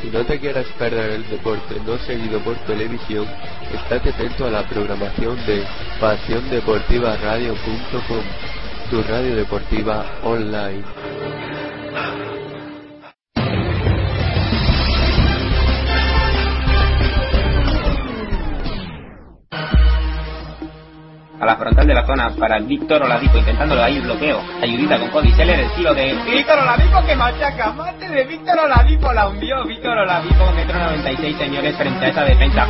Si no te quieres perder el deporte no seguido por televisión, estate atento a la programación de pasiondeportivaradio.com, tu radio deportiva online. La frontal de la zona para Víctor Oladipo intentándolo ahí bloqueo. Ayudita con Cody Seller, el tiro de Víctor Oladipo que machaca, mate de Víctor Oladipo, la hundió Víctor Oladipo, metro 96 señores frente a esa defensa.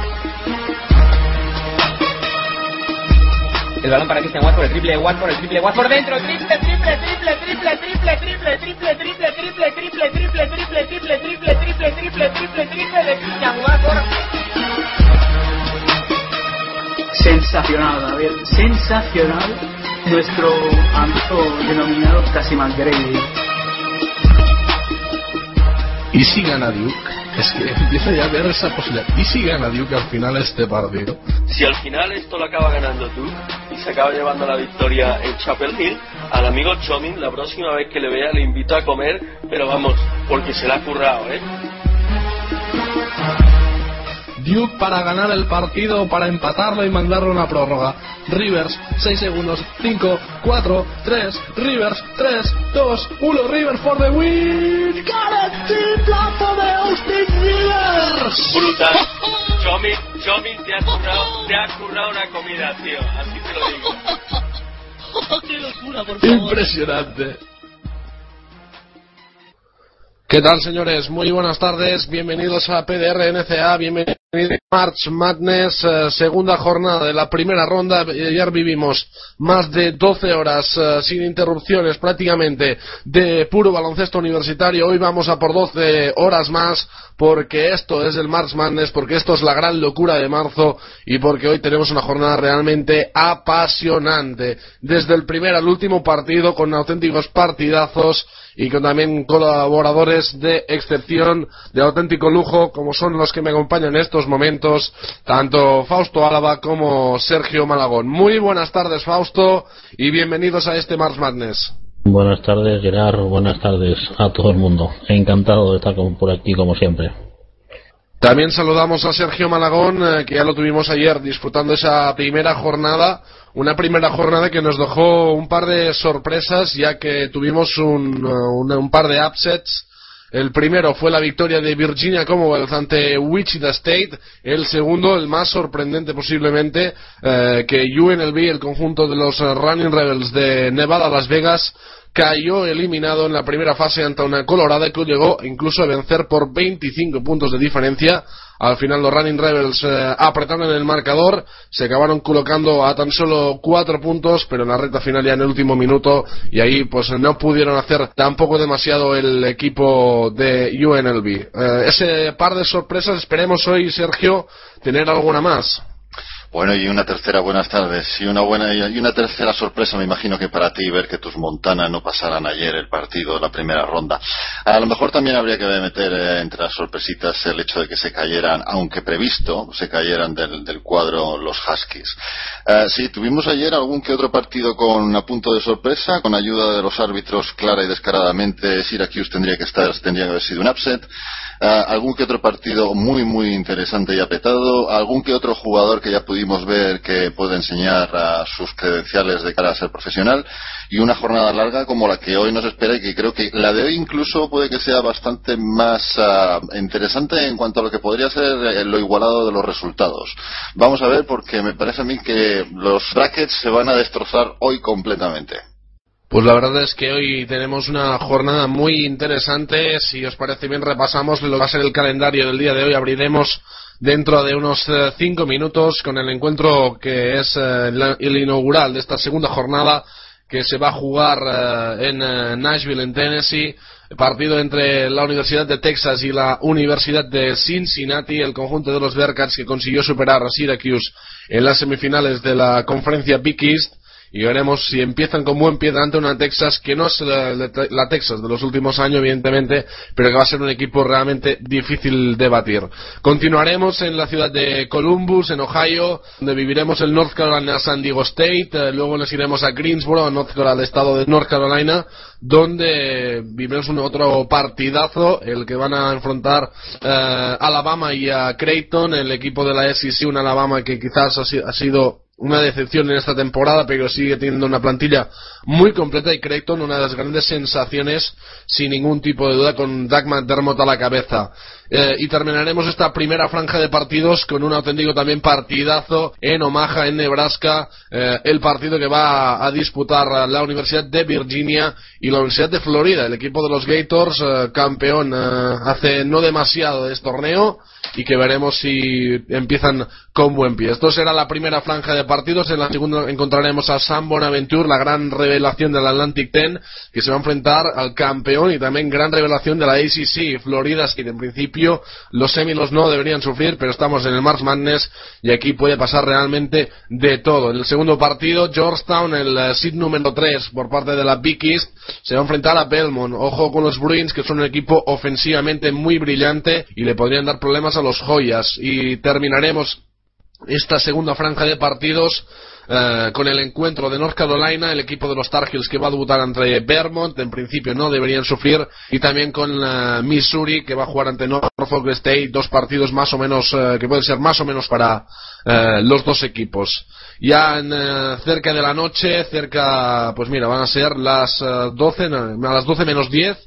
El balón para Christian Watford, el triple de Watford, el triple de Watford dentro, triple, triple, triple, triple, triple, triple, triple, triple, triple, triple, triple, triple, triple, triple, triple, triple, triple, triple de Christian Watford. Sensacional, David, sensacional nuestro amigo denominado Casiman Grady. ¿Y si gana Duke? Es que empieza ya a ver esa posibilidad. ¿Y si gana Duke al final este partido? Si al final esto lo acaba ganando tú y se acaba llevando la victoria en Chapel Hill, al amigo Chomin, la próxima vez que le vea le invito a comer, pero vamos, porque se la ha currado, ¿eh? Duke para ganar el partido, para empatarlo y mandarlo a una prórroga. Rivers, 6 segundos, 5, 4, 3, Rivers, 3, 2, 1, Rivers for the win. ¡Got it! plato de Austin Rivers! Brutal. Chomin, Chomin te ha currado, te ha currado una comida, tío. Así te lo digo. ¡Qué locura, por favor! Impresionante. ¿Qué tal, señores? Muy buenas tardes. Bienvenidos a PDR NCA. Bienvenidos March Madness, eh, segunda jornada de la primera ronda. Ayer vivimos más de 12 horas eh, sin interrupciones prácticamente de puro baloncesto universitario. Hoy vamos a por 12 horas más porque esto es el March Madness, porque esto es la gran locura de marzo y porque hoy tenemos una jornada realmente apasionante. Desde el primer al último partido con auténticos partidazos y con también colaboradores de excepción, de auténtico lujo, como son los que me acompañan en estos momentos, tanto Fausto Álava como Sergio Malagón. Muy buenas tardes, Fausto, y bienvenidos a este Mars Madness. Buenas tardes, Gerard. Buenas tardes a todo el mundo. Encantado de estar por aquí, como siempre. También saludamos a Sergio Malagón, eh, que ya lo tuvimos ayer disfrutando esa primera jornada, una primera jornada que nos dejó un par de sorpresas, ya que tuvimos un, uh, un, un par de upsets. El primero fue la victoria de Virginia Commonwealth ante Wichita State. El segundo, el más sorprendente posiblemente, eh, que UNLV, el conjunto de los uh, Running Rebels de Nevada, Las Vegas, cayó eliminado en la primera fase ante una Colorada que llegó incluso a vencer por 25 puntos de diferencia. Al final los Running Rebels eh, apretaron en el marcador, se acabaron colocando a tan solo cuatro puntos, pero en la recta final ya en el último minuto y ahí pues no pudieron hacer tampoco demasiado el equipo de UNLV. Eh, ese par de sorpresas esperemos hoy, Sergio, tener alguna más. Bueno, y una tercera, buenas tardes. Y una buena y una tercera sorpresa, me imagino que para ti ver que tus Montana no pasaran ayer el partido, la primera ronda. A lo mejor también habría que meter eh, entre las sorpresitas el hecho de que se cayeran, aunque previsto, se cayeran del, cuadro los Huskies. Eh, sí, tuvimos ayer algún que otro partido con a punto de sorpresa, con ayuda de los árbitros clara y descaradamente. Syracuse tendría que estar, tendría que haber sido un upset. Uh, algún que otro partido muy muy interesante y apretado, algún que otro jugador que ya pudimos ver que puede enseñar sus credenciales de cara a ser profesional y una jornada larga como la que hoy nos espera y que creo que la de hoy incluso puede que sea bastante más uh, interesante en cuanto a lo que podría ser eh, lo igualado de los resultados. Vamos a ver porque me parece a mí que los brackets se van a destrozar hoy completamente. Pues la verdad es que hoy tenemos una jornada muy interesante. Si os parece bien, repasamos lo que va a ser el calendario del día de hoy. Abriremos dentro de unos eh, cinco minutos con el encuentro que es eh, el inaugural de esta segunda jornada que se va a jugar eh, en Nashville, en Tennessee. Partido entre la Universidad de Texas y la Universidad de Cincinnati, el conjunto de los Bearcats que consiguió superar a Syracuse en las semifinales de la conferencia Big East y veremos si empiezan con buen pie ante una Texas que no es la, la, Texas de los últimos años, evidentemente, pero que va a ser un equipo realmente difícil de batir. Continuaremos en la ciudad de Columbus, en Ohio, donde viviremos el North Carolina San Diego State, eh, luego nos iremos a Greensboro, North Carolina, al estado de North Carolina, donde viviremos un otro partidazo, el que van a enfrentar eh, Alabama y a Creighton, el equipo de la SEC, un Alabama que quizás ha sido una decepción en esta temporada, pero sigue teniendo una plantilla muy completa y Creighton una de las grandes sensaciones, sin ningún tipo de duda, con Doug McDermott a la cabeza. Eh, y terminaremos esta primera franja de partidos con un auténtico también partidazo en Omaha, en Nebraska, eh, el partido que va a, disputar la Universidad de Virginia y la Universidad de Florida, el equipo de los Gators, eh, campeón hace no demasiado de este torneo y que veremos si empiezan con buen pie. Esto será la primera franja de partidos. En la segunda encontraremos a Sam Bonaventure, la gran revelación del Atlantic Ten, que se va a enfrentar al campeón y también gran revelación de la ACC, Florida que En principio, los Seminoles no deberían sufrir, pero estamos en el Mars Madness y aquí puede pasar realmente de todo. En el segundo partido, Georgetown, el eh, seed número 3 por parte de la Big East, se va a enfrentar a Belmont. Ojo con los Bruins, que son un equipo ofensivamente muy brillante y le podrían dar problemas los Joyas. Y terminaremos esta segunda franja de partidos eh, con el encuentro de North Carolina, el equipo de los Tar Heels que va a debutar ante Vermont, en principio no deberían sufrir, y también con eh, Missouri que va a jugar ante Norfolk State, dos partidos más o menos, eh, que pueden ser más o menos para los dos equipos. Ya en, cerca de la noche, cerca, pues mira, van a ser las 12, a las 12 menos 10,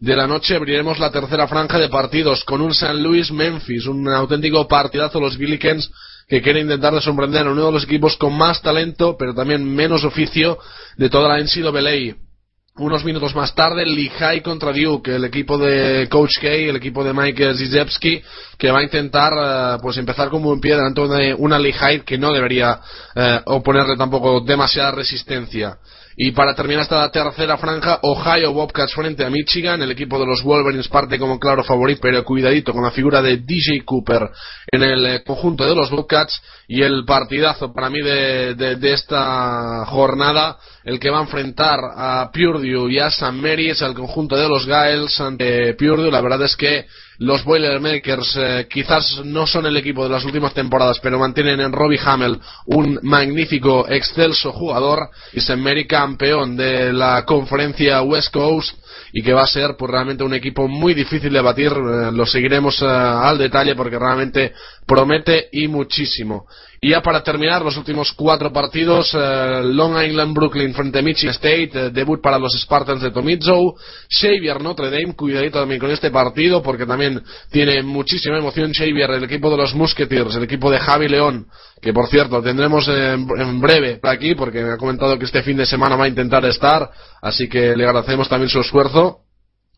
de la noche abriremos la tercera franja de partidos con un San Luis Memphis, un auténtico partidazo los Billikens que quiere intentar de sorprender a uno de los equipos con más talento, pero también menos oficio de toda la NCAA. Unos minutos más tarde, Lehigh contra Duke, el equipo de Coach K, el equipo de Mike Zizepski, que va a intentar eh, pues empezar como un pie delante de una Lehigh que no debería eh, oponerle tampoco demasiada resistencia. Y para terminar esta tercera franja, Ohio Bobcats frente a Michigan. El equipo de los Wolverines parte como claro favorito, pero cuidadito con la figura de DJ Cooper en el eh, conjunto de los Bobcats. Y el partidazo para mí de, de, esta jornada, el que va a enfrentar a Purdue y a San Mary's, al conjunto de los Giles ante Purdue. La verdad es que los Boilermakers eh, quizás no son el equipo de las últimas temporadas, pero mantienen en Robbie Hamel un magnífico, excelso jugador y se Mary campeón de la conferencia West Coast y que va a ser pues realmente un equipo muy difícil de batir. Eh, lo seguiremos eh, al detalle porque realmente promete y muchísimo. Y ya para terminar, los últimos cuatro partidos, eh, Long Island Brooklyn frente a Michigan State, debut para los Spartans de Tomizzo, Xavier Notre Dame, cuidadito también con este partido porque también tiene muchísima emoción Xavier, el equipo de los Musketeers, el equipo de Javi León, que por cierto tendremos en, breve por aquí porque me ha comentado que este fin de semana va a intentar estar, así que le agradecemos también su esfuerzo.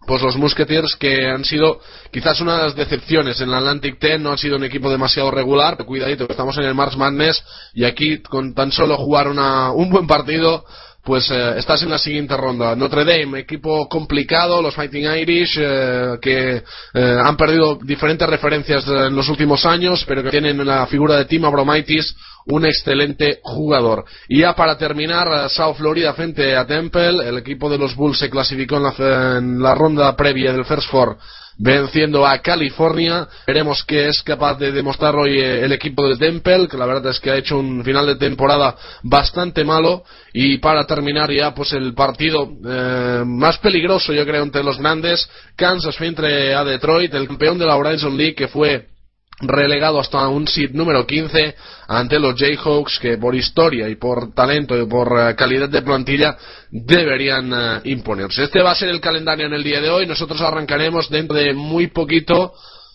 Pues los Musketeers que han sido quizás una de las decepciones en la Atlantic Ten, no han sido un equipo demasiado regular, pero cuidadito, estamos en el Mars Madness y aquí con tan solo jugar una, un buen partido pues eh, estás en la siguiente ronda. Notre Dame, equipo complicado, los Fighting Irish, eh, que eh, han perdido diferentes referencias en los últimos años, pero que tienen la figura de Tim Abromaitis, un excelente jugador. Y ya para terminar, South Florida frente a Temple, el equipo de los Bulls se clasificó en la, en la ronda previa del First Four venciendo a California. Veremos qué es capaz de demostrar hoy eh, el equipo de Temple, que la verdad es que ha hecho un final de temporada bastante malo. Y para terminar ya, pues el partido eh, más peligroso, yo creo, entre los grandes, Kansas frente a Detroit, el campeón de la Horizon League, que fue relegado hasta un seed número 15 ante los Jayhawks que por historia y por talento y por eh, calidad de plantilla deberían eh, imponerse. Este va a ser el calendario en el día de hoy. Nosotros arrancaremos dentro de muy poquito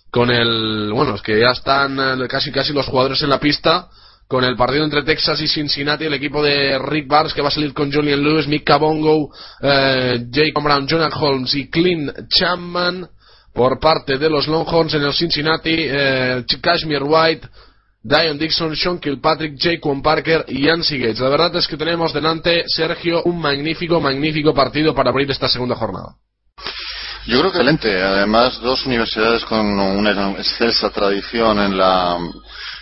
con el, bueno, es que ya están eh, casi casi los jugadores en la pista con el partido entre Texas y Cincinnati, el equipo de Rick Barnes que va a salir con Julian Lewis, Mick Cabongo, Jacob Brown, Jonathan Holmes y Clint Chapman por parte de los Longhorns en el Cincinnati, eh, Kashmir White, Dion Dixon, Sean Kilpatrick, Jaquan Parker y Yancy Gates. La verdad es que tenemos delante, Sergio, un magnífico, magnífico partido para abrir esta segunda jornada. Yo creo que excelente. Además, dos universidades con una excelsa tradición en la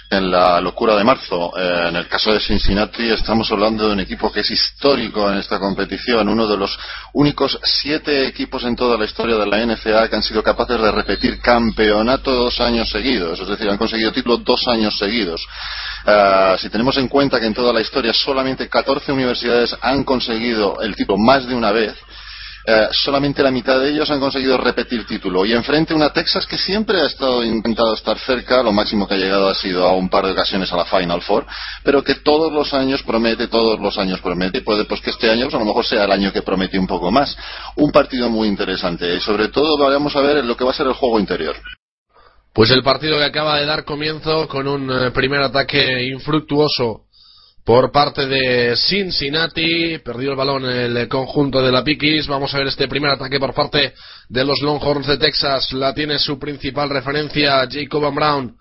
en la locura de marzo. Eh, en el caso de Cincinnati estamos hablando de un equipo que es histórico en esta competición, uno de los únicos siete equipos en toda la historia de la NCAA que han sido capaces de repetir campeonato dos años seguidos, es decir, han conseguido título dos años seguidos. Eh, si tenemos en cuenta que en toda la historia solamente 14 universidades han conseguido el título más de una vez, eh, solamente la mitad de ellos han conseguido repetir título. Y enfrente una Texas que siempre ha estado intentado estar cerca, lo máximo que ha llegado ha sido a un par de ocasiones a la Final Four, pero que todos los años promete, todos los años promete. Puede pues que este año pues, a lo mejor sea el año que promete un poco más. Un partido muy interesante y sobre todo vamos a ver lo que va a ser el juego interior. Pues el partido que acaba de dar comienzo con un eh, primer ataque infructuoso por parte de Cincinnati. Perdió el balón el conjunto de la Pikis. Vamos a ver este primer ataque por parte de los Longhorns de Texas. La tiene su principal referencia, Jacob Brown.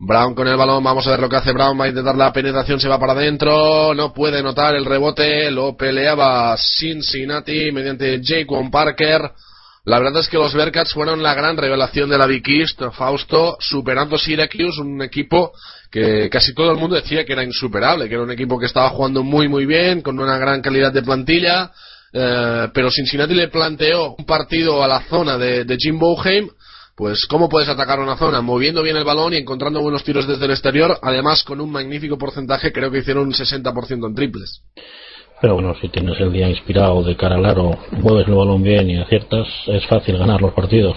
Brown con el balón, vamos a ver lo que hace Brown, va a intentar la penetración, se va para adentro, no puede notar el rebote, lo peleaba Cincinnati mediante Jacob Parker. La verdad es que los Bearcats fueron la gran revelación de la Big East, Fausto, superando Syracuse, un equipo que casi todo el mundo decía que era insuperable, que era un equipo que estaba jugando muy muy bien, con una gran calidad de plantilla, eh, pero Cincinnati le planteó un partido a la zona de, Jim Boheim, pues cómo puedes atacar una zona, moviendo bien el balón y encontrando buenos tiros desde el exterior, además con un magnífico porcentaje, creo que hicieron un 60% en triples. Pero bueno, si tienes el día inspirado de cara al aro, mueves el balón bien y aciertas, es fácil ganar los partidos.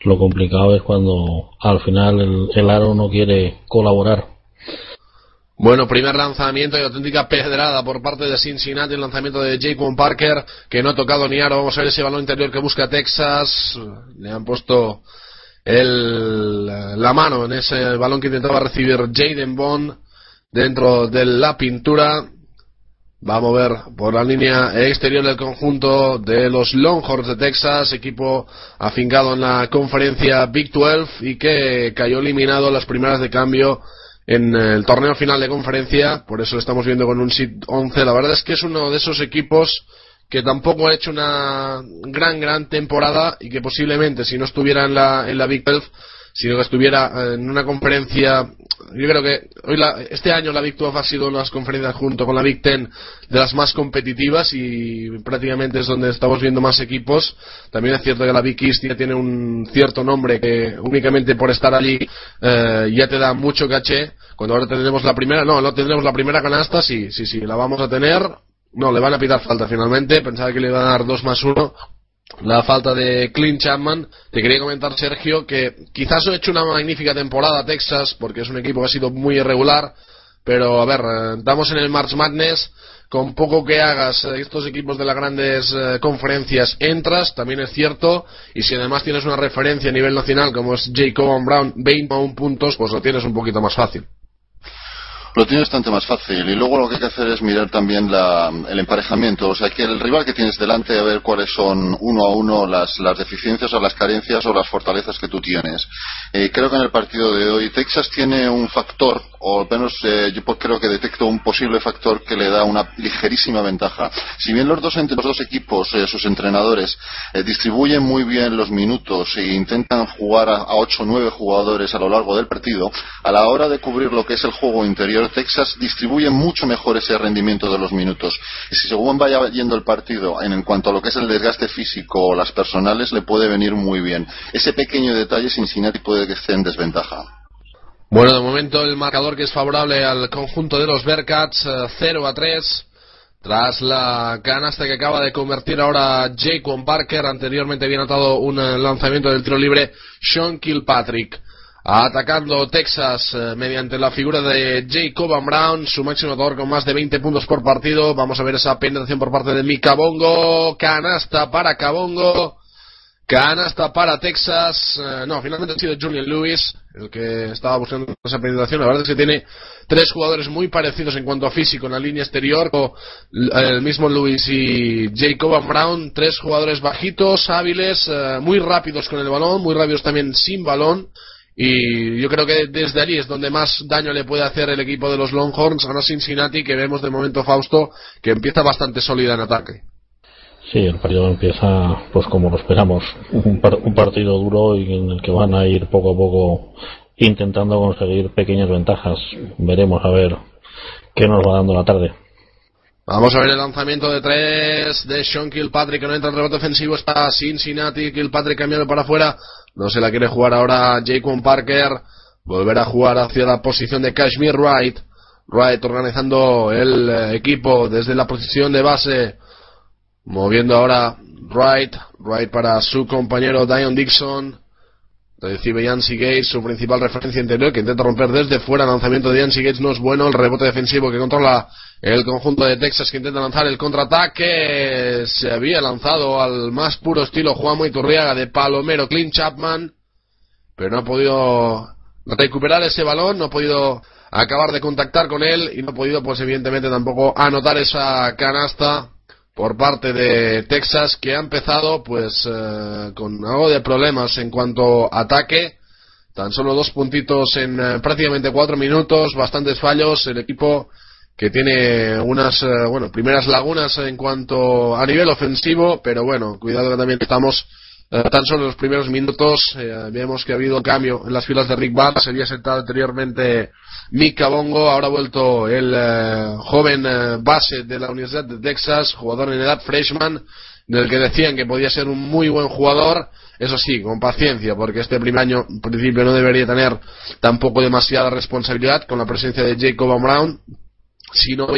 Lo complicado es cuando al final el, aro no quiere colaborar. Bueno, primer lanzamiento y auténtica pedrada por parte de Cincinnati, el lanzamiento de Jacob Parker, que no ha tocado ni aro. Vamos a ver ese balón interior que busca Texas. Le han puesto el, la mano en ese balón que intentaba recibir Jaden Bond dentro de la pintura. Va a mover por la línea exterior del conjunto de los Longhorns de Texas, equipo afincado en la conferencia Big 12 y que cayó eliminado las primeras de cambio en el torneo final de conferencia, por eso lo estamos viendo con un sit 11. La verdad es que es uno de esos equipos que tampoco ha hecho una gran, gran temporada y que posiblemente si no estuviera en la, en la Big 12 sino que estuviera en una conferencia. Yo creo que hoy este año la Big 12 ha sido una de las conferencias junto con la Big Ten de las más competitivas y prácticamente es donde estamos viendo más equipos. También es cierto que la Big East ya tiene un cierto nombre que únicamente por estar allí eh, ya te da mucho caché. Cuando ahora tendremos la primera, no, no tendremos la primera canasta, sí, sí, sí, la vamos a tener. No, le van a pitar falta finalmente. Pensaba que le iban a dar dos más uno la falta de Clint Chapman. Te quería comentar, Sergio, que quizás ha hecho una magnífica temporada Texas, porque es un equipo que ha sido muy irregular, pero a ver, eh, estamos en el March Madness, con poco que hagas eh, estos equipos de las grandes eh, conferencias entras, también es cierto, y si además tienes una referencia a nivel nacional como es Jacob Brown, 21 puntos, pues lo tienes un poquito más fácil lo tiene bastante más fácil. Y luego lo que hay que hacer es mirar también la, el emparejamiento. O sea, que el rival que tienes delante, a ver cuáles son uno a uno las, las deficiencias o las carencias o las fortalezas que tú tienes. Eh, creo que en el partido de hoy Texas tiene un factor, o al menos eh, yo creo que detecto un posible factor que le da una ligerísima ventaja. Si bien los dos, los dos equipos, eh, sus entrenadores, distribuyen muy bien los minutos e intentan jugar a, a 8 o 9 jugadores a lo largo del partido, a la hora de cubrir lo que es el juego interior, Texas distribuye mucho mejor ese rendimiento de los minutos. Y si según vaya yendo el partido, en, cuanto a lo que es el desgaste físico o las personales, le puede venir muy bien. Ese pequeño detalle Cincinnati puede que esté en desventaja. Bueno, de momento el marcador que es favorable al conjunto de los Bearcats, 0 eh, a 3. Tras la canasta que acaba de convertir ahora Jacob Parker, anteriormente había notado un eh, lanzamiento del tiro libre Sean Kilpatrick atacando Texas eh, mediante la figura de Jacob Brown, su máximo anotador con más de 20 puntos por partido. Vamos a ver esa penetración por parte de Mika Bongo. Canasta para Cabongo. Canasta para Texas. Eh, no, finalmente ha sido Julian Lewis el que estaba buscando esa penetración. La verdad es que tiene tres jugadores muy parecidos en cuanto a físico en la línea exterior. El mismo Lewis y Jacob Brown. Tres jugadores bajitos, hábiles, eh, muy rápidos con el balón, muy rápidos también sin balón y yo creo que desde allí es donde más daño le puede hacer el equipo de los Longhorns a Cincinnati, que vemos de momento Fausto, que empieza bastante sólida en ataque. Sí, el partido empieza pues como lo esperamos, un, partido duro y en el que van a ir poco a poco intentando conseguir pequeñas ventajas. Veremos a ver qué nos va dando la tarde. Vamos a ver el lanzamiento de tres de Sean Kilpatrick, que no entra el rebote ofensivo, está Cincinnati, Kilpatrick cambiando para afuera, no se la quiere jugar ahora Jaquan Parker, volver a jugar hacia la posición de Kashmir Wright, Wright organizando el eh, equipo desde la posición de base, moviendo ahora Wright, Wright para su compañero Dion Dixon, Recibe Yancy Gates, su principal referencia interior, que intenta romper desde fuera. El lanzamiento de Yancy Gates no es bueno. El rebote defensivo que controla el conjunto de Texas, que intenta lanzar el contraataque. Se había lanzado al más puro estilo Juan Iturriaga de Palomero Clint Chapman, pero no ha podido recuperar ese balón, no ha podido acabar de contactar con él y no ha podido, pues evidentemente, tampoco anotar esa canasta por parte de Texas que ha empezado pues eh, con algo de problemas en cuanto ataque. Tan solo dos puntitos en eh, prácticamente cuatro minutos bastantes fallos. El equipo que tiene unas eh, bueno primeras lagunas en cuanto a nivel ofensivo pero bueno cuidado que también estamos tan solo en los primeros minutos vemos que ha habido cambio en las filas de Rick Barr se había sentado anteriormente Mika Bongo, ahora ha vuelto el eh, joven eh, base de la Universidad de Texas, jugador en edad freshman, del que decían que podía ser un muy buen jugador, eso sí, con paciencia, porque este primer año, en principio, no debería tener tampoco demasiada responsabilidad con la presencia de Jacob Brown. Si no,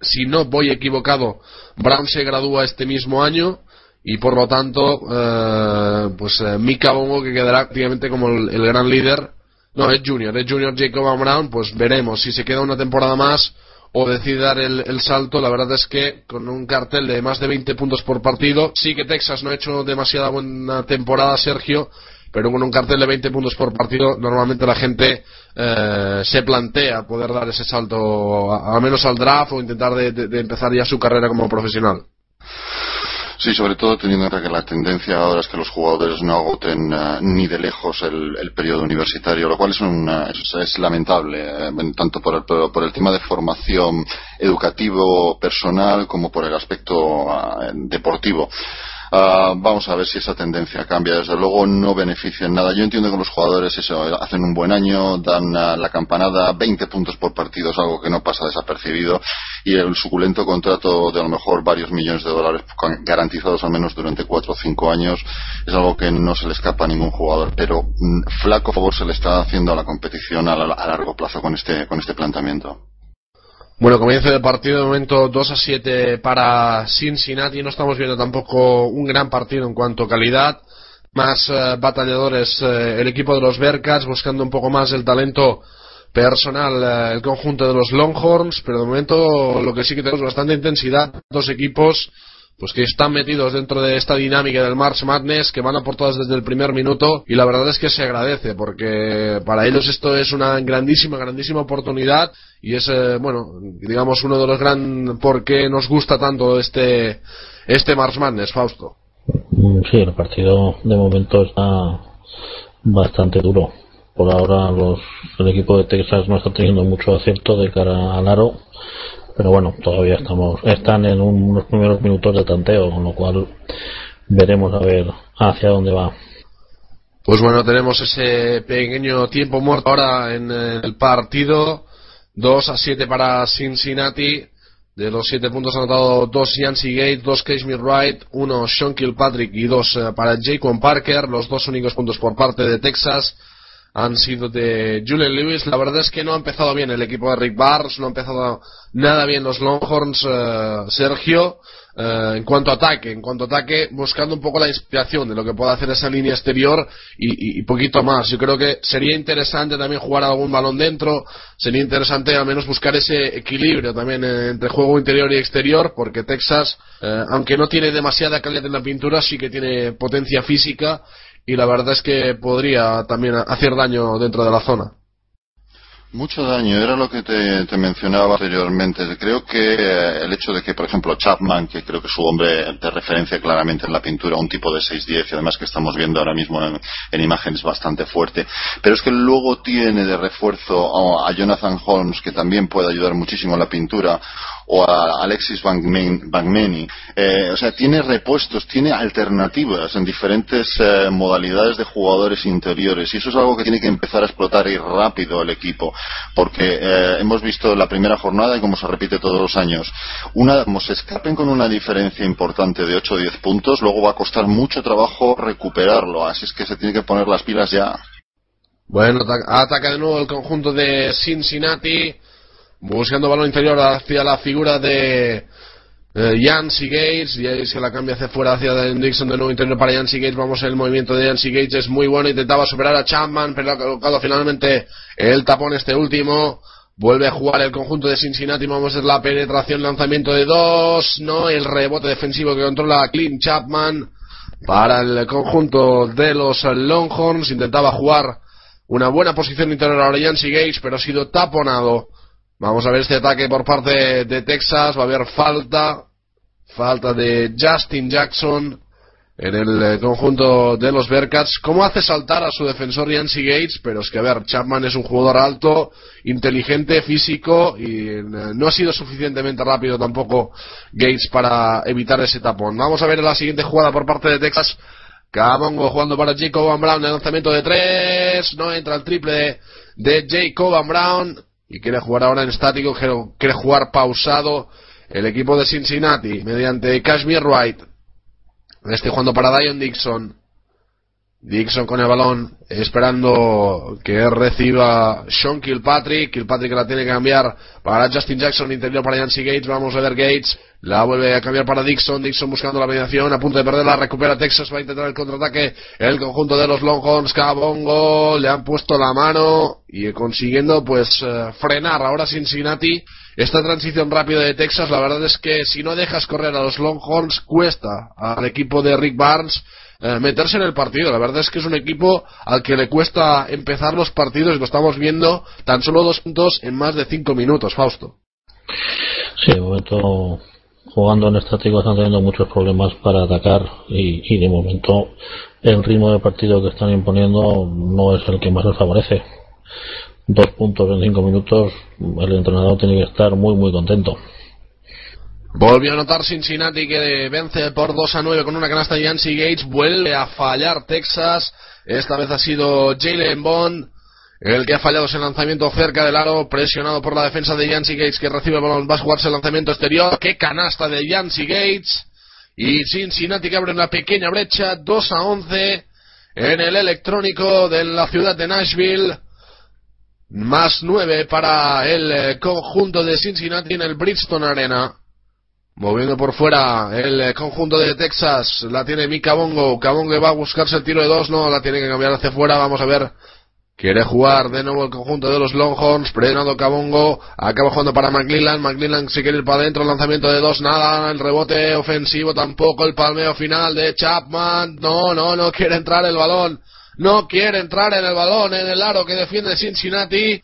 si no voy equivocado, Brown se gradúa este mismo año y por lo tanto, eh, pues Mika Bongo que quedará prácticamente como el gran líder no, es Junior, es Junior Jacob Brown, pues veremos si se queda una temporada más o decide dar el, salto. La verdad es que con un cartel de más de 20 puntos por partido, sí que Texas no ha hecho demasiada buena temporada, Sergio, pero con un cartel de 20 puntos por partido, normalmente la gente eh, se plantea poder dar ese salto, al menos al draft o intentar de empezar ya su carrera como profesional. Sí, sobre todo teniendo en cuenta que la tendencia ahora es que los jugadores no agoten eh, ni de lejos el, periodo universitario, lo cual es, es, lamentable, eh, tanto por el, el tema de formación educativo personal como por el aspecto eh, deportivo. Ah, vamos a ver si esa tendencia cambia. Desde luego no beneficia en nada. Yo entiendo que los jugadores hacen un buen año, dan ah, la campanada, 20 puntos por partido es algo que no pasa desapercibido y el suculento contrato de a lo mejor varios millones de dólares garantizados al menos durante 4 o 5 años es algo que no se le escapa a ningún jugador. Pero mm, flaco favor se le está haciendo a la competición a, a largo plazo con este, con este planteamiento. Bueno, comienzo del partido de momento 2 a 7 para Cincinnati. No estamos viendo tampoco un gran partido en cuanto a calidad. Más eh, batalladores eh, el equipo de los Bearcats buscando un poco más el talento personal eh, el conjunto de los Longhorns, pero de momento lo que sí que tenemos bastante intensidad. Dos equipos pues que están metidos dentro de esta dinámica del March Madness, que van a por todas desde el primer minuto y la verdad es que se agradece porque para ellos esto es una grandísima, grandísima oportunidad y es, eh, bueno, digamos uno de los gran por qué nos gusta tanto este, este March Madness, Fausto. Sí, el partido de momento está bastante duro. Por ahora los, el equipo de Texas no está teniendo mucho acierto de cara al aro pero bueno, todavía estamos, están en unos primeros minutos de tanteo, con lo cual veremos a ver hacia dónde va. Pues bueno, tenemos ese pequeño tiempo muerto ahora en el partido. 2 a 7 para Cincinnati. De los 7 puntos anotado 2 Yancy Gate, 2 Cashmere Wright, 1 Sean Kilpatrick y 2 eh, para Jaquan Parker. Los dos únicos puntos por parte de Texas han sido de Julian Lewis. La verdad es que no ha empezado bien el equipo de Rick Barnes, no ha empezado nada bien los Longhorns, eh, Sergio. Eh, en cuanto a ataque, en cuanto a ataque, buscando un poco la inspiración de lo que puede hacer esa línea exterior y, poquito más. Yo creo que sería interesante también jugar algún balón dentro, sería interesante al menos buscar ese equilibrio también entre juego interior y exterior, porque Texas, eh, aunque no tiene demasiada calidad en la pintura, sí que tiene potencia física y la verdad es que podría también hacer daño dentro de la zona. Mucho daño, era lo que te, mencionaba anteriormente. Creo que eh, el hecho de que, por ejemplo, Chapman, que creo que su hombre de referencia claramente en la pintura, un tipo de 6'10 y además que estamos viendo ahora mismo en, imágenes bastante fuerte, pero es que luego tiene de refuerzo a Jonathan Holmes, que también puede ayudar muchísimo en la pintura, o a Alexis Bangmeni. Eh, o sea, tiene repuestos, tiene alternativas en diferentes eh, modalidades de jugadores interiores y eso es algo que tiene que empezar a explotar y rápido el equipo porque eh, hemos visto la primera jornada y como se repite todos los años, una, como se escapen con una diferencia importante de 8 o 10 puntos, luego va a costar mucho trabajo recuperarlo, así es que se tiene que poner las pilas ya. Bueno, ataca de nuevo el conjunto de Cincinnati, buscando balón interior hacia la figura de eh, Yancy Gates, y ahí se la cambia hacia fuera hacia Dixon de nuevo interior para Yancy Gates, vamos el movimiento de Yancy Gates es muy bueno, intentaba superar a Chapman, pero ha colocado finalmente el tapón este último, vuelve a jugar el conjunto de Cincinnati, vamos a ver la penetración, lanzamiento de dos, no, el rebote defensivo que controla Clint Chapman para el conjunto de los Longhorns, intentaba jugar una buena posición interior ahora Yancy Gates, pero ha sido taponado Vamos a ver este ataque por parte de Texas. Va a haber falta. Falta de Justin Jackson en el eh, conjunto de los Bearcats. ¿Cómo hace saltar a su defensor Yancy Gates? Pero es que, a ver, Chapman es un jugador alto, inteligente, físico y eh, no ha sido suficientemente rápido tampoco Gates para evitar ese tapón. Vamos a ver la siguiente jugada por parte de Texas. Cabongo jugando para Jacob Van Brown, el lanzamiento de tres, no entra el triple de Jacob Van Brown, y quiere jugar ahora en estático, quiere jugar pausado el equipo de Cincinnati mediante Kashmir Wright. Este jugando para Dion Dixon. Dixon con el balón, esperando que reciba Sean Kilpatrick. Kilpatrick la tiene que cambiar para Justin Jackson, interior para Yancy Gates. Vamos a ver Gates. La vuelve a cambiar para Dixon. Dixon buscando la mediación, a punto de perderla. Recupera Texas, va a intentar el contraataque. El conjunto de los Longhorns, Cabongo, le han puesto la mano y consiguiendo pues eh, frenar ahora Cincinnati. Esta transición rápida de Texas, la verdad es que si no dejas correr a los Longhorns, cuesta al equipo de Rick Barnes eh, meterse en el partido. La verdad es que es un equipo al que le cuesta empezar los partidos y lo estamos viendo tan solo dos puntos en más de cinco minutos, Fausto. Sí, de momento jugando en estático están teniendo muchos problemas para atacar y, de momento el ritmo de partido que están imponiendo no es el que más les favorece. Dos puntos en cinco minutos, el entrenador tiene que estar muy muy contento. Volvió a anotar Cincinnati que vence por 2 a 9 con una canasta de Yancy Gates. Vuelve a fallar Texas. Esta vez ha sido Jalen Bond el que ha fallado ese lanzamiento cerca del aro, presionado por la defensa de Yancy Gates que recibe el balón. Va a jugarse el lanzamiento exterior. ¡Qué canasta de Yancy Gates! Y Cincinnati que abre una pequeña brecha. 2 a 11 en el electrónico de la ciudad de Nashville. Más 9 para el eh, conjunto de Cincinnati en el Bridgestone Arena. Moviendo por fuera el eh, conjunto de Texas, la tiene Mika Bongo. Cabongo va a buscarse el tiro de dos, no, la tiene que cambiar hacia fuera. Vamos a ver. Quiere jugar de nuevo el conjunto de los Longhorns. Presionado Cabongo. Acaba jugando para McLean. McLean si quiere ir para adentro. Lanzamiento de dos, nada. El rebote ofensivo tampoco. El palmeo final de Chapman. No, no, no quiere entrar el balón. No quiere entrar en el balón en el aro que defiende Cincinnati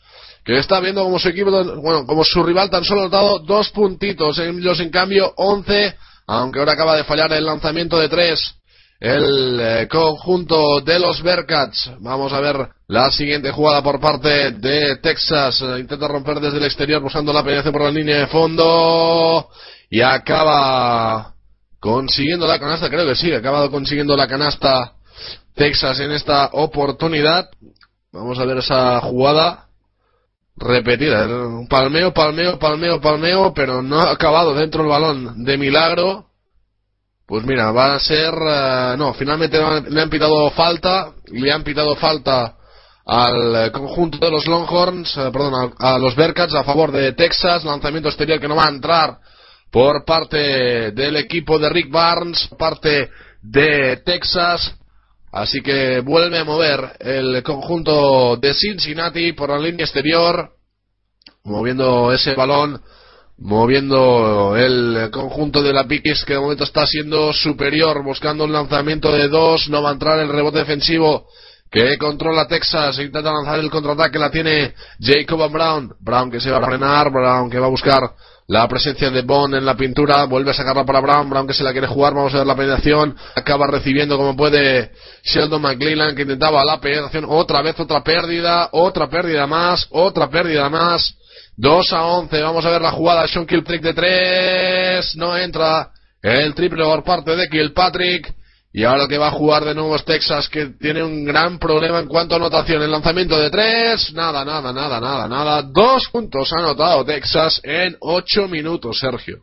está viendo como su equipo, bueno, como su rival tan solo ha notado dos puntitos, ellos en cambio once, aunque ahora acaba de fallar el lanzamiento de tres. El eh, conjunto de los Bearcats. Vamos a ver la siguiente jugada por parte de Texas. Intenta romper desde el exterior buscando la penetración por la línea de fondo. Y acaba consiguiendo la canasta. Creo que sí, ha acabado consiguiendo la canasta Texas en esta oportunidad. Vamos a ver esa jugada repetida. Palmeo, palmeo, palmeo, palmeo, pero no ha acabado dentro del balón. De milagro. Pues mira, va a ser... Eh, no, finalmente le han pitado falta. Le han pitado falta al conjunto de los Longhorns, eh, perdón, a, los Bearcats a favor de Texas. Lanzamiento exterior que no va a entrar por parte del equipo de Rick Barnes, parte de Texas. Así que vuelve a mover el conjunto de Cincinnati por la línea exterior, moviendo ese balón, moviendo el conjunto de la Piquis que de momento está siendo superior, buscando un lanzamiento de dos, no va a entrar el rebote defensivo que controla Texas, intenta lanzar el contraataque, la tiene Jacob Brown, Brown que se va a frenar, Brown que va a buscar la presencia de Bond en la pintura, vuelve a sacarla para Brown, Brown que se la quiere jugar, vamos a ver la penetración, acaba recibiendo como puede Sheldon McLean que intentaba la penetración, otra vez otra pérdida, otra pérdida más, otra pérdida más 2 a 11. Vamos a ver la jugada. Sean Kilpatrick de 3. No entra. El triple por parte de Kilpatrick. Y ahora que va a jugar de nuevo es Texas, que tiene un gran problema en cuanto a anotación. El lanzamiento de 3. Nada, nada, nada, nada, nada. Dos puntos ha anotado Texas en 8 minutos, Sergio.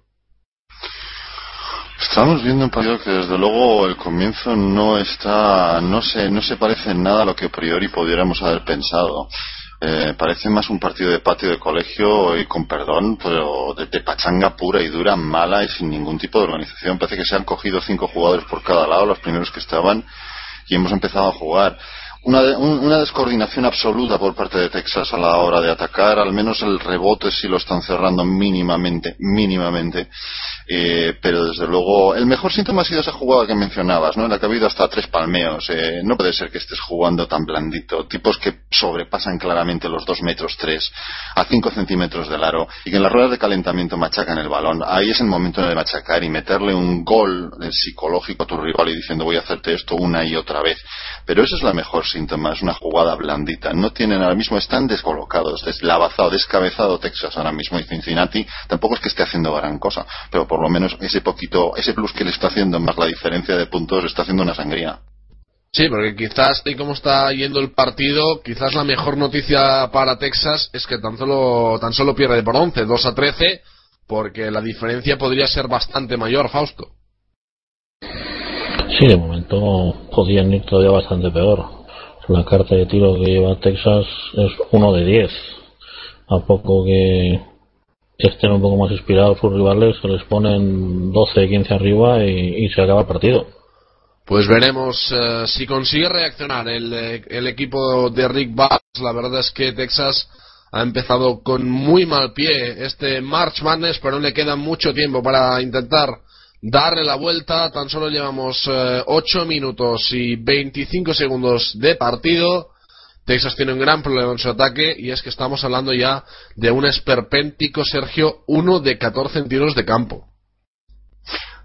Estamos viendo un partido que desde luego el comienzo no está, no se, no se parece en nada a lo que a priori pudiéramos haber pensado. Eh, parece más un partido de patio de colegio y con perdón, pero de, de, pachanga pura y dura, mala y sin ningún tipo de organización. Parece que se han cogido cinco jugadores por cada lado, los primeros que estaban, y hemos empezado a jugar una, una, descoordinación absoluta por parte de Texas a la hora de atacar, al menos el rebote sí lo están cerrando mínimamente, mínimamente. Eh, pero desde luego, el mejor síntoma ha sido esa jugada que mencionabas, ¿no? En la que ha habido hasta tres palmeos. Eh, no puede ser que estés jugando tan blandito. Tipos que sobrepasan claramente los dos metros tres a cinco centímetros del aro y que en las ruedas de calentamiento machacan el balón. Ahí es el momento de machacar y meterle un gol psicológico a tu rival y diciendo voy a hacerte esto una y otra vez. Pero eso es la mejor síntoma, es una jugada blandita. No tienen ahora mismo, están descolocados, deslavazado, descabezado Texas ahora mismo y Cincinnati tampoco es que esté haciendo gran cosa, pero por lo menos ese poquito, ese plus que le está haciendo más la diferencia de puntos está haciendo una sangría. Sí, porque quizás, y como está yendo el partido, quizás la mejor noticia para Texas es que tan solo, tan solo pierde por 11, 2 a 13, porque la diferencia podría ser bastante mayor, Fausto. Sí, de momento podían ir todavía bastante peor. La carta de tiro que lleva Texas es uno de 10. A poco que estén un poco más inspirados sus rivales, se les ponen 12, 15 arriba y, se acaba el partido. Pues veremos uh, si consigue reaccionar el, el, equipo de Rick Bass. La verdad es que Texas ha empezado con muy mal pie este March Madness, pero le queda mucho tiempo para intentar darle la vuelta. Tan solo llevamos uh, 8 minutos y 25 segundos de partido. Texas tiene un gran problema en su ataque y es que estamos hablando ya de un esperpéntico Sergio 1 de 14 en tiros de campo.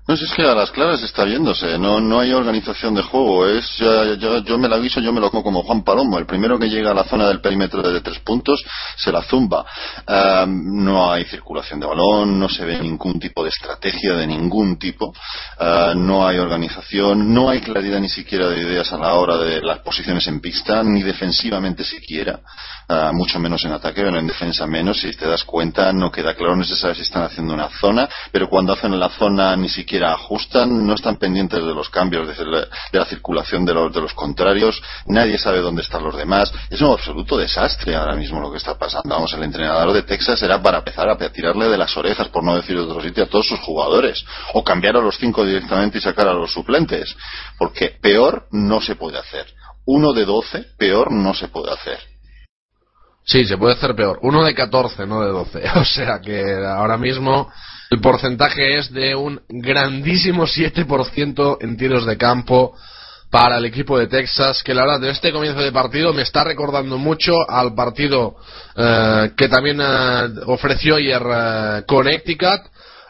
No, si es que a las claras está viéndose, no, no hay organización de juego, es ya, ya, yo me la aviso, yo me lo como como Juan Palomo, el primero que llega a la zona del perímetro de tres puntos se la zumba. Uh, no hay circulación de balón, no se ve ningún tipo de estrategia de ningún tipo, uh, no hay organización, no hay claridad ni siquiera de ideas a la hora de las posiciones en pista, ni defensivamente siquiera. Uh, mucho menos en ataque, en defensa menos. Si te das cuenta, no queda claro, no se sabe si están haciendo una zona, pero cuando hacen la zona ni siquiera ajustan, no están pendientes de los cambios, de la, la circulación de los, de los, contrarios, nadie sabe dónde están los demás. Es un absoluto desastre ahora mismo lo que está pasando. Vamos, el entrenador de Texas era para empezar a tirarle de las orejas, por no decir de otro sitio, a todos sus jugadores, o cambiar a los cinco directamente y sacar a los suplentes, porque peor no se puede hacer. Uno de doce, peor no se puede hacer. Sí, se puede hacer peor. Uno de 14, no de 12. O sea que ahora mismo el porcentaje es de un grandísimo 7% en tiros de campo para el equipo de Texas, que la verdad de este comienzo de partido me está recordando mucho al partido eh, que también eh, ofreció ayer eh, Connecticut.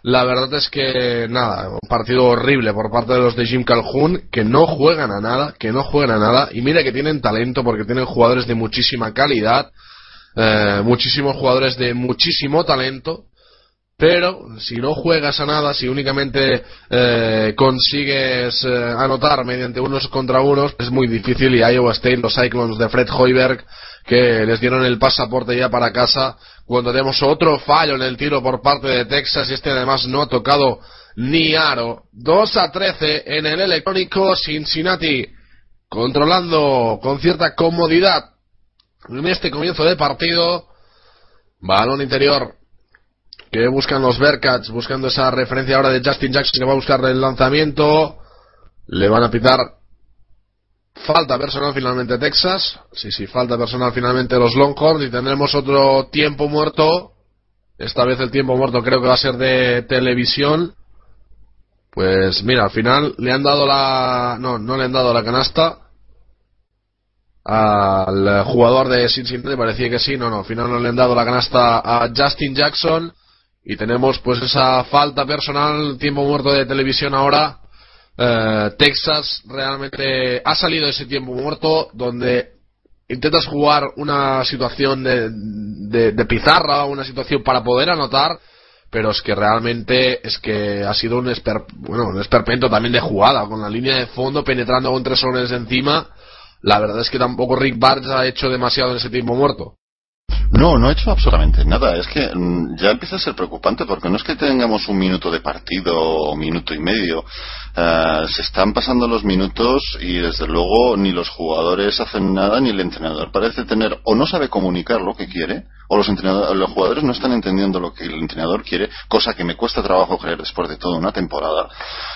La verdad es que, nada, un partido horrible por parte de los de Jim Calhoun, que no juegan a nada, que no juegan a nada, y mira que tienen talento porque tienen jugadores de muchísima calidad, muchísimos jugadores de muchísimo talento, pero si no juegas a nada, si únicamente eh, consigues eh, anotar mediante unos contra unos, es muy difícil y Iowa State, los Cyclones de Fred Hoiberg, que les dieron el pasaporte ya para casa, cuando tenemos otro fallo en el tiro por parte de Texas y este además no ha tocado ni aro. 2 a 13 en el electrónico Cincinnati, controlando con cierta comodidad en este comienzo de partido. Balón interior que buscan los Bearcats, buscando esa referencia ahora de Justin Jackson que va a buscar el lanzamiento. Le van a pitar falta personal finalmente Texas. Sí, sí, falta personal finalmente los Longhorns y tendremos otro tiempo muerto. Esta vez el tiempo muerto creo que va a ser de televisión. Pues mira, al final le han dado la... No, no le han dado la canasta al jugador de Cincinnati, parecía que sí, no, no, al final no le han dado la canasta a Justin Jackson y tenemos pues esa falta personal, tiempo muerto de televisión ahora. Eh, Texas realmente ha salido ese tiempo muerto donde intentas jugar una situación de, de, de pizarra, una situación para poder anotar, pero es que realmente es que ha sido un, esper, bueno, un esperpento también de jugada, con la línea de fondo penetrando con tres hombres encima. La verdad es que tampoco Rick Barnes ha hecho demasiado en ese tiempo muerto. No, no ha hecho absolutamente nada. Es que mm, ya empieza a ser preocupante porque no es que tengamos un minuto de partido o minuto y medio. Eh, se están pasando los minutos y desde luego ni los jugadores hacen nada ni el entrenador parece tener o no sabe comunicar lo que quiere o los, entrenadores, los jugadores no están entendiendo lo que el entrenador quiere, cosa que me cuesta trabajo creer después de toda una temporada,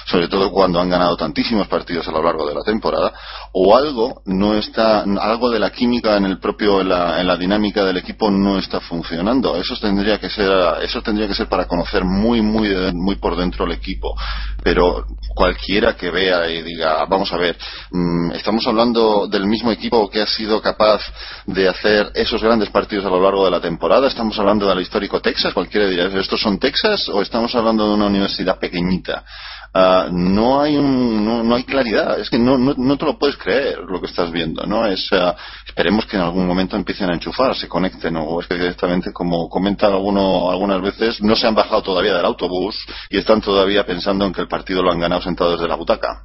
sobre todo cuando han ganado tantísimos partidos a lo largo de la temporada, o algo no está, algo de la química en el propio, en la, dinámica del equipo no está funcionando. Eso tendría que ser, eso tendría que ser para conocer muy, muy, muy por dentro el equipo. Pero cualquiera que vea y diga, vamos a ver, mmm, estamos hablando del mismo equipo que ha sido capaz de hacer esos grandes partidos a lo largo de la temporada, estamos hablando del histórico Texas, cualquiera dirá, ¿estos son Texas o estamos hablando de una universidad pequeñita? Uh, no hay un, no, hay claridad, es que no, no, no, te lo puedes creer lo que estás viendo, ¿no? Es, uh, esperemos que en algún momento empiecen a enchufar, se conecten, o es que directamente, como comenta alguno algunas veces, no se han bajado todavía del autobús y están todavía pensando en que el partido lo han ganado sentados desde la butaca.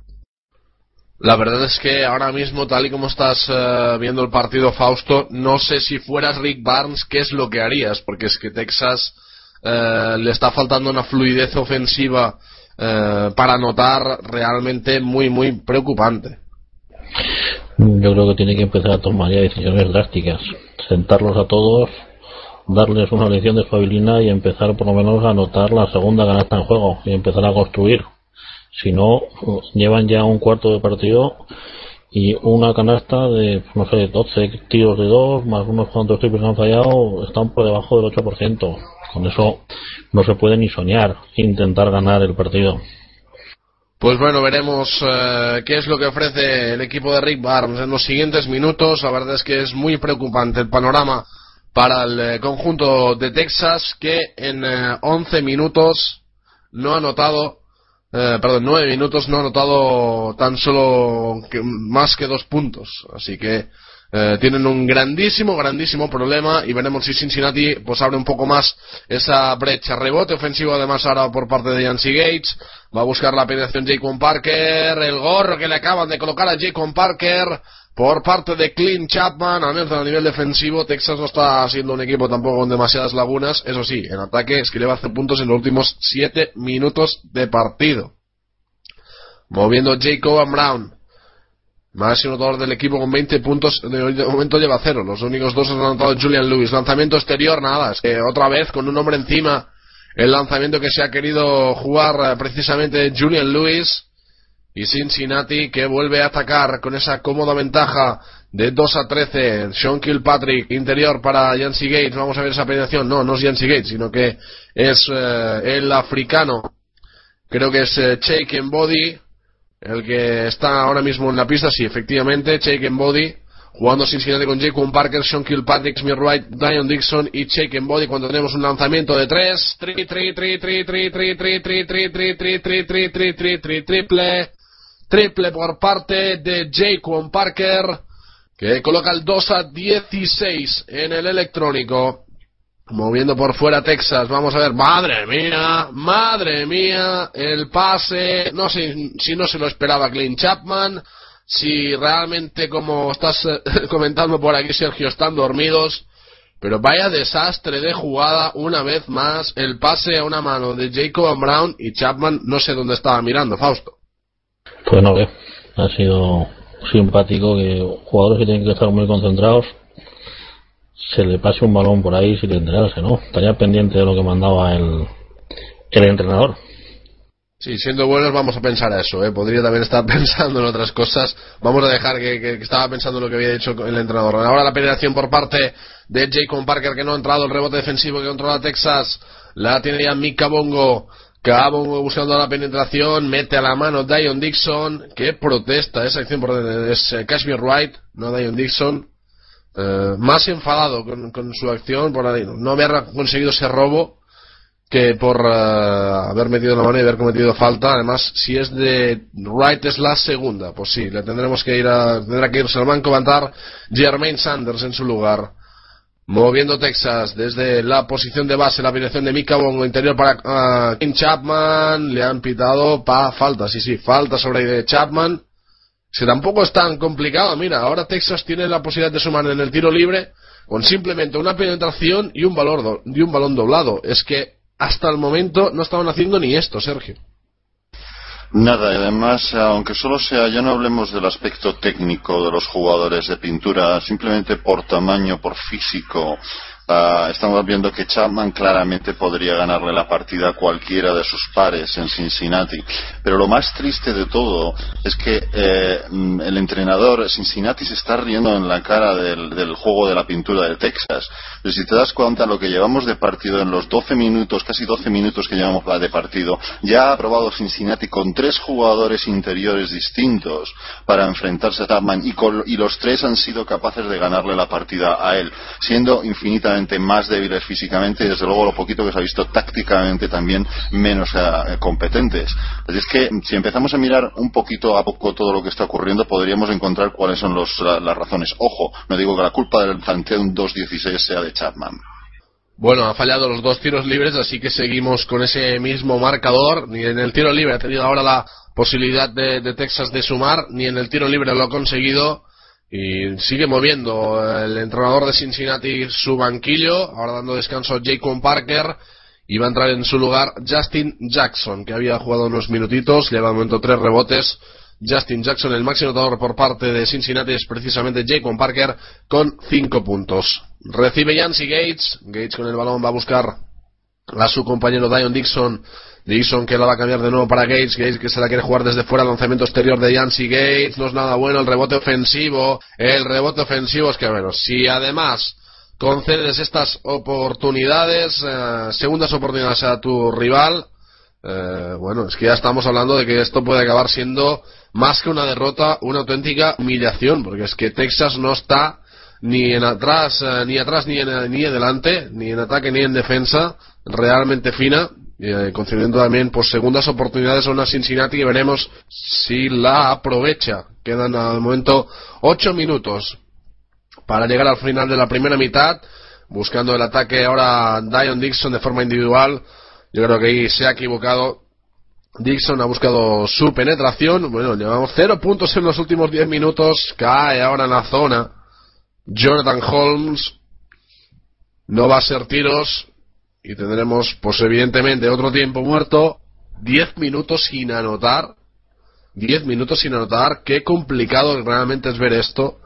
La verdad es que ahora mismo, tal y como estás uh, viendo el partido Fausto, no sé si fueras Rick Barnes, qué es lo que harías, porque es que Texas uh, le está faltando una fluidez ofensiva uh, para anotar realmente muy, muy preocupante. Yo creo que tiene que empezar a tomar ya decisiones drásticas, sentarlos a todos, darles una lección de estabilidad y empezar por lo menos a anotar la segunda canasta en juego y empezar a construir si no, llevan ya un cuarto de partido y una canasta de, no sé, 12 tiros de dos, más unos cuantos triples han fallado, están por debajo del 8%. Con eso no se puede ni soñar intentar ganar el partido. Pues bueno, veremos eh, qué es lo que ofrece el equipo de Rick Barnes en los siguientes minutos. La verdad es que es muy preocupante el panorama para el eh, conjunto de Texas, que en eh, 11 minutos no ha notado eh, perdón, nueve minutos no ha anotado tan solo más que dos puntos. Así que eh, tienen un grandísimo, grandísimo problema y veremos si Cincinnati pues abre un poco más esa brecha. Rebote ofensivo además ahora por parte de Yancy Gates. Va a buscar la penetración Jacob Parker. El gorro que le acaban de colocar a Jacob Parker por parte de Clint Chapman, al menos a nivel defensivo, Texas no está siendo un equipo tampoco con demasiadas lagunas. Eso sí, en ataque es que le va a hacer puntos en los últimos 7 minutos de partido. Moviendo Jacob Brown. Máximo anotador del equipo con 20 puntos. De momento lleva cero. Los únicos dos han anotado Julian Lewis. Lanzamiento exterior, nada. Que otra vez con un hombre encima. El lanzamiento que se ha querido jugar precisamente Julian Lewis y Cincinnati que vuelve a atacar con esa cómoda ventaja de 2 a 13. Sean Kilpatrick, interior para Yancy Gates. Vamos a ver esa penetración. No, no es Yancy Gates, sino que es el africano. Creo que es eh, Shake Body, el que está ahora mismo en la pista. Sí, efectivamente, Shake Body. Jugando Cincinnati con Jacob Parker, Sean Kilpatrick, Smith Wright, Dion Dixon y Shake Body cuando tenemos un lanzamiento de 3. Triple triple por parte de Jaquan Parker, que coloca el 2 a 16 en el electrónico. Moviendo por fuera Texas, vamos a ver, madre mía, madre mía, el pase, no sé si no se lo esperaba Clint Chapman, si realmente como estás comentando por aquí Sergio están dormidos, pero vaya desastre de jugada una vez más, el pase a una mano de Jacob Brown y Chapman no sé dónde estaba mirando, Fausto. Pues no, ha sido simpático que jugadores que tienen que estar muy concentrados se le pase un balón por ahí sin enterarse, ¿no? Estaría pendiente de lo que mandaba el, el entrenador. Sí, siendo buenos vamos a pensar a eso, ¿eh? Podría también estar pensando en otras cosas. Vamos a dejar que, que, estaba pensando en lo que había dicho el entrenador. Ahora la penetración por parte de Jacob Parker que no ha entrado, el rebote defensivo que controla Texas. La tiene ya Mika Bongo. Cabo buscando la penetración, mete a la mano Dion Dixon, que protesta esa acción por es eh, Kashmir Wright, no Dion Dixon, eh, más enfadado con, con, su acción por no haber conseguido ese robo que por eh, haber metido la mano y haber cometido falta. Además, si es de Wright es la segunda, pues sí, le tendremos que ir a, tendrá que irse al banco, levantar Jermaine Sanders en su lugar. Moviendo Texas desde la posición de base, la dirección de Mika Bongo, interior para King Chapman, le han pitado pa falta, sí, sí, falta sobre Chapman. Que tampoco es tan complicado, mira, ahora Texas tiene la posibilidad de sumar en el tiro libre con simplemente una penetración y un, valor y un balón doblado. Es que hasta el momento no estaban haciendo ni esto, Sergio. Nada, y además, aunque solo sea, ya no hablemos del aspecto técnico de los jugadores de pintura, simplemente por tamaño, por físico, Ah, estamos viendo que Chapman claramente podría ganarle la partida a cualquiera de sus pares en Cincinnati. Pero lo más triste de todo es que eh, mm, el entrenador Cincinnati se está riendo en la cara del, juego de la pintura de Texas. Pero si te das cuenta lo que llevamos de partido en los 12 minutos, casi 12 minutos que llevamos de partido, ya ha probado Cincinnati con tres jugadores interiores distintos para enfrentarse a Chapman y, y los tres han sido capaces de ganarle la partida a él, siendo infinitamente más débiles físicamente y desde luego lo poquito que se ha visto tácticamente también menos eh, competentes. Así es que si empezamos a mirar un poquito a poco todo lo que está ocurriendo podríamos encontrar cuáles son las razones. Ojo, no digo que la culpa del un 2-16 sea de Chapman. Bueno, ha fallado los dos tiros libres, así que seguimos con ese mismo marcador. Ni en el tiro libre ha tenido ahora la posibilidad de, de Texas de sumar, ni en el tiro libre lo ha conseguido. Y sigue moviendo el entrenador de Cincinnati su banquillo, ahora dando descanso a Jacob Parker. Y va a entrar en su lugar Justin Jackson, que había jugado unos minutitos, lleva de momento tres rebotes. Justin Jackson, el máximo anotador por parte de Cincinnati, es precisamente Jacob Parker con cinco puntos. Recibe Yancy Gates. Gates con el balón va a buscar a su compañero Dion Dixon Dixon que la va a cambiar de nuevo para Gates, Gates que se la quiere jugar desde fuera, lanzamiento exterior de Yancy Gates, no es nada bueno, el rebote ofensivo, el rebote ofensivo es que bueno, si además concedes estas oportunidades, eh, segundas oportunidades a tu rival, eh, bueno, es que ya estamos hablando de que esto puede acabar siendo más que una derrota, una auténtica humillación, porque es que Texas no está ni en atrás, eh, ni atrás ni en, ni adelante, ni en ataque ni en defensa, realmente fina, eh, concediendo también por segundas oportunidades a una Cincinnati y veremos si la aprovecha. Quedan al momento ocho minutos para llegar al final de la primera mitad, buscando el ataque ahora Dion Dixon de forma individual. Yo creo que ahí se ha equivocado. Dixon ha buscado su penetración. Bueno, llevamos cero puntos en los últimos diez minutos. Cae ahora en la zona. Jonathan Holmes. No va a ser tiros y tendremos, pues evidentemente, otro tiempo muerto, 10 minutos sin anotar, 10 minutos sin anotar, qué complicado realmente es ver esto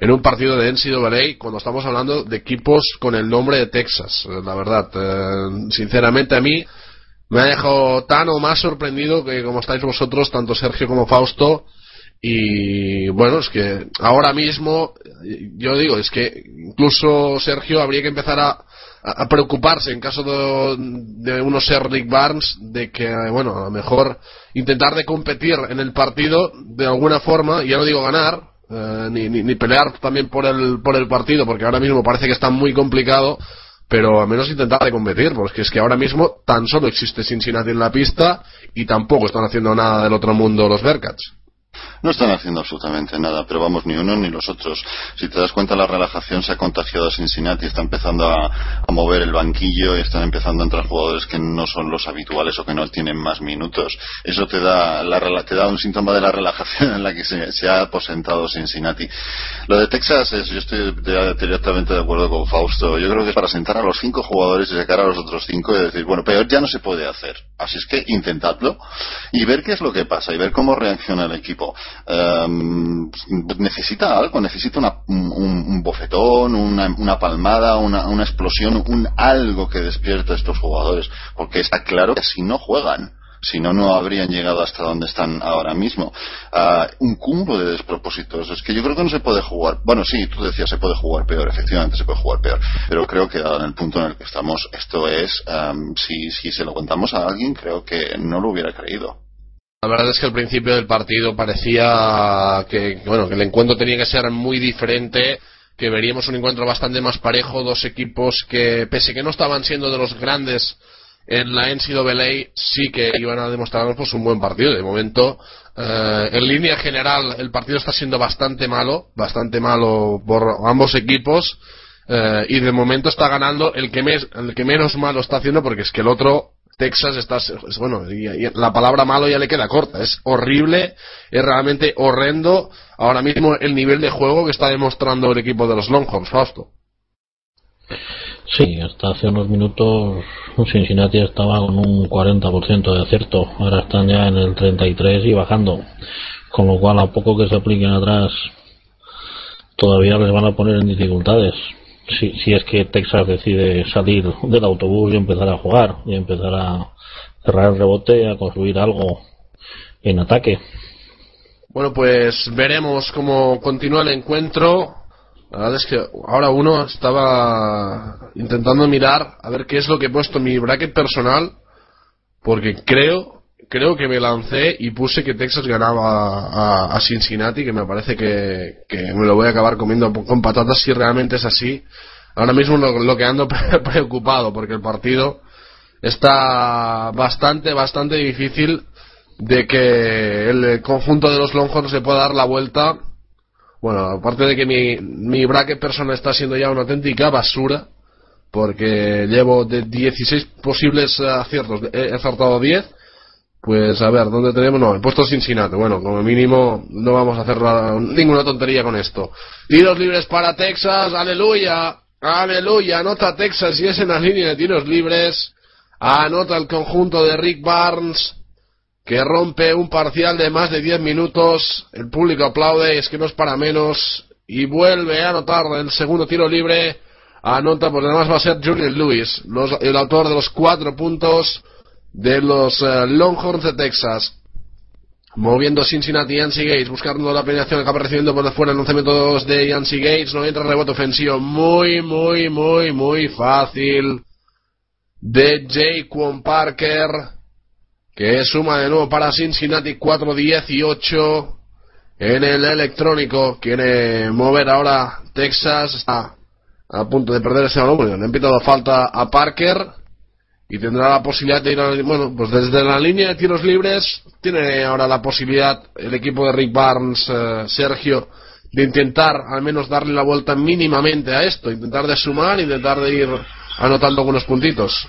en un partido de NCAA cuando estamos hablando de equipos con el nombre de Texas, eh, la verdad, eh, sinceramente a mí me ha dejado tan o más sorprendido que como estáis vosotros, tanto Sergio como Fausto, y bueno, es que ahora mismo, yo digo, es que incluso Sergio habría que empezar a, a, preocuparse en caso de, de uno ser Rick Barnes de que, bueno, a lo mejor intentar de competir en el partido de alguna forma, ya no digo ganar, eh, ni, ni, pelear también por el, por el partido, porque ahora mismo parece que está muy complicado, pero al menos intentar de competir, porque es que ahora mismo tan solo existe Cincinnati en la pista y tampoco están haciendo nada del otro mundo los Bearcats. No están haciendo absolutamente nada, pero vamos, ni uno ni los otros. Si te das cuenta, la relajación se ha contagiado a Cincinnati, está empezando a, mover el banquillo y están empezando a entrar jugadores que no son los habituales o que no tienen más minutos. Eso te da, la, te da un síntoma de la relajación en la que se, ha aposentado Cincinnati. Lo de Texas, es, yo estoy directamente de acuerdo con Fausto. Yo creo que para sentar a los cinco jugadores y sacar a los otros cinco y decir, bueno, peor ya no se puede hacer. Así es que intentadlo y ver qué es lo que pasa y ver cómo reacciona el equipo. Em, necesita algo, necesita un, bofetón, una, palmada, una, explosión, un algo que despierte a estos jugadores, porque está claro que si no juegan, si no, no habrían llegado hasta donde están ahora mismo. Ah, un cúmulo de despropósitos. Es que yo creo que no se puede jugar. Bueno, sí, tú decías se puede jugar peor, efectivamente se puede jugar peor. Pero creo que en el punto en el que estamos, esto es, em, si, si se lo contamos a alguien, creo que no lo hubiera creído. La verdad es que al principio del partido parecía que, bueno, que el encuentro tenía que ser muy diferente, que veríamos un encuentro bastante más parejo, dos equipos que, pese que no estaban siendo de los grandes en la NCAA sí que iban a demostrarnos pues un buen partido. De momento, eh, en línea general, el partido está siendo bastante malo, bastante malo por ambos equipos. eh, y de momento está ganando el que, el que menos malo está haciendo porque es que el otro Texas está es- bueno la palabra malo ya le queda corta. Es horrible es realmente horrendo ahora mismo el nivel de juego que está demostrando el equipo de los Longhorns Fausto. Sí, hasta hace unos minutos Cincinnati estaba con un 40% de acierto, ahora están ya en el 33 y bajando, con lo cual a poco que se apliquen atrás todavía les van a poner en dificultades. Si, si es que Texas decide salir del autobús y empezar a jugar y empezar a cerrar el rebote, a construir algo en ataque. Bueno, pues veremos cómo continúa el encuentro. La verdad es que ahora uno estaba intentando mirar a ver qué es lo que he puesto en mi bracket personal, porque creo, creo que me lancé y puse que Texas ganaba a, Cincinnati, que me parece que, que me lo voy a acabar comiendo con patatas si realmente es así. Ahora mismo lo, que ando preocupado, porque el partido está bastante, bastante difícil de que el conjunto de los Longhorns se pueda dar la vuelta. Bueno, aparte de que mi, mi bracket personal está siendo ya una auténtica basura, porque llevo de 16 posibles aciertos, he acertado 10. Pues a ver, ¿dónde tenemos? No, he puesto Cincinnati. Bueno, como mínimo no vamos a hacer ninguna tontería con esto. Tiros libres para Texas, aleluya, aleluya, anota Texas y es en la línea de tiros libres. Anota el conjunto de Rick Barnes que rompe un parcial de más de 10 minutos. El público aplaude, es que no es para menos. Y vuelve a anotar el segundo tiro libre. Anota, pues además va a ser Julian Lewis, los- el autor de los cuatro puntos de los eh, Longhorns de Texas. Moviendo Cincinnati Yancey Gates, buscando la penetración, acaba recibiendo por fuera el lanzamiento 2 de Yancey Gates, no entra rebote ofensivo, muy, muy, muy, muy fácil de Jaquan Parker, que suma de nuevo para Cincinnati 4-18 en el electrónico. Quiere mover ahora Texas, está a punto de perder ese balón, le han pitado falta a Parker y tendrá la posibilidad de ir a, bueno pues desde la línea de tiros libres tiene ahora la posibilidad el equipo de Rick Barnes eh, Sergio de intentar al menos darle la vuelta mínimamente a esto intentar de sumar intentar de ir anotando algunos puntitos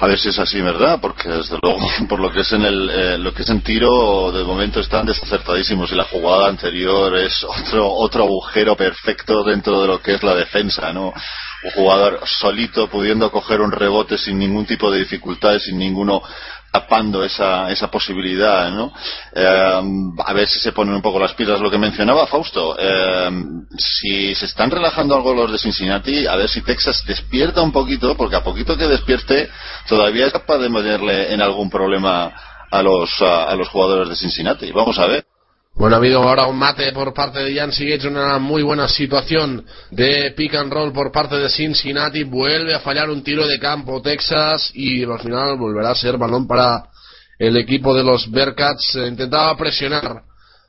A ver si es así, ¿verdad? Porque desde luego, por lo que es en el, eh, lo que es en tiro, de momento están desacertadísimos y la jugada anterior es otro otro agujero perfecto dentro de lo que es la defensa, ¿no? Un jugador solito pudiendo coger un rebote sin ningún tipo de dificultades, sin ninguno tapando esa, esa posibilidad, ¿no? Eh, a ver si se ponen un poco las pilas lo que mencionaba Fausto. Eh, si se están relajando algo los de Cincinnati, a ver si Texas despierta un poquito, porque a poquito que despierte, todavía es capaz de meterle en algún problema a los, a, a los jugadores de Cincinnati. Vamos a ver. Bueno, ha habido ahora un mate por parte de Yancey Gates, una muy buena situación de pick and roll por parte de Cincinnati. Vuelve a fallar un tiro de campo Texas y al final volverá a ser balón para el equipo de los Bearcats. Eh, Intentaba presionar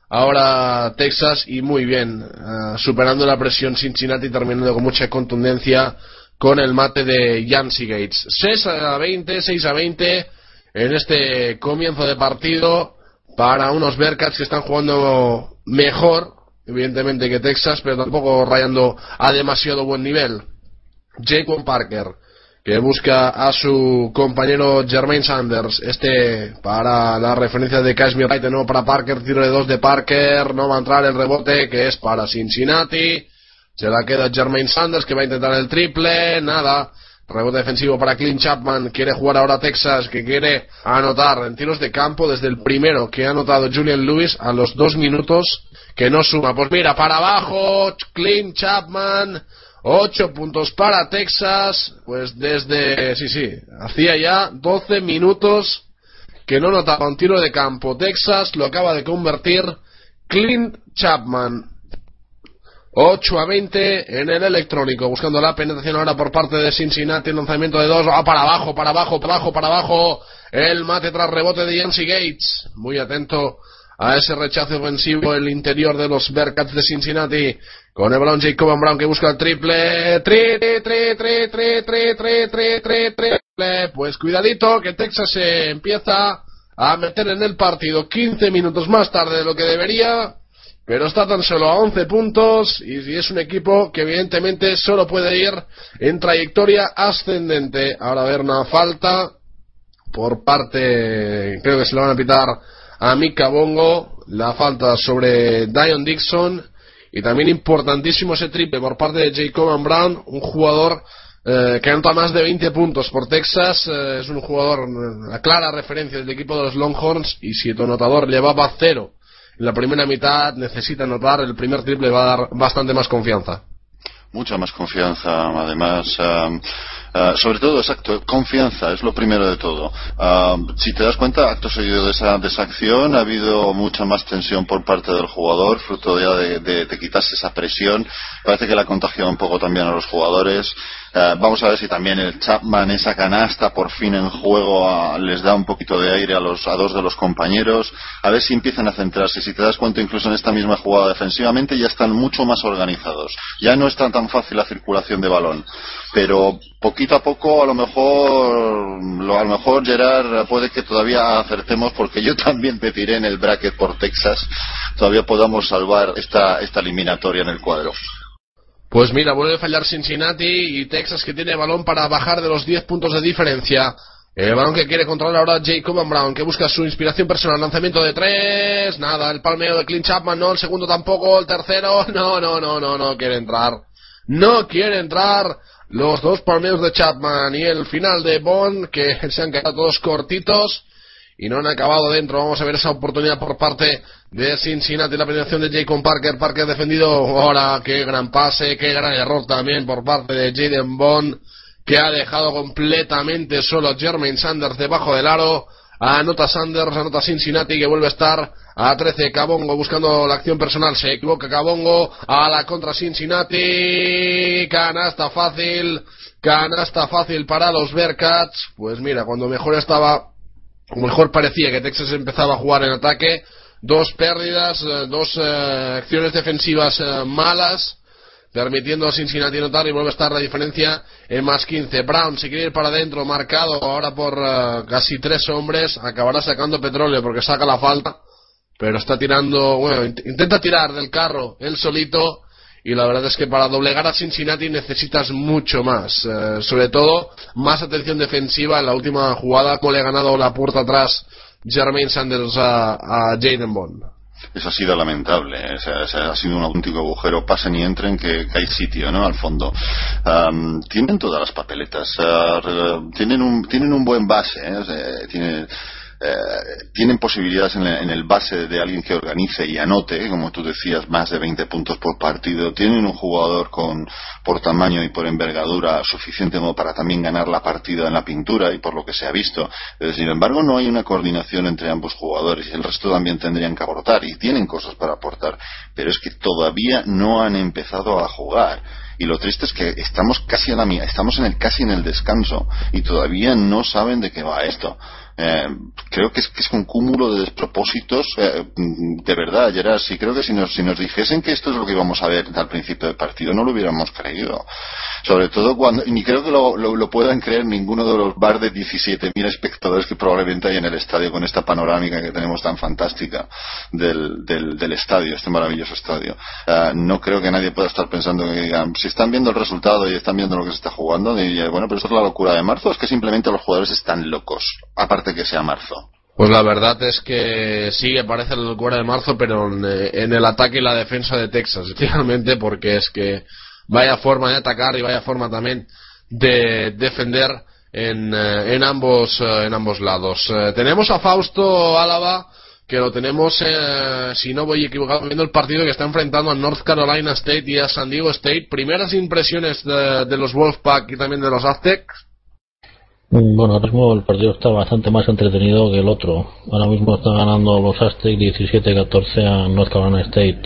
ahora Texas y muy bien, eh, superando la presión Cincinnati, terminando con mucha contundencia con el mate de Yancey Gates. 6 a 20, 6 a 20 en este comienzo de partido para unos Bearcats que están jugando mejor, evidentemente, que Texas, pero tampoco rayando a demasiado buen nivel. Jaquan Parker, que busca a su compañero Jermaine Sanders. Este para la referencia de de nuevo para Parker, tiro de dos de Parker, no va a entrar el rebote, que es para Cincinnati. Se la queda Jermaine Sanders, que va a intentar el triple, nada. Rebote defensivo para Clint Chapman. Quiere jugar ahora Texas, que quiere anotar en tiros de campo desde el primero que ha anotado Julian Lewis a los dos minutos que no suma. Pues mira, para abajo, Clint Chapman. Ocho puntos para Texas. Pues desde, sí, sí, hacía ya 12 minutos que no notaba un tiro de campo. Texas lo acaba de convertir Clint Chapman. 8 a 20 en el electrónico, buscando la penetración ahora por parte de Cincinnati, el lanzamiento de dos, va para abajo, para abajo, para abajo, para abajo, el mate tras rebote de Yancy Gates, muy atento a ese rechazo ofensivo el interior de los Bearcats de Cincinnati, con el balón Jacob Brown que busca el triple, triple, triple, triple, triple, triple, triple, pues cuidadito que Texas se empieza a meter en el partido 15 minutos más tarde de lo que debería, pero está tan solo a 11 puntos y es un equipo que evidentemente solo puede ir en trayectoria ascendente. Ahora a ver una falta por parte, creo que se lo van a pitar a Mika Bongo, la falta sobre Dion Dixon. Y también importantísimo ese triple por parte de Jacob Brown, un jugador eh, que anota más de 20 puntos por Texas, eh, es un jugador, la clara referencia del equipo de los Longhorns y si tu anotador llevaba cero la primera mitad necesita anotar, el primer triple va a dar bastante más confianza. Mucha más confianza, además. Um, uh, sobre todo, exacto, confianza es lo primero de todo. Um, si te das cuenta, acto seguido de esa, de esa acción, ha habido mucha más tensión por parte del jugador, fruto de, de, de quitarse esa presión. Parece que la contagiado un poco también a los jugadores. Eh, vamos a ver si también el Chapman, esa canasta por fin en juego, les da un poquito de aire a, los, a dos de los compañeros. A ver si empiezan a centrarse. Si te das cuenta, incluso en esta misma jugada defensivamente, ya están mucho más organizados. Ya no está tan fácil la circulación de balón. Pero poquito a poco, a lo mejor, a lo mejor Gerard puede que todavía acertemos, porque yo también me tiré en el bracket por Texas. Todavía podamos salvar esta, esta eliminatoria en el cuadro. Pues mira, vuelve a fallar Cincinnati y Texas que tiene balón para bajar de los 10 puntos de diferencia. El balón que quiere controlar ahora Jacob Brown, que busca su inspiración personal. Lanzamiento de tres. Nada, el palmeo de Clint Chapman, no. El segundo tampoco. El tercero, no, no, no, no, no quiere entrar. No quiere entrar. Los dos palmeos de Chapman y el final de Bond, que se han quedado todos cortitos y no han acabado dentro. Vamos a ver esa oportunidad por parte de Cincinnati, la penetración de Jacob Parker. Parker defendido. Ahora, qué gran pase, qué gran error también por parte de Jaden Bond, que ha dejado completamente solo a Jermaine Sanders debajo del aro. Anota Sanders, anota Cincinnati que vuelve a estar a 13. Cabongo buscando la acción personal. Se equivoca Cabongo a la contra Cincinnati. Canasta fácil. Canasta fácil para los Bearcats. Pues mira, cuando mejor estaba mejor parecía que Texas empezaba a jugar en ataque. Dos pérdidas, eh, dos eh, acciones defensivas eh, malas, permitiendo a Cincinnati anotar y vuelve a estar la diferencia en más 15. Brown, si quiere ir para adentro, marcado ahora por casi tres hombres, acabará sacando petróleo porque saca la falta, pero está tirando, bueno, intenta tirar del carro él solito y la verdad es que para doblegar a Cincinnati necesitas mucho más, eh, sobre todo más atención defensiva en la última jugada, como le ha ganado la puerta atrás Jermaine Sanders a, Jaden Bond. Eso ha sido lamentable, ¿eh? ha sido un auténtico agujero. Pasen y entren que, hay sitio, ¿no? Al fondo. tienen todas las papeletas, eh, tienen, un, tienen un buen base, ¿eh? tienen, eh, tienen posibilidades en el, base de alguien que organice y anote, como tú decías, más de 20 puntos por partido. Tienen un jugador con, por tamaño y por envergadura suficiente como para también ganar la partida en la pintura y por lo que se ha visto. sin embargo, no hay una coordinación entre ambos jugadores y el resto también tendrían que aportar y tienen cosas para aportar, pero es que todavía no han empezado a jugar y lo triste es que estamos casi a la estamos en el casi en el descanso y todavía no saben de qué va esto. Eh, creo que es, que es un cúmulo de despropósitos eh, de verdad, Gerard. Sí, creo que si nos, dijesen que esto es lo que íbamos a ver al principio del partido, no lo hubiéramos creído. Sobre todo cuando, ni creo que lo, puedan creer ninguno de los bar de 17.000 espectadores que probablemente hay en el estadio con esta panorámica que tenemos tan fantástica del estadio, este maravilloso estadio. Eh, no creo que nadie pueda estar pensando que digan, si están viendo el resultado y están viendo lo que se está jugando, diría, bueno, pero esto es la locura de marzo, es que simplemente los jugadores están locos. Aparte que sea marzo. Pues la verdad es que sí, parece la locura de marzo, pero en, el ataque y la defensa de Texas, especialmente porque es que vaya forma de atacar y vaya forma también de defender en, eh, en ambos, eh, en ambos lados. Eh, tenemos a Fausto Álava, que lo tenemos, si no voy equivocado, viendo el partido que está enfrentando a North Carolina State y a San Diego State. Primeras impresiones de los Wolfpack y también de los Aztecs. Mm, bueno, ahora mismo el partido está bastante más entretenido que el otro. Ahora mismo están ganando los Aztecs 17-14 a North Carolina State.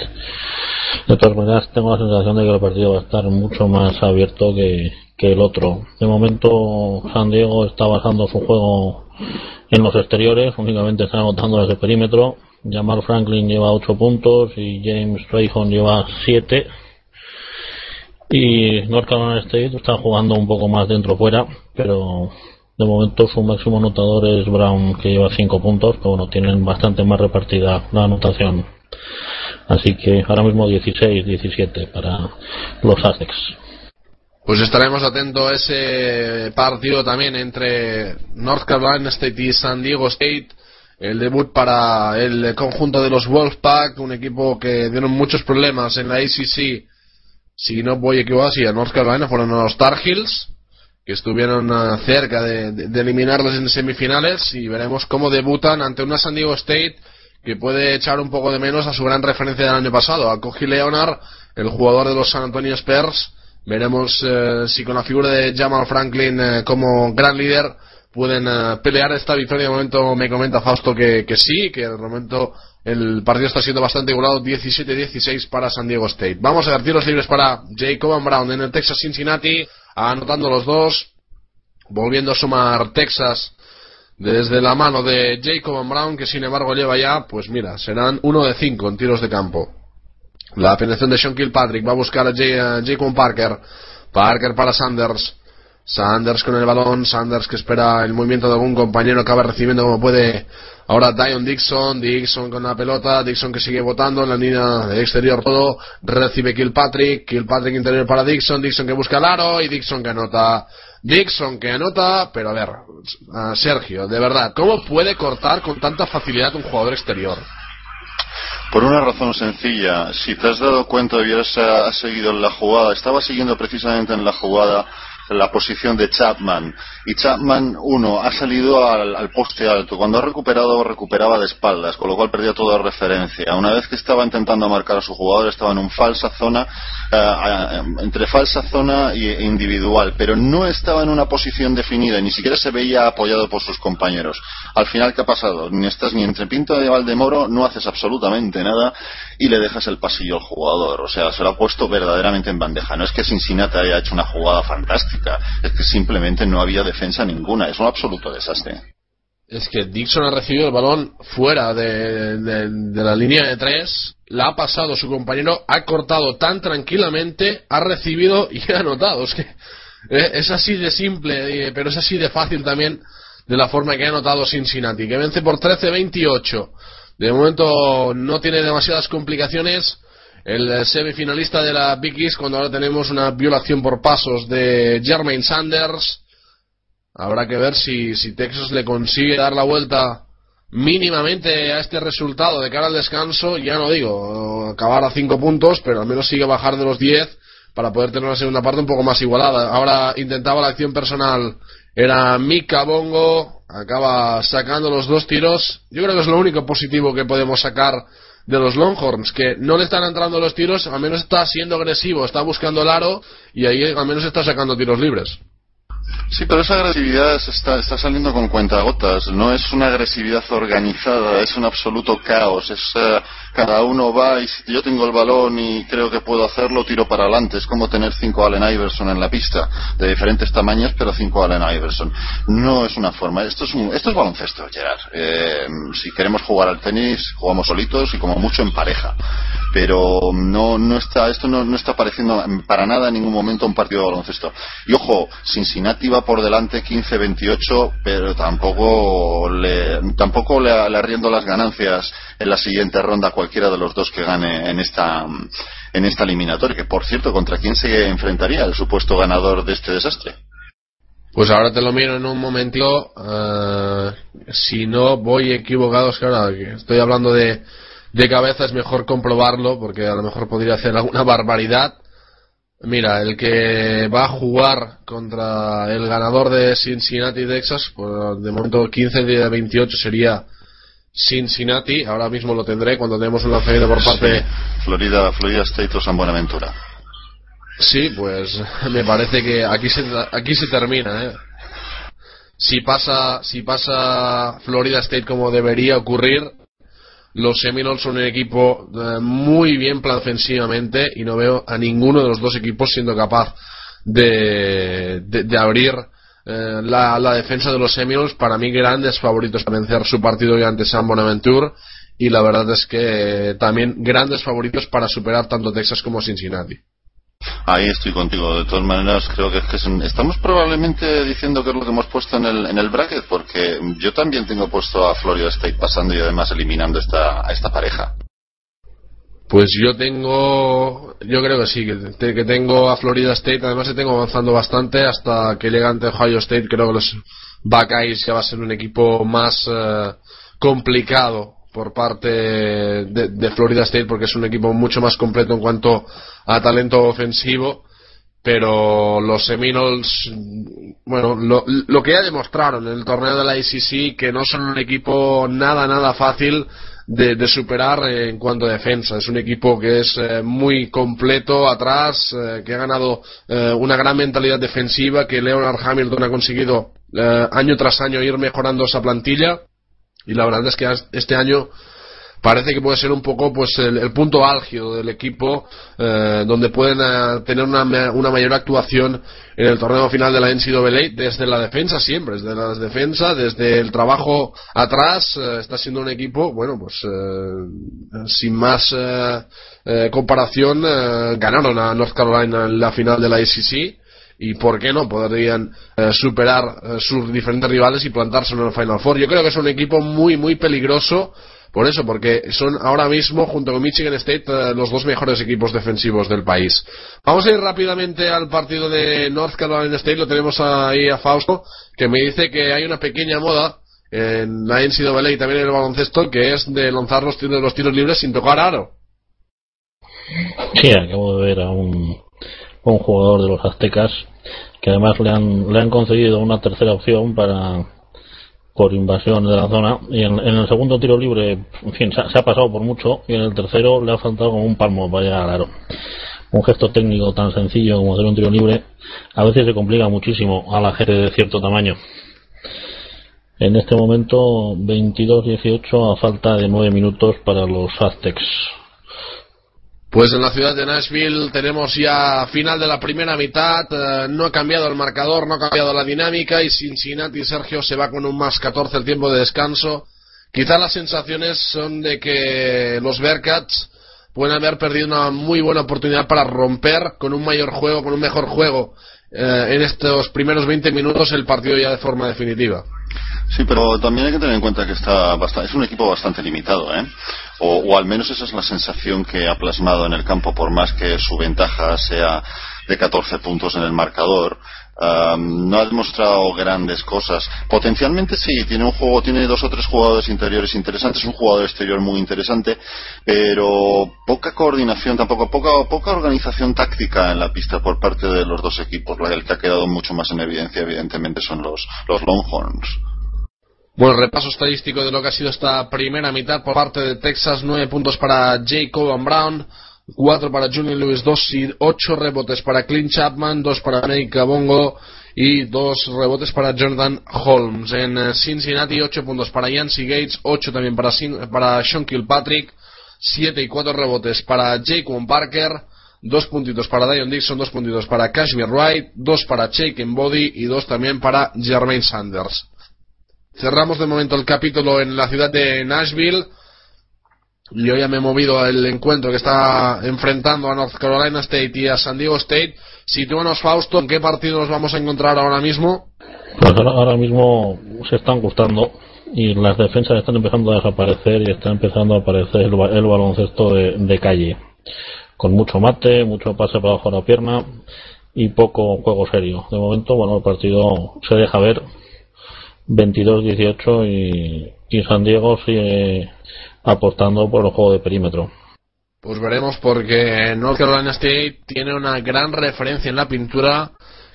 De todas maneras, tengo la sensación de que el partido va a estar mucho más abierto que, que el otro. De momento, San Diego está basando su juego en los exteriores, únicamente está anotando desde el perímetro. Jamal Franklin lleva 8 puntos y James Rayhon lleva 7. Y North Carolina State está jugando un poco más dentro fuera, pero de momento su máximo anotador es Brown, que lleva 5 puntos, pero bueno, tienen bastante más repartida la anotación. Así que ahora mismo 16-17 para los Aztecs. Pues estaremos atentos a ese partido también entre North Carolina State y San Diego State. El debut para el conjunto de los Wolfpack, un equipo que dieron muchos problemas en la ACC. Si no voy equivocado, sí, a North Carolina fueron los Tar Heels que estuvieron uh, cerca de, de, eliminarlos en semifinales y veremos cómo debutan ante una San Diego State que puede echar un poco de menos a su gran referencia del año pasado, a Kogi Leonard, el jugador de los San Antonio Spurs. Veremos uh, si con la figura de Jamal Franklin uh, como gran líder pueden pelear esta victoria. De momento me comenta Fausto que, sí, que de momento el partido está siendo bastante igualado 17-16 para San Diego State. Vamos a ver tiros libres para Jacob Brown en el Texas Cincinnati anotando los dos, volviendo a sumar Texas desde la mano de Jacob Brown, que sin embargo lleva ya, pues mira, serán uno de cinco en tiros de campo. La penetración de Sean Kilpatrick va a buscar a, Jacob Parker. Parker para Sanders. Sanders con el balón. Sanders que espera el movimiento de algún compañero. Acaba recibiendo como puede Ahora Dion Dixon, Dixon con la pelota, Dixon que sigue votando en la línea exterior todo, recibe Kilpatrick, Kilpatrick interior para Dixon, Dixon que busca el aro y Dixon que anota. Dixon que anota, pero a ver, Sergio, de verdad, ¿cómo puede cortar con tanta facilidad un jugador exterior? Por una razón sencilla, si te has dado cuenta has seguido en la jugada, estaba siguiendo precisamente en la jugada la posición de Chapman. Y Chapman, uno, ha salido al, al, poste alto. Cuando ha recuperado, recuperaba de espaldas, con lo cual perdía toda referencia. Una vez que estaba intentando marcar a su jugador, estaba en un falsa zona, eh, entre falsa zona e individual, pero no estaba en una posición definida, ni siquiera se veía apoyado por sus compañeros. Al final, ¿qué ha pasado? Ni estás ni entre Pinto de Valdemoro, no haces absolutamente nada y le dejas el pasillo al jugador. O sea, se lo ha puesto verdaderamente en bandeja. No es que Cincinnati haya hecho una jugada fantástica es que simplemente no había defensa ninguna. Es un absoluto desastre. Es que Dixon ha recibido el balón fuera de, la línea de tres, la ha pasado su compañero, ha cortado tan tranquilamente, ha recibido y ha anotado. Es que es así de simple, pero es así de fácil también de la forma que ha anotado Cincinnati, que vence por 13-28. De momento no tiene demasiadas complicaciones el semifinalista de la Big cuando ahora tenemos una violación por pasos de Jermaine Sanders. Habrá que ver si, si Texas le consigue dar la vuelta mínimamente a este resultado de cara al descanso. Ya no digo acabar a 5 puntos, pero al menos sigue bajar de los 10 para poder tener una segunda parte un poco más igualada. Ahora intentaba la acción personal. Era Mika Bongo. Acaba sacando los dos tiros. Yo creo que es lo único positivo que podemos sacar de los Longhorns, que no le están entrando los tiros, al menos está siendo agresivo, está buscando el aro y ahí al menos está sacando tiros libres. Sí, pero esa agresividad está, está saliendo con cuentagotas, no es una agresividad organizada, es un absoluto caos, es uh, cada uno va y yo tengo el balón y creo que puedo hacerlo, tiro para adelante, es como tener cinco Allen Iverson en la pista, de diferentes tamaños, pero cinco Allen Iverson. No es una forma, esto es, un, esto es baloncesto, Gerard. Eh, si queremos jugar al tenis, jugamos solitos y como mucho en pareja, pero no, no está, esto no, está pareciendo para nada en ningún momento un partido de baloncesto. Y ojo, Cincinnati va por delante 15-28, pero tampoco le, tampoco le, le arriendo las ganancias en la siguiente ronda cualquiera de los dos que gane en esta, en esta eliminatoria. Que por cierto, ¿contra quién se enfrentaría el supuesto ganador de este desastre? Pues ahora te lo miro en un momentito. Uh, si no voy equivocado, es que ahora estoy hablando de, de cabeza es mejor comprobarlo porque a lo mejor podría hacer alguna barbaridad. Mira, el que va a jugar contra el ganador de Cincinnati Texas, pues de momento 15 de 28 sería Cincinnati. Ahora mismo lo tendré cuando tenemos un lanzamiento por parte. Sí. Florida, Florida State o San Buenaventura. Sí, pues me parece que aquí se, aquí se termina, ¿eh? Si pasa, si pasa Florida State como debería ocurrir, los Seminoles son un equipo eh, muy bien plan ofensivamente y no veo a ninguno de los dos equipos siendo capaz de, de, de abrir eh, la, defensa de los Seminoles. Para mí, grandes favoritos a vencer su partido ante San Bonaventure. y la verdad es que también grandes favoritos para superar tanto Texas como Cincinnati. Ahí estoy contigo. De todas maneras, creo que, es que estamos probablemente diciendo que es lo que hemos puesto en el, en el bracket, porque yo también tengo puesto a Florida State pasando y además eliminando esta, a esta pareja. Pues yo tengo, yo creo que sí, que, tengo a Florida State, además tengo avanzando bastante hasta que llegue ante Ohio State, creo que los Buckeyes ya va a ser un equipo más eh, complicado por parte de, Florida State porque es un equipo mucho más completo en cuanto a talento ofensivo. Pero los Seminoles bueno lo, lo, que ya demostraron en el torneo de la ICC que no son un equipo nada nada fácil de, superar en cuanto a defensa. Es un equipo que es eh, muy completo atrás eh, que ha ganado eh, una gran mentalidad defensiva que Leonard Hamilton ha conseguido año tras año ir mejorando esa plantilla. Y la verdad es que este año parece que puede ser un poco pues el, punto álgido del equipo eh, donde pueden eh, tener una, una, mayor actuación en el torneo final de la NCAA desde la defensa siempre desde la defensa desde el trabajo atrás eh, está siendo un equipo bueno pues sin más comparación ganaron a North Carolina en la final de la ACC y por qué no podrían eh, superar eh, sus diferentes rivales y plantarse en el Final Four. Yo creo que es un equipo muy, muy peligroso por eso, porque son ahora mismo, junto con Michigan State, eh, los dos mejores equipos defensivos del país. Vamos a ir rápidamente al partido de North Carolina State. Lo tenemos ahí a Fausto, que me dice que hay una pequeña moda en la NCAA y también en el baloncesto, que es de lanzar los tiros, los tiros libres sin tocar aro. Sí, acabo de ver a un jugador de los aztecas que además le han, le han concedido una tercera opción para por invasión de la zona. Y en, el segundo tiro libre en fin se, ha pasado por mucho. Y en el tercero le ha faltado como un palmo para llegar al aro. Un gesto técnico tan sencillo como hacer un tiro libre a veces se complica muchísimo a la gente de cierto tamaño. En este momento 22-18 a falta de 9 minutos para los Aztecs pues en la ciudad de Nashville tenemos ya final de la primera mitad, eh, no ha cambiado el marcador, no ha cambiado la dinámica y Cincinnati Sergio se va con un más 14 el tiempo de descanso. Quizá las sensaciones son de que los Bearcats pueden haber perdido una muy buena oportunidad para romper con un mayor juego, con un mejor juego eh, en estos primeros 20 minutos el partido ya de forma definitiva. Sí, pero también hay que tener en cuenta que está es un equipo bastante limitado, ¿eh? O, al menos esa es la sensación que ha plasmado en el campo, por más que su ventaja sea de 14 puntos en el marcador. no ha demostrado grandes cosas. Potencialmente sí, tiene un juego, tiene dos o tres jugadores interiores interesantes, un jugador exterior muy interesante, pero poca coordinación, tampoco poca, poca organización táctica en la pista por parte de los dos equipos. La que ha quedado mucho más en evidencia, evidentemente, son los Longhorns. Bueno, repaso estadístico de lo que ha sido esta primera mitad por parte de Texas, nueve puntos para Jacob Brown, cuatro para Julian Lewis, dos y ocho rebotes para Clint Chapman, dos para Nate Bongo y dos rebotes para Jordan Holmes. En eh, Cincinnati, ocho puntos para Yancy Gates, ocho también para, Sean Kilpatrick, siete y cuatro rebotes para Jacob Parker, dos puntitos para Dion Dixon, dos puntitos para Kashmir Wright, dos para Jake Body y dos también para Jermaine Sanders. Cerramos de momento el capítulo en la ciudad de Nashville. Yo ya me he movido el encuentro que está enfrentando a North Carolina State y a San Diego State. Sitúanos, Fausto, ¿en qué partido nos vamos a encontrar ahora mismo? Pues ahora, mismo se están gustando y las defensas están empezando a desaparecer y está empezando a aparecer el, baloncesto de, de, calle. Con mucho mate, mucho pase para abajo de la pierna y poco juego serio. De momento, bueno, el partido se deja ver 22-18 y, y San Diego sigue apostando por el juego de perímetro. Pues veremos porque North Carolina State tiene una gran referencia en la pintura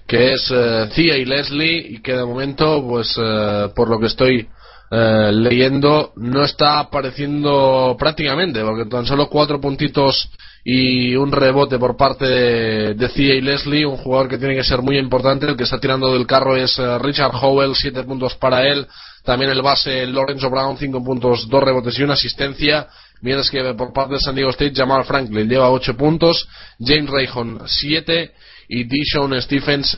que es uh, y Leslie y que de momento pues eh, por lo que estoy eh, leyendo no está apareciendo prácticamente porque tan solo cuatro puntitos y un rebote por parte de, de y Leslie, un jugador que tiene que ser muy importante. El que está tirando del carro es eh, Richard Howell, siete puntos para él. También el base Lorenzo Brown, cinco puntos, dos rebotes y una asistencia. Mientras que por parte de San Diego State, Jamal Franklin lleva ocho puntos, James Rayhon siete y Dishon Stephens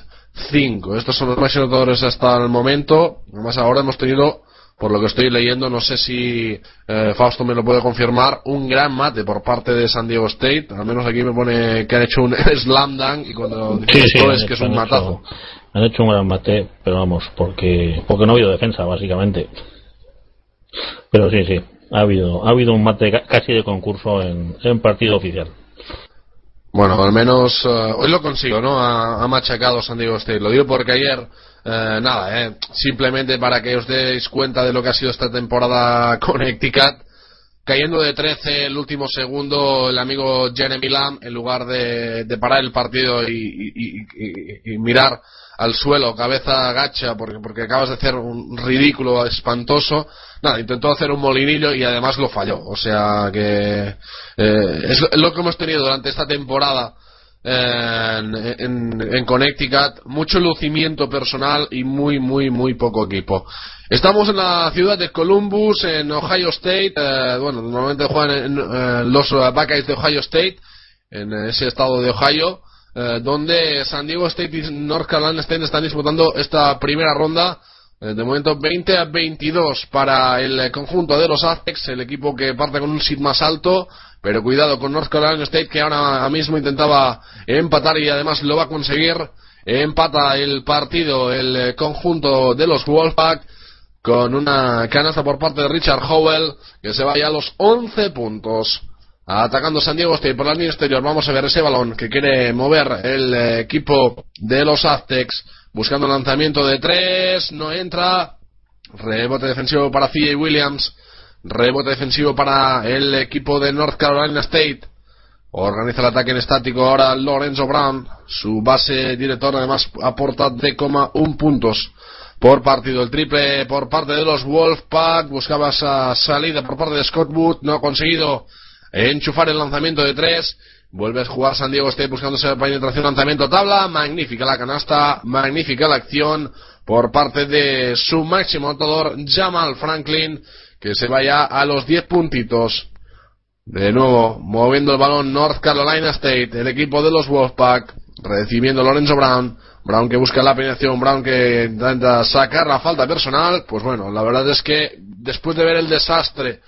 cinco. Estos son los más anotadores hasta el momento. Además ahora hemos tenido por lo que estoy leyendo, no sé si eh, Fausto me lo puede confirmar, un gran mate por parte de San Diego State. Al menos aquí me pone que han hecho un slam dunk y cuando Sí, dices es que es un han matazo. hecho- han hecho un gran mate, pero vamos, porque porque no ha habido defensa, básicamente. Pero sí, sí, ha habido ha habido un mate ca- casi de concurso en, en partido oficial. Bueno, al menos eh, hoy lo consigo, ¿no? Ha, ha machacado San Diego State. Lo digo porque ayer, eh, nada, eh, simplemente para que os deis cuenta de lo que ha sido esta temporada con Connecticut, cayendo de 13 el último segundo el amigo Jeremy Lamb, en lugar de, parar el partido y, mirar al suelo, cabeza gacha, porque, porque acabas de hacer un ridículo espantoso. Nada, intentó hacer un molinillo y además lo falló. O sea que eh, es lo- que hemos tenido durante esta temporada en, en- Connecticut. Mucho lucimiento personal y muy, muy, muy poco equipo. Estamos en la ciudad de Columbus, en Ohio State. eh, bueno, normalmente juegan en, eh, los eh, Buckeyes de Ohio State, en ese estado de Ohio, eh, donde San Diego State y North Carolina State están disputando esta primera ronda. de momento 20 a 22 para el conjunto de los Aztecs, el equipo que parte con un seed más alto, pero cuidado con North Carolina State que ahora mismo intentaba empatar y además lo va a conseguir. Empata el partido el eh, conjunto de los Wolfpack con una canasta por parte de Richard Howell que se vaya a los 11 puntos. Atacando San Diego State por la línea exterior. Vamos a ver ese balón que quiere mover el eh, equipo de los Aztecs. Buscando lanzamiento de tres. No entra. Rebote defensivo para CJ Williams. Rebote defensivo para el equipo de North Carolina State. Organiza el ataque en estático ahora Lorenzo Brown. Su base director además aporta 3,1 puntos por partido. El triple por parte de los Wolfpack. Buscaba esa salida por parte de Scott Wood. No ha conseguido enchufar el lanzamiento de tres. Vuelve a jugar San Diego State buscando esa penetración, lanzamiento, tabla. Magnífica la canasta, magnífica la acción por parte de su máximo anotador Jamal Franklin, que se vaya a los 10 puntitos. De nuevo, moviendo el balón North Carolina State, el equipo de los Wolfpack, recibiendo Lorenzo Brown. Brown que busca la penetración, Brown que intenta sacar la falta personal. Pues bueno, la verdad es que después de ver el desastre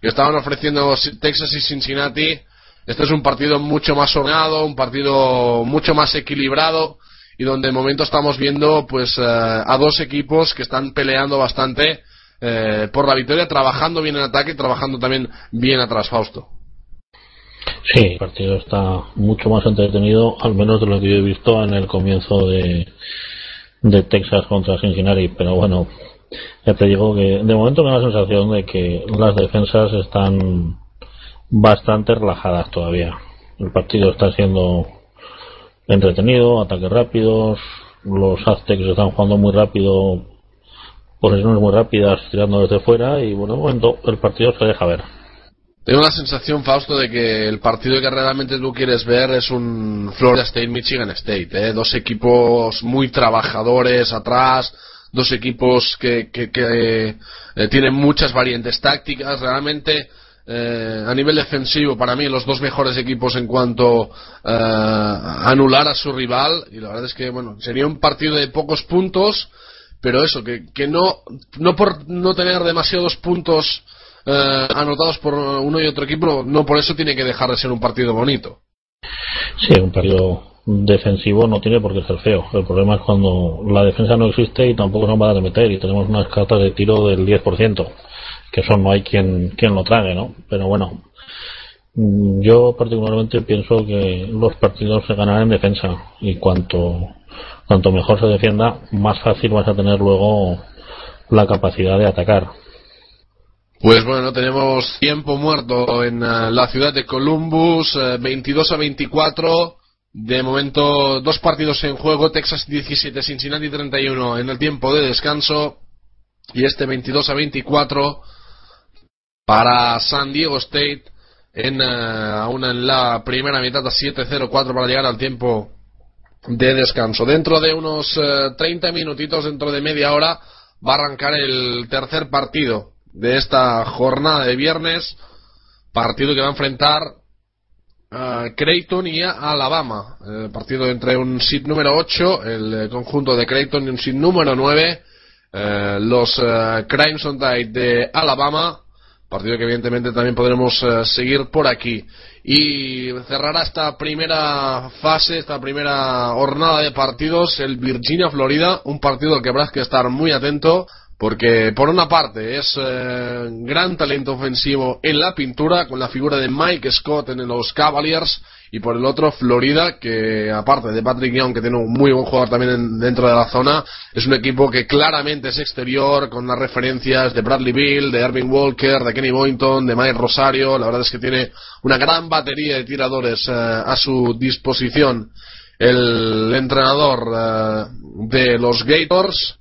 que estaban ofreciendo Texas y Cincinnati, este es un partido mucho más ordenado, un partido mucho más equilibrado y donde de momento estamos viendo pues eh, a dos equipos que están peleando bastante eh, por la victoria, trabajando bien en ataque y trabajando también bien atrás, Fausto. Sí, el partido está mucho más entretenido, al menos de lo que yo he visto en el comienzo de, de Texas contra Cincinnati. Pero bueno, ya te digo que de momento me da la sensación de que las defensas están bastante relajadas todavía. El partido está siendo entretenido, ataques rápidos, los Aztecs están jugando muy rápido, posiciones muy rápidas, tirando desde fuera y bueno, momento el partido se deja ver. Tengo la sensación, Fausto, de que el partido que realmente tú quieres ver es un Florida State Michigan State, ¿eh? dos equipos muy trabajadores atrás, dos equipos que, que, que eh, tienen muchas variantes tácticas, realmente eh, a nivel defensivo para mí los dos mejores equipos en cuanto eh, a anular a su rival y la verdad es que bueno sería un partido de pocos puntos pero eso que, que no no por no tener demasiados puntos eh, anotados por uno y otro equipo no por eso tiene que dejar de ser un partido bonito Sí, un partido defensivo no tiene por qué ser feo. El problema es cuando la defensa no existe y tampoco nos van a meter y tenemos unas cartas de tiro del 10%, que eso no hay quien, quien lo trague, ¿no? Pero bueno, mm, yo particularmente pienso que los partidos se ganarán en defensa y cuanto, cuanto mejor se defienda, más fácil vas a tener luego la capacidad de atacar. Pues bueno, tenemos tiempo muerto en uh, la ciudad de Columbus, uh, 22 a 24. De momento, dos partidos en juego, Texas 17, Cincinnati 31 en el tiempo de descanso. Y este 22 a 24 para San Diego State, en, uh, aún en la primera mitad a 7-0-4 para llegar al tiempo de descanso. Dentro de unos 30 minutitos, dentro de media hora, va a arrancar el tercer partido de esta jornada de viernes, partido que va a enfrentar a Creighton y a Alabama, partido entre un seed número 8, el conjunto de Creighton y un seed número 9, eh, los eh, Crimson Tide de Alabama, partido que evidentemente también podremos eh, seguir por aquí. Y cerrará esta primera fase, esta primera jornada de partidos, el Virginia-Florida, un partido al que habrá que estar muy atento porque por una parte es eh, gran talento ofensivo en la pintura con la figura de Mike Scott en los Cavaliers y por el otro Florida que aparte de Patrick Young que tiene un muy buen jugador también dentro de la zona es un equipo que claramente es exterior con las referencias de Bradley Bill, de Irving Walker, de Kenny Boynton, de Mike Rosario. La verdad es que tiene una gran batería de tiradores eh, a su disposición. El entrenador eh, de los Gators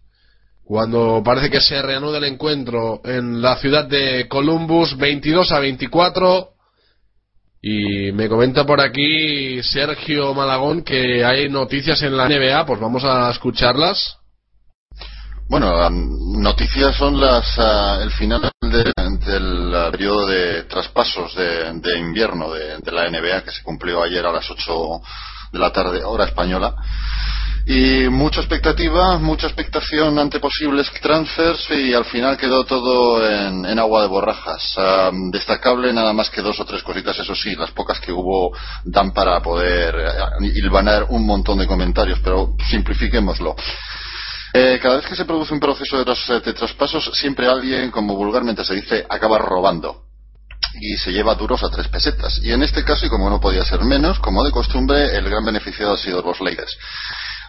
cuando parece que se reanuda el encuentro en la ciudad de Columbus 22 a 24 y me comenta por aquí Sergio Malagón que hay noticias en la NBA, pues vamos a escucharlas. Bueno, noticias son las ah, el final del ah, periodo de traspasos de, invierno de, de, la NBA que se cumplió ayer a las 8 de la tarde hora española y mucha expectativa, mucha expectación ante posibles transfers y al final quedó todo en, agua de borrajas. destacable nada más que dos o tres cositas, eso sí, las pocas que hubo dan para poder eh, hilvanar un montón de comentarios, pero simplifiquémoslo. Eh, cada vez que se produce un proceso de, de traspasos, siempre alguien, como vulgarmente se dice, acaba robando y se lleva duros a tres pesetas. Y en este caso, y como no podía ser menos, como de costumbre, el gran beneficiado ha sido los Lakers.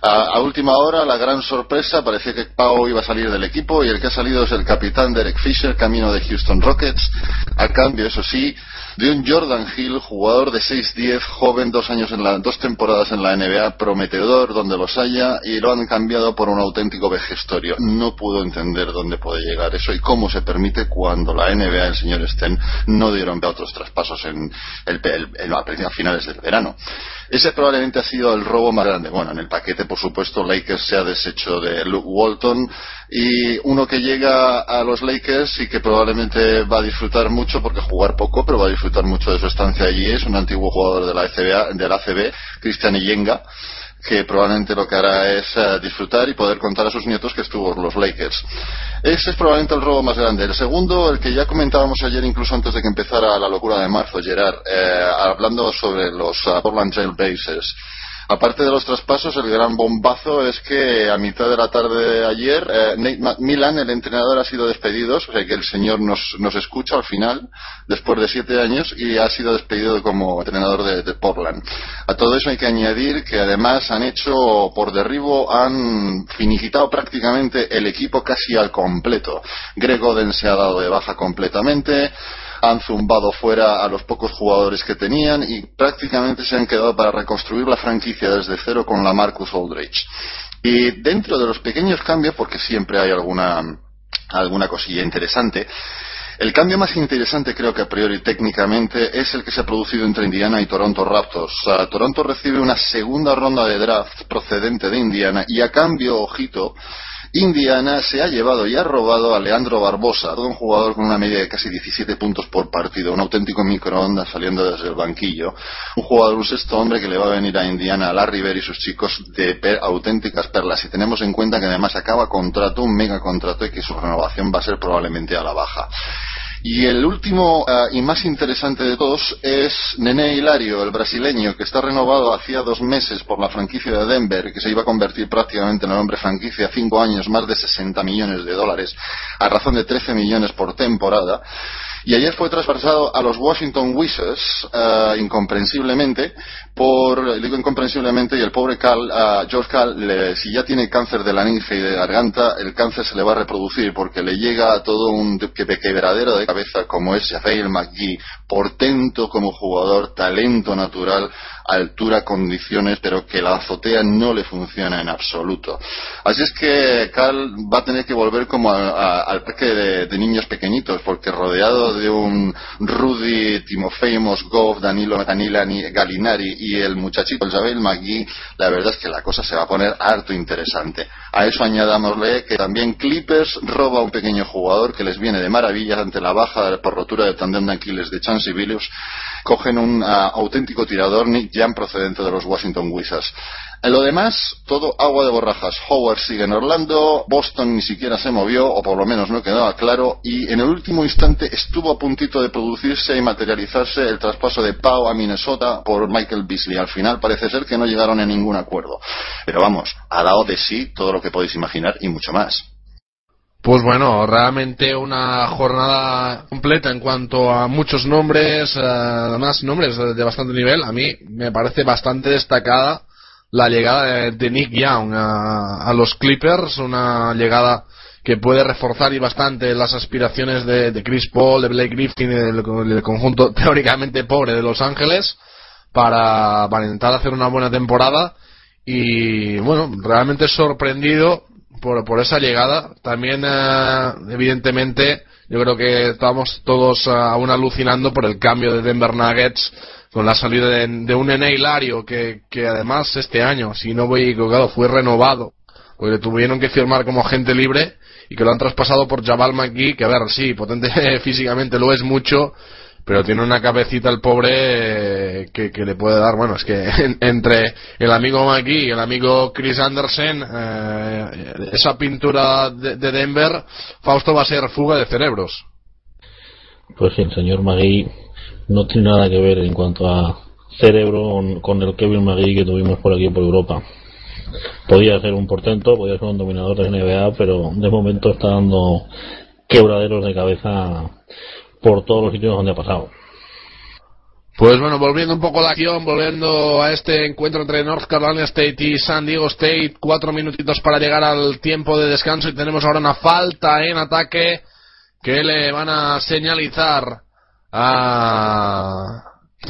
A, última hora, la gran sorpresa, parecía que Pau iba a salir del equipo y el que ha salido es el capitán Derek Fisher, camino de Houston Rockets. A cambio, eso sí, de un Jordan Hill, jugador de 6-10, joven, dos años en la, dos temporadas en la NBA, prometedor donde los haya, y lo han cambiado por un auténtico vejestorio. No pudo entender dónde puede llegar eso y cómo se permite cuando la NBA, el señor Sten, no dieron otros traspasos en, el, a finales del verano. Ese probablemente ha sido el robo más grande. Bueno, en el paquete, por supuesto, Lakers se ha deshecho de Luke Walton y uno que llega a los Lakers y que probablemente va a disfrutar mucho porque jugar poco, pero va a disfrutar mucho de su estancia allí es un antiguo jugador de la, FBA, de la ACB, Cristian Iyenga que probablemente lo que hará es eh, disfrutar y poder contar a sus nietos que estuvo los Lakers. Ese es probablemente el robo más grande. El segundo, el que ya comentábamos ayer, incluso antes de que empezara la locura de marzo, Gerard, eh, hablando sobre los uh, Portland Trail Blazers. Aparte de los traspasos, el gran bombazo es que a mitad de la tarde de ayer, eh, Nate McMillan, el entrenador, ha sido despedido, o sea que el señor nos, nos escucha al final, después de siete años, y ha sido despedido como entrenador de, Portland. A todo eso hay que añadir que además han hecho por derribo, han finiquitado prácticamente el equipo casi al completo. Greg Oden se ha dado de baja completamente han zumbado fuera a los pocos jugadores que tenían y prácticamente se han quedado para reconstruir la franquicia desde cero con la Marcus Aldridge. Y dentro de los pequeños cambios, porque siempre hay alguna, alguna cosilla interesante, el cambio más interesante creo que a priori técnicamente es el que se ha producido entre Indiana y Toronto Raptors. Toronto recibe una segunda ronda de draft procedente de Indiana y a cambio, ojito, Indiana se ha llevado y ha robado a Leandro Barbosa, todo un jugador con una media de casi 17 puntos por partido, un auténtico microondas saliendo desde el banquillo, un jugador, un sexto hombre que le va a venir a Indiana, a Larry Bird y sus chicos de auténticas perlas. Y tenemos en cuenta que además acaba contrato, un mega contrato y que su renovación va a ser probablemente a la baja. Y el último eh, y más interesante de todos es Nene Hilario, el brasileño, que está renovado hacía dos meses por la franquicia de Denver, que se iba a convertir prácticamente en el hombre franquicia, cinco años, más de 60 millones de dólares, a razón de 13 millones por temporada. Y ayer fue traspasado a los Washington Wizards, uh, incomprensiblemente, por, digo incomprensiblemente, y el pobre Cal, uh, George Cal, si ya tiene cáncer de la ninfa y de garganta, el cáncer se le va a reproducir porque le llega a todo un quebradero de cabeza como es Jafael McGee, portento como jugador, talento natural, altura, condiciones, pero que la azotea no le funciona en absoluto. Así es que Cal va a tener que volver como al parque de, niños pequeñitos, porque rodeado de un Rudy, Timofey Mosgov, Danilo Danilani, Galinari y el muchachito Javel McGee, la verdad es que la cosa se va a poner harto interesante. A eso añadámosle que también Clippers roba a un pequeño jugador que les viene de maravilla ante la baja por rotura de tandem de Aquiles de Chansey Billups. Cogen un ah, auténtico tirador Nick Jan procedente de los Washington Wizards. En lo demás, todo agua de borrajas. Howard sigue en Orlando, Boston ni siquiera se movió, o por lo menos no quedaba claro, y en el último instante estuvo a puntito de producirse y materializarse el traspaso de Pau a Minnesota por Michael Beasley. Al final parece ser que no llegaron a ningún acuerdo. Pero vamos, ha dado de sí todo lo que podéis imaginar y mucho más. Pues bueno, realmente una jornada completa en cuanto a muchos nombres, eh, además nombres de bastante nivel. A mí me parece bastante destacada la llegada de, Nick Young a, los Clippers, una llegada que puede reforzar y bastante las aspiraciones de, Chris Paul, de Blake Griffin y del, conjunto teóricamente pobre de Los Ángeles para, intentar hacer una buena temporada y bueno, realmente sorprendido por, por esa llegada. También, eh, evidentemente, yo creo que estamos todos eh, aún alucinando por el cambio de Denver Nuggets con la salida de, un Nene Hilario que, que además este año, si no voy equivocado, fue renovado, porque le tuvieron que firmar como agente libre y que lo han traspasado por Jabal McGee, que a ver, sí, potente físicamente lo es mucho, pero tiene una cabecita el pobre eh, que, que, le puede dar, bueno, es que entre el amigo McGee y el amigo Chris Anderson, eh, esa pintura de, de, Denver, Fausto va a ser fuga de cerebros. Pues el señor McGee no tiene nada que ver en cuanto a cerebro con el Kevin McGee que tuvimos por aquí por Europa. Podía ser un portento, podía ser un dominador de NBA, pero de momento está dando quebraderos de cabeza por todos los sitios donde ha pasado. Pues bueno, volviendo un poco la acción, volviendo a este encuentro entre North Carolina State y San Diego State, cuatro minutitos para llegar al tiempo de descanso y tenemos ahora una falta en ataque que le van a señalizar a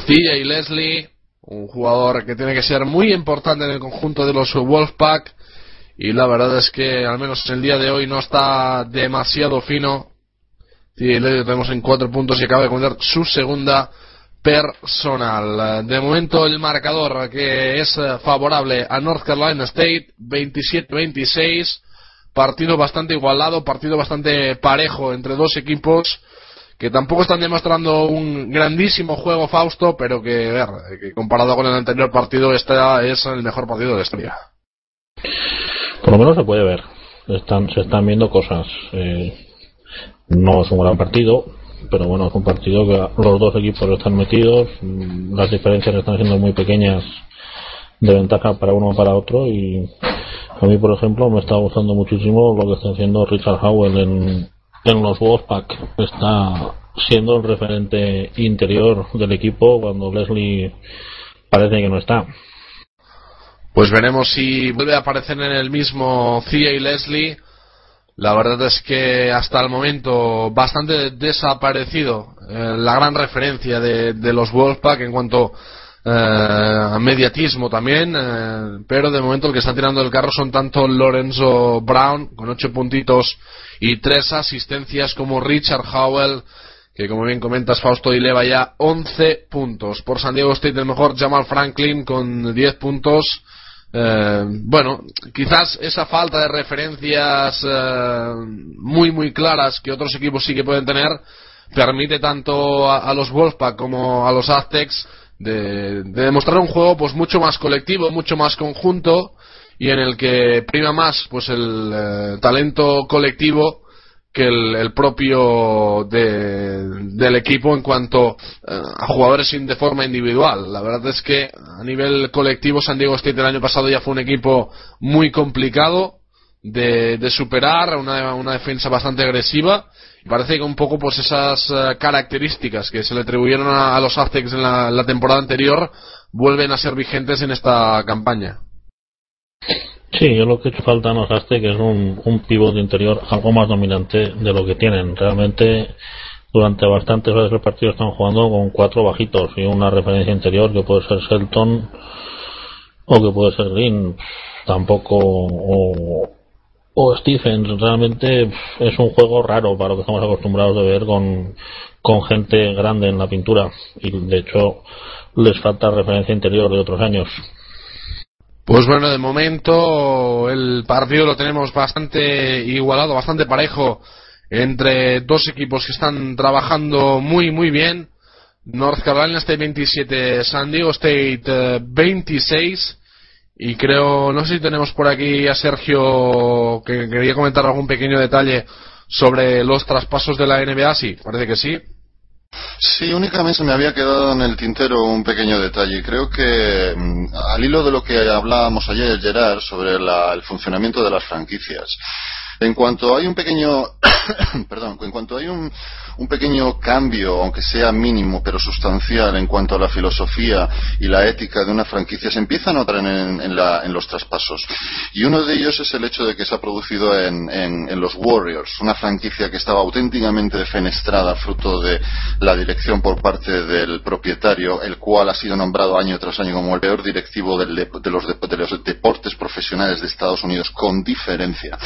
y Leslie, un jugador que tiene que ser muy importante en el conjunto de los Wolfpack y la verdad es que al menos el día de hoy no está demasiado fino. Y Leslie tenemos en cuatro puntos y acaba de cometer su segunda personal. De momento el marcador que es favorable a North Carolina State, 27-26, partido bastante igualado, partido bastante parejo entre dos equipos que tampoco están demostrando un grandísimo juego Fausto, pero que, ver, que comparado con el anterior partido, este es el mejor partido de la historia. Por lo menos se puede ver. Están, se están viendo cosas. Eh, no es un gran partido, pero bueno, es un partido que los dos equipos están metidos, las diferencias están siendo muy pequeñas de ventaja para uno o para otro y a mí por ejemplo me está gustando muchísimo lo que está haciendo Richard Howell en, en los Wolfpack está siendo el referente interior del equipo cuando Leslie parece que no está. Pues veremos si vuelve a aparecer en el mismo Cia y Leslie. La verdad es que hasta el momento bastante desaparecido eh, la gran referencia de, de los Wolfpack en cuanto eh, mediatismo también, eh, pero de momento el que está tirando el carro son tanto Lorenzo Brown con ocho puntitos y tres asistencias como Richard Howell que como bien comentas Fausto y Leva ya 11 puntos. Por San Diego State el mejor Jamal Franklin con 10 puntos. Eh, bueno, quizás esa falta de referencias eh, muy muy claras que otros equipos sí que pueden tener permite tanto a, los Wolfpack como a los Aztecs de, demostrar un juego pues mucho más colectivo, mucho más conjunto y en el que prima más pues el eh, talento colectivo que el, propio del equipo en cuanto eh, a jugadores de forma individual. La verdad es que a nivel colectivo San Diego State el año pasado ya fue un equipo muy complicado de, de superar, una, una defensa bastante agresiva parece que un poco pues esas eh, características que se le atribuyeron a, los Aztecs en la, temporada anterior vuelven a ser vigentes en esta campaña. Sí, yo lo que he hecho falta a los Aztecs es un, un pivot interior algo más dominante de lo que tienen. Realmente durante bastantes horas del partido están jugando con cuatro bajitos y una referencia interior que puede ser Shelton o que puede ser Green. Tampoco, o, o Stephen. Realmente es un juego raro para lo que estamos acostumbrados de ver con, con gente grande en la pintura. Y de hecho les falta referencia interior de otros años. Pues bueno, de momento el partido lo tenemos bastante igualado, bastante parejo entre dos equipos que están trabajando muy muy bien. North Carolina State 27, San Diego State 26. Eh, y creo, no sé si tenemos por aquí a Sergio que quería comentar algún pequeño detalle sobre los traspasos de la NBA. Sí, parece que sí. Sí, únicamente se me había quedado en el tintero un pequeño detalle. Creo que mm, al hilo de lo que hablábamos ayer, Gerard, sobre el funcionamiento de las franquicias, en cuanto hay un pequeño, perdón, en cuanto hay un, un, pequeño cambio, aunque sea mínimo, pero sustancial, en cuanto a la filosofía y la ética de una franquicia, se empieza a notar en, los traspasos. Y uno de ellos es el hecho de que se ha producido en, los Warriors, una franquicia que estaba auténticamente defenestrada, fruto de la dirección por parte del propietario, el cual ha sido nombrado año tras año como el peor directivo de, los de los deportes profesionales de Estados Unidos, con diferencia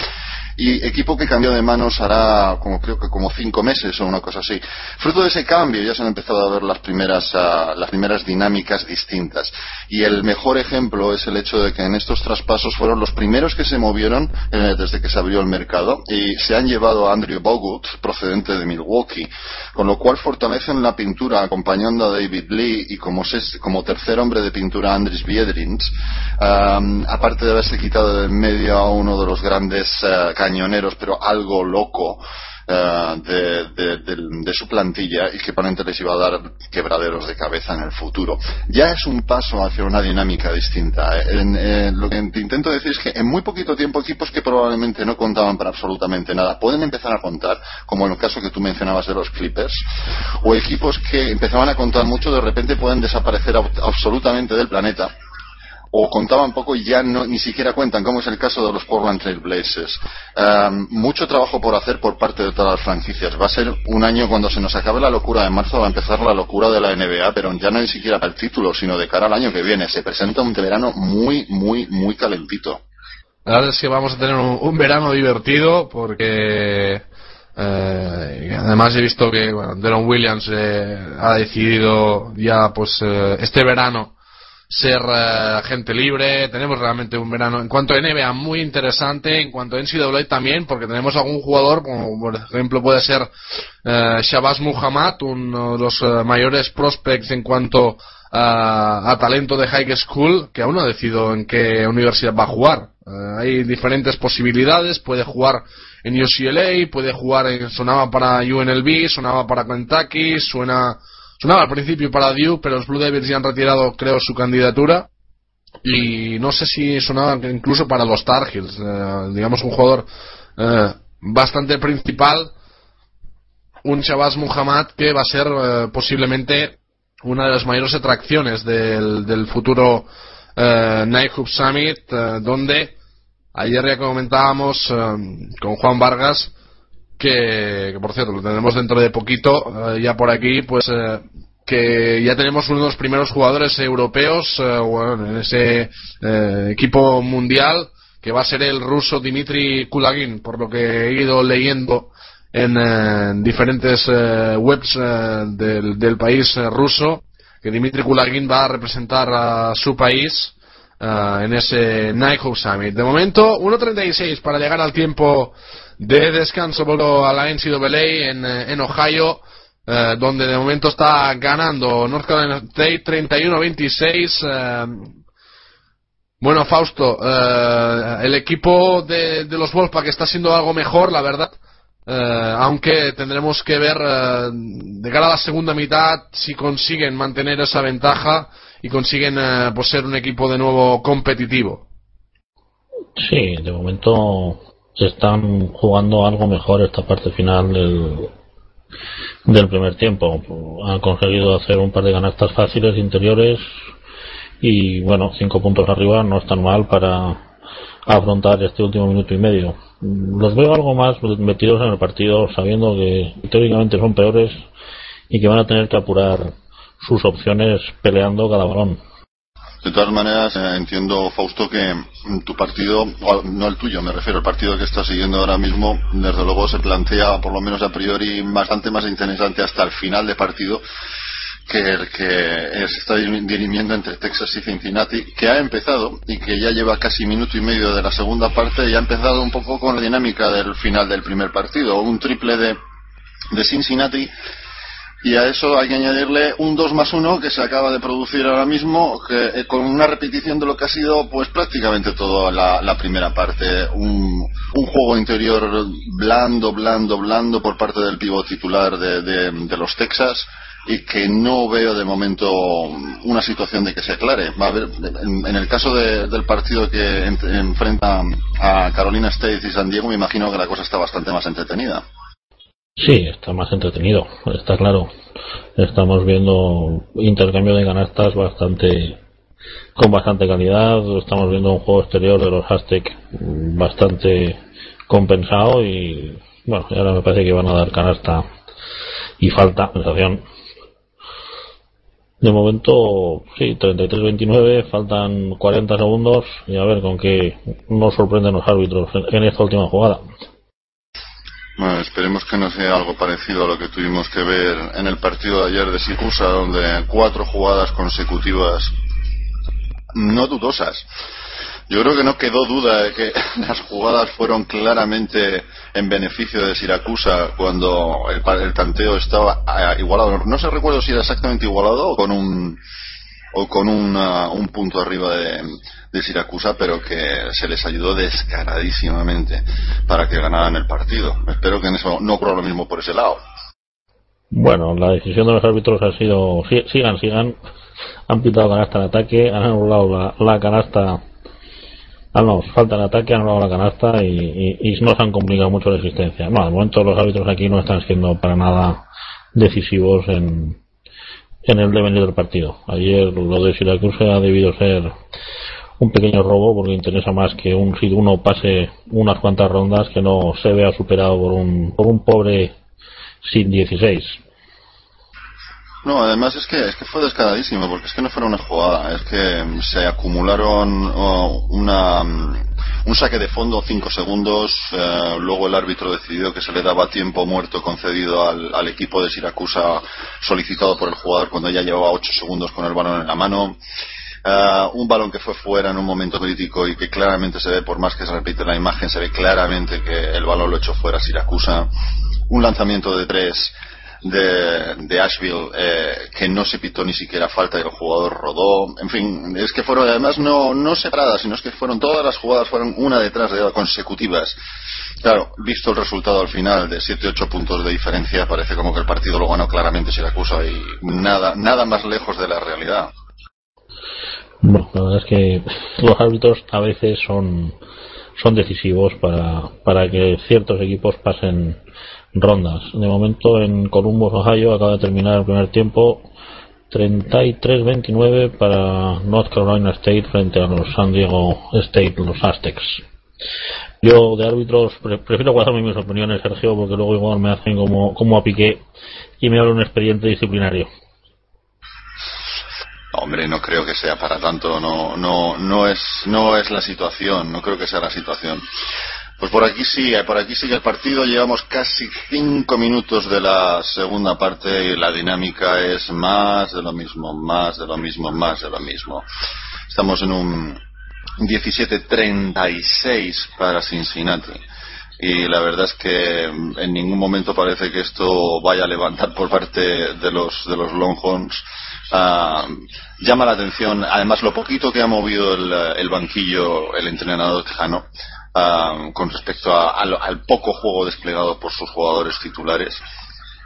y equipo que cambió de manos hará como creo que como cinco meses o una cosa así. Fruto de ese cambio ya se han empezado a ver las primeras, ah, las primeras dinámicas distintas. Y el mejor ejemplo es el hecho de que en estos traspasos fueron los primeros que se movieron eh, desde que se abrió el mercado y se han llevado a Andrew Bogut, procedente de Milwaukee, con lo cual fortalecen la pintura acompañando a David Lee y como, como tercer hombre de pintura Andris Biedrins, aparte de haberse quitado de en medio a uno de los grandes uh, cañoneros, pero algo loco eh, de, su plantilla y que probablemente les iba a dar quebraderos de cabeza en el futuro. Ya es un paso hacia una dinámica distinta. Lo que te intento decir es que en muy poquito tiempo equipos que probablemente no contaban para absolutamente nada pueden empezar a contar, como en el caso que tú mencionabas de los Clippers, o equipos que empezaban a contar mucho de repente pueden desaparecer absolutamente del planeta o contaban poco y ya no, ni siquiera cuentan, como es el caso de los Portland Trail Blazers. mucho trabajo por hacer por parte de todas las franquicias. Va a ser un año cuando se nos acabe la locura de marzo, va a empezar la locura de la NBA, pero ya no ni siquiera para el título, sino de cara al año que viene. Se presenta un verano muy, muy, muy calentito. La verdad es que vamos a tener un, verano divertido porque eh, además he visto que bueno, Deron Williams eh, ha decidido ya pues eh, este verano ser uh, agente libre. Tenemos realmente un verano, en cuanto a NBA, muy interesante. En cuanto a NCAA también, porque tenemos algún jugador, como por ejemplo puede ser uh, Shabazz Muhammad, uno de los uh, mayores prospects en cuanto a, a talento de high school, que aún no ha decidido en qué universidad va a jugar. hay diferentes posibilidades. Puede jugar en UCLA, puede jugar en, sonaba para UNLV, sonaba para Kentucky, suena Sonaba al principio para Duke, pero los Blue Devils ya han retirado, creo, su candidatura. Y no sé si sonaba incluso para los Tar Heels, eh, digamos un jugador eh, bastante principal, un Shabazz Muhammad que va a ser eh, posiblemente una de las mayores atracciones del, del futuro Night Hub Summit, donde ayer ya comentábamos con Juan Vargas que, por cierto lo tenemos dentro de poquito eh, ya por aquí pues eh, que ya tenemos uno de los primeros jugadores europeos eh, en ese equipo mundial que va a ser el ruso Dimitri Kulagin por lo que he ido leyendo en diferentes webs del, del, país ruso que Dimitri Kulagin va a representar a su país en ese Night Summit. De momento, 1.36 para llegar al tiempo de descanso volvió a la NCAA en, eh, en Ohio, eh, donde de momento está ganando North Carolina State 31-26. Eh, bueno, Fausto, el equipo de, de los Wolfpack está siendo algo mejor, la verdad. aunque tendremos que ver de cara a la segunda mitad si consiguen mantener esa ventaja y consiguen pues ser un equipo de nuevo competitivo. Sí, de momento están jugando algo mejor esta parte final del, del primer tiempo. Han conseguido hacer un par de ganastas fáciles interiores y bueno, cinco puntos arriba no es tan mal para afrontar este último minuto y medio. Los veo algo más metidos en el partido sabiendo que teóricamente son peores y que van a tener que apurar sus opciones peleando cada balón. De todas maneras, eh, entiendo, Fausto, que tu partido, no el tuyo, me refiero al partido que estás siguiendo ahora mismo, desde luego se plantea, por lo menos a priori, bastante más interesante hasta el final de partido que el que está dirimiendo entre Texas y Cincinnati, que ha empezado y que ya lleva casi minuto y medio de la segunda parte y ha empezado un poco con la dinámica del final del primer partido. Un triple de, de Cincinnati y a eso hay que añadirle un 2 más 1 que se acaba de producir ahora mismo que, eh, con una repetición de lo que ha sido pues prácticamente toda la, primera parte un, un, juego interior blando, blando, blando por parte del pívot titular de, de, los Texas y que no veo de momento una situación de que se aclare. Va a ver, en, el caso del partido que enfrenta a Carolina State y San Diego, me imagino que la cosa está bastante más entretenida. Sí, está más entretenido, está claro. Estamos viendo intercambio de canastas bastante con bastante calidad. Estamos viendo un juego exterior de los Aztec bastante compensado y bueno, ahora me parece que van a dar canasta y falta, sensación. De momento, sí, 33-29, faltan 40 segundos y a ver con qué nos sorprenden los árbitros en esta última jugada. Bueno, esperemos que no sea algo parecido a lo que tuvimos que ver en el partido de ayer de Sicusa, donde cuatro jugadas consecutivas no dudosas. Yo creo que no quedó duda de que las jugadas fueron claramente en beneficio de Siracusa cuando el, el tanteo estaba eh, igualado. No se recuerdo si era exactamente igualado o con un o con un punto arriba de, de Siracusa, pero que se les ayudó descaradísimamente para que ganaran el partido. Espero que en eso no ocurra lo mismo por ese lado. Bueno, la decisión de los árbitros ha sido sigan, sigan. Han pitado canasta en ataque, han anulado la, canasta. Ah, no, falta el ataque, han anulado la canasta y, y, no se han complicado mucho la existencia. No, de momento los árbitros aquí no están siendo para nada decisivos en, en el devenir del partido. Ayer lo de Siracusa ha debido ser un pequeño robo porque interesa más que un uno pase unas cuantas rondas que no se vea superado por un por un pobre sin 16 no, además es que, es que fue descaradísimo, porque es que no fue una jugada, es que se acumularon una, un saque de fondo cinco segundos, eh, luego el árbitro decidió que se le daba tiempo muerto concedido al, al equipo de Siracusa solicitado por el jugador cuando ya llevaba ocho segundos con el balón en la mano. Uh, un balón que fue fuera en un momento crítico y que claramente se ve, por más que se repite la imagen, se ve claramente que el balón lo echó fuera Siracusa. Un lanzamiento de tres de, de Asheville eh, que no se pitó ni siquiera falta y el jugador rodó. En fin, es que fueron además no, no separadas, sino es que fueron todas las jugadas, fueron una detrás de otra, consecutivas. Claro, visto el resultado al final de 7-8 puntos de diferencia, parece como que el partido lo ganó claramente Siracusa y nada, nada más lejos de la realidad. Bueno, la verdad es que los árbitros a veces son, son decisivos para, para que ciertos equipos pasen rondas. De momento en Columbus, Ohio, acaba de terminar el primer tiempo 33-29 para North Carolina State frente a los San Diego State, los Aztecs. Yo de árbitros prefiero guardarme mis opiniones, Sergio, porque luego igual me hacen como, como a Piqué y me habla un expediente disciplinario. Hombre, no creo que sea para tanto, no, no, no es, no es la situación, no creo que sea la situación. Pues por aquí sí, por aquí sigue el partido, llevamos casi cinco minutos de la segunda parte y la dinámica es más de lo mismo, más de lo mismo, más de lo mismo. Estamos en un 17-36 para Cincinnati y la verdad es que en ningún momento parece que esto vaya a levantar por parte de los de los Longhorns Ah, llama la atención, además, lo poquito que ha movido el, banquillo el entrenador tejano ah, con respecto al, poco juego desplegado por sus jugadores titulares.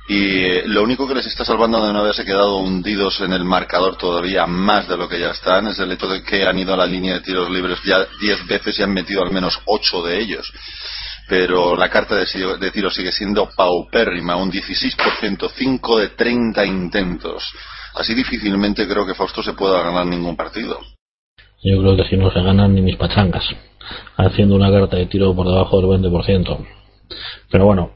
Y lo único que les está salvando de no haberse quedado hundidos en el marcador todavía más de lo que ya están es el hecho de que han ido a la línea de tiros libres ya 10 veces y han metido al menos 8 de ellos pero la carta de tiro sigue siendo paupérrima, un 16%, 5 de 30 intentos así difícilmente creo que Fausto se pueda ganar ningún partido. Yo creo que si no se ganan ni mis pachangas, haciendo una carta de tiro por debajo del 20%. Pero bueno,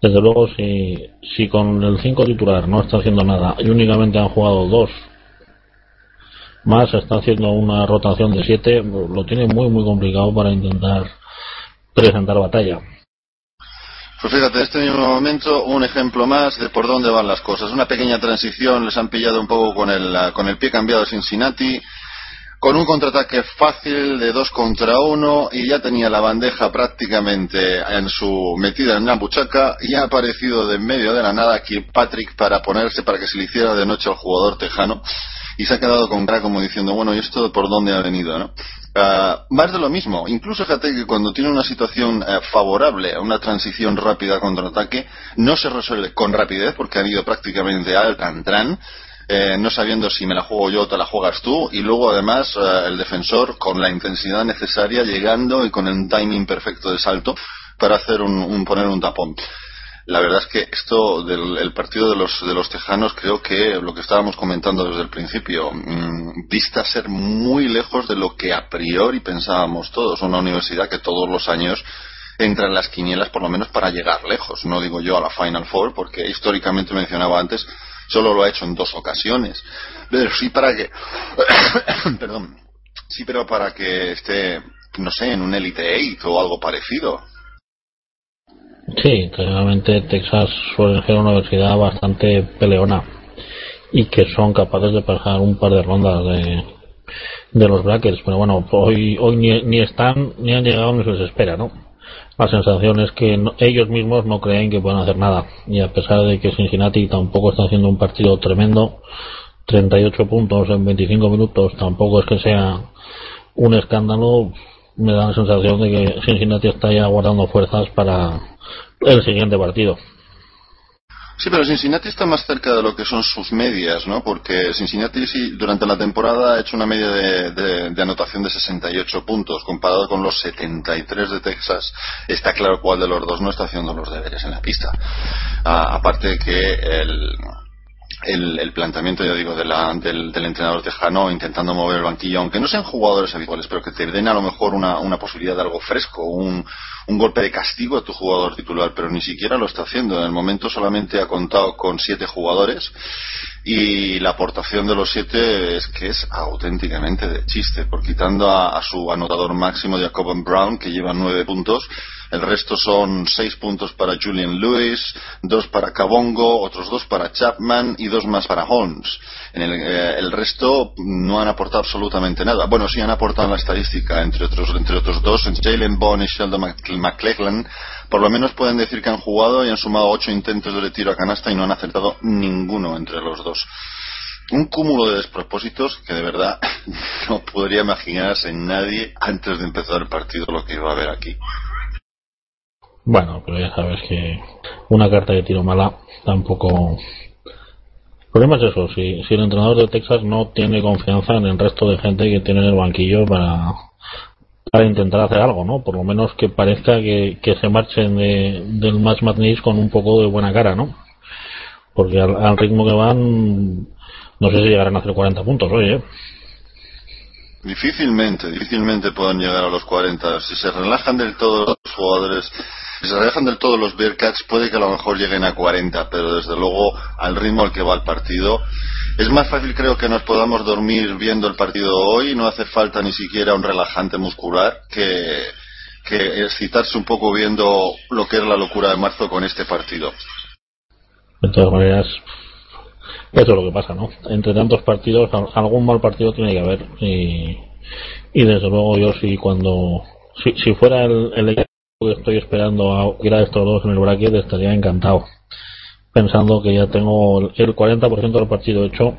desde luego si, si con el 5 titular no está haciendo nada y únicamente han jugado dos, más está haciendo una rotación de 7, lo tiene muy, muy complicado para intentar presentar batalla. Pues fíjate, en este mismo momento un ejemplo más de por dónde van las cosas. Una pequeña transición, les han pillado un poco con el, con el pie cambiado de Cincinnati, con un contraataque fácil de dos contra uno y ya tenía la bandeja prácticamente en su metida en una buchaca y ha aparecido de en medio de la nada aquí Patrick para ponerse para que se le hiciera de noche al jugador tejano y se ha quedado con cara como diciendo bueno y esto por dónde ha venido no Ah, más de lo mismo. Incluso fíjate que cuando tiene una situación eh, favorable a una transición rápida contraataque, no se resuelve con rapidez porque han ido prácticamente al tantran. Eh, no sabiendo si me la juego yo o te la juegas tú, y luego además eh, el defensor con la intensidad necesaria llegando y con el timing perfecto de salto para hacer un poner un tapón la verdad es que esto del partido de los, de los tejanos creo que lo que estábamos comentando desde el principio mmm, dista ser muy lejos de lo que a priori pensábamos todos. Una universidad que todos los años entra en las quinielas por lo menos para llegar lejos. No digo yo a la Final Four porque históricamente mencionaba antes solo lo ha hecho en dos ocasiones. Pero sí para que, perdón, sí pero para que esté, no sé, en un Elite Eight o algo parecido. Sí, realmente Texas suele ser una universidad bastante peleona y que son capaces de pasar un par de rondas de, de los brackets. Pero bueno, hoy, hoy ni, están ni han llegado ni se les espera, ¿no? La sensación es que ellos mismos no creen que puedan hacer nada. Y a pesar de que Cincinnati tampoco está haciendo un partido tremendo, 38 puntos en 25 minutos tampoco es que sea un escándalo. Me da la sensación de que Cincinnati está ya guardando fuerzas para el siguiente partido. Sí, pero Cincinnati está más cerca de lo que son sus medias, ¿no? Porque Cincinnati sí, durante la temporada ha hecho una media de, anotación de 68 puntos, comparado con los 73 de Texas. Está claro cuál de los dos no está haciendo los deberes en la pista. Ah, aparte de que el, el, planteamiento, ya digo, del, del, entrenador tejano intentando mover el banquillo, aunque no sean jugadores habituales, pero que te den a lo mejor una, una posibilidad de algo fresco, un, un, golpe de castigo a tu jugador titular, pero ni siquiera lo está haciendo. En el momento solamente ha contado con siete jugadores y la aportación de los siete es que es auténticamente de chiste, por quitando a, a su anotador máximo, Jacob Brown, que lleva nueve puntos, el resto son seis puntos para Julian Lewis, dos para Cabongo, otros dos para Chapman y dos más para Holmes. En el, eh, el resto no han aportado absolutamente nada. Bueno, sí han aportado la estadística, entre otros, entre otros dos, Jalen Bond y Sheldon McClellan, por lo menos pueden decir que han jugado y han sumado ocho intentos de tiro a canasta y no han acertado ninguno entre los dos un cúmulo de despropósitos que de verdad no podría imaginarse nadie antes de empezar el partido lo que iba a haber aquí. Bueno, pero ya sabes que una carta de tiro mala tampoco. El problema es eso, si, si el entrenador de Texas no tiene confianza en el resto de gente que tiene en el banquillo para, para intentar hacer algo, ¿no? Por lo menos que parezca que, que se marchen de, del match madness con un poco de buena cara, ¿no? Porque al, ritmo que van, no sé si llegarán a hacer 40 puntos hoy, ¿eh? Difícilmente, difícilmente pueden llegar a los 40. Si se relajan del todo los jugadores si se dejan del todo los Bearcats, puede que a lo mejor lleguen a 40, pero desde luego al ritmo al que va el partido. Es más fácil, creo, que nos podamos dormir viendo el partido hoy. No hace falta ni siquiera un relajante muscular que, que excitarse un poco viendo lo que es la locura de marzo con este partido. De todas maneras, eso es lo que pasa, ¿no? Entre tantos partidos, algún mal partido tiene que haber. Y, y desde luego, yo sí, cuando. Si, si fuera el estoy esperando a ir a estos dos en el bracket estaría encantado. Pensando que ya tengo el 40% del partido hecho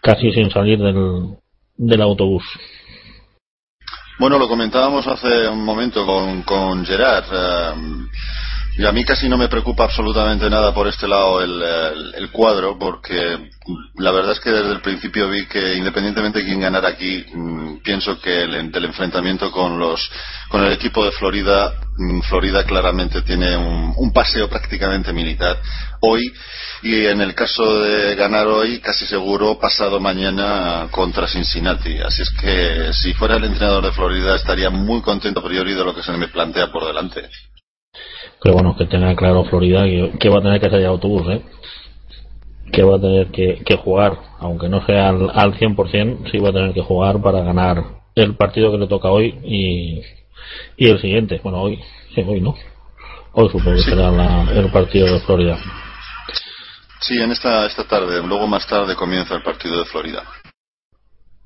casi sin salir del, del autobús. Bueno lo comentábamos hace un momento con, con Gerard eh, y a mí casi no me preocupa absolutamente nada por este lado el, cuadro, porque la verdad es que desde el principio vi que independientemente de quién ganara aquí, mm, pienso que el, el, enfrentamiento con los con el equipo de Florida, mm, Florida claramente tiene un, paseo prácticamente militar hoy y en el caso de ganar hoy, casi seguro pasado mañana contra Cincinnati. Así es que si fuera el entrenador de Florida estaría muy contento a priori de lo que se me plantea por delante. Pero bueno, que tenga claro Florida que, va a tener que salir autobús, ¿eh? que va a tener que, que jugar, aunque no sea al, al 100%, sí va a tener que jugar para ganar el partido que le toca hoy y, y el siguiente. Bueno, hoy, sí, hoy no. Hoy supongo que será la- el partido de Florida. Sí, en esta, esta tarde. Luego más tarde comienza el partido de Florida.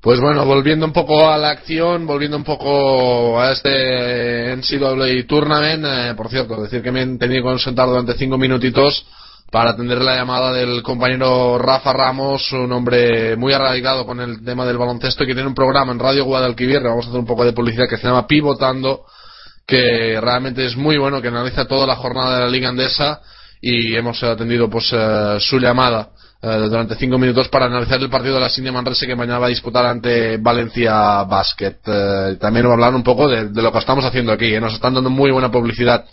Pues bueno, volviendo un poco a la acción, volviendo un poco a este NCAA Tournament, eh, por cierto, decir que me he tenido que consentar durante cinco minutitos para atender la llamada del compañero Rafa Ramos, un hombre muy arraigado con el tema del baloncesto y que tiene un programa en Radio Guadalquivir, vamos a hacer un poco de publicidad, que se llama Pivotando, que realmente es muy bueno, que analiza toda la jornada de la Liga Andesa y hemos atendido pues eh, su llamada eh, durante cinco minutos para analizar el partido de la Cindy Manrese que mañana va a disputar ante Valencia Basket. Eh, también va a hablar un poco de, lo que estamos haciendo aquí. Nos están dando muy buena publicidad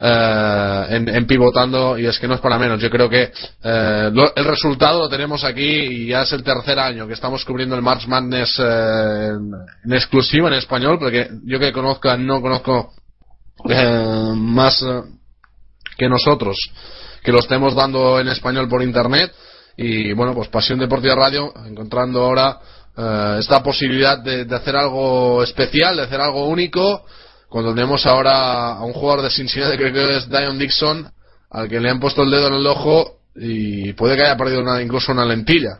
eh, en, pivotando y es que no es para menos. Yo creo que eh, lo- el resultado lo tenemos aquí y ya es el tercer año que estamos cubriendo el March Madness eh, en, en exclusiva en español, porque yo que conozca no conozco eh, más que nosotros que lo estemos dando en español por internet y bueno pues Pasión Deportiva Radio encontrando ahora eh, esta posibilidad de, de hacer algo especial de hacer algo único cuando tenemos ahora a un jugador de Cincinnati creo que es Dion Dixon al que le han puesto el dedo en el ojo y puede que haya perdido una, incluso una lentilla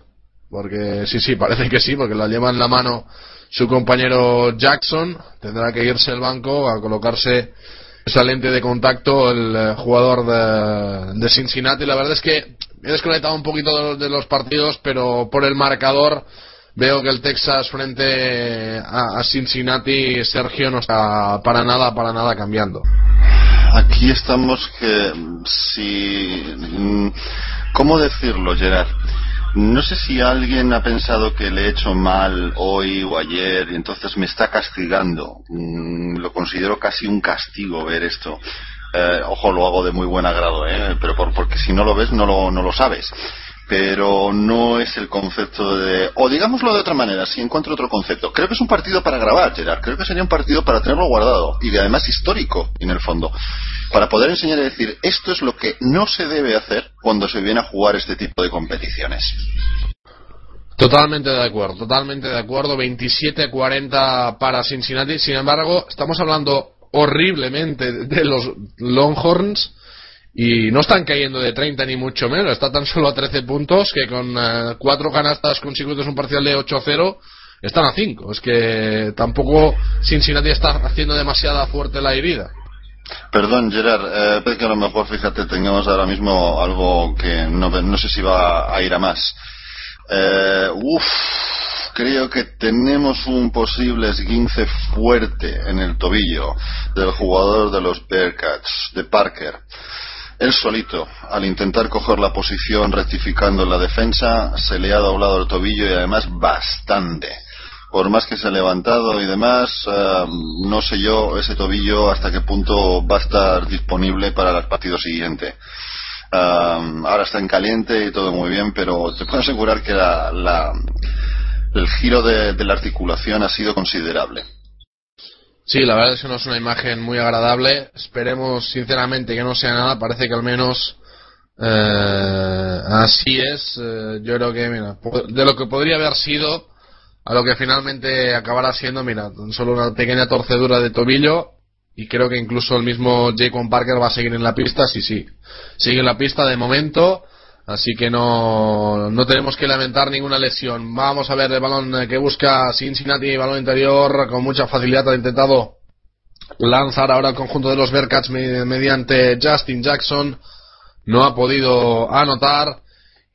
porque sí, sí, parece que sí, porque la lleva en la mano su compañero Jackson. Tendrá que irse al banco a colocarse esa lente de contacto el eh, jugador de, de Cincinnati. La verdad es que he desconectado un poquito de los, de los partidos, pero por el marcador veo que el Texas frente a, a Cincinnati, Sergio, no está para nada, para nada cambiando. Aquí estamos que si mm, cómo decirlo, Gerard. No sé si alguien ha pensado que le he hecho mal hoy o ayer y entonces me está castigando. Mm, lo considero casi un castigo ver esto. Eh, ojo, lo hago de muy buen agrado, ¿eh? pero por- porque si no lo ves no lo, no lo sabes. Pero no es el concepto de... O digámoslo de otra manera, si encuentro otro concepto. Creo que es un partido para grabar, Gerard. Creo que sería un partido para tenerlo guardado. Y además histórico, en el fondo. Para poder enseñar y decir, esto es lo que no se debe hacer cuando se viene a jugar este tipo de competiciones. Totalmente de acuerdo, totalmente de acuerdo. 27-40 para Cincinnati. Sin embargo, estamos hablando horriblemente de los Longhorns y no están cayendo de 30 ni mucho menos. Está tan solo a 13 puntos que con eh, cuatro canastas consecutivas un parcial de 8-0 están a 5. Es que tampoco Cincinnati está haciendo demasiada fuerte la herida. Perdón, Gerard, eh, que a lo mejor, fíjate, tengamos ahora mismo algo que no, no sé si va a ir a más. Eh, uf, creo que tenemos un posible esguince fuerte en el tobillo del jugador de los Bearcats, de Parker. Él solito, al intentar coger la posición rectificando la defensa, se le ha doblado el tobillo y además bastante. Por más que se ha levantado y demás, eh, no sé yo ese tobillo hasta qué punto va a estar disponible para el partido siguiente. Um, ahora está en caliente y todo muy bien, pero te puedo asegurar que la, el giro de la articulación ha sido considerable. Sí, la verdad es que no es una imagen muy agradable. Esperemos sinceramente que no sea nada. Parece que al menos eh, así es. Eh, yo creo que, mira, de lo que podría haber sido a lo que finalmente acabará siendo, mira, solo una pequeña torcedura de tobillo. Y creo que incluso el mismo Jacob Parker va a seguir en la pista. Sí, sí, sigue en la pista de momento. Así que no, no tenemos que lamentar ninguna lesión. Vamos a ver el balón que busca Cincinnati, balón interior, con mucha facilidad ha intentado lanzar ahora el conjunto de los Bearcats me- mediante Justin Jackson. No ha podido anotar.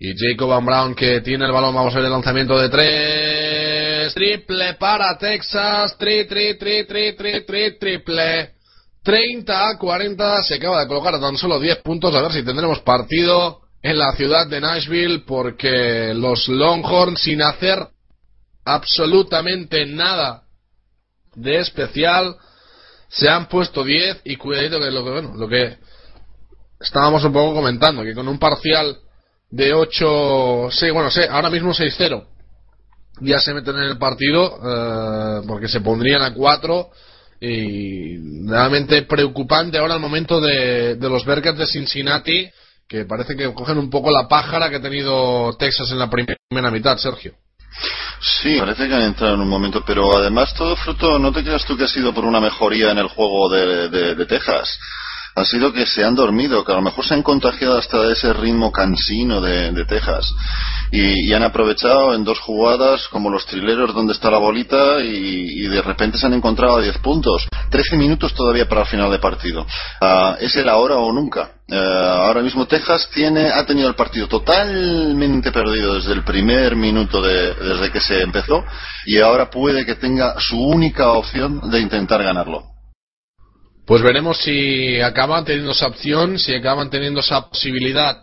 Y Jacob Van Brown que tiene el balón, vamos a ver el lanzamiento de tres. Triple para Texas. Tri, tri, tri, tri, tri, tri, triple. 30 a 40. Se acaba de colocar a tan solo 10 puntos. A ver si tendremos partido en la ciudad de Nashville. Porque los Longhorns, sin hacer absolutamente nada de especial, se han puesto 10. Y cuidadito que lo que, bueno, lo que estábamos un poco comentando, que con un parcial de 8, sí, bueno, sé, ahora mismo 6-0, ya se meten en el partido, eh, porque se pondrían a 4, y realmente preocupante ahora el momento de, los Bearcats de Cincinnati, que parece que cogen un poco la pájara que ha tenido Texas en la primera mitad, Sergio. Sí, parece que han entrado en un momento, pero además todo fruto, no te creas tú que ha sido por una mejoría en el juego de, de Texas ha sido que se han dormido, que a lo mejor se han contagiado hasta de ese ritmo cansino de, Texas. Y, han aprovechado en dos jugadas como los trileros donde está la bolita y, de repente se han encontrado a 10 puntos. 13 minutos todavía para el final de partido. Uh, es el ahora o nunca. Uh, ahora mismo Texas tiene, ha tenido el partido totalmente perdido desde el primer minuto de, desde que se empezó y ahora puede que tenga su única opción de intentar ganarlo. Pues veremos si acaban teniendo esa opción, si acaban teniendo esa posibilidad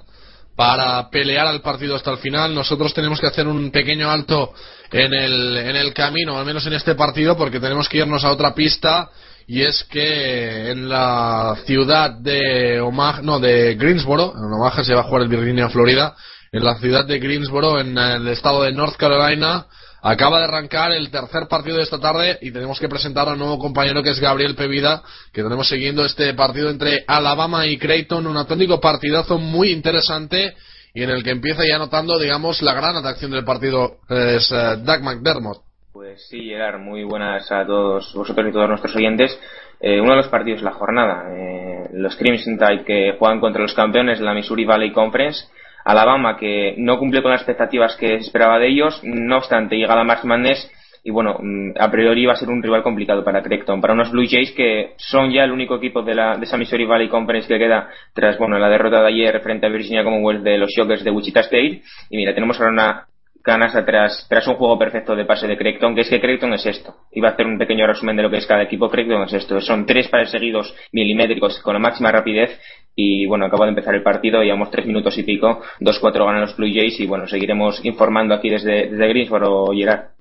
para pelear al partido hasta el final. Nosotros tenemos que hacer un pequeño alto en el, en el camino, al menos en este partido, porque tenemos que irnos a otra pista. Y es que en la ciudad de Omaha, no, de Greensboro, en Omaha se va a jugar el Virginia, Florida, en la ciudad de Greensboro, en el estado de North Carolina, Acaba de arrancar el tercer partido de esta tarde y tenemos que presentar a un nuevo compañero que es Gabriel Pevida, que tenemos siguiendo este partido entre Alabama y Creighton, un auténtico partidazo muy interesante y en el que empieza ya notando, digamos, la gran atracción del partido es uh, Doug McDermott. Pues sí, Gerard, muy buenas a todos vosotros y todos nuestros oyentes. Eh, uno de los partidos de la jornada, eh, los Crimson Tide que juegan contra los campeones de la Missouri Valley Conference Alabama que no cumple con las expectativas que esperaba de ellos, no obstante llega la March Madness y bueno, mm, a priori va a ser un rival complicado para Creighton, para unos Blue Jays que son ya el único equipo de, la, de esa Missouri Valley Conference que queda tras bueno la derrota de ayer frente a Virginia Commonwealth de los Shockers de Wichita State. Y mira, tenemos ahora una ganas tras, tras un juego perfecto de pase de Creighton, que es que Creighton es esto. Iba a hacer un pequeño resumen de lo que es cada equipo. Creighton es esto. Son tres pares seguidos milimétricos con la máxima rapidez y bueno, acabo de empezar el partido, llevamos tres minutos y pico, 2-4 ganan los Blue Jays y bueno, seguiremos informando aquí desde, desde Greensboro, Gerard.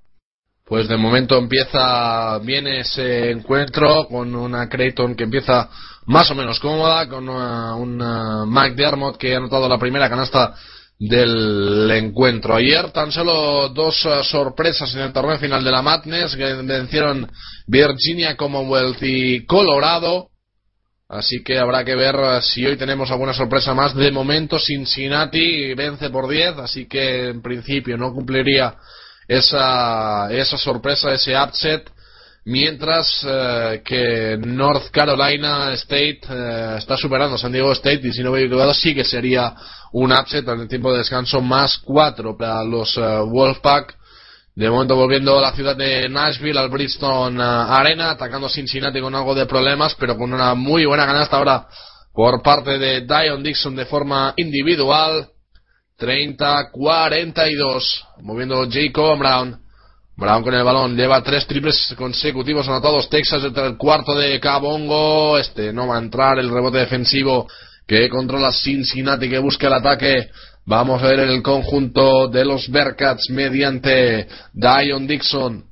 Pues de momento empieza bien ese encuentro con una Creighton que empieza más o menos cómoda, con una, una McDermott que ha anotado la primera canasta del encuentro. Ayer tan solo dos uh, sorpresas en el torneo final de la Madness que vencieron Virginia Commonwealth y Colorado. Así que habrá que ver uh, si hoy tenemos alguna sorpresa más. De momento Cincinnati vence por 10, así que en principio no cumpliría esa, esa sorpresa, ese upset mientras eh, que North Carolina State eh, está superando San Diego State y si no hubiera equivocado sí que sería un upset en el tiempo de descanso más cuatro para los eh, Wolfpack. De momento volviendo a la ciudad de Nashville al Bridgestone Arena atacando Cincinnati con algo de problemas pero con una muy buena ganasta ahora por parte de Dion Dixon de forma individual. 30-42 moviendo Jacob Brown Brown con el balón, lleva tres triples consecutivos anotados. Texas entre el cuarto de Cabongo. Este no va a entrar el rebote defensivo que controla Cincinnati que busca el ataque. Vamos a ver el conjunto de los Bearcats mediante Dion Dixon.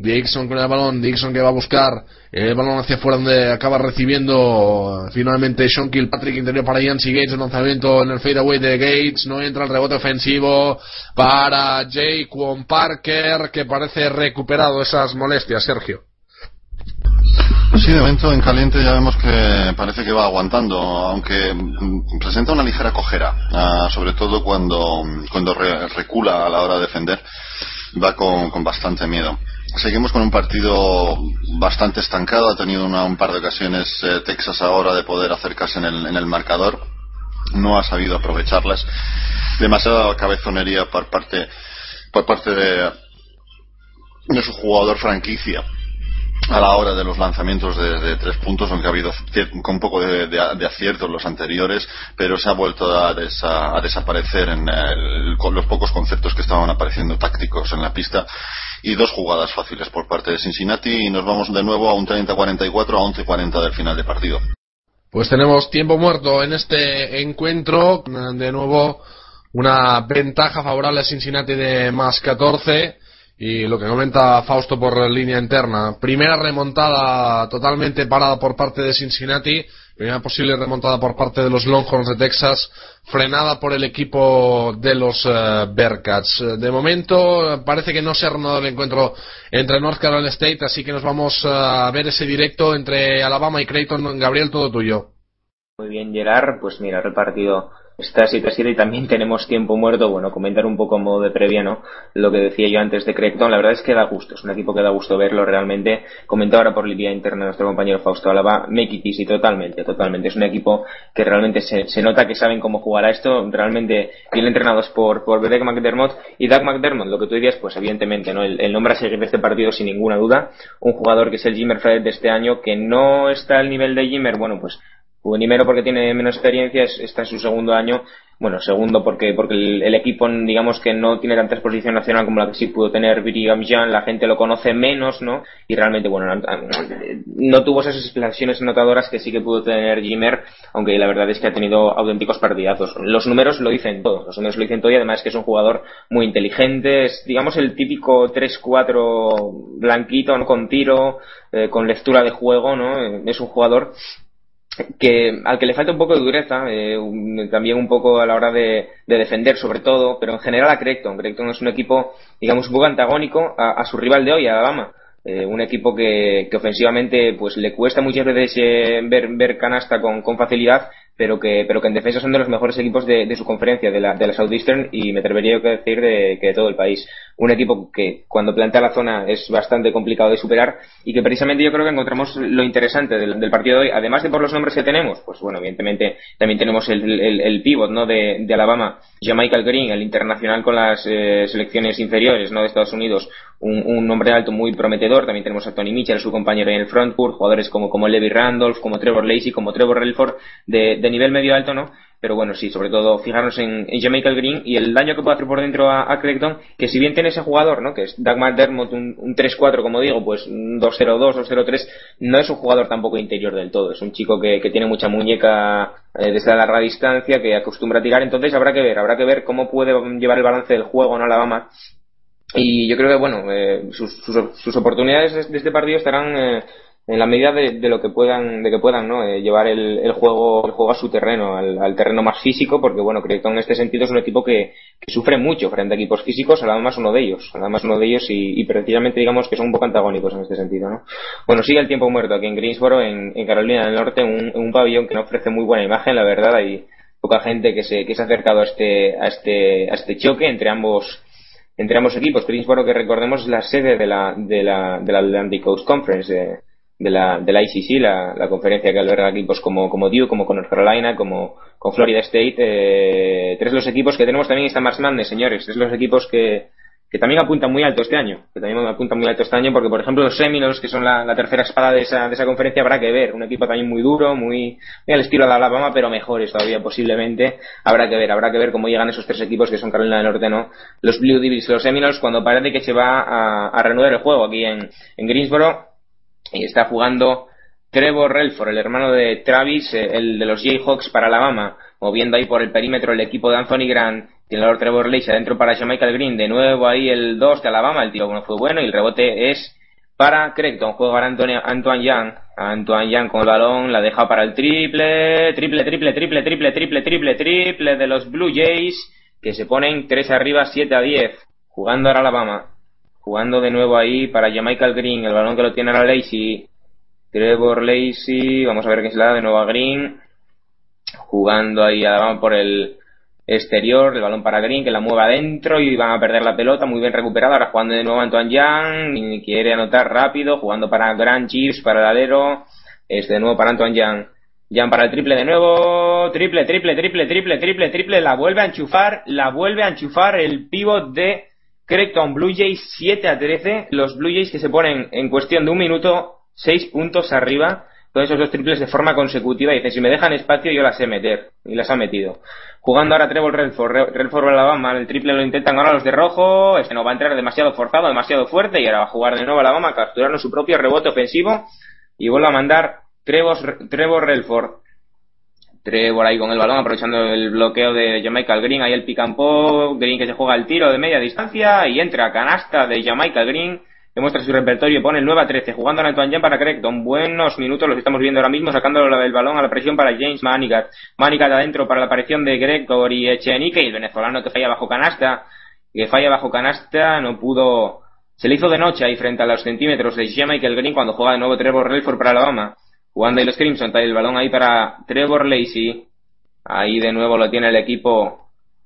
Dixon con el balón, Dixon que va a buscar el balón hacia afuera donde acaba recibiendo finalmente Sean Kilpatrick interior para Yancy Gates el lanzamiento en el fadeaway de Gates no entra el rebote ofensivo para Jaquan Parker que parece recuperado esas molestias Sergio Sí, de momento en caliente ya vemos que parece que va aguantando, aunque presenta una ligera cojera, ah, sobre todo cuando, cuando recula a la hora de defender, va con, con bastante miedo. Seguimos con un partido bastante estancado. Ha tenido un par de ocasiones eh, Texas ahora de poder acercarse en el, el marcador. No ha sabido aprovecharlas. Demasiada cabezonería por parte, por parte de, de su jugador franquicia a la hora de los lanzamientos de, tres puntos, aunque ha habido un poco de, de, acierto en los anteriores, pero se ha vuelto a, a desaparecer en los pocos conceptos que estaban apareciendo tácticos en la pista y dos jugadas fáciles por parte de Cincinnati y nos vamos de nuevo a un 30-44 a 11-40 del final de partido. Pues tenemos tiempo muerto en este encuentro, de nuevo una ventaja favorable a Cincinnati de más 14 y lo que comenta Fausto por línea interna. Primera remontada totalmente parada por parte de Cincinnati. Primera posible remontada por parte de los Longhorns de Texas. Frenada por el equipo de los uh, Bearcats. De momento parece que no se ha reanudado el encuentro entre North Carolina State. Así que nos vamos a ver ese directo entre Alabama y Creighton. Gabriel, todo tuyo. Muy bien, Gerard. Pues mira, repartido esta situación y también tenemos tiempo muerto, bueno, comentar un poco en modo de previa, ¿no? Lo que decía yo antes de Creighton, la verdad es que da gusto, es un equipo que da gusto verlo realmente. Comentado ahora por Lidia Interna nuestro compañero Fausto Alaba, make it totalmente, totalmente. Es un equipo que realmente se, se nota que saben cómo jugar a esto, realmente bien entrenados por, por Doug McDermott y Doug McDermott, lo que tú dirías, pues evidentemente, ¿no? El, nombre a seguir de este partido sin ninguna duda, un jugador que es el Jimmer Fred de este año, que no está al nivel de Jimmer, bueno, pues Nimero porque tiene menos experiencia, está en su segundo año. Bueno, segundo porque porque el, equipo, digamos que no tiene tanta exposición nacional como la que sí pudo tener Birigam Jan, la gente lo conoce menos, ¿no? Y realmente, bueno, no, tuvo esas expresiones notadoras que sí que pudo tener Jimmer, aunque la verdad es que ha tenido auténticos partidazos. Los números lo dicen todo, los números lo dicen todo y además que es un jugador muy inteligente, es, digamos, el típico 3-4 blanquito, ¿no? con tiro, eh, con lectura de juego, ¿no? Es un jugador que al que le falta un poco de dureza, eh, también un poco a la hora de, defender sobre todo, pero en general a Creighton. Creighton es un equipo, digamos, un poco antagónico a, su rival de hoy, a Alabama. Eh, un equipo que, que, ofensivamente pues le cuesta muchas veces eh, ver, ver canasta con, con facilidad pero que, pero que en defensa son de los mejores equipos de, su conferencia, de la, de la Southeastern, y me atrevería a decir de, que de todo el país. Un equipo que cuando plantea la zona es bastante complicado de superar y que precisamente yo creo que encontramos lo interesante del, partido de hoy, además de por los nombres que tenemos, pues bueno, evidentemente también tenemos el, el, pivot ¿no? de, de Alabama, Michael Green, el internacional con las eh, selecciones inferiores ¿no? de Estados Unidos, un, un nombre alto muy prometedor. También tenemos a Tony Mitchell, su compañero en el frontcourt, jugadores como, como Levi Randolph, como Trevor Lacey, como Trevor Relford, de, de nivel medio alto, ¿no? Pero bueno, sí, sobre todo fijarnos en, en Jamaica Green y el daño que puede hacer por dentro a, a que si bien tiene ese jugador, ¿no? Que es Doug McDermott, un, un 3-4, como digo, pues un 2-0-2, 2-0-3, no es un jugador tampoco interior del todo. Es un chico que, tiene mucha muñeca eh, desde la larga distancia, que acostumbra a tirar. Entonces habrá que ver, habrá que ver cómo puede llevar el balance del juego en Alabama y yo creo que bueno eh, sus, sus, oportunidades de este partido estarán eh, en la medida de, lo que puedan de que puedan no eh, llevar el, el, juego el juego a su terreno al, terreno más físico porque bueno creo que en este sentido es un equipo que, sufre mucho frente a equipos físicos más uno de ellos más uno de ellos y, precisamente digamos que son un poco antagónicos en este sentido no bueno sigue el tiempo muerto aquí en Greensboro en, Carolina del Norte un, un pabellón que no ofrece muy buena imagen la verdad hay poca gente que se que se ha acercado a este a este a este choque entre ambos entre ambos equipos. Greensboro, que recordemos, es la sede de la, de la, de la Atlantic Coast Conference, de, la, de la ICC, la, la, conferencia que alberga equipos como, como Duke, como North Carolina, como con Florida State. Eh, tres de los equipos que tenemos también están más Madness, señores. Tres de los equipos que, que también apuntan muy alto este año, que también apuntan muy alto este año, porque por ejemplo los Seminoles, que son la, tercera espada de esa, de esa conferencia, habrá que ver, un equipo también muy duro, muy, muy al estilo de Alabama, pero mejores todavía posiblemente, habrá que ver, habrá que ver cómo llegan esos tres equipos que son Carolina del Norte, ¿no? Los Blue Devils los Seminoles, cuando parece que se va a, a reanudar el juego aquí en, en Greensboro, y está jugando Trevor Relford, el hermano de Travis, eh, el de los Jayhawks para Alabama, moviendo ahí por el perímetro el equipo de Anthony Grant, tiene el Trevor Lacey adentro para Michael Green, de nuevo ahí el 2 de Alabama, el tiro bueno fue bueno y el rebote es para Creighton, juega para Antonio, Antoine Young, Antoine Young con el balón, la deja para el triple, triple, triple, triple, triple, triple, triple, triple de los Blue Jays, que se ponen 3 arriba, 7 a 10, jugando ahora Alabama, jugando de nuevo ahí para Michael Green, el balón que lo tiene ahora Lacey, Trevor Lacey, vamos a ver qué se la da de nuevo a Green, jugando ahí Alabama por el exterior, el balón para Green, que la mueva adentro y van a perder la pelota, muy bien recuperada, ahora jugando de nuevo Antoine Young, quiere anotar rápido, jugando para Grand Chiefs, para el alero, es de nuevo para Antoine Young. Young para el triple de nuevo, triple, triple, triple, triple, triple, triple, la vuelve a enchufar, la vuelve a enchufar el pivot de Creighton Blue Jays 7 a 13, los Blue Jays que se ponen en cuestión de un minuto 6 puntos arriba, todos esos dos triples de forma consecutiva y dice, si me dejan espacio yo las sé meter, y las ha metido. Jugando ahora Trevor Redford, Redford Alabama, el triple lo intentan ahora los de rojo, este no va a entrar demasiado forzado, demasiado fuerte y ahora va a jugar de nuevo Alabama, capturando su propio rebote ofensivo y vuelve a mandar Trevor, Trevor Redford. Trevor ahí con el balón, aprovechando el bloqueo de Jamaica Green, ahí el pick Green que se juega el tiro de media distancia y entra canasta de Jamaica Green demuestra su repertorio, pone el 9 a 13, jugando a Antoine Jan para Creighton. Buenos minutos los estamos viendo ahora mismo, sacándolo del balón a la presión para James Manigat. Manigat adentro para la aparición de Gregory Echenique y el venezolano que falla bajo canasta, que falla bajo canasta, no pudo, se le hizo de noche ahí frente a los centímetros de Michael Green cuando juega de nuevo Trevor Relford para Alabama. Jugando ahí los Crimson, trae el balón ahí para Trevor Lacey. Ahí de nuevo lo tiene el equipo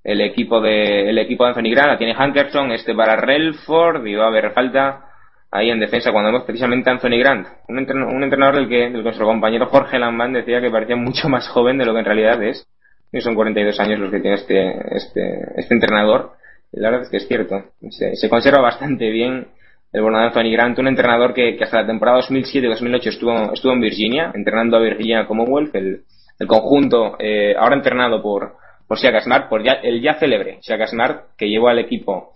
el equipo de el equipo de Anthony Grant, la tiene Hankerson, este para Relford y va a haber falta ahí en defensa cuando vemos precisamente a Anthony Grant, un, entrenador, un entrenador del que, del nuestro compañero Jorge Lambán decía que parecía mucho más joven de lo que en realidad es. Y son 42 años los que tiene este, este, este entrenador. Y la verdad es que es cierto. Se, se conserva bastante bien el bueno de Anthony Grant, un entrenador que, que hasta la temporada 2007-2008 estuvo, estuvo en Virginia, entrenando a Virginia Commonwealth, el, el conjunto, eh, ahora entrenado por, por Shaka Smart, por ya, el ya célebre Shaka Smart, que llevó al equipo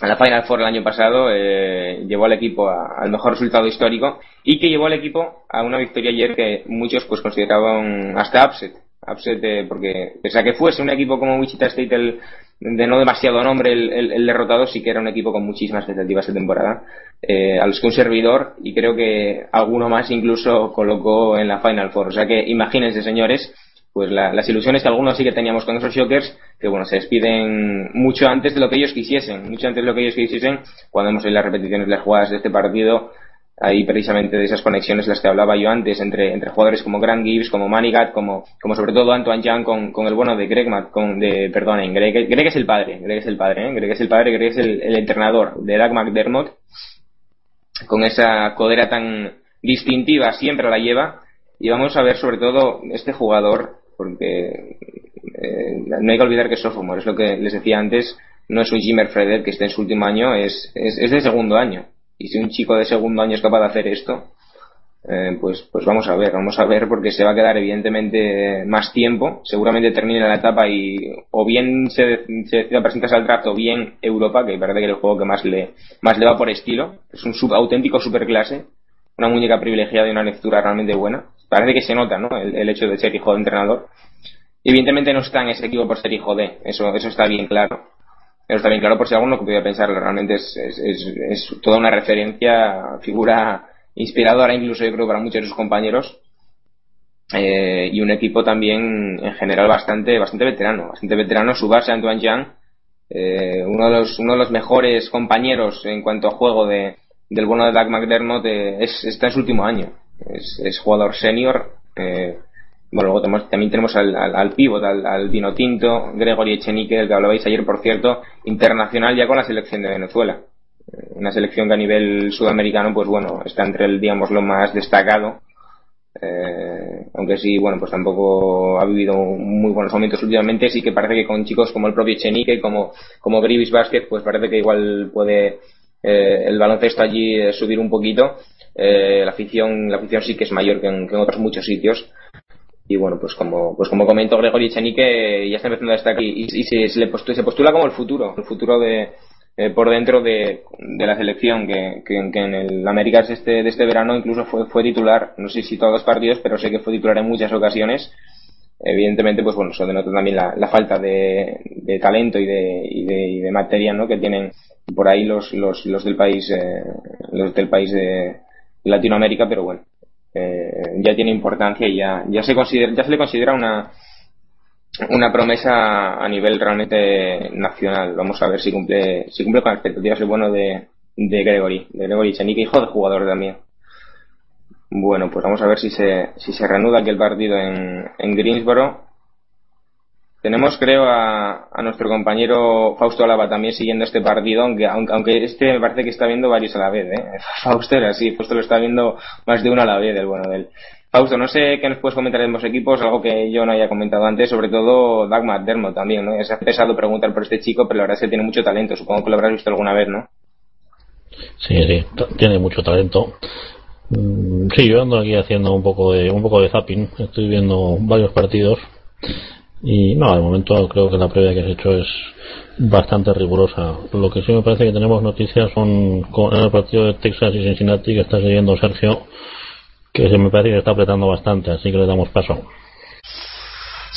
a la Final Four el año pasado, eh, llevó al equipo al mejor resultado histórico y que llevó al equipo a una victoria ayer que muchos pues consideraban hasta upset. Upset eh, porque pese a que fuese un equipo como Wichita State el, de no demasiado nombre el, el- derrotado, sí que era un equipo con muchísimas expectativas de temporada, eh, a los que un servidor y creo que alguno más incluso colocó en la Final Four. O sea que imagínense señores, pues la- las ilusiones que algunos sí que teníamos con esos Shockers, que bueno, se despiden mucho antes de lo que ellos quisiesen, mucho antes de lo que ellos quisiesen, cuando vemos ahí las repeticiones de las jugadas de este partido, ahí precisamente de esas conexiones las que hablaba yo antes entre, entre jugadores como Grant Gibbs, como Manigat, como, como sobre todo Antoine Young con, con el bueno de Greg, Mac- con, de, perdonen, Greg, Greg es el padre, Greg es el padre, ¿eh? Greg es el padre, Greg es el, entrenador de Doug McDermott, con esa codera tan distintiva siempre la lleva y vamos a ver sobre todo este jugador porque eh, no hay que olvidar que es sophomore, es lo que les decía antes, no es un Jimmer Freder que esté en su último año, es, es, es de segundo año. Y si un chico de segundo año es capaz de hacer esto, eh, pues, pues vamos a ver, vamos a ver porque se va a quedar evidentemente más tiempo, seguramente termine la etapa y o bien se, se decida presentarse al draft o bien Europa, que parece que es el juego que más le, más le va por estilo, es un sub, auténtico superclase, una muñeca privilegiada y una lectura realmente buena. Parece que se nota, ¿no? El, hecho de ser hijo de entrenador. Evidentemente no está en ese equipo por ser hijo de, eso, eso está bien claro. Eso está bien claro por si alguno que pudiera pensarlo, realmente es, es, es, toda una referencia, figura inspiradora incluso yo creo para muchos de sus compañeros. Eh, y un equipo también en general bastante, bastante veterano, bastante veterano, su base Antoine Jean, eh, uno, de los, uno de los mejores compañeros en cuanto a juego de, del bueno de Doug McDermott eh, es, está en su último año. Es, es jugador senior. Bueno, luego tenemos, también tenemos al, al, al pívot, al, al vino tinto, Gregory Echenique, del que hablabais ayer, por cierto, internacional ya con la selección de Venezuela. Eh, Una selección que a nivel sudamericano, pues bueno, está entre el, digamos, lo más destacado. Eh, aunque sí, bueno, pues tampoco ha vivido muy buenos momentos últimamente, sí que parece que con chicos como el propio Echenique, como, como Grivis Basket, pues parece que igual puede eh, el baloncesto allí eh, subir un poquito. Eh, la afición, la afición sí que es mayor que en, que en otros muchos sitios y bueno pues como pues como comentó Gregory Chenique ya está empezando a estar aquí y, y se, se, le postula, se postula como el futuro el futuro de eh, por dentro de, de la selección que, que, que en el Américas este, de este verano incluso fue, fue titular no sé si todos los partidos pero sé que fue titular en muchas ocasiones evidentemente pues bueno eso denota también la, la falta de, de, talento y de, y de, materia ¿no? que tienen por ahí los, los, los del país eh, los del país de Latinoamérica pero bueno eh, ya tiene importancia y ya, ya se considera, ya se le considera una una promesa a nivel realmente nacional. Vamos a ver si cumple, si cumple con las expectativas el bueno de, de Gregory, de Gregory Chenique, hijo de jugador también. Bueno, pues vamos a ver si se, si se reanuda aquí el partido en, en Greensboro. Tenemos, creo, a, nuestro compañero Fausto Alaba también siguiendo este partido, aunque, aunque este me parece que está viendo varios a la vez, ¿eh? Fausto era así, Fausto lo está viendo más de uno a la vez, el bueno de él. Fausto, no sé qué nos puedes comentar de ambos equipos, algo que yo no haya comentado antes, sobre todo Doug McDermott también, ¿no? Es pesado preguntar por este chico, pero la verdad es que tiene mucho talento, supongo que lo habrás visto alguna vez, ¿no? Sí, sí, tiene mucho talento. Sí, yo ando aquí haciendo un poco de un poco de zapping, estoy viendo varios partidos y no, de momento creo que la previa que has hecho es bastante rigurosa. Lo que sí me parece que tenemos noticias son con el partido de Texas y Cincinnati que está siguiendo Sergio, que se me parece que está apretando bastante, así que le damos paso.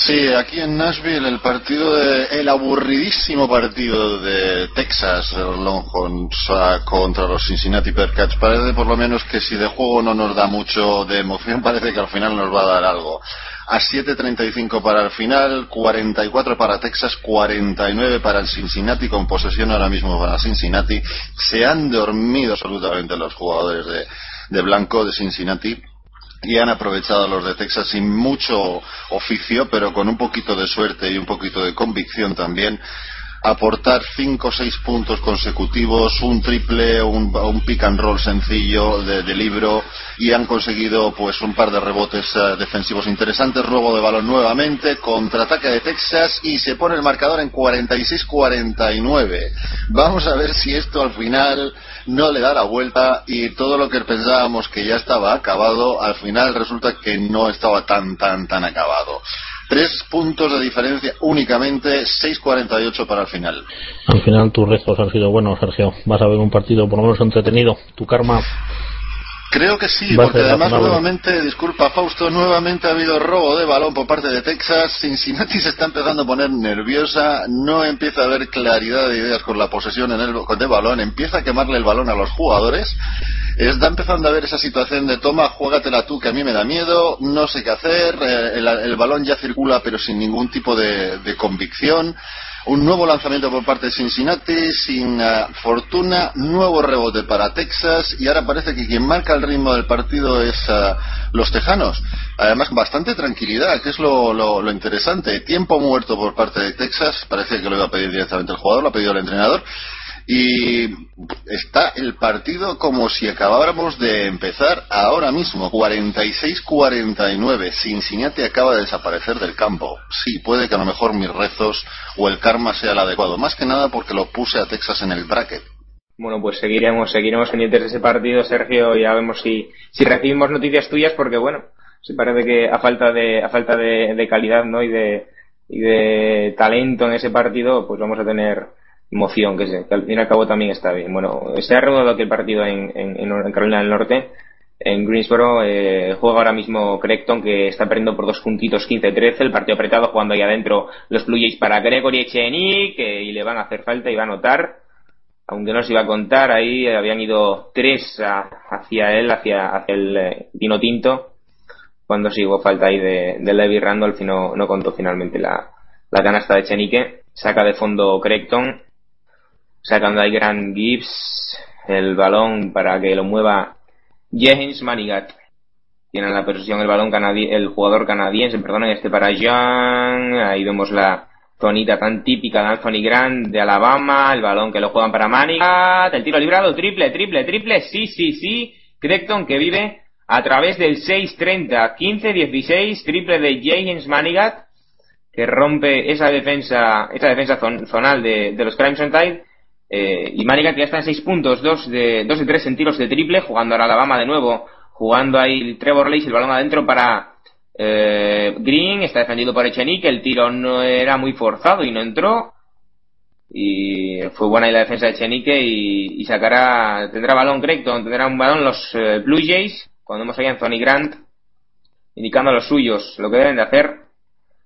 Sí, aquí en Nashville el partido de, el aburridísimo partido de Texas Longhorns contra los Cincinnati Bearcats parece por lo menos que si de juego no nos da mucho de emoción parece que al final nos va a dar algo. A 7.35 para el final, 44 para Texas, 49 para el Cincinnati con posesión ahora mismo para Cincinnati. Se han dormido absolutamente los jugadores de, de blanco de Cincinnati y han aprovechado los de Texas sin mucho oficio, pero con un poquito de suerte y un poquito de convicción también aportar cinco o seis puntos consecutivos, un triple, un, pick and roll sencillo de, de, libro y han conseguido pues un par de rebotes uh, defensivos interesantes, robo de balón nuevamente, contraataque de Texas y se pone el marcador en 46-49. Vamos a ver si esto al final no le da la vuelta y todo lo que pensábamos que ya estaba acabado, al final resulta que no estaba tan, tan, tan acabado. Tres puntos de diferencia únicamente, 6.48 para el final. Al final tus rezos han sido buenos, Sergio. Vas a ver un partido por lo menos entretenido. Tu karma Creo que sí, porque además nuevamente, disculpa Fausto, nuevamente ha habido robo de balón por parte de Texas. Cincinnati se está empezando a poner nerviosa, no empieza a haber claridad de ideas con la posesión en el, de balón, empieza a quemarle el balón a los jugadores. Está empezando a ver esa situación de toma, juégatela tú que a mí me da miedo, no sé qué hacer, eh, el, el, balón ya circula pero sin ningún tipo de, de convicción. Un nuevo lanzamiento por parte de Cincinnati, sin uh, fortuna, nuevo rebote para Texas y ahora parece que quien marca el ritmo del partido es uh, los Tejanos. Además, bastante tranquilidad, que es lo, lo, lo, interesante. Tiempo muerto por parte de Texas, parece que lo iba a pedir directamente el jugador, lo ha pedido el entrenador. Y está el partido como si acabáramos de empezar ahora mismo, 46-49. Cincinnati acaba de desaparecer del campo. Sí, puede que a lo mejor mis rezos o el karma sea el adecuado. Más que nada porque lo puse a Texas en el bracket. Bueno, pues seguiremos, seguiremos pendientes de ese partido, Sergio, ya vemos si, si recibimos noticias tuyas, porque bueno, se parece que a falta de, a falta de, de calidad, ¿no? Y de, y de talento en ese partido, pues vamos a tener emoción, que, se, que al fin y al cabo también está bien. Bueno, se ha reanudado aquel partido en, en, Carolina del Norte, en Greensboro. Eh, juega ahora mismo Creighton, que está perdiendo por dos puntitos 15-13. El partido apretado, jugando ahí adentro los Blue Jays para Gregory Echenique, que y le van a hacer falta y va a anotar. Aunque no se iba a contar, ahí habían ido tres a, hacia él, hacia, hacia el eh, vino tinto. Cuando sí hubo falta ahí de, de Levi Randolph y no, no contó finalmente la, la canasta de Echenique. Saca de fondo Creighton sacando ahí Grant Gibbs el balón para que lo mueva James Manigat tiene la posesión el balón el jugador canadiense perdón este para Young ahí vemos la tonita tan típica de Anthony Grant de Alabama el balón que lo juegan para Manigat el tiro librado triple triple triple sí sí sí Creighton que vive a través del 6-30 15-16 triple de James Manigat que rompe esa defensa esa defensa zonal de, de los Crimson Tide eh, y Manigat ya está en 6 puntos, 2 de, 2 de 3 en tiros de triple, jugando ahora Alabama de nuevo, jugando ahí Trevor Lace, el balón adentro para eh, Green, está defendido por Echenique, el tiro no era muy forzado y no entró. Y fue buena ahí la defensa de Echenique y, y sacará, tendrá balón Creighton, tendrá un balón los eh, Blue Jays, cuando hemos ahí a Anthony Grant, indicando a los suyos lo que deben de hacer.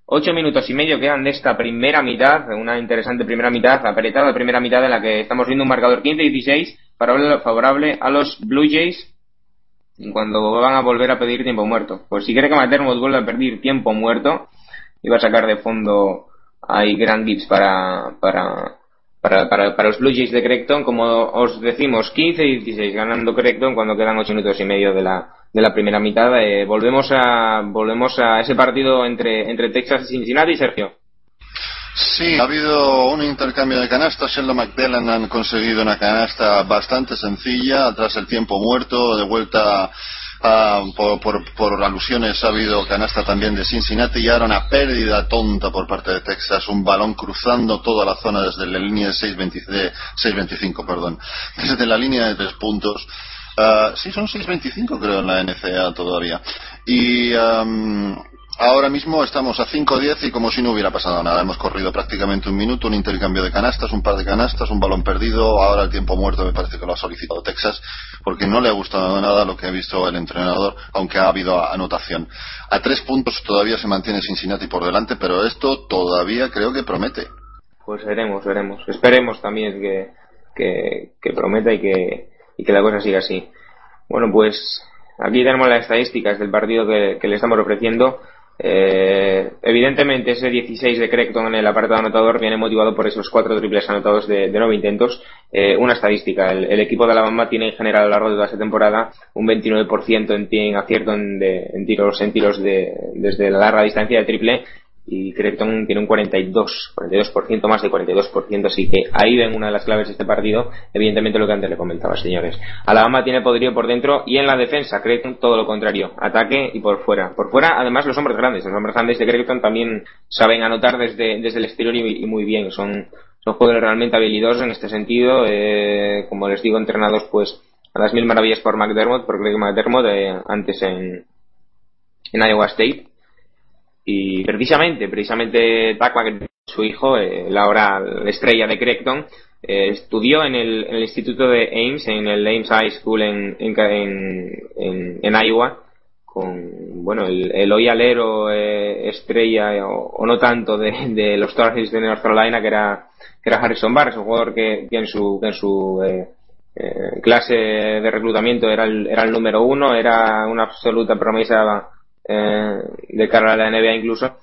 Ocho minutos y medio quedan de esta primera mitad, una interesante primera mitad, apretada primera mitad en la que estamos viendo un marcador 15-16 favorable a los Blue Jays cuando van a volver a pedir tiempo muerto. Pues si quiere que McDermott vuelva a pedir tiempo muerto, iba a sacar de fondo ahí Grand Gibbs para, para, para, para, para los Blue Jays de Creighton, como os decimos, 15-16 ganando Creighton cuando quedan ocho minutos y medio de la, de la primera mitad. Eh, volvemos a volvemos a ese partido entre, entre Texas y Cincinnati, Sergio. Sí, ha habido un intercambio de canastas. Sheldon McDellan han conseguido una canasta bastante sencilla, tras el tiempo muerto, de vuelta Uh, por, por, por, alusiones ha habido canasta también de Cincinnati y ahora una pérdida tonta por parte de Texas, un balón cruzando toda la zona desde la línea de 6.25, perdón, desde la línea de tres puntos. Uh, sí, son 6.25 creo en la NCA todavía. Y um, ahora mismo estamos a 5.10 y como si no hubiera pasado nada. Hemos corrido prácticamente un minuto, un intercambio de canastas, un par de canastas, un balón perdido. Ahora el tiempo muerto me parece que lo ha solicitado Texas porque no le ha gustado nada lo que ha visto el entrenador, aunque ha habido anotación. A tres puntos todavía se mantiene Cincinnati por delante, pero esto todavía creo que promete. Pues veremos, veremos. Esperemos también que, que, que prometa y que, y que la cosa siga así. Bueno, pues aquí tenemos las estadísticas del partido que, le estamos ofreciendo. Eh, evidentemente ese 16 de Creighton en el apartado anotador viene motivado por esos cuatro triples anotados de, de nueve intentos. Eh, una estadística, el, equipo de Alabama tiene en general a lo largo de toda esta temporada un 29% en, en acierto en, de, tiros, en tiros de, desde la larga distancia de triple y Creighton tiene un 42, 42% más de 42%, así que ahí ven una de las claves de este partido, evidentemente lo que antes le comentaba, señores. Alabama tiene poderío por dentro y en la defensa, Creighton todo lo contrario, ataque y por fuera. Por fuera, además, los hombres grandes, los hombres grandes de Creighton también saben anotar desde, desde el exterior y, y muy bien, son, son jugadores realmente habilidosos en este sentido, eh, como les digo, entrenados pues a las mil maravillas por McDermott, por Greg McDermott, eh, antes en, en Iowa State y precisamente, precisamente Takwa, su hijo, eh, la ahora estrella de Creighton, eh, estudió en el, instituto de Ames, en el Ames High School en, en, en, Iowa, con, bueno, el, el hoy alero eh, estrella, o, o, no tanto, de, de los Tar de North Carolina, que era, que era Harrison Barnes, un jugador que, que en su, que en su eh, eh, clase de reclutamiento era el, era el número uno, era una absoluta promesa eh, de cara a la NBA incluso,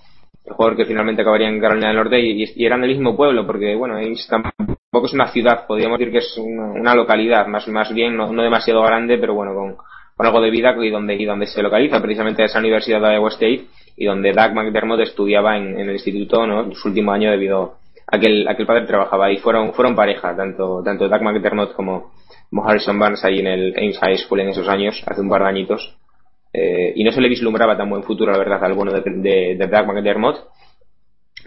el jugador que finalmente acabaría en Carolina del Norte y, y eran del mismo pueblo, porque bueno, Ames tampoco es una ciudad, podríamos decir que es una, una localidad, más, más bien no, demasiado grande, pero bueno, con, con algo de vida y donde, y donde se localiza precisamente esa universidad de Iowa State y donde Doug McDermott estudiaba en, el instituto, ¿no? Su último año debido a que el, a que el padre trabajaba ahí. Fueron, fueron pareja, tanto, tanto Doug McDermott como, como Harrison Barnes ahí en el Ames High School en esos años, hace un par de añitos. Eh, y no se le vislumbraba tan buen futuro, la verdad, al bueno de, de, de McDermott.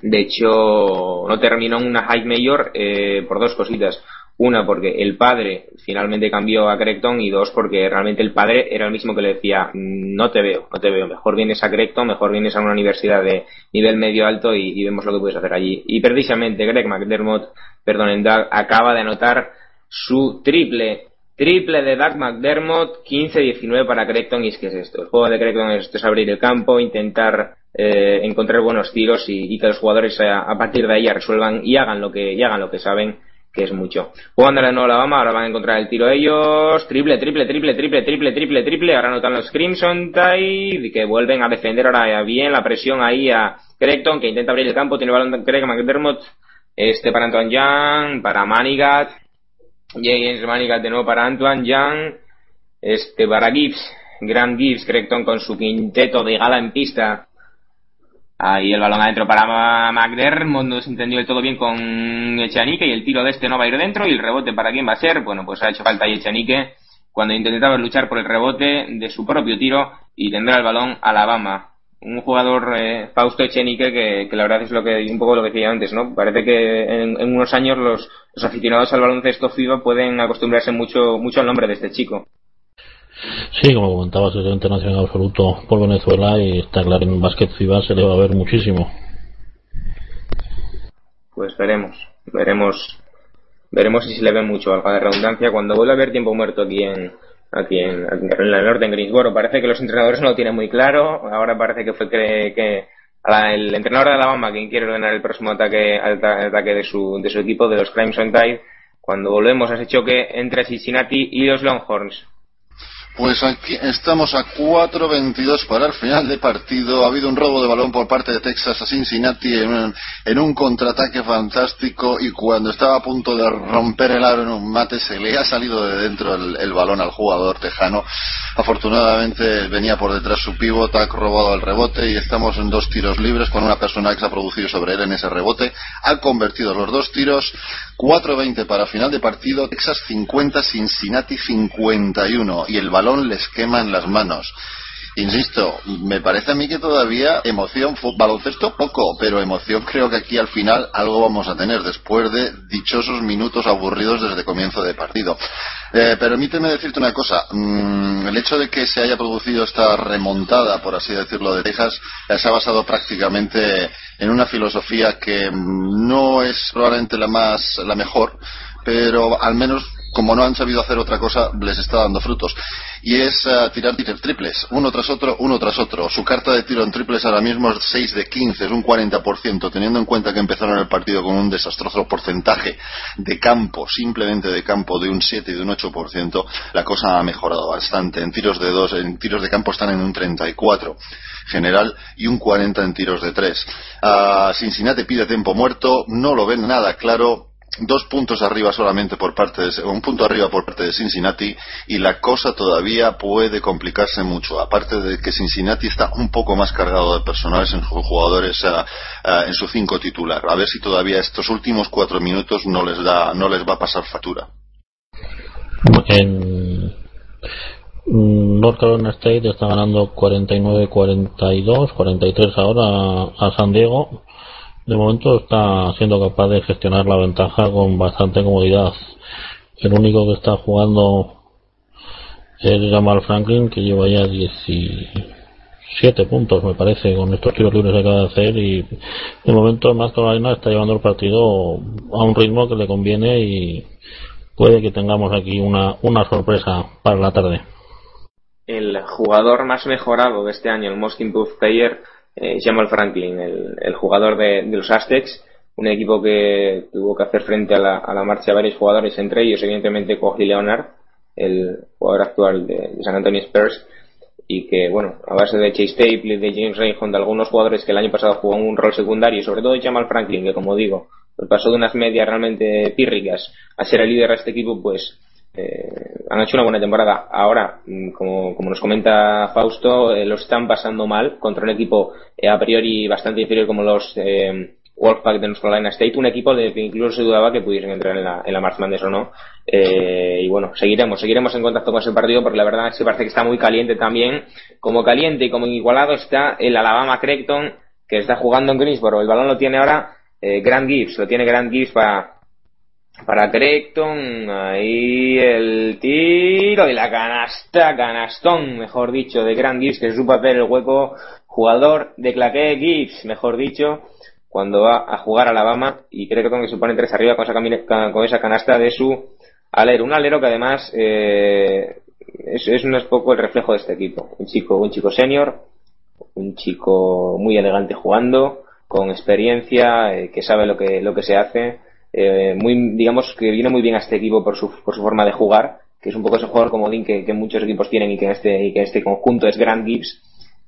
De hecho, no terminó una high major eh, por dos cositas. Una, porque el padre finalmente cambió a Creighton y dos, porque realmente el padre era el mismo que le decía, no te veo, no te veo, mejor vienes a Creighton, mejor vienes a una universidad de nivel medio alto y, y vemos lo que puedes hacer allí. Y precisamente Greg McDermott, perdón, Doug, acaba de anotar su triple Triple de Doug McDermott, 15-19 para Creighton. Y es que es esto. El juego de Creighton es, abrir el campo, intentar eh, encontrar buenos tiros y, y que los jugadores a, a, partir de ahí resuelvan y hagan lo que, y hagan lo que saben, que es mucho. Jugando nuevo Alabama, ahora van a encontrar el tiro ellos. Triple, triple, triple, triple, triple, triple, triple. Ahora anotan los Crimson Tide que vuelven a defender ahora bien la presión ahí a Creighton, que intenta abrir el campo. Tiene balón Craig McDermott. Este para Antoine Young, para Manigat, James Manigat de nuevo para Antoine Young, este para Gibbs, Grant Gibbs, Creighton con su quinteto de gala en pista. Ahí el balón adentro para McDermott, no se entendió del todo bien con Echanique y el tiro de este no va a ir dentro y el rebote para quién va a ser, bueno pues ha hecho falta ahí Echanique cuando intentaba luchar por el rebote de su propio tiro y tendrá el balón Alabama un jugador eh, Fausto Echenique que, que, la verdad es lo que un poco lo que decía antes, ¿no? Parece que en, en, unos años los, los aficionados al baloncesto FIBA pueden acostumbrarse mucho mucho al nombre de este chico. Sí, como comentabas, es internacional absoluto por Venezuela y está claro en básquet FIBA se le va a ver muchísimo. Pues veremos, veremos, veremos si se le ve mucho, algo de redundancia, cuando vuelva a haber tiempo muerto aquí en, aquí en, aquí en Norte, en Greensboro. Parece que los entrenadores no lo tienen muy claro. Ahora parece que fue que, que la, el entrenador de Alabama quien quiere ordenar el próximo ataque, ataque de su, de su equipo, de los Crimson Tide, cuando volvemos a ese choque entre Cincinnati y los Longhorns. Pues aquí estamos a 4.22 para el final de partido. Ha habido un robo de balón por parte de Texas a Cincinnati en un, en un contraataque fantástico y cuando estaba a punto de romper el aro en un mate se le ha salido de dentro el, balón al jugador tejano. Afortunadamente venía por detrás su pivot, ha robado el rebote y estamos en dos tiros libres con una persona que se ha producido sobre él en ese rebote. Ha convertido los dos tiros. 4.20 para final de partido. Texas 50, Cincinnati 51 y el balón balón les quema en las manos. Insisto, me parece a mí que todavía emoción, baloncesto poco, pero emoción creo que aquí al final algo vamos a tener después de dichosos minutos aburridos desde comienzo de partido. Eh, permíteme decirte una cosa, mm, el hecho de que se haya producido esta remontada, por así decirlo, de Texas, eh, se ha basado prácticamente en una filosofía que no es probablemente la más, la mejor, pero al menos como no han sabido hacer otra cosa, les está dando frutos. Y es uh, tirar triples, uno tras otro, uno tras otro. Su carta de tiro en triples ahora mismo es 6 de 15, es un 40%, teniendo en cuenta que empezaron el partido con un desastroso porcentaje de campo, simplemente de campo, de un 7 y de un 8%, la cosa ha mejorado bastante. En tiros de dos, en tiros de campo están en un 34 general y un 40 en tiros de tres. Uh, Cincinnati pide tiempo muerto, no lo ven nada claro dos puntos arriba solamente por parte de un punto arriba por parte de Cincinnati y la cosa todavía puede complicarse mucho. Aparte de que Cincinnati está un poco más cargado de personales en jugadores uh, en su cinco titular. A ver si todavía estos últimos cuatro minutos no les da no les va a pasar factura. En North Carolina State está ganando 49-42 43 ahora a San Diego de momento está siendo capaz de gestionar la ventaja con bastante comodidad. El único que está jugando es Jamal Franklin, que lleva ya 17 puntos, me parece, con estos tiros libres que acaba de hacer. Y de momento, North Carolina está llevando el partido a un ritmo que le conviene y puede que tengamos aquí una, una sorpresa para la tarde. El jugador más mejorado de este año, el Most Improved Player, eh, Franklin, el, el jugador de, de, los Aztecs, un equipo que tuvo que hacer frente a la, marcha de varios jugadores, entre ellos evidentemente Kogi Leonard, el jugador actual de, de, San Antonio Spurs, y que, bueno, a base de Chase Tape, de James Rayhon, de algunos jugadores que el año pasado jugaron un rol secundario, y sobre todo Jamal Franklin, que como digo, pues pasó de unas medias realmente pírricas a ser el líder de este equipo, pues eh, han hecho una buena temporada. Ahora, mm, como, como nos comenta Fausto, eh, lo están pasando mal contra un equipo eh, a priori bastante inferior como los eh, Wolfpack de North Carolina State, un equipo del que incluso se dudaba que pudiesen entrar en la, en la March Madness o no. Y bueno, seguiremos, seguiremos en contacto con ese partido porque la verdad es que parece que está muy caliente también. Como caliente y como igualado está el Alabama Creighton que está jugando en Greensboro. El balón lo tiene ahora Grant Gibbs, lo tiene Grant Gibbs para para Creighton, ahí el tiro y la canasta, canastón, mejor dicho, de Grant Gibbs, que supo hacer el hueco, jugador de Claque Gibbs, mejor dicho, cuando va a jugar a Alabama, y Creighton que se pone tres arriba con esa, con esa canasta de su alero, un alero que además eh, es, es un poco el reflejo de este equipo, un chico, un chico senior, un chico muy elegante jugando, con experiencia, eh, que sabe lo que, lo que se hace, eh, muy, digamos que viene muy bien a este equipo por su, por su forma de jugar, que es un poco ese jugador comodín que, que muchos equipos tienen y que en este, y que en este conjunto es Grant Gibbs,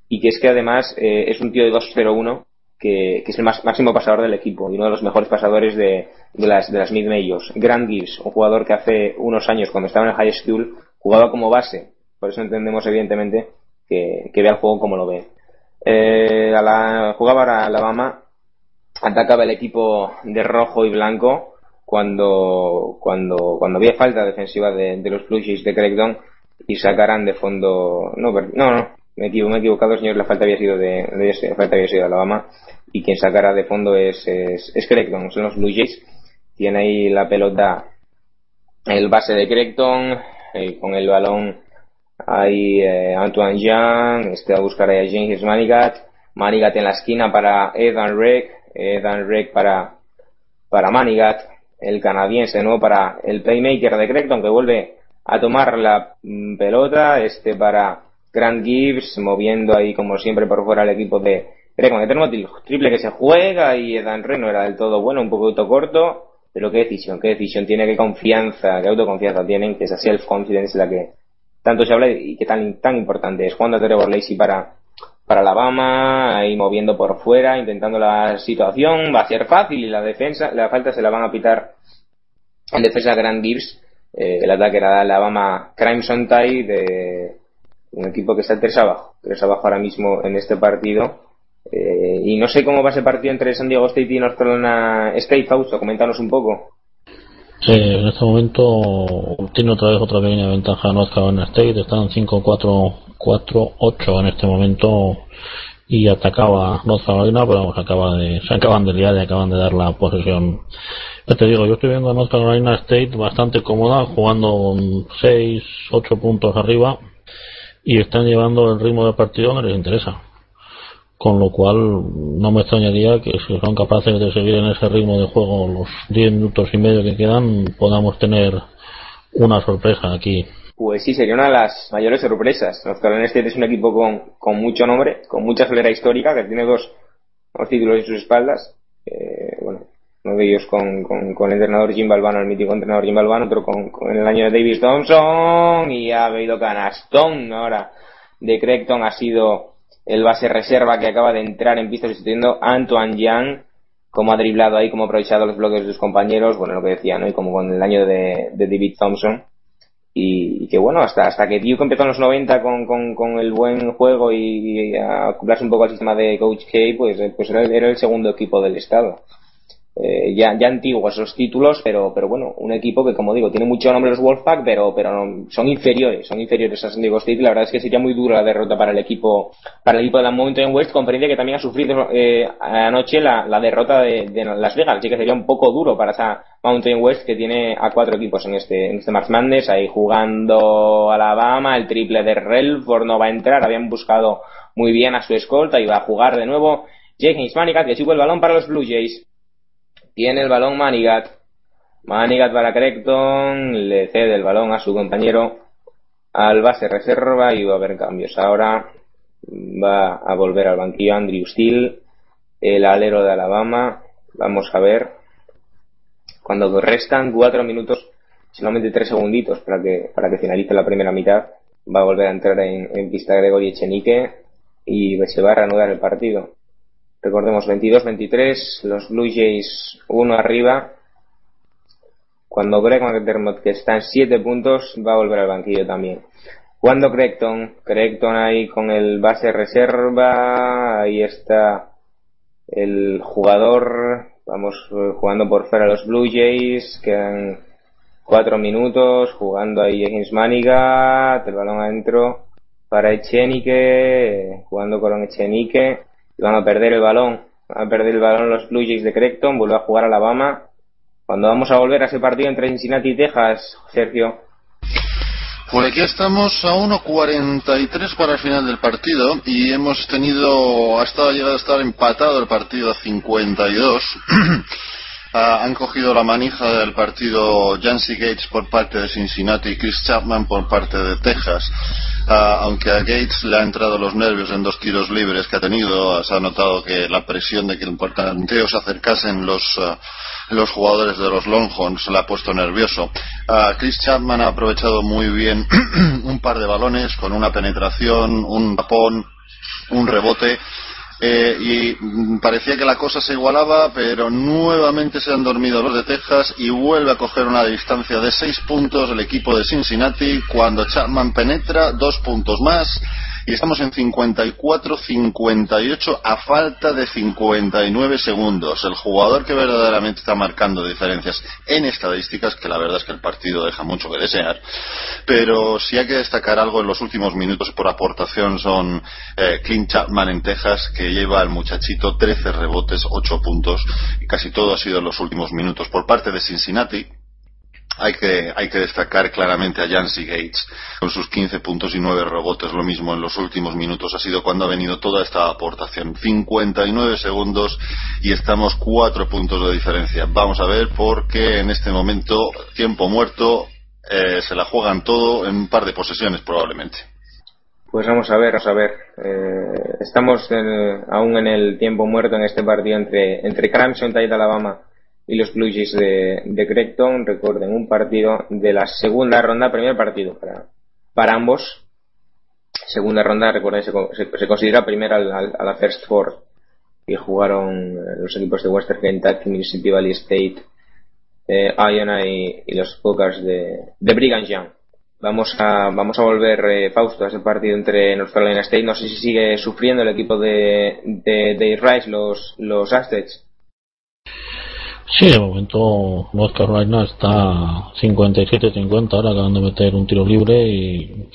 y que es que además eh, es un tío de 2-0-1 que, que, es el más, máximo pasador del equipo y uno de los mejores pasadores de, de las, de las mid majors. Grant Gibbs, un jugador que hace unos años cuando estaba en el high school jugaba como base, por eso entendemos evidentemente que, que ve el juego como lo ve. Eh, a la, jugaba ahora Alabama atacaba el equipo de rojo y blanco cuando cuando cuando había falta defensiva de, los Blue de Creighton y sacaran de fondo no no no me, equivoco, me he equivocado señor la falta había sido de, la falta había sido de Alabama y quien sacara de fondo es es, es Creighton son los Blue Jays. Tiene ahí la pelota el base de Creighton eh, con el balón ahí eh, Antoine Jean este a buscar ahí a James Manigat. Manigat en la esquina para Edan Reck eh, Dan Reck para, para Manigat, el canadiense, ¿no? Para el playmaker de Creighton que vuelve a tomar la mm, pelota, este para Grant Gibbs, moviendo ahí como siempre por fuera el equipo de Creighton. tenemos triple que se juega y Dan Reck no era del todo bueno, un poquito corto, pero qué decisión, qué decisión tiene, qué confianza, qué autoconfianza tienen, que esa self-confidence la que tanto se habla y que tan, tan importante es. Jugando a Trevor Lacey para para Alabama, ahí moviendo por fuera, intentando la situación, va a ser fácil y la defensa, la falta se la van a pitar en defensa Grant Gibbs, eh, el ataque era Alabama Crimson Tide, de un equipo que está tres abajo, tres abajo ahora mismo en este partido, eh, y no sé cómo va ese partido entre San Diego State y North Carolina State, Fausto, coméntanos un poco. Sí, en este momento tiene otra vez otra pequeña ventaja North Carolina State, están 5-4 4-8 en este momento y atacaba North Carolina, pero vamos, acaba de, se acaban de liar y acaban de dar la posesión. Ya te digo, yo estoy viendo a North Carolina State bastante cómoda, jugando 6, 8 puntos arriba y están llevando el ritmo de partido que les interesa. Con lo cual, no me extrañaría que si son capaces de seguir en ese ritmo de juego los 10 minutos y medio que quedan, podamos tener una sorpresa aquí. Pues sí, sería una de las mayores sorpresas. North Carolina State es un equipo con, con mucho nombre, con mucha solera histórica, que tiene dos, dos títulos en sus espaldas. Eh, bueno, uno de ellos con, con, con, el entrenador Jim Balvano, el mítico entrenador Jim Balvano, otro con, con el año de Davis Thompson, y ha habido canastón ahora de Creighton, ha sido el base reserva que acaba de entrar en pista sustituyendo Antoine Young, como ha driblado ahí, como ha aprovechado los bloques de sus compañeros, bueno, lo que decía, ¿no? Y como con el año de, de David Thompson. Y, que bueno, hasta, hasta que Duke empezó en los 90 con, con, con el buen juego y, a acoplarse un poco al sistema de Coach K, pues, pues era, era el segundo equipo del estado eh, ya, ya antiguos esos títulos, pero, pero bueno, un equipo que, como digo, tiene mucho nombre los Wolfpack, pero, pero no, son inferiores, son inferiores a San Diego State. La verdad es que sería muy dura la derrota para el equipo, para el equipo de la Mountain West, comprende que también ha sufrido eh, anoche la, la derrota de, de, Las Vegas, así que sería un poco duro para esa Mountain West que tiene a cuatro equipos en este, en este March Madness, ahí jugando Alabama, el triple de Relford no va a entrar, habían buscado muy bien a su escolta y va a jugar de nuevo James Manigat, que sube el balón para los Blue Jays. Tiene el balón Manigat. Manigat para Creighton. Le cede el balón a su compañero al base reserva y va a haber cambios. Ahora va a volver al banquillo Andrew Steele, el alero de Alabama. Vamos a ver. Cuando restan cuatro minutos, solamente tres segunditos para que, para que finalice la primera mitad, va a volver a entrar en, en pista Gregory Echenique y se va a reanudar el partido. Recordemos 22-23, los Blue Jays uno arriba. Cuando Greg McDermott, que está en 7 puntos, va a volver al banquillo también. Cuando Creighton, Creighton ahí con el base reserva, ahí está el jugador, vamos jugando por fuera los Blue Jays, quedan 4 minutos, jugando ahí James Manigat, el balón adentro para Echenique, jugando con Echenique y van a perder el balón. Van a perder el balón los Blue Jays de Creighton, vuelve a jugar Alabama. Cuando vamos a volver a ese partido entre Cincinnati y Texas, Sergio. Por aquí estamos a 1.43 para el final del partido y hemos tenido, ha estado llegado a estar empatado el partido a 52. Uh, han cogido la manija del partido Jancy Gates por parte de Cincinnati y Chris Chapman por parte de Texas. Uh, aunque a Gates le ha entrado los nervios en dos tiros libres que ha tenido, se ha notado que la presión de que el portanteo se acercasen los, uh, los jugadores de los Longhorns le ha puesto nervioso. Chris Chapman ha aprovechado muy bien un par de balones con una penetración, un tapón, un rebote eh, y parecía que la cosa se igualaba, pero nuevamente se han dormido los de Texas y vuelve a coger una distancia de seis puntos el equipo de Cincinnati cuando Chapman penetra dos puntos más y estamos en 54-58 a falta de 59 segundos. El jugador que verdaderamente está marcando diferencias en estadísticas, que la verdad es que el partido deja mucho que desear, pero si hay que destacar algo en los últimos minutos por aportación son eh, Clint Chapman en Texas, que lleva al muchachito 13 rebotes, 8 puntos, y casi todo ha sido en los últimos minutos. Por parte de Cincinnati, hay que, hay que destacar claramente a Jancy Gates con sus 15 puntos y 9 rebotes. Lo mismo en los últimos minutos ha sido cuando ha venido toda esta aportación. 59 segundos y estamos 4 puntos de diferencia. Vamos a ver porque en este momento, tiempo muerto, eh, se la juegan todo en un par de posesiones probablemente. Pues vamos a ver, vamos a ver. Eh, estamos en, aún en el tiempo muerto en este partido entre, entre Clemson, Tide, Alabama y los Blue Jays de, de Creighton. Recuerden, un partido de la segunda ronda, primer partido para, para ambos. Segunda ronda, recuerden, se, se, se considera primera a la First Four y jugaron los equipos de Western Kentucky, Mississippi Valley State, eh, Iona y, y, los Cougars de, de Brigham Young. Vamos a, vamos a volver, eh, Fausto, a ese partido entre North Carolina State. No sé si sigue sufriendo el equipo de, de, de Rice, los, los Aztecs. Sí, de momento North Carolina está 57-50, ahora acaban de meter un tiro libre y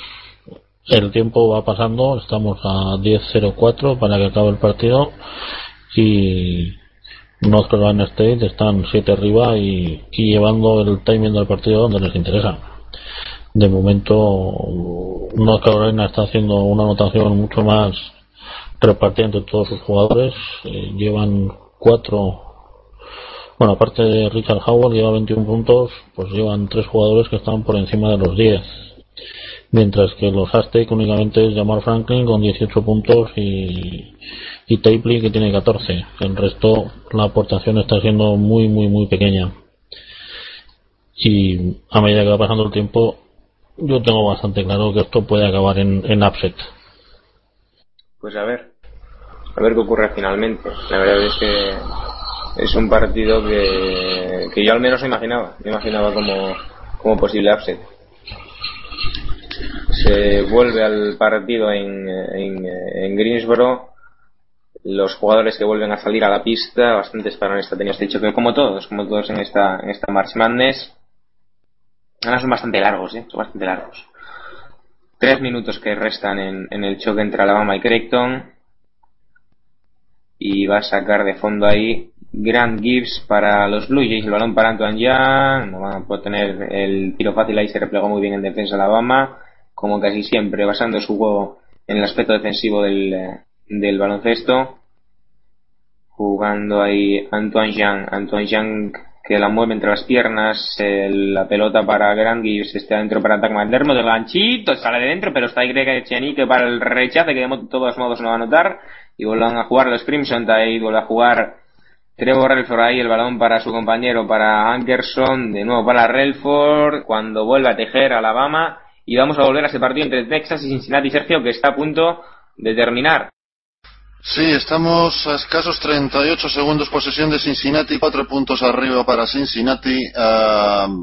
el tiempo va pasando, estamos a 10-0-4 para que acabe el partido y North Carolina State están 7 arriba y, llevando el timing del partido donde les interesa. De momento North Carolina está haciendo una anotación mucho más repartida entre todos sus jugadores, eh, llevan cuatro Bueno, aparte de Richard Howard, lleva 21 puntos, pues llevan tres jugadores que están por encima de los 10. Mientras que los Aztec únicamente es Jamar Franklin con 18 puntos y, y Tapley que tiene 14. El resto, la aportación está siendo muy, muy, muy pequeña. Y a medida que va pasando el tiempo, yo tengo bastante claro que esto puede acabar en, en upset. Pues a ver, a ver qué ocurre finalmente. La verdad es que es un partido que, que yo al menos imaginaba, imaginaba como, como posible upset. Se vuelve al partido en, en, en Greensboro, los jugadores que vuelven a salir a la pista, bastantes esta tenías dicho que como todos, como todos en esta, en esta March Madness, ahora son bastante largos, ¿eh? son bastante largos. Tres minutos que restan en, en el choque entre Alabama y Creighton, y va a sacar de fondo ahí Grant Gibbs para los Blue Jays, el balón para Antoine Young, no van a poder tener el tiro fácil ahí, se replegó muy bien en defensa Alabama, como casi siempre, basando su juego en el aspecto defensivo del, del baloncesto, jugando ahí Antoine Young, Antoine Young que la mueve entre las piernas, la pelota para Grant Gibbs, está dentro para Doug McDermott, el ganchito, sale de dentro, pero está Greg Chenique para el rechace, que de todos modos no va a notar, y vuelven a jugar los Crimson ahí vuelve a jugar Trevor Relford ahí el balón para su compañero, para Ankerson, de nuevo para Relford, cuando vuelve a tejer Alabama, y vamos a volver a ese partido entre Texas y Cincinnati, Sergio, que está a punto de terminar. Sí, estamos a escasos 38 segundos posesión de Cincinnati, cuatro puntos arriba para Cincinnati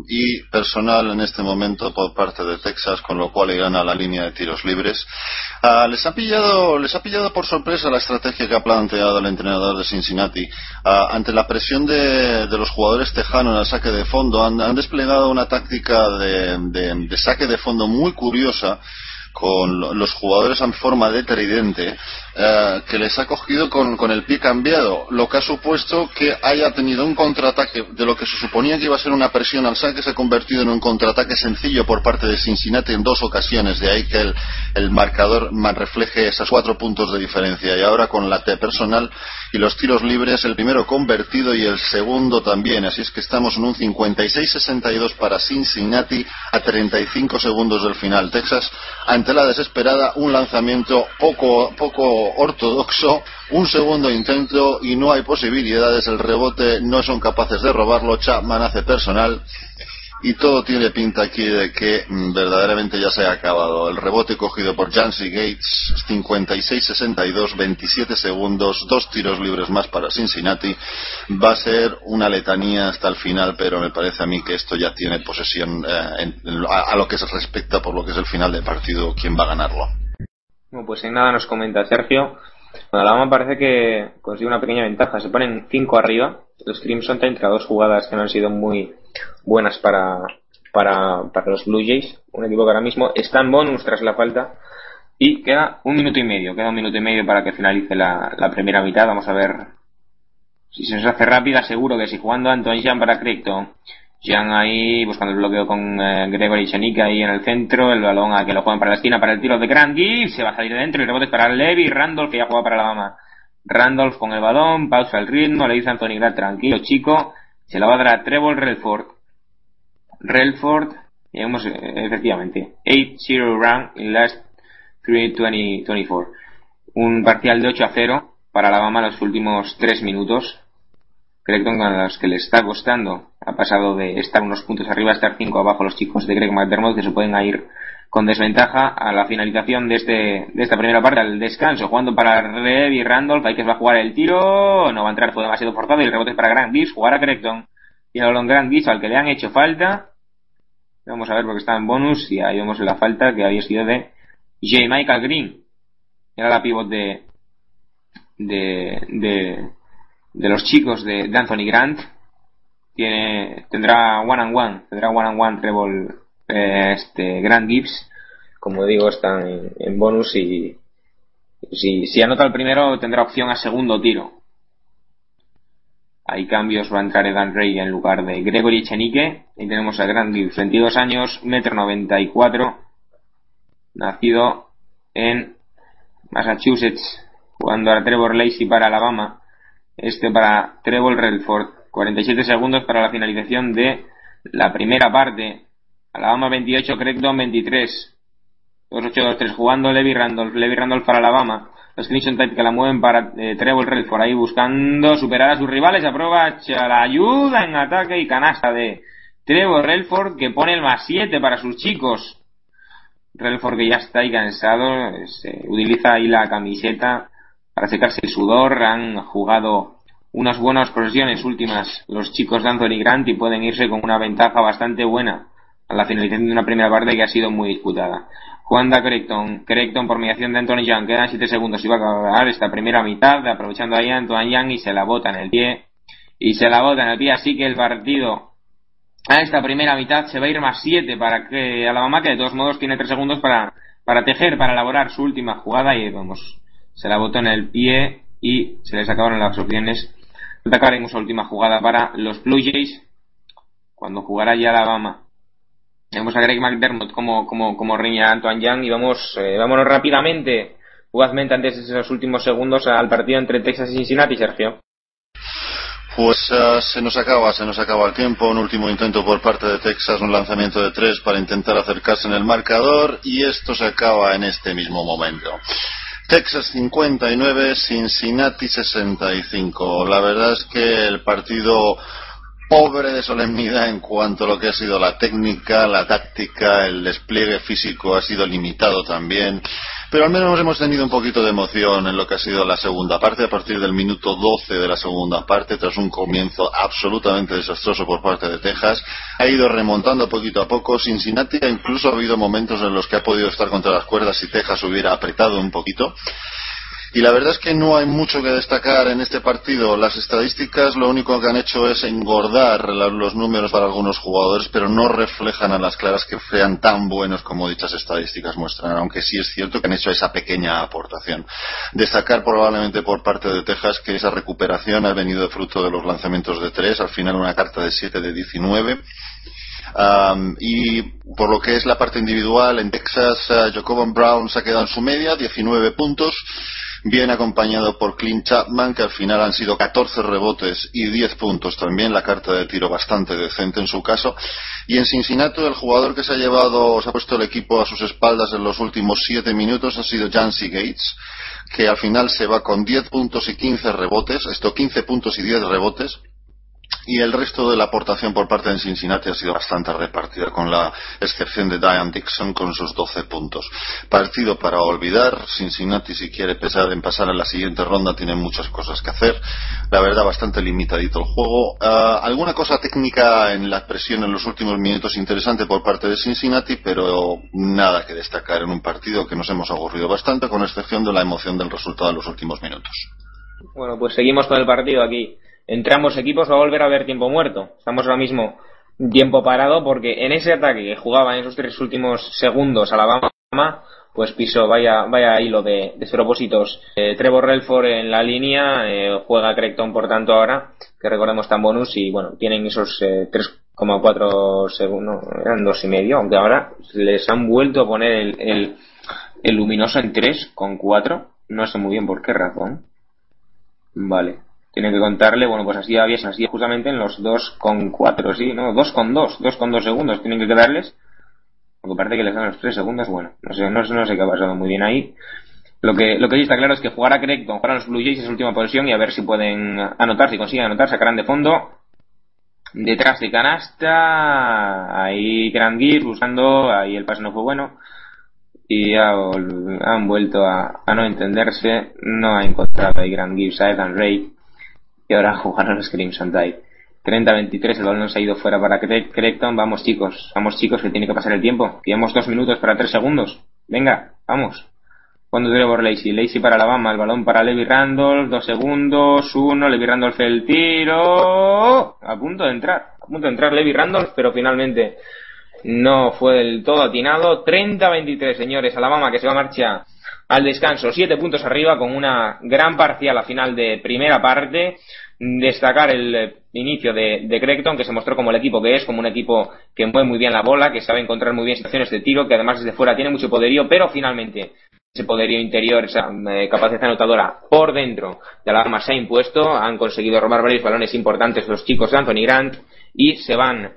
y personal en este momento por parte de Texas, con lo cual irán a la línea de tiros libres. Uh, les ha pillado, les ha pillado por sorpresa la estrategia que ha planteado el entrenador de Cincinnati uh, ante la presión de, los jugadores tejanos en el saque de fondo. Han, desplegado una táctica de, saque de fondo muy curiosa con los jugadores en forma de tridente eh, que les ha cogido con, con, el pie cambiado, lo que ha supuesto que haya tenido un contraataque de lo que se suponía que iba a ser una presión al saque, se ha convertido en un contraataque sencillo por parte de Cincinnati en dos ocasiones, de ahí que el, el marcador refleje esos cuatro puntos de diferencia. Y ahora con la T personal y los tiros libres, el primero convertido y el segundo también. Así es que estamos en un 56-62 para Cincinnati a 35 segundos del final. Texas ante la desesperada un lanzamiento poco, poco ortodoxo, un segundo intento y no hay posibilidades, el rebote no son capaces de robarlo, Chapman hace personal y todo tiene pinta aquí de que mm, verdaderamente ya se ha acabado. El rebote cogido por Jancy Gates, 56-62, 27 segundos, dos tiros libres más para Cincinnati. Va a ser una letanía hasta el final, pero me parece a mí que esto ya tiene posesión eh, a, a, lo que se respecta por lo que es el final del partido, quién va a ganarlo. Bueno, pues en nada nos comenta Sergio. Bueno, Alabama parece que consigue una pequeña ventaja. Se ponen 5 arriba. Los Crimson entre dos jugadas que no han sido muy buenas para, para, para los Blue Jays. Un equipo que ahora mismo está en bonus tras la falta. Y queda un minuto y medio. Queda un minuto y medio para que finalice la, la primera mitad. Vamos a ver si se nos hace rápida. Seguro que si jugando Anton Jean para Creighton Jean ahí buscando el bloqueo con eh, Gregory Chanik ahí en el centro, el balón a que lo juegan para la esquina para el tiro de Grant Gibbs, se va a salir de dentro y rebote para Levy, Randolph que ya juega para Alabama. Randolph con el balón, pausa el ritmo, le dice Anthony Grant, tranquilo chico, se la va a dar a Trevor Relford. Relford, digamos, eh, efectivamente, 8-0 run in last 3-20-24. Un parcial de 8 a 0 para Alabama los últimos 3 minutos. Creighton a los que le está costando. Ha pasado de estar unos puntos arriba a estar cinco abajo los chicos de Greg McDermott que se pueden ir con desventaja a la finalización de este de esta primera parte al descanso jugando para Rev y Randolph hay que va a jugar el tiro no va a entrar fue demasiado forzado y el rebote es para Grant jugar a Creighton y a Grant Gibbs al que le han hecho falta vamos a ver porque está en bonus y ahí vemos la falta que había sido de J. Michael Green era la pivot de de, de de los chicos de, de Anthony Grant tiene tendrá one and one tendrá one and one treble eh, este Grant Gibbs como digo están en, bonus y si, anota el primero tendrá opción a segundo tiro. Hay cambios va a entrar Edan Rey en lugar de Gregory Chenique y tenemos a Grant Gibbs 22 años metro 94 nacido en Massachusetts jugando a Trevor Lacey para Alabama este para Trevor Relford, 47 segundos para la finalización de la primera parte. Alabama 28, Creighton 23. 2-8-2-3 jugando Levi Randolph. Levi Randolph para Alabama. Los Crimson Tide que la mueven para eh, Trevor Redford ahí buscando superar a sus rivales. Aprovecha la ayuda en ataque y canasta de Trevor Redford que pone el más 7 para sus chicos. Redford que ya está ahí cansado. Se utiliza ahí la camiseta para secarse el sudor. Han jugado unas buenas posesiones últimas los chicos de Anthony Grant y pueden irse con una ventaja bastante buena a la finalización de una primera parte que ha sido muy disputada. Juanda Creighton, Creighton por mediación de Anthony Young, quedan 7 segundos y va a acabar esta primera mitad, aprovechando ahí a Anthony Young y se la bota en el pie. Y se la bota en el pie, así que el partido a esta primera mitad se va a ir más 7 para que Alabama, que de todos modos tiene 3 segundos para, para tejer, para elaborar su última jugada y vamos, se la botó en el pie y se les acabaron las opciones. Atacaremos la última jugada para los Blue Jays cuando jugará ya Alabama tenemos a Greg McDermott como, como, como Antoine Young y vamos, eh, vámonos rápidamente, fugazmente antes de esos últimos segundos al partido entre Texas y Cincinnati, Sergio. Pues uh, se nos acaba, se nos acaba el tiempo. Un último intento por parte de Texas, un lanzamiento de tres para intentar acercarse en el marcador y esto se acaba en este mismo momento. Texas 59, Cincinnati 65. La verdad es que el partido pobre de solemnidad en cuanto a lo que ha sido la técnica, la táctica, el despliegue físico ha sido limitado también. Pero al menos hemos tenido un poquito de emoción en lo que ha sido la segunda parte, a partir del minuto 12 de la segunda parte, tras un comienzo absolutamente desastroso por parte de Texas. Ha ido remontando poquito a poco. Cincinnati incluso ha habido momentos en los que ha podido estar contra las cuerdas si Texas hubiera apretado un poquito. Y la verdad es que no hay mucho que destacar en este partido. Las estadísticas lo único que han hecho es engordar los números para algunos jugadores, pero no reflejan a las claras que sean tan buenos como dichas estadísticas muestran, aunque sí es cierto que han hecho esa pequeña aportación. Destacar probablemente por parte de Texas que esa recuperación ha venido de fruto de los lanzamientos de tres, al final una carta de 7 de 19. y por lo que es la parte individual, en Texas, uh, Brown se ha quedado en su media, 19 puntos bien acompañado por Clint Chapman, que al final han sido 14 rebotes y 10 puntos también, la carta de tiro bastante decente en su caso. Y en Cincinnati el jugador que se ha llevado, se ha puesto el equipo a sus espaldas en los últimos 7 minutos ha sido Jancy Gates, que al final se va con 10 puntos y 15 rebotes, esto 15 puntos y 10 rebotes, y el resto de la aportación por parte de Cincinnati ha sido bastante repartida, con la excepción de Diane Dixon con sus 12 puntos. Partido para olvidar. Cincinnati, si quiere pensar en pasar a la siguiente ronda, tiene muchas cosas que hacer. La verdad, bastante limitadito el juego. Ah, alguna cosa técnica en la presión en los últimos minutos interesante por parte de Cincinnati, pero nada que destacar en un partido que nos hemos aburrido bastante, con excepción de la emoción del resultado en los últimos minutos. Bueno, pues seguimos con el partido aquí entre ambos equipos va a volver a haber tiempo muerto. Estamos ahora mismo tiempo parado porque en ese ataque que jugaba en esos tres últimos segundos Alabama, pues pisó, vaya, vaya hilo de, de propósitos. Eh, Trevor Relford en la línea, eh, juega Creighton por tanto ahora, que recordemos tan bonus y bueno, tienen esos eh, 3,4 segundos, eran dos y medio, aunque ahora les han vuelto a poner el, el, el luminoso en 3,4, no sé muy bien por qué razón. Vale, tienen que contarle, bueno, pues así había así justamente en los 2,4, sí, ¿no? 2,2, 2,2 segundos tienen que quedarles. Aunque parece que les dan los 3 segundos, bueno, no sé, no, no sé qué ha pasado muy bien ahí. Lo que, lo que sí está claro es que jugar a Creighton, jugar a los Blue Jays es última posición y a ver si pueden anotar, si consiguen anotar, sacarán de fondo. Detrás de canasta, ahí Grand Gear buscando, ahí el pase no fue bueno. Y ya han vuelto a, a no entenderse, no ha encontrado ahí Grand Gear, Saeed Ray y ahora jugaron los Crimson Tide. 30-23, el balón se ha ido fuera para Creighton. Vamos chicos, vamos chicos, que tiene que pasar el tiempo. Llevamos dos minutos para tres segundos. Venga, vamos. Cuando Trevor Lacey, Lacey para Alabama, el balón para Levi Randolph, dos segundos, uno, Levi Randolph el tiro, a punto de entrar, a punto de entrar Levi Randolph, pero finalmente no fue del todo atinado. 30-23, señores, Alabama que se va a marchar al descanso, siete puntos arriba con una gran parcial a final de primera parte. Destacar el inicio de, de Creighton, que se mostró como el equipo que es, como un equipo que mueve muy bien la bola, que sabe encontrar muy bien situaciones de tiro, que además desde fuera tiene mucho poderío, pero finalmente ese poderío interior, esa eh, capacidad anotadora por dentro de la arma se ha impuesto, han conseguido robar varios balones importantes los chicos de Anthony Grant y se van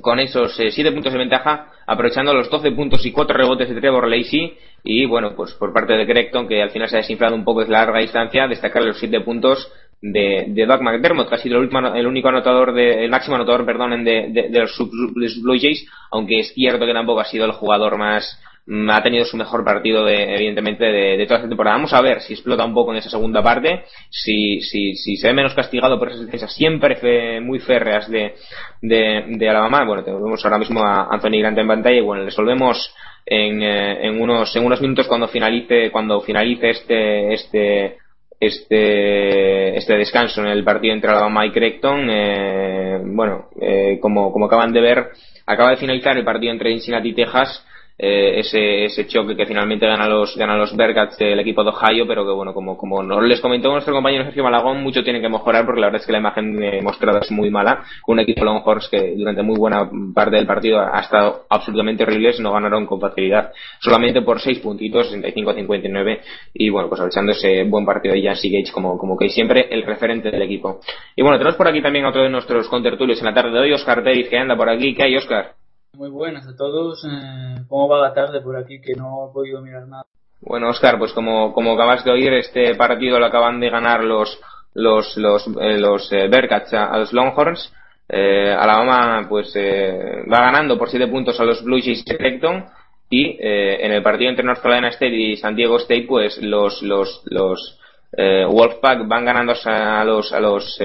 con esos 7 puntos de ventaja, aprovechando los 12 puntos y 4 rebotes de Trevor Lacey. Y bueno, pues por parte de Creighton, que al final se ha desinflado un poco desde la larga distancia, destacar los 7 puntos de, de Doug McDermott, que ha sido el, último, el único anotador, de, el máximo anotador, perdón, de, de, de los Blue Jays, aunque es cierto que tampoco ha sido el jugador más, ha tenido su mejor partido de, evidentemente de, toda esta temporada. Vamos a ver si explota un poco en esa segunda parte, si, si, si se ve menos castigado por esas defensas siempre fe, muy férreas de, de, Alabama. Bueno, tenemos ahora mismo a Anthony Grant en pantalla y bueno, resolvemos en, eh, en unos, en unos minutos cuando finalice, cuando finalice este, este, este, este descanso en el partido entre Alabama y Creighton. Eh, bueno, eh, como, como acaban de ver, acaba de finalizar el partido entre Cincinnati y Texas eh, ese, ese choque que finalmente gana los, gana los Bearcats del equipo de Ohio, pero que bueno, como, como nos les comentó nuestro compañero Sergio Malagón, mucho tiene que mejorar porque la verdad es que la imagen eh, mostrada es muy mala. Un equipo Longhorns que durante muy buena parte del partido ha estado absolutamente horribles, no ganaron con facilidad, solamente por 6 puntitos, 65 a 59, y bueno, pues aprovechando ese buen partido de Jancy Gage como, como que siempre el referente del equipo. Y bueno, tenemos por aquí también otro de nuestros contertulios en la tarde de hoy, Oscar Pérez, que anda por aquí. ¿Qué hay, Oscar? Muy buenas a todos. Eh, ¿Cómo va la tarde por aquí? Que no he podido mirar nada. Bueno, Oscar, pues como, como acabas de oír, este partido lo acaban de ganar los los los, eh, los eh, a, los Longhorns. Eh, Alabama pues eh, va ganando por 7 puntos a los Blue Jays de Creighton y en el partido entre North Carolina State y San Diego State pues los los los Wolfpack van ganando a los a los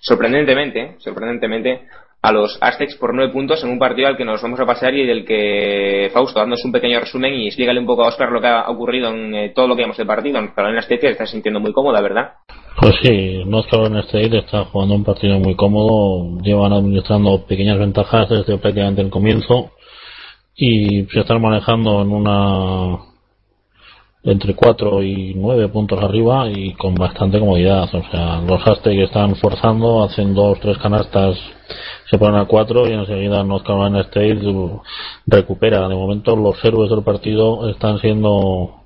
sorprendentemente sorprendentemente a los Aztecs por nueve puntos en un partido al que nos vamos a pasar y del que Fausto, dándonos un pequeño resumen y explícale un poco a Oscar lo que ha ocurrido en eh, todo lo que hemos del partido. En Carolina State está sintiendo muy cómoda, ¿verdad? Pues sí, North Carolina State está jugando un partido muy cómodo, llevan administrando pequeñas ventajas desde prácticamente el comienzo y se están manejando en una entre 4 y 9 puntos arriba y con bastante comodidad. O sea, los Aztecs están forzando, hacen dos, tres canastas, se ponen a 4 y enseguida North Carolina State recupera. De momento los héroes del partido están siendo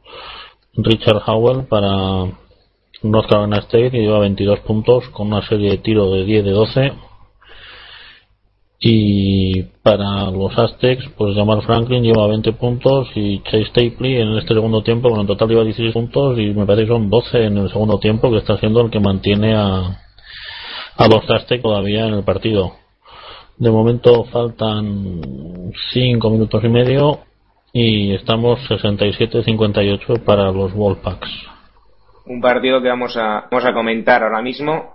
Richard Howell para North Carolina State que lleva 22 puntos con una serie de tiro de 10 de 12 y para los Aztecs, pues Jamal Franklin lleva 20 puntos y Chase Stapley en este segundo tiempo, bueno, en total lleva 16 puntos y me parece que son 12 en el segundo tiempo, que está siendo el que mantiene a, a los Aztecs todavía en el partido. De momento faltan 5 minutos y medio y estamos 67-58 para los Wolfpacks. Un partido que vamos a, vamos a comentar ahora mismo.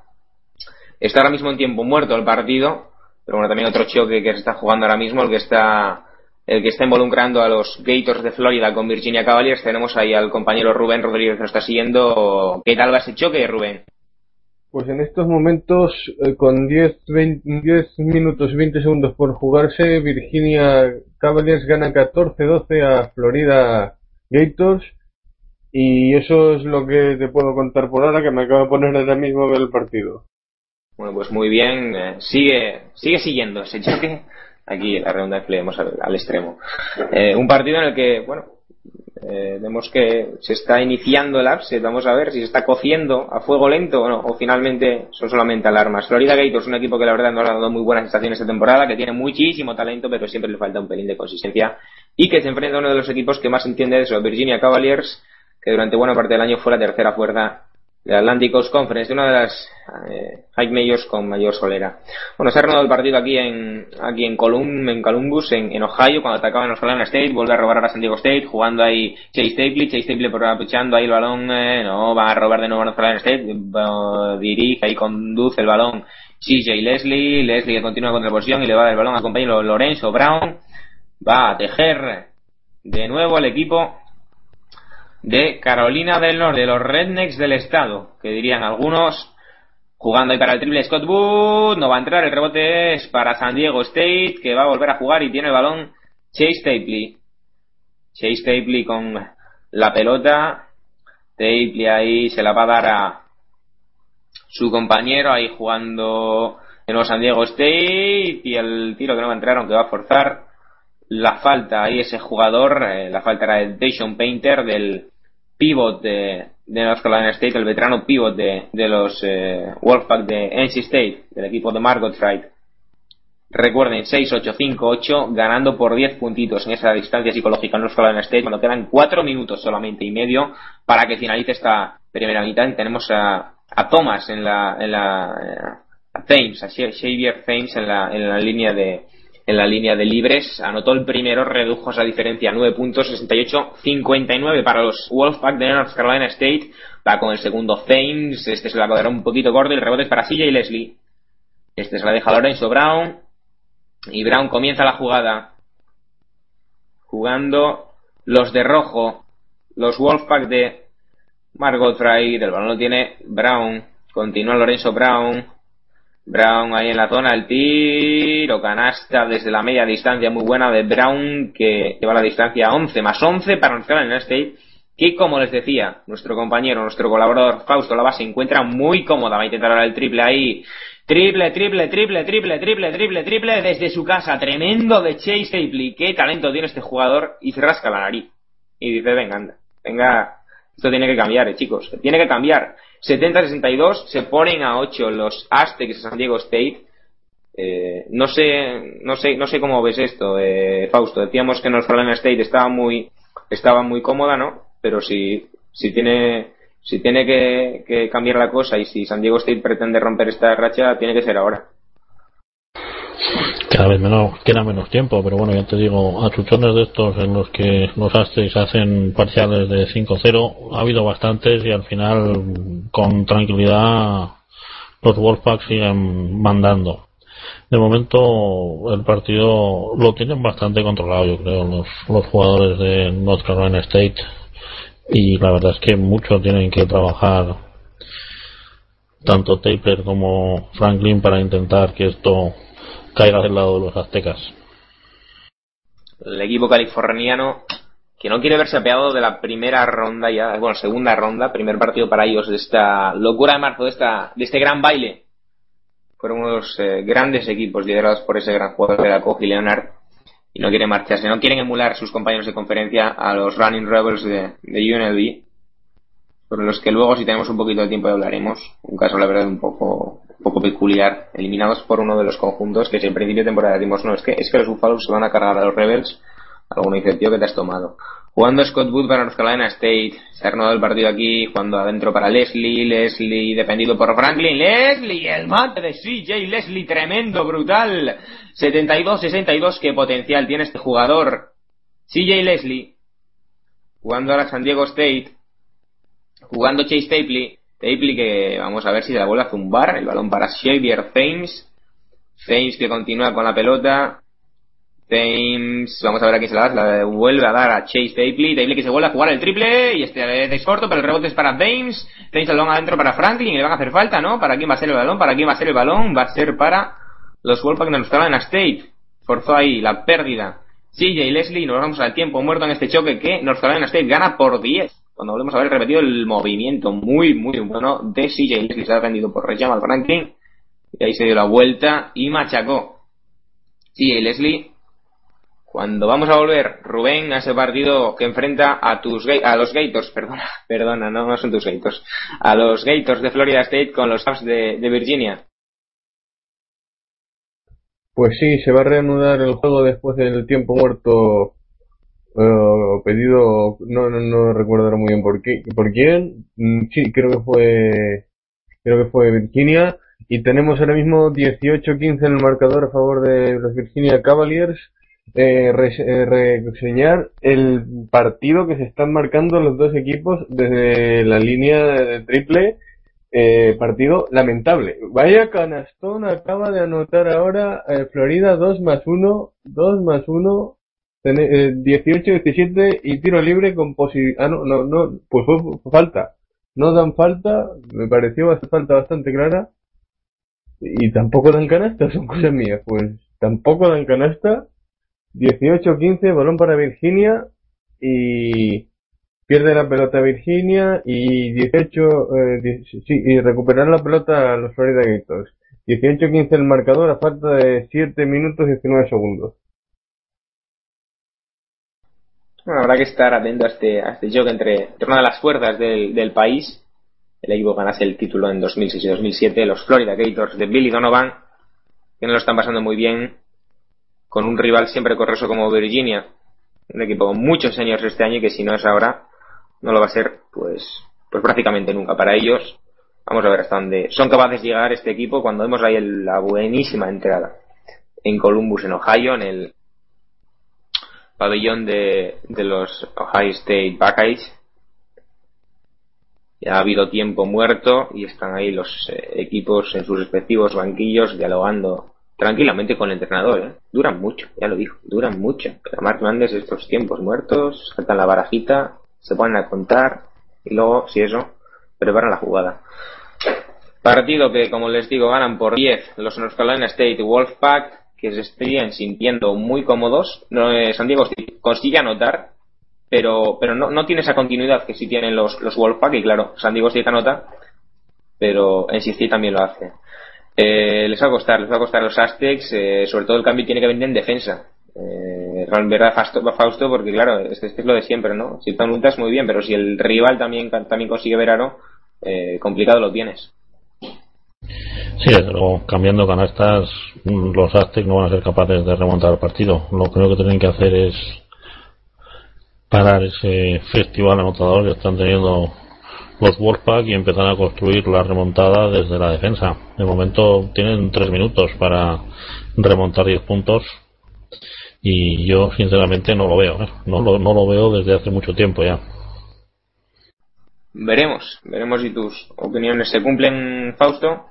Está ahora mismo en tiempo muerto el partido, pero bueno, también otro choque que se está jugando ahora mismo, el que está el que está involucrando a los Gators de Florida con Virginia Cavaliers. Tenemos ahí al compañero Rubén Rodríguez que nos está siguiendo. ¿Qué tal va ese choque, Rubén? Pues en estos momentos, eh, con 10, 20, 10 minutos y 20 segundos por jugarse, Virginia Cavaliers gana 14-12 a Florida Gators. Y eso es lo que te puedo contar por ahora, que me acabo de poner ahora mismo el partido. Bueno, pues muy bien. Eh, sigue, sigue siguiendo ese choque. Aquí la que leemos al, al extremo. Eh, un partido en el que, bueno, eh, vemos que se está iniciando el upset. Vamos a ver si se está cociendo a fuego lento o no, o finalmente son solamente alarmas. Florida Gators un equipo que la verdad no ha dado muy buenas estaciones esta temporada, que tiene muchísimo talento, pero siempre le falta un pelín de consistencia y que se enfrenta a uno de los equipos que más entiende de eso, Virginia Cavaliers, que durante buena parte del año fue la tercera fuerza de Atlantic Coast Conference, de una de las eh, high majors con mayor solera. Bueno, se ha reanudado el partido aquí en aquí en, Colum, en Columbus, en, Ohio, cuando atacaban los Carolina State, vuelve a robar a San Diego State, jugando ahí Chase Stapley, Chase Stapley aprovechando ahí el balón, eh, no, va a robar de nuevo a North Carolina State, dirige y conduce el balón CJ Leslie, Leslie que continúa con la posición y le va el balón al compañero Lorenzo Brown, va a tejer de nuevo el equipo de Carolina del Norte, de los Rednecks del estado, que dirían algunos, jugando ahí para el triple Scott Wood, no va a entrar, el rebote es para San Diego State, que va a volver a jugar y tiene el balón Chase Tapley. Chase Tapley con la pelota, Tapley ahí se la va a dar a su compañero ahí jugando en los San Diego State y el tiro que no va a entrar aunque va a forzar la falta ahí ese jugador eh, la falta era de Dayton Painter del pivot de, de North Carolina State el veterano pivot de, de los eh, Wolfpack de NC State del equipo de Margot Wright. Recuerden 6-8-5-8 ganando por 10 puntitos en esa distancia psicológica en North Carolina State cuando quedan 4 minutos solamente y medio para que finalice esta primera mitad. Y tenemos a, a Thomas en la, en la a Thames, a Xavier Thames en la, en la línea de en la línea de libres, anotó el primero, redujo esa diferencia a 9 puntos, 68-59 para los Wolfpack de North Carolina State, va con el segundo Thames, este se la quedará un poquito gordo y el rebote es para CJ Leslie. Este se la deja Lorenzo Brown, y Brown comienza la jugada, jugando los de rojo, los Wolfpack de Margot Wright, el balón lo tiene Brown, continúa Lorenzo Brown, Brown ahí en la zona, el tiro, canasta desde la media distancia muy buena de Brown que lleva la distancia 11 más 11 para North Carolina State que como les decía nuestro compañero, nuestro colaborador Fausto Lava se encuentra muy cómoda, va a intentar ahora el triple ahí, triple, triple, triple, triple, triple, triple, triple desde su casa, tremendo de Chase Stapley, qué talento tiene este jugador y se rasca la nariz y dice venga, anda, venga, esto tiene que cambiar, eh, chicos, tiene que cambiar 70-62 se ponen a 8 los Aztecs de San Diego State. Eh, no sé, no sé, no sé cómo ves esto, eh, Fausto. Decíamos que North Carolina State estaba muy, estaba muy cómoda, ¿no? Pero si, si tiene, si tiene que, que cambiar la cosa y si San Diego State pretende romper esta racha, tiene que ser ahora cada vez menos, queda menos tiempo, pero bueno, ya te digo, achuchones de estos en los que los Aztecs hacen parciales de 5-0, ha habido bastantes y al final, con tranquilidad, los Wolfpack siguen mandando. De momento, el partido lo tienen bastante controlado, yo creo, los, los jugadores de North Carolina State. Y la verdad es que mucho tienen que trabajar tanto Taper como Franklin para intentar que esto caiga del lado de los aztecas. El equipo californiano que no quiere verse apeado de la primera ronda ya, bueno, segunda ronda, primer partido para ellos de esta locura de marzo, de, esta, de este gran baile. Fueron unos eh, grandes equipos liderados por ese gran jugador de la Kogi Leonard y no quieren marcharse, no quieren emular sus compañeros de conferencia a los Running Rebels de, de UNLV, por los que luego si tenemos un poquito de tiempo hablaremos. Un caso la verdad un poco poco peculiar, eliminados por uno de los conjuntos que si en principio de temporada decimos, no, es que, es que los Buffaloes se van a cargar a los Rebels, alguno dice, tío, que te has tomado. Jugando Scott Wood para North Carolina State, se ha renovado el partido aquí, jugando adentro para Leslie, Leslie defendido por Franklin, Leslie, el mate de CJ Leslie, tremendo, brutal, 72-62, qué potencial tiene este jugador, CJ Leslie, jugando a la San Diego State, jugando Chase Stapley, Stapley que vamos a ver si se la vuelve a zumbar. El balón para Xavier Thames. Thames que continúa con la pelota. Thames, vamos a ver a quién se la da, la vuelve a dar a Chase Stapley. Stapley que se vuelve a jugar el triple y este es corto, pero el rebote es para Thames. Thames el balón adentro para Franklin y le van a hacer falta, ¿no? ¿Para quién va a ser el balón? ¿Para quién va a ser el balón? Va a ser para los Wolfpack de Carolina State. Forzó ahí la pérdida. CJ Leslie, nos vamos al tiempo muerto en este choque que North Carolina State gana por 10 cuando volvemos a ver repetido el movimiento muy, muy bueno de CJ Leslie, se ha defendido por Rejamal Franklin, y ahí se dio la vuelta y machacó. CJ Leslie, cuando vamos a volver, Rubén, a ese partido que enfrenta a tus a los Gators, perdona, perdona, no, son tus Gators, a los Gators de Florida State con los Cavs de Virginia. Pues sí, se va a reanudar el juego después del tiempo muerto uh, pedido, no, no, no recuerdo muy bien por qué, por quién, mm, sí, creo que fue, creo que fue Virginia, y tenemos ahora mismo 18-15 en el marcador a favor de los Virginia Cavaliers, eh, reseñar el partido que se están marcando los dos equipos desde la línea de triple, eh, partido lamentable. Vaya canastón acaba de anotar ahora eh, Florida 2 más 1, 2 más 1, 18, 17 y tiro libre con posibilidad. Ah, no, no, no, pues fue, falta. No dan falta, me pareció falta bastante clara. Y tampoco dan canasta, son cosas mías. Pues tampoco dan canasta. 18-15, balón para Virginia. Y pierde la pelota Virginia y 18, eh, sí, y recuperar la pelota a los Florida Gators. 18-15 el marcador a falta de 7 minutos y 19 segundos. Bueno, habrá que estar atento a este, a este choque entre, entre una de las fuerzas del, del país. El equipo ganase el título en 2006 y 2007, los Florida Gators de Billy Donovan, que no lo están pasando muy bien, con un rival siempre correso como Virginia, un equipo con muchos años este año y que si no es ahora, no lo va a ser, pues, pues prácticamente nunca para ellos. Vamos a ver hasta dónde son capaces de llegar este equipo cuando vemos ahí la buenísima entrada en Columbus, en Ohio, en el pabellón de, de los Ohio State Buckeyes. Ya ha habido tiempo muerto y están ahí los eh, equipos en sus respectivos banquillos dialogando tranquilamente con el entrenador. ¿eh? Duran mucho, ya lo dijo, duran mucho. Pero Mark Mendes estos tiempos muertos, saltan la barajita, se ponen a contar y luego, si eso, preparan la jugada. Partido que, como les digo, ganan por 10 los North Carolina State Wolfpack, que se estarían sintiendo muy cómodos. No, eh, San Diego consigue anotar, pero, pero no, no tiene esa continuidad que sí tienen los, los Wolfpack, y claro, San Diego State anota, pero en sí también lo hace. Eh, les va a costar, les va a costar los Aztecs, eh, sobre todo el cambio tiene que venir en defensa. Eh, verdad Fausto, Fausto, porque claro, este, este, es lo de siempre, ¿no? Si tú anotas muy bien, pero si el rival también, también consigue verano, eh, complicado lo tienes. Sí, desde luego, cambiando canastas, los Aztecs no van a ser capaces de remontar el partido. Lo primero que tienen que hacer es parar ese festival anotador que están teniendo los Wolfpack y empezar a construir la remontada desde la defensa. De momento tienen tres minutos para remontar 10 puntos y yo sinceramente no lo veo. ¿eh? No, lo, no lo veo desde hace mucho tiempo ya. Veremos, veremos si tus opiniones se cumplen, Fausto.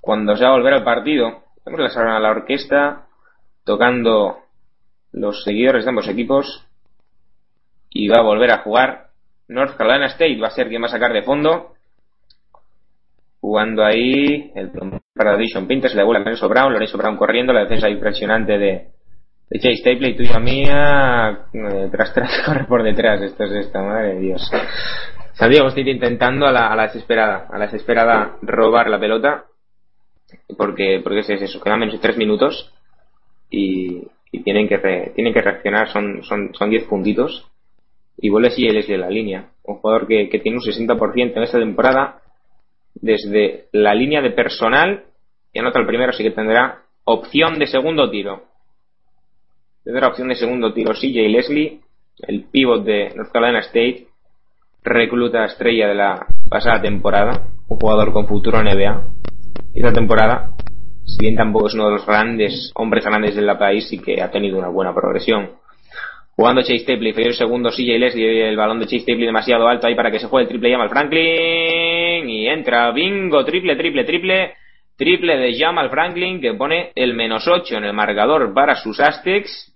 Cuando se va a volver al partido, tenemos la, la orquesta tocando los seguidores de ambos equipos y va a volver a jugar North Carolina State va a ser quien va a sacar de fondo. Jugando ahí el para Dishon Pinter, se le vuelve a Lorenzo Brown, Lorenzo Brown corriendo, la defensa impresionante de, de Chase Stapley, tuya mía, eh, tras tras corre por detrás, esto es esta, madre de Dios. San Diego State intentando a la, a la desesperada, a la desesperada robar la pelota, porque, porque es eso, quedan menos de tres minutos y, tienen que re, tienen que reaccionar, son, son, son diez puntitos y vuelve él es de la línea. Un jugador que, que tiene un 60% en esta temporada desde la línea de personal y anota el primero, así que tendrá opción de segundo tiro. Tendrá opción de segundo tiro CJ Leslie, el pivot de North Carolina State, recluta estrella de la pasada temporada, un jugador con futuro en NBA. Esta temporada, si bien tampoco es uno de los grandes hombres grandes del país, sí que ha tenido una buena progresión Jugando Chase Tapley, el segundo CJ Leslie, el balón de Chase Tapley demasiado alto ahí para que se juegue el triple Jamal Franklin. Y entra, bingo, triple, triple, triple. Triple de Jamal Franklin que pone el menos 8 en el marcador para sus Aztecs.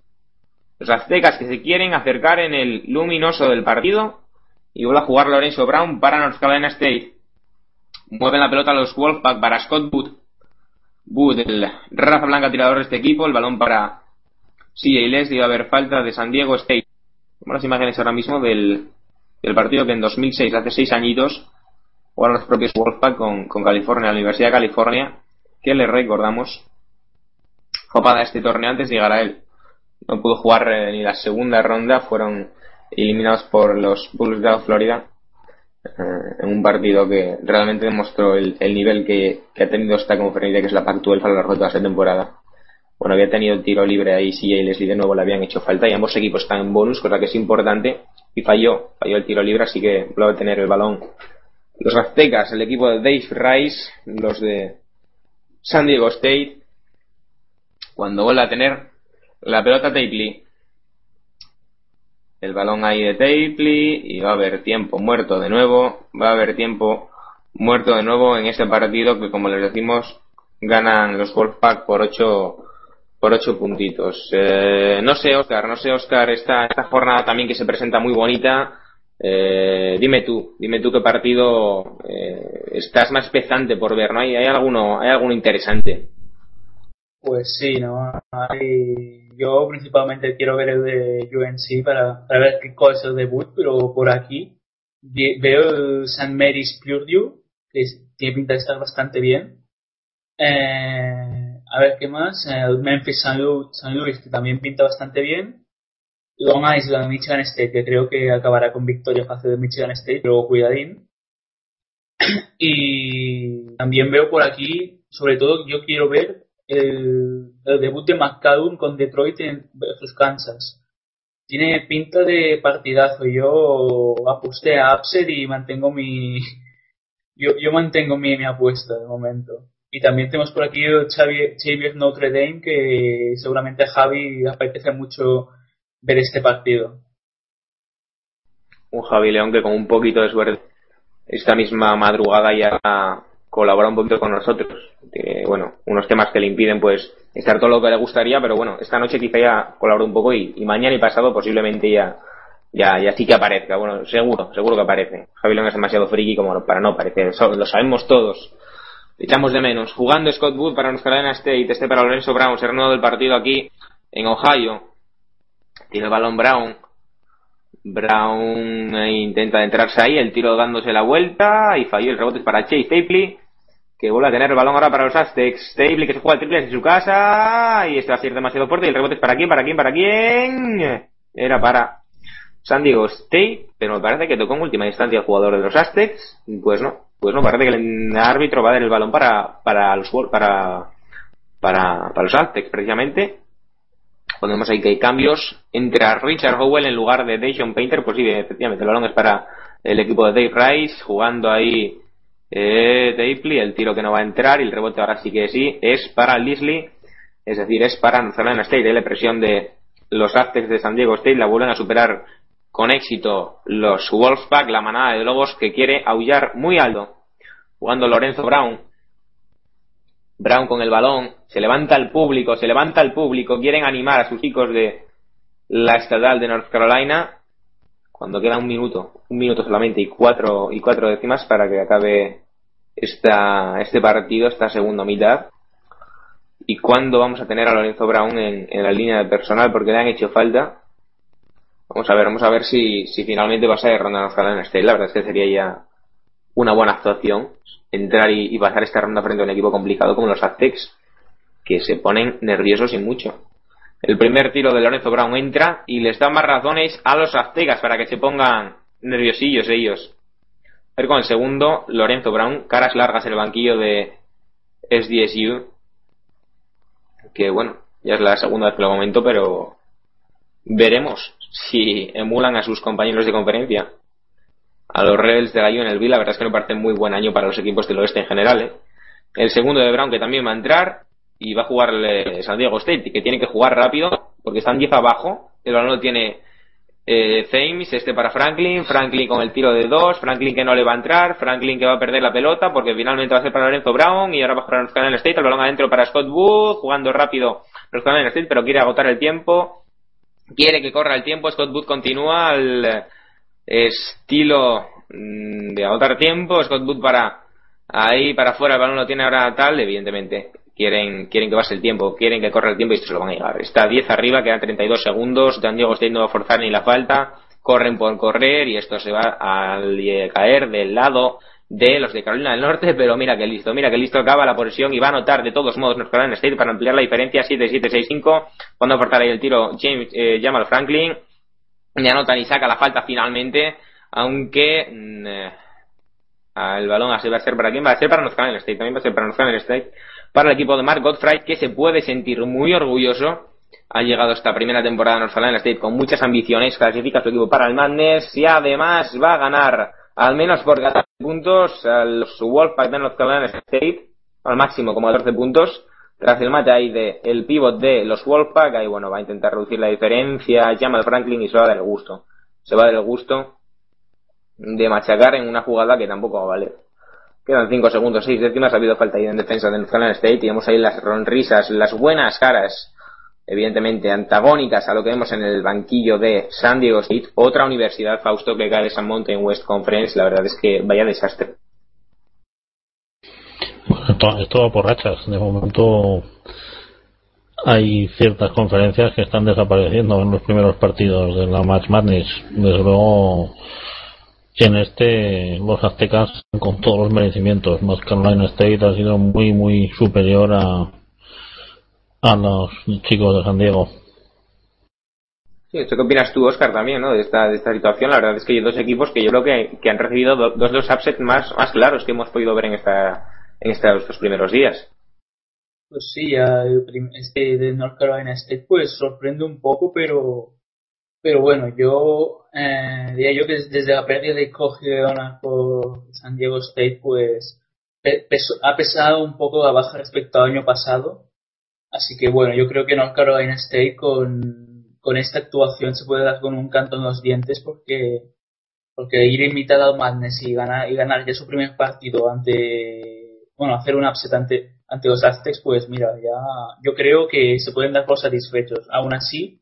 Los Aztecas que se quieren acercar en el luminoso del partido. Y vuelve a jugar Lorenzo Brown para North Carolina State. Mueven la pelota a los Wolfpack para Scott Wood. Wood, el raza blanca tirador de este equipo. El balón para CJ Leslie va a haber falta de San Diego State. Las imágenes ahora mismo del, del partido que en 2006, hace seis añitos, jugaron los propios Wolfpack con, con California, la Universidad de California, que le recordamos, copada este torneo antes de llegar a él. No pudo jugar eh, ni la segunda ronda, fueron eliminados por los Bulls de Florida eh, en un partido que realmente demostró el, el nivel que, ha tenido esta conferencia, que es la Pac-12 a lo largo de toda esta temporada bueno, había tenido tiro libre ahí, CJ y Leslie de nuevo le habían hecho falta y ambos equipos están en bonus, cosa que es importante, y falló, falló el tiro libre, así que vuelve a tener el balón. Los aztecas, el equipo de Dave Rice, los de San Diego State, cuando vuelve a tener la pelota Tapley. El balón ahí de Tapley y va a haber tiempo muerto de nuevo, va a haber tiempo muerto de nuevo en este partido que como les decimos ganan los Wolfpack por 8 por ocho puntitos. Eh, no sé, Oscar, no sé, Oscar, esta, esta jornada también que se presenta muy bonita. Eh, dime tú, dime tú qué partido eh, estás más pesante por ver, ¿no? ¿Hay, hay alguno, hay alguno interesante? Pues sí, ¿no? Yo principalmente quiero ver el de UNC para, ver qué cuál es el debut, pero por aquí veo el St. Mary's Purdue, que tiene pinta de estar bastante bien. Eh, a ver qué más. El Memphis St. Louis, que también pinta bastante bien. Long Island, Michigan State, que creo que acabará con victoria fácil de Michigan State, pero cuidadín. Y también veo por aquí, sobre todo, yo quiero ver el, debut de McCallum con Detroit en versus Kansas. Tiene pinta de partidazo. Yo aposté a upset y mantengo mi, yo, yo mantengo mi, mi apuesta de momento. Y también tenemos por aquí Xavier, Notre Dame, que seguramente a Javi apetece mucho ver este partido. un Javi León que con un poquito de suerte esta misma madrugada ya colabora un poquito con nosotros. Tiene, bueno, unos temas que le impiden pues estar todo lo que le gustaría, pero bueno, esta noche quizá ya colabora un poco y, y mañana y pasado posiblemente ya, ya, ya sí que aparezca. Bueno, seguro, seguro que aparece. Javi León es demasiado friki como para no aparecer, lo sabemos todos. Echamos de menos. Jugando Scott Wood para North Carolina State, este para Lorenzo Brown, se renueva del partido aquí en Ohio. Tiene el balón Brown. Brown eh, intenta entrarse ahí, el tiro dándose la vuelta y falló el rebote es para Chase Stapley, que vuelve a tener el balón ahora para los Aztecs. Stapley que se juega el triple desde su casa y esto va a ser demasiado fuerte y el rebote es para quién, para quién, para quién. Era para San Diego State, pero me parece que tocó en última instancia el jugador de los Aztecs. Pues no, pues no, parece que el árbitro va a dar el balón para, para los para, para, para los Aztecs precisamente. Ponemos ahí que hay cambios. Entra Richard Howell en lugar de Dayton Painter. Pues sí, efectivamente, el balón es para el equipo de Dave Rice. Jugando ahí eh, Dapley. El tiro que no va a entrar. Y el rebote ahora sí que sí. Es para Leslie. Es decir, es para North Carolina State. La presión de los Aztecs de San Diego State. La vuelven a superar con éxito los Wolfpack. La manada de lobos que quiere aullar muy alto. Jugando Lorenzo Brown. Brown con el balón, se levanta el público, se levanta el público, quieren animar a sus chicos de la estatal de North Carolina, cuando queda un minuto, un minuto solamente y cuatro, y cuatro décimas para que acabe esta, este partido, esta segunda mitad. Y cuándo vamos a tener a Lorenzo Brown en, en la línea de personal, porque le han hecho falta. Vamos a ver, vamos a ver si, si finalmente va a ser ronda North Carolina State. La verdad es que sería ya una buena actuación entrar y, y pasar esta ronda frente a un equipo complicado como los Aztecs, que se ponen nerviosos y mucho. El primer tiro de Lorenzo Brown entra y les da más razones a los Aztecas para que se pongan nerviosillos ellos. A ver con el segundo, Lorenzo Brown, caras largas en el banquillo de SDSU, que bueno, ya es la segunda vez que lo comento, pero veremos si emulan a sus compañeros de conferencia a los Rebels de la UNLV, la verdad es que me parece muy buen año para los equipos del oeste en general. ¿eh? El segundo de Brown que también va a entrar y va a jugar eh, San Diego State, que tiene que jugar rápido porque están 10 abajo. El balón lo tiene eh, Thames, este para Franklin, Franklin con el tiro de dos, Franklin que no le va a entrar, Franklin que va a perder la pelota porque finalmente va a ser para Lorenzo Brown y ahora va a jugar Carolina State, el balón adentro para Scott Wood, jugando rápido North Carolina State, pero quiere agotar el tiempo, quiere que corra el tiempo, Scott Wood continúa al estilo mm, de agotar tiempo, Scott Wood para ahí para afuera, el balón lo tiene ahora tal, evidentemente quieren quieren que pase el tiempo, quieren que corra el tiempo y esto se lo van a llegar. Está 10 arriba, quedan 32 segundos, San Diego State no va a forzar ni la falta, corren por correr y esto se va a caer del lado de los de Carolina del Norte, pero mira que listo, mira que listo acaba la posesión y va a anotar de todos modos North Carolina State para ampliar la diferencia 7-7-6-5, cuando aportar ahí el tiro James eh, Jamal Franklin, y anotan y saca la falta finalmente, aunque mm, eh, el balón así va a ser para quién va a ser para North Carolina State, también va a ser para North Carolina State, para el equipo de Mark Godfrey, que se puede sentir muy orgulloso. Ha llegado esta primera temporada de North Carolina State con muchas ambiciones, clasifica su equipo para el Madness y además va a ganar al menos por 14 puntos a los Wolfpack de North Carolina State, al máximo como 14 puntos, tras el mate ahí de el pivot de los Wolfpack, ahí bueno, va a intentar reducir la diferencia, llama al Franklin y se va a dar el gusto. Se va a dar el gusto de machacar en una jugada que tampoco va a valer. Quedan 5 segundos, 6 décimas, ha habido falta ahí en defensa de North Carolina State y vemos ahí las sonrisas, las buenas caras, evidentemente antagónicas a lo que vemos en el banquillo de San Diego State, otra universidad, Fausto, que cae de San Mountain West Conference, la verdad es que vaya desastre. Esto va por rachas. De momento hay ciertas conferencias que están desapareciendo en los primeros partidos de la Match Madness. Desde luego, en este, los aztecas con todos los merecimientos. North Carolina State ha sido muy, muy superior a, a los chicos de San Diego. Sí, ¿esto qué opinas tú, Oscar, también, ¿no? De esta, de esta situación. La verdad es que hay dos equipos que yo creo que, que han recibido do- dos de los upsets más, más claros que hemos podido ver en esta, en estos estos primeros días. Pues sí, ya el prim- este de North Carolina State pues sorprende un poco, pero pero bueno, yo eh, diría yo que des- desde la pérdida de Leonard por San Diego State pues ha pesado un poco la baja respecto al año pasado. Así que bueno, yo creo que North Carolina State con, con esta actuación se puede dar con un canto en los dientes porque porque ir invitado al Madness y ganar y ganar ya su primer partido ante bueno hacer un upset ante ante los Aztecs pues mira ya yo creo que se pueden dar por satisfechos aún así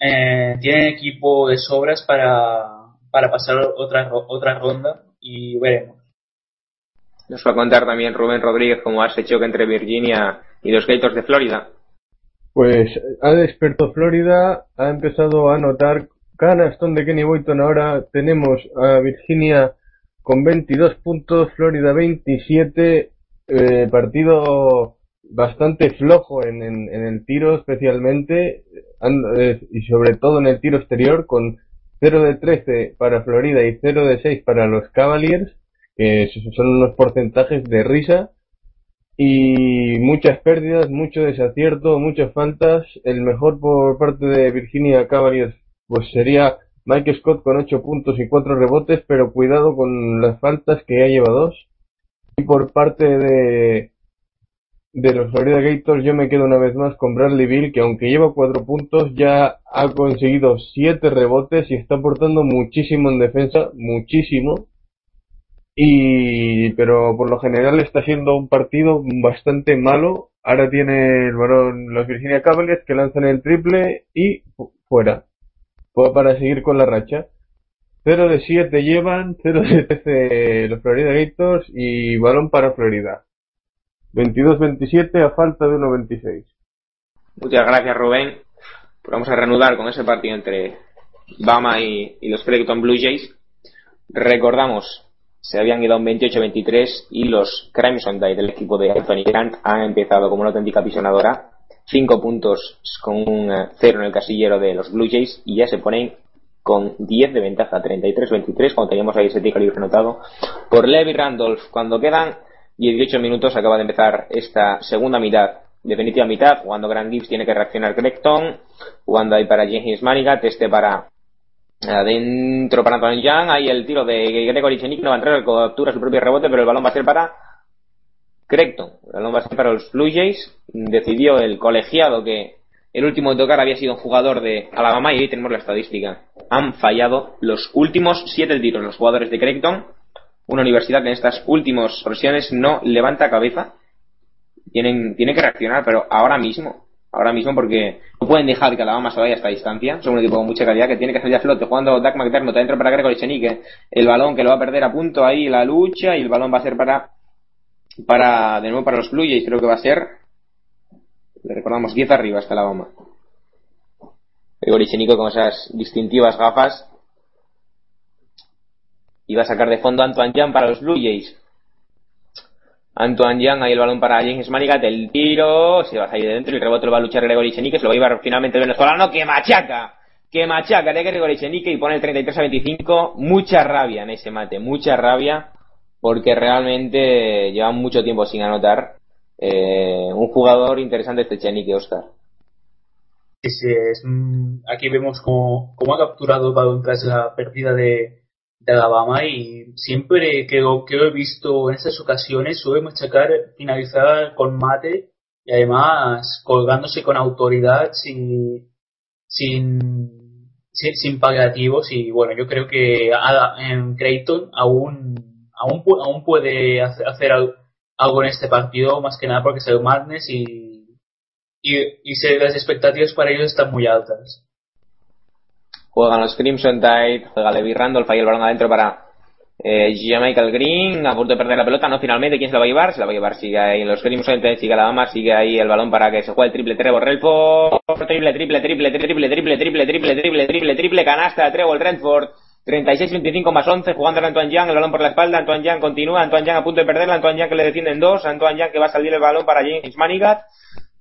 eh, tienen equipo de sobras para para pasar otra otra ronda y veremos Nos va a contar también Rubén Rodríguez cómo hace choque entre Virginia y los Gators de Florida. Pues ha despertado Florida, ha empezado a anotar canastón de Kenny Boyton. Ahora tenemos a Virginia con 22 puntos, Florida 27. eh, partido bastante flojo en, en- en el tiro, especialmente, y sobre todo en el tiro exterior, con 0 de 13 para Florida y 0 de 6 para los Cavaliers, que son unos porcentajes de risa y muchas pérdidas, mucho desacierto, muchas faltas. El mejor por parte de Virginia Cavaliers pues sería Mike Scott con 8 puntos y 4 rebotes, pero cuidado con las faltas que ya lleva dos. Y por parte de de los Florida Gators yo me quedo una vez más con Bradley Bill, que aunque lleva 4 puntos ya ha conseguido 7 rebotes y está aportando muchísimo en defensa, muchísimo y pero por lo general está siendo un partido bastante malo. Ahora tiene el balón los Virginia Cavaliers que lanzan el triple y fu- fuera. Fue para seguir con la racha. 0 de 7 llevan, 0 de 13 los Florida Gators y balón para Florida. 22-27 a falta de 1-26. Muchas gracias, Rubén. Vamos a reanudar con ese partido entre Bama y, y los Fredericton Blue Jays. Recordamos, se habían ido a un 28-23 y los Crimson Tide del equipo de Anthony Grant han empezado como una auténtica pisonadora. 5 puntos con un eh, cero en el casillero de los Blue Jays y ya se ponen con 10 de ventaja, 33-23, cuando teníamos ahí ese ticket libre anotado por Levi Randolph. Cuando quedan 18 minutos acaba de empezar esta segunda mitad, definitiva mitad, jugando Grant Gibbs tiene que reaccionar Gregton, jugando ahí para James Manigat, este para adentro para Antoine Young, ahí el tiro de Gregory Chenik no va a entrar, captura su propio rebote, pero el balón va a ser para Creighton, el balón va a ser para los Blue Jays, decidió el colegiado que el último en tocar había sido un jugador de Alabama y ahí tenemos la estadística. Han fallado los últimos siete tiros los jugadores de Creighton, una universidad en estas últimas versiones no levanta cabeza. Tienen, tienen que reaccionar, pero ahora mismo, ahora mismo porque no pueden dejar que Alabama se vaya a esta distancia. Son un equipo con mucha calidad que tiene que salir a flote jugando Doug McDermott adentro para Gregory Chenique. El balón que lo va a perder a punto ahí la lucha y el balón va a ser para, para, de nuevo para los Blue Jays creo que va a ser, le recordamos 10 arriba hasta Alabama. Gregory Chenico con esas distintivas gafas va a sacar de fondo Antoine Young para los Blue Jays. Antoine Young, ahí el balón para James Manigat, el tiro, se va a salir de dentro el rebote lo va a luchar Gregory Chenique, lo va finalmente el venezolano, que machaca, que machaca de Gregory Chenique y pone el 33 a 25, mucha rabia en ese mate, mucha rabia, porque realmente lleva mucho tiempo sin anotar. Eh, un jugador interesante este Chenique, Oscar. Sí, sí, mm, aquí vemos cómo, cómo ha capturado el balón tras la pérdida de, de Alabama y siempre que que he visto en estas ocasiones suele machacar, finalizar con mate y además colgándose con autoridad sin, sin, sin, sin y bueno, yo creo que en Creighton aún, aún, aún puede hacer, hacer al- algo en este partido, más que nada porque es el Madness y, y, y se- las expectativas para ellos están muy altas. Juegan los Crimson Tide, juega Levi Randolph, ahí el balón adentro para Eh, Michael Green a punto de perder la pelota, no finalmente, ¿quién se la va a llevar? Se la va a llevar, sigue ahí los Crimson, sigue la dama, sigue ahí el balón para que se juegue el triple Trevor Redford, triple, triple, triple, triple, triple, triple, triple, triple, triple, triple, canasta Trevor Redford, 36-25 más 11, jugando a Antoine Young, el balón por la espalda, Antoine Young continúa, Antoine Young a punto de perderla, Antoine Young que le defienden dos, Antoine Young que va a salir el balón para James Manigat,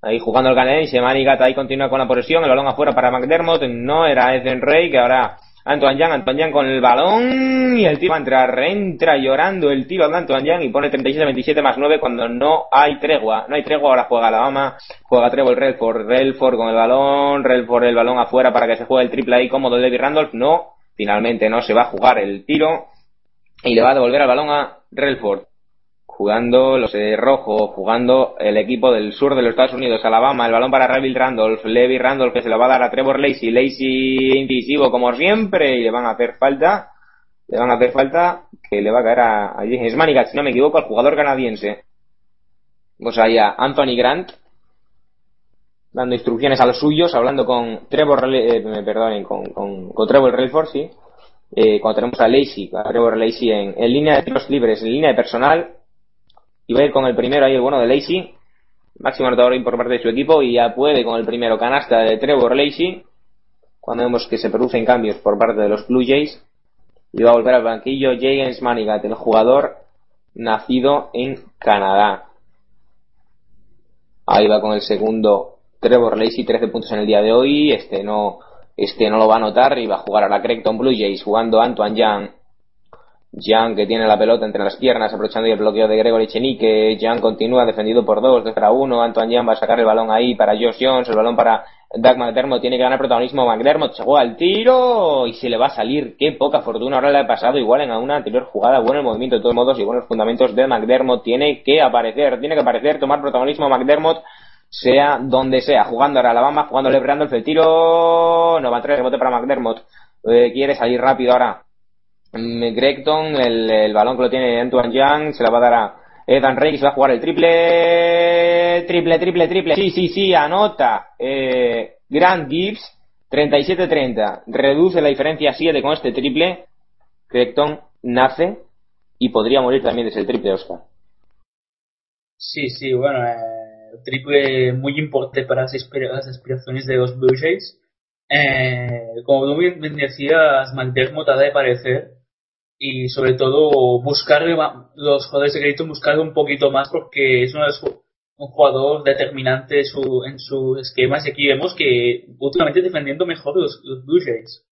ahí jugando el canadiense, Manigat ahí continúa con la posesión, el balón afuera para McDermott, no era Ethan Rey, que ahora Antoine Young, Antoine Young con el balón y el tiro entra, entra llorando el tiro de Antoine Young y pone 37-27 más 9 cuando no hay tregua, no hay tregua, ahora juega Alabama, juega Trevor Relford, Relford con el balón, Relford el balón afuera para que se juegue el triple ahí cómodo de Randolph, no, finalmente no se va a jugar el tiro y le va a devolver el balón a Relford jugando los de rojo, jugando el equipo del sur de los Estados Unidos, Alabama, el balón para Reville Randolph, Levi Randolph que se lo va a dar a Trevor Lacey, Lacey incisivo como siempre y le van a hacer falta, le van a hacer falta que le va a caer a, a James Manigat, si no me equivoco, al jugador canadiense. Pues ahí Anthony Grant, dando instrucciones a los suyos, hablando con Trevor, eh, perdonen, con, con, con Trevor Relford, sí. Eh, cuando tenemos a Lacey, a Trevor Lacey en, en línea de tiros libres, en línea de personal, y va a ir con el primero ahí el bueno de Lacey, máximo anotador por parte de su equipo, y ya puede con el primero canasta de Trevor Lacey, cuando vemos que se producen cambios por parte de los Blue Jays, y va a volver al banquillo James Manigat, el jugador nacido en Canadá. Ahí va con el segundo Trevor Lacey, 13 puntos en el día de hoy. Este no, este no lo va a anotar y va a jugar a la Creighton Blue Jays jugando Antoine Young. Young que tiene la pelota entre las piernas aprovechando el bloqueo de Gregory Chenique. Young continúa defendido por dos, de para uno. Antoine Young va a sacar el balón ahí para Josh Jones. El balón para Doug McDermott. Tiene que ganar protagonismo McDermott. Se juega el tiro y se le va a salir. Qué poca fortuna. Ahora le ha pasado igual en una anterior jugada. Bueno el movimiento de todos modos y buenos fundamentos de McDermott. Tiene que aparecer. Tiene que aparecer. Tomar protagonismo McDermott sea donde sea, jugando ahora Alabama, jugando Randolph, el tiro, no va a traer rebote para McDermott, eh, quiere salir rápido ahora. Gregton, el, el, balón que lo tiene Antoine Young, se la va a dar a Ethan Rey, se va a jugar el triple, triple, triple, triple, sí, sí, sí, anota, eh, Grant Gibbs, 37-30, reduce la diferencia a 7 con este triple, Gregton nace y podría morir también desde el triple Oscar. Sí, sí, bueno, eh triple muy importante para las aspiraciones de los Blue Jays. Eh, como tú bien decías, McDermott ha de aparecer y sobre todo buscar los jugadores de crédito buscar un poquito más porque es un jugador determinante su, en sus esquemas y aquí vemos que últimamente defendiendo mejor los, Blue Jays.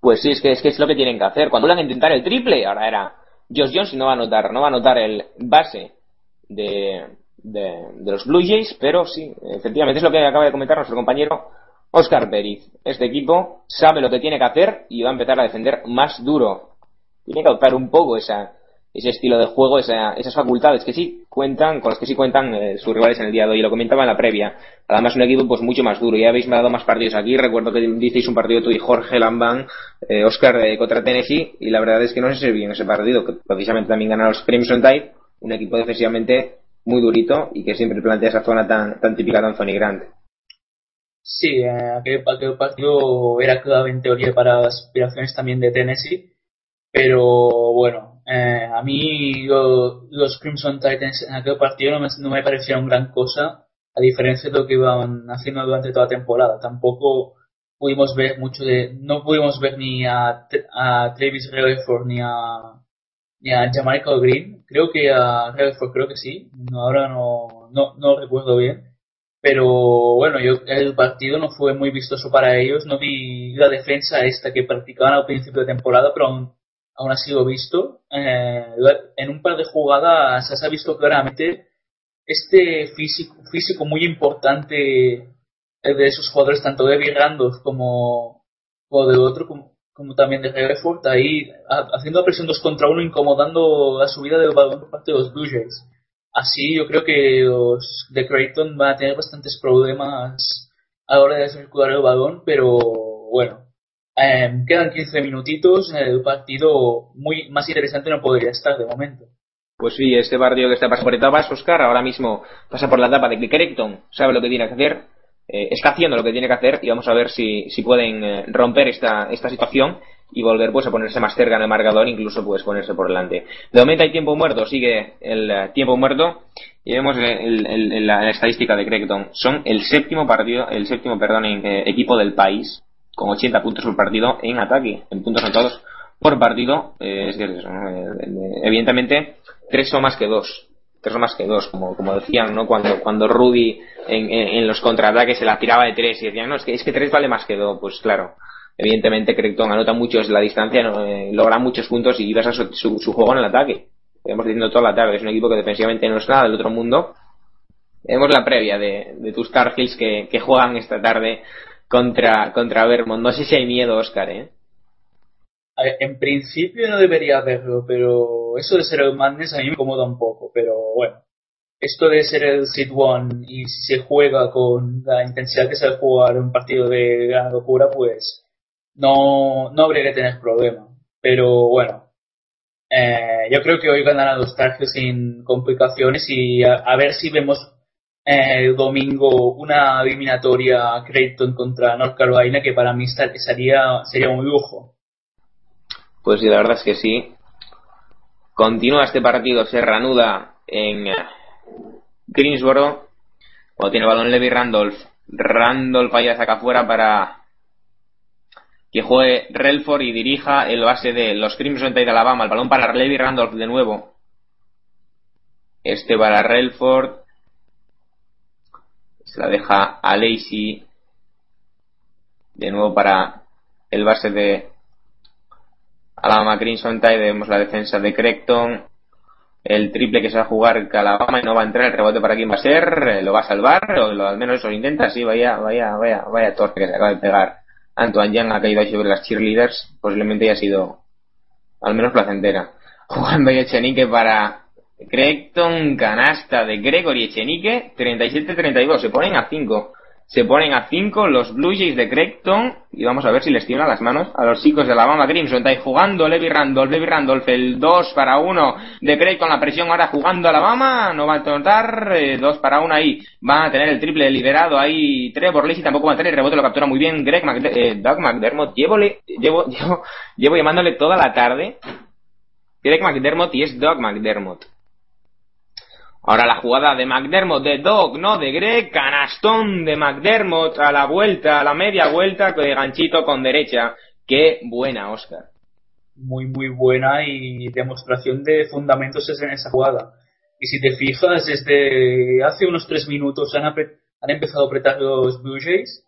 Pues sí, es que, es que es lo que tienen que hacer. Cuando van a intentar el triple, ahora era Josh Jones no va a anotar, no va a anotar el base de, de, los Blue Jays, pero sí, efectivamente es lo que acaba de comentar nuestro compañero Oscar Periz. Este equipo sabe lo que tiene que hacer y va a empezar a defender más duro. Tiene que adoptar un poco esa, ese estilo de juego, esa, esas facultades que sí cuentan, con las que sí cuentan eh, sus rivales en el día de hoy. Lo comentaba en la previa. Además, un equipo pues mucho más duro. Ya habéis dado más partidos aquí. Recuerdo que diceis un partido tú y Jorge Lambán, eh, Oscar eh, contra Tennessee, y la verdad es que no se bien ese partido, que precisamente también ganaron los Crimson Tide, un equipo defensivamente muy durito y que siempre plantea esa zona tan, tan típica de Anthony Grant. Sí, eh, aquel, partido era clave en teoría para aspiraciones también de Tennessee, pero bueno, eh, a mí los Crimson Titans en aquel partido no me, no me parecieron gran cosa, a diferencia de lo que iban haciendo durante toda la temporada. Tampoco pudimos ver mucho de, no pudimos ver ni a, a Travis Rutherford ni a ni a Jamaica Green, creo que a Rutherford creo que sí, ahora no, no, no recuerdo bien, pero bueno, yo el partido no fue muy vistoso para ellos, no vi la defensa esta que practicaban al principio de temporada, pero aún, aún ha sido visto. Eh, en un par de jugadas se ha visto claramente este físico, físico muy importante de esos jugadores, tanto de Randolph como, como de otro, como, como también de Hereford, ahí haciendo presión 2 contra 1, incomodando la subida del balón por parte de los Blue Jays. Así yo creo que los de Creighton van a tener bastantes problemas a la hora de circular el balón, pero bueno, em, quedan 15 minutitos, el partido muy más interesante no podría estar de momento. Pues sí, este partido que está pasando por etapas, Oscar, ahora mismo pasa por la etapa de Creighton sabe lo que tiene que hacer, eh, está haciendo lo que tiene que hacer y vamos a ver si, si pueden eh, romper esta, esta situación y volver pues a ponerse más cerca en el marcador, incluso pues ponerse por delante. De momento hay tiempo muerto, sigue el eh, tiempo muerto y vemos el- el- la, estadística de Creighton. Son el séptimo partido, el séptimo, perdón, en, eh, equipo del país con 80 puntos por partido en ataque, en puntos anotados por partido. eh, es que. Eh, evidentemente tres son más que dos. Tres son más que dos, como, como decían, ¿no? Cuando, cuando Rudy en, en- en los contraataques se la tiraba de tres y decían, no, es que, es que tres vale más que dos. Pues claro, evidentemente Creighton anota mucho desde la distancia. Eh, logra muchos puntos y basa su, su, su juego en el ataque. Hemos diciendo toda la tarde, es un equipo que defensivamente no es nada del otro mundo. Vemos la previa de, de tus Tar que, que juegan esta tarde contra, contra Vermont. No sé si hay miedo, Oscar, ¿eh? En principio no debería haberlo, pero eso de ser el Madness a mí me incomoda un poco, pero bueno. Esto de ser el Seed One y si se juega con la intensidad que se jugar un partido de gran locura, pues no, no habría que tener problema. Pero bueno, eh, yo creo que hoy ganarán los Tar sin complicaciones y a, ver si vemos eh, el domingo una eliminatoria Creighton contra North Carolina que para mí sería, sería un lujo. Pues sí, la verdad es que sí. Continúa este partido, se reanuda en eh, Greensboro. Cuando tiene balón Levi Randolph. Randolph allá saca afuera para que juegue Relford y dirija el base de los Crimson Tide de Alabama. El balón para Levi Randolph de nuevo. Este para Relford. Se la deja a Lacey. De nuevo para el base de Alabama Crimson Tide, vemos la defensa de Creighton, el triple que se va a jugar Alabama y no va a entrar, el rebote para quién va a ser, lo va a salvar, o lo- al menos eso lo intenta, sí, vaya, vaya, vaya, vaya torpe que se acaba de pegar. Antoine Young ha caído sobre las cheerleaders, posiblemente haya sido al menos placentera. Jugando ahí Echenique para Creighton, canasta de Gregory Echenique, 37-32, se ponen a 5. Se ponen a 5 los Blue Jays de Creighton y vamos a ver si les tiemblan las manos a los chicos de Alabama Crimson. Está ahí jugando Levi Randolph, Levi Randolph, el 2 para 1 de Creighton, la presión ahora jugando Alabama, no va a notar, 2 para 1 ahí, van a tener el triple liberado ahí Trevor Lacey, tampoco va a tener el rebote, lo captura muy bien Greg McD eh, Doug McDermott, llevo, llevo, llevo, llevo llamándole toda la tarde Greg McDermott y es Doug McDermott. Ahora la jugada de McDermott, de Doug, no de Greg, canastón de McDermott a la vuelta, a la media vuelta, de ganchito con derecha. Qué buena, Oscar. muy muy buena y demostración de fundamentos en esa jugada. Y si te fijas, desde hace unos tres minutos han empezado a apretar los Blue Jays.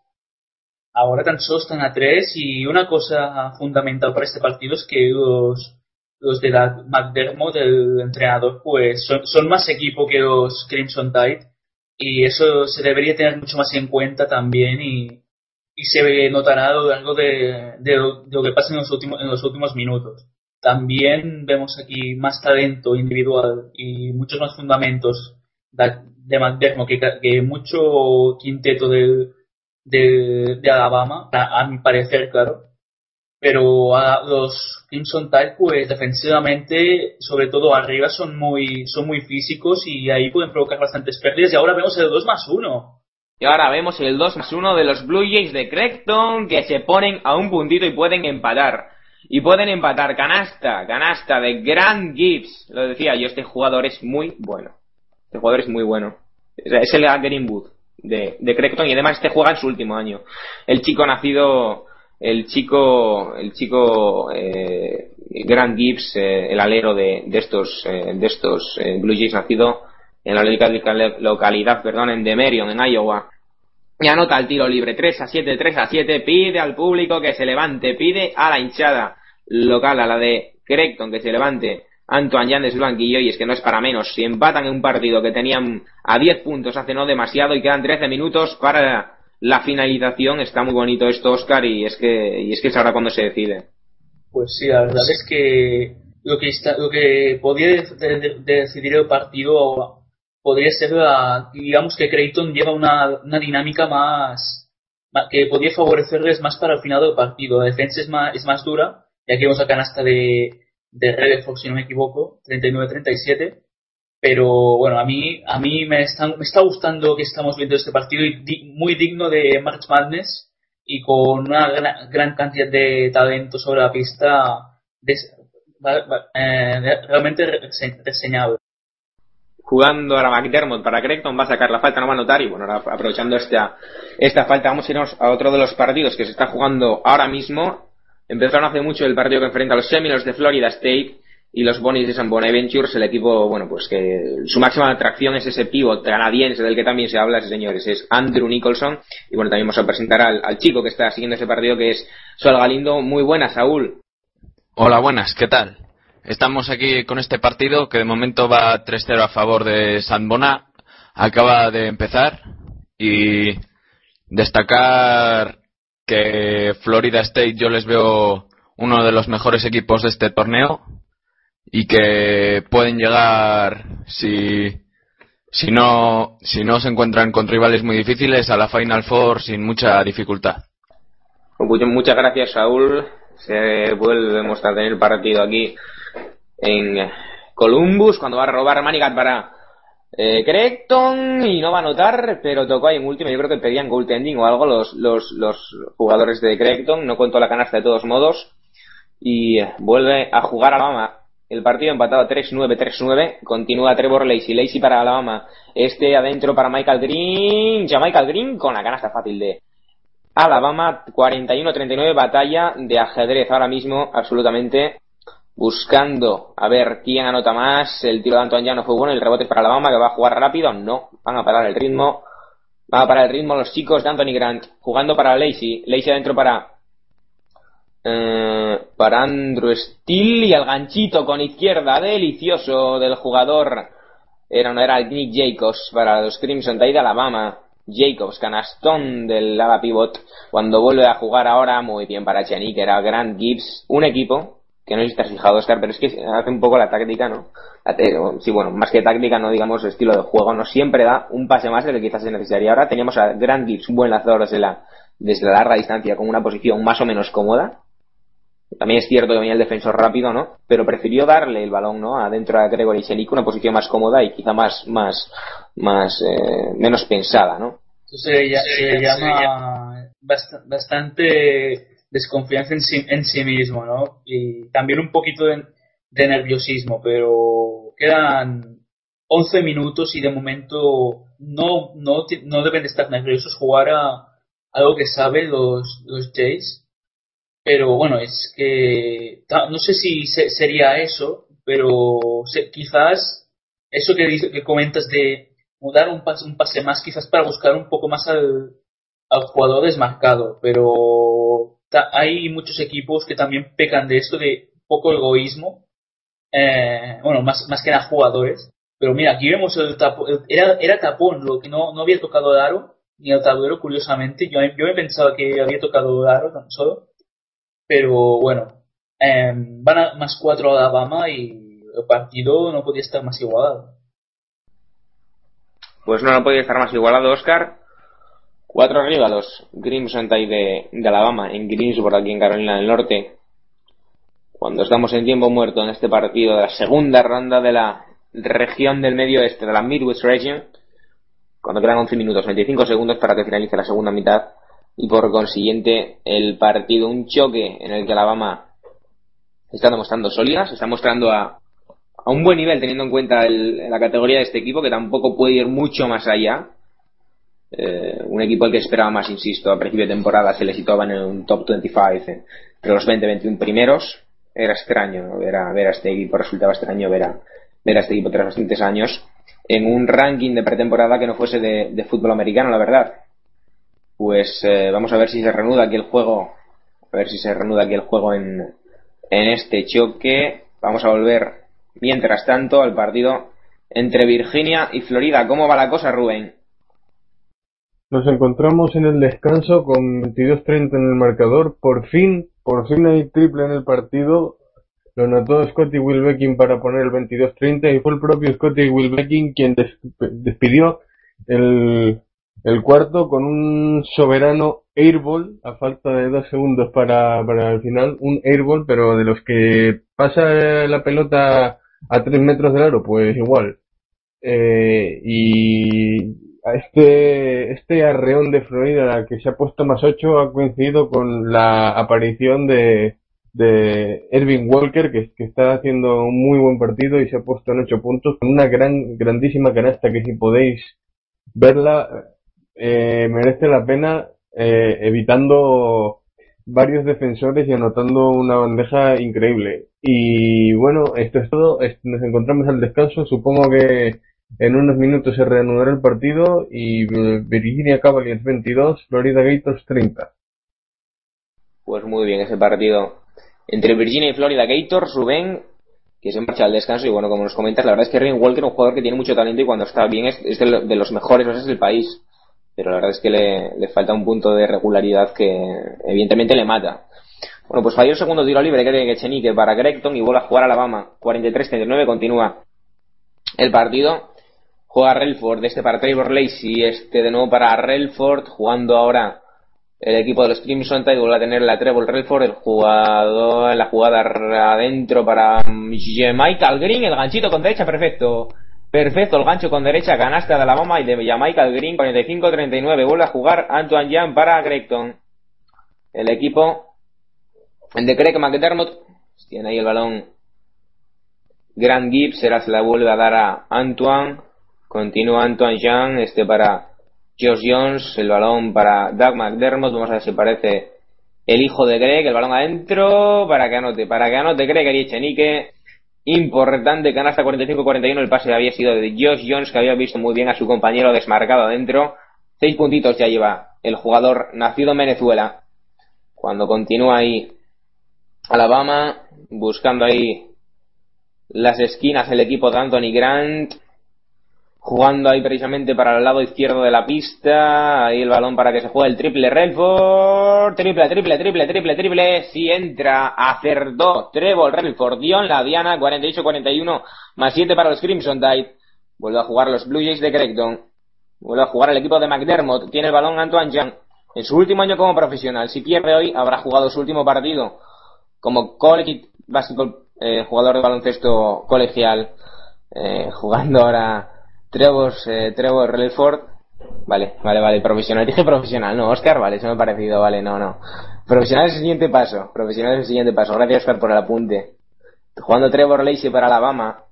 Ahora tan solo están a tres y una cosa fundamental para este partido es que los, los de la McDermott, el entrenador, pues son, más equipo que los Crimson Tide y eso se debería tener mucho más en cuenta también y, y se notará a lo largo de, de, lo- que pasa en los, últimos, en los últimos minutos. También vemos aquí más talento individual y muchos más fundamentos de, de McDermott que, que mucho quinteto de, de Alabama, a mi parecer, claro. Pero a los Crimson Tide, pues defensivamente, sobre todo arriba, son muy, son muy físicos y ahí pueden provocar bastantes pérdidas. Y ahora vemos el 2 más 1. Y ahora vemos el 2 más 1 de los Blue Jays de Creighton que se ponen a un puntito y pueden empatar. Y pueden empatar canasta, canasta de Grant Gibbs. Lo decía yo, este jugador es muy bueno. Este jugador es muy bueno. Es es el Greenwood de, de Creighton y además este juega en su último año. El chico nacido, el chico, el chico eh, Grant Gibbs, eh, el alero de, estos, eh, de estos eh, Blue Jays nacido en la localidad, perdón, en Demerion, en Iowa. Y anota el tiro libre, 3 a 7, 3 a 7, pide al público que se levante, pide a la hinchada local, a la de Creighton, que se levante. Antoine Jan de su banquillo, y es que no es para menos. Si empatan en un partido que tenían a 10 puntos hace no demasiado y quedan 13 minutos para la finalización, está muy bonito esto, Oscar, y es que, y es que ahora cuando se decide. Pues sí, la verdad es que lo que, está, lo que de decidir el partido podría ser, la, digamos que Creighton lleva una, una dinámica más, que podría favorecerles más para el final del partido. La defensa es más, es más dura, y aquí vemos la canasta de, de Rutherford, si no me equivoco, 39-37. Pero bueno, a mí, a mí me, está, me está gustando que estamos viendo este partido y muy digno de March Madness y con una gran, gran cantidad de talento sobre la pista eh, realmente rese- reseñable. jugando ahora McDermott para Creighton, va a sacar la falta, no va a anotar y bueno, ahora aprovechando esta, esta falta vamos a irnos a otro de los partidos que se está jugando ahora mismo. Empezaron hace mucho el partido que enfrenta a los Seminoles de Florida State y los Bonnies de San Bonaventures, el equipo, bueno, pues que su máxima atracción es ese pivot canadiense del que también se habla, señores, es Andrew Nicholson. Y bueno, también vamos a presentar al, chico que está siguiendo ese partido que es Sol Galindo. Muy buena, Saúl. Hola, buenas, ¿qué tal? Estamos aquí con este partido que de momento va 3-0 a favor de San Bona. Acaba de empezar y destacar que Florida State yo les veo uno de los mejores equipos de este torneo y que pueden llegar si si no si no se encuentran con rivales muy difíciles a la Final Four sin mucha dificultad. Pues Muchas gracias, Saúl. Se volvemos a tener partido aquí en Columbus cuando va a robar Manigat para eh, Creighton y no va a anotar, pero tocó ahí en último. Yo creo que pedían goaltending o algo los, los, los jugadores de Creighton. No contó la canasta de todos modos. Y eh, vuelve a jugar Alabama. El partido empatado 3-9, 3-9. Continúa Trevor Lacey. Lacey para Alabama. Este adentro para Michael Green. Ya Michael Green con la canasta fácil de Alabama 41-39, batalla de ajedrez ahora mismo, absolutamente buscando a ver quién anota más. El tiro de Antoine ya no fue bueno, el rebote es para Alabama que va a jugar rápido. No, van a parar el ritmo. Van a parar el ritmo los chicos de Anthony Grant, jugando para Lacey. Lacey adentro para eh, para Andrew Steele y el ganchito con izquierda delicioso del jugador era no era Nick Jacobs para los Crimson Tide de Alabama Jacobs, canastón del ala pivot, cuando vuelve a jugar ahora, muy bien para Chani, que era Grant Gibbs, un equipo, que no sé si has fijado, Oscar, pero es que hace un poco la táctica, ¿no? Sí, bueno, más que táctica, no digamos estilo de juego, no siempre da un pase más del que quizás se necesitaría. Ahora teníamos a Grant Gibbs, un buen lanzador desde la, desde la larga distancia, con una posición más o menos cómoda. También es cierto que venía el defensor rápido, ¿no? Pero prefirió darle el balón, ¿no? Adentro a Gregory Shelik, una posición más cómoda y quizá más, más, más, eh, menos pensada, ¿no? Eso se, lla- se llama bast- bastante desconfianza en sí, mismo, ¿no? Y también un poquito de, de nerviosismo, pero quedan 11 minutos y de momento no, no, no deben de estar nerviosos jugar a algo que saben los, los Jays. Pero bueno, es que no sé si se- sería eso, pero se- quizás eso que, dice- que comentas de dar un pase, un pase más, quizás para buscar un poco más al, al jugador desmarcado, pero ta- hay muchos equipos que también pecan de esto de poco egoísmo, eh, bueno, más, más que nada jugadores, pero mira, aquí vemos el tapón, era, era tapón, lo que no, no había tocado el aro, ni el tablero, curiosamente, yo, yo me pensaba que había tocado el aro tan solo, pero bueno, eh, van a más cuatro a Alabama y el partido no podía estar más igualado. Pues no, no podía estar más igualado, Oscar. Cuatro arriba los Crimson Tide de, Alabama en Greensboro, aquí en Carolina del Norte. Cuando estamos en tiempo muerto en este partido de la segunda ronda de la región del medio oeste, de la Midwest Region, cuando quedan 11 minutos 25 segundos para que finalice la segunda mitad y por consiguiente el partido, un choque en el que Alabama está demostrando sólida, se está mostrando a, a un buen nivel teniendo en cuenta el- la categoría de este equipo que tampoco puede ir mucho más allá. Eh, un equipo al que esperaba más, insisto, a principio de temporada se le situaban en un top 25 eh, entre los 20-21 primeros. Era extraño ver a, ver a este equipo, resultaba extraño ver a, ver a este equipo tras bastantes años en un ranking de pretemporada que no fuese de fútbol americano, la verdad. Pues eh, vamos a ver si se reanuda aquí el juego, a ver si se reanuda aquí el juego en, en este choque. Vamos a volver, mientras tanto, al partido entre Virginia y Florida. ¿Cómo va la cosa, Rubén? Nos encontramos en el descanso con 22-30 en el marcador. Por fin, por fin hay triple en el partido. Lo anotó Scotty Wilbekin para poner el 22-30 y fue el propio Scotty Wilbekin quien des- despidió el, el cuarto con un soberano airball a falta de dos segundos para, para el final. Un airball, pero de los que pasa la pelota a tres metros del aro, pues igual. Eh, y este, este arreón de Florida que se ha puesto más 8 ha coincidido con la aparición de, de Ervin Walker que, que está haciendo un muy buen partido y se ha puesto en 8 puntos con una gran, grandísima canasta que si podéis verla eh, merece la pena eh, evitando varios defensores y anotando una bandeja increíble. Y bueno, esto es todo. Es- Nos encontramos al descanso. Supongo que en unos minutos se reanudará el partido y eh, Virginia Cavaliers 22, Florida Gators 30. Pues muy bien ese partido entre Virginia y Florida Gators, Rubén, que se marcha al descanso y bueno, como nos comentas, la verdad es que Ryan Walker es un jugador que tiene mucho talento y cuando está bien es, es de, lo- de los mejores bases del país. Pero la verdad es que le, le falta un punto de regularidad que evidentemente le mata. Bueno, pues falló el segundo tiro libre que tiene Echenique para Gregton y vuelve a jugar Alabama. 43-39 continúa el partido. Juega Relford, este para Trevor Lacey, este de nuevo para Relford, jugando ahora el equipo de los Crimson Tide vuelve a tener la Trevor Relford, el jugador, la jugada adentro para Michael Green, el ganchito con derecha, perfecto. Perfecto, el gancho con derecha, canasta de Alabama y de Michael Green, 45-39. Vuelve a jugar Antoine Jan para Gregton. El equipo el de Craig McDermott tiene ahí el balón. Grant Gibbs, será se la vuelve a dar a Antoine. Continúa Antoine Jean, este para Josh Jones, el balón para Doug McDermott. Vamos a ver si parece el hijo de Greg, el balón adentro para que anote, para que anote Greg Echenique. Importante, canasta 45-41, el pase había sido de Josh Jones, que había visto muy bien a su compañero desmarcado adentro. Seis puntitos ya lleva el jugador nacido en Venezuela. Cuando continúa ahí Alabama, buscando ahí las esquinas el equipo de Anthony Grant, jugando ahí precisamente para el lado izquierdo de la pista, ahí el balón para que se juegue el triple Relford, triple, triple, triple, triple, triple, si entra, acertó Trevor Relford, Dion la Diana, 48-41, más 7 para los Crimson Tide, vuelve a jugar los Blue Jays de Creighton, vuelve a jugar el equipo de McDermott, tiene el balón Antoine Young, en su último año como profesional, si pierde hoy, habrá jugado su último partido como college basketball, eh, jugador de baloncesto colegial, eh, jugando ahora Trevor, eh, Trevor Relford. Vale, vale, vale, profesional. Dije profesional, no, Oscar, vale, eso me ha parecido, vale, no, no. Profesional es el siguiente paso, profesional es el siguiente paso. Gracias, Oscar, por el apunte. Jugando Trevor Lacey para Alabama,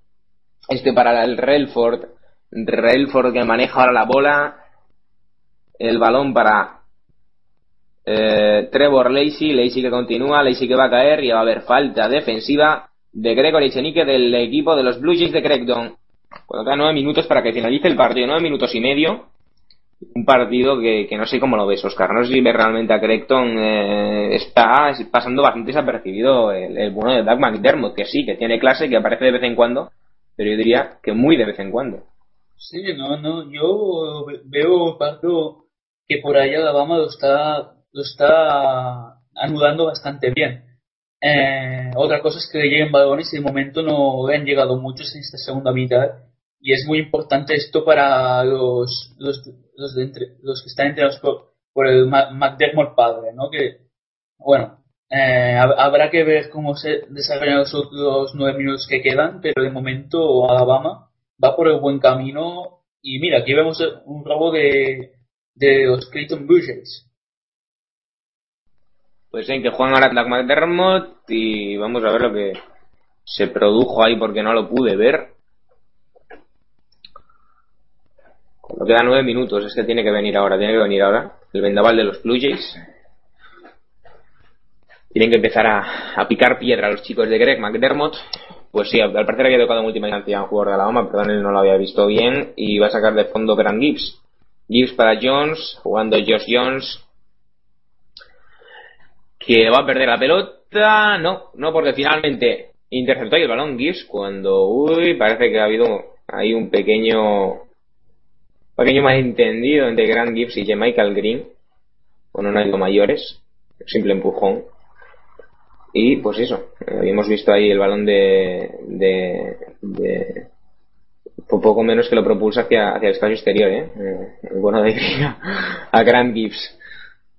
este para el Relford, Relford que maneja ahora la bola, el balón para eh, Trevor Lacey, Lacey que continúa, Lacey que va a caer y va a haber falta defensiva de Gregory Chenique del equipo de los Blue Jays de Creighton. Cuando quedan nueve minutos para que finalice el partido, nueve minutos y medio. Un partido que, que no sé cómo lo ves, Oscar. No sé si realmente a Creighton eh, está pasando bastante desapercibido el, el bueno de Doug McDermott, que sí, que tiene clase, que aparece de vez en cuando, pero yo diría que muy de vez en cuando. Sí, no, no, yo veo el partido que por ahí Alabama lo está, lo está anudando bastante bien. Eh, otra cosa es que le lleguen balones y de momento no han llegado muchos en esta segunda mitad y es muy importante esto para los los, los, de entre, los que están entrenados por, por el McDermott padre, ¿no? Que, bueno, eh, habrá que ver cómo se desarrollan los, los nueve minutos que quedan, pero de momento Alabama va por el buen camino y mira, aquí vemos un robo de, de los Clayton Jays. Pues en que juegan ahora Doug McDermott y vamos a ver lo que se produjo ahí porque no lo pude ver. Cuando quedan nueve minutos, es que tiene que venir ahora, tiene que venir ahora. El vendaval de los Blue Jays. Tienen que empezar a, a picar piedra los chicos de Greg McDermott. Pues sí, al parecer había tocado en última instancia un jugador de Alabama, perdón, él no lo había visto bien. Y va a sacar de fondo Grant Gibbs. Gibbs para Jones, jugando Josh Jones. Que va a perder la pelota. No, no, porque finalmente interceptó el balón Gibbs cuando, uy, parece que ha habido ahí un pequeño pequeño malentendido entre Grant Gibbs y Michael Green. Bueno, no ha ido mayores. Simple empujón. Y pues eso, habíamos visto ahí el balón de, de, de poco menos que lo propulsa hacia, hacia el espacio exterior, ¿eh? El bueno de a Grant Gibbs.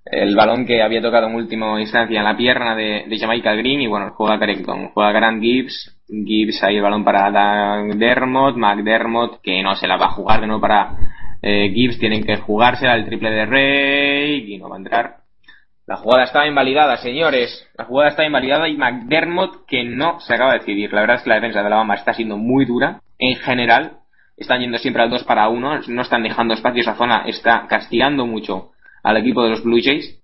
El balón que había tocado en última instancia en la pierna de, de Jamaica Green y bueno, juega Creighton, juega Grant Gibbs, Gibbs ahí el balón para McDermott, McDermott que no se la va a jugar de nuevo para eh, Gibbs tienen que jugarse al triple de Rey y no va a entrar. La jugada está invalidada, señores. La jugada está invalidada y McDermott que no se acaba de decidir. La verdad es que la defensa de Alabama está siendo muy dura. En general, están yendo siempre al 2 para 1. No están dejando espacio. Esa zona está castigando mucho al equipo de los Blue Jays.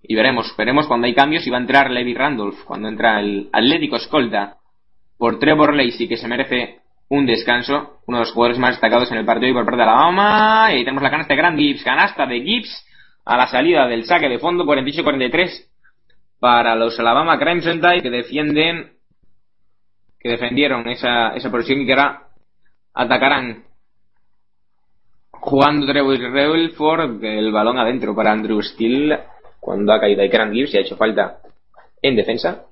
Y veremos, veremos cuando hay cambios y va a entrar Levi Randolph, cuando entra el Atlético Escolta por Trevor Lacey, que se merece un descanso, uno de los jugadores más destacados en el partido y por parte de Alabama. Y ahí tenemos la canasta de Grand Gibbs, canasta de Gibbs a la salida del saque de fondo 48-43 para los Alabama Crimson Tide que defienden que defendieron esa, esa posición y que ahora atacarán jugando Trevor Relford el balón adentro para Andrew Steele cuando ha caído ahí Grant Gibbs y ha hecho falta en defensa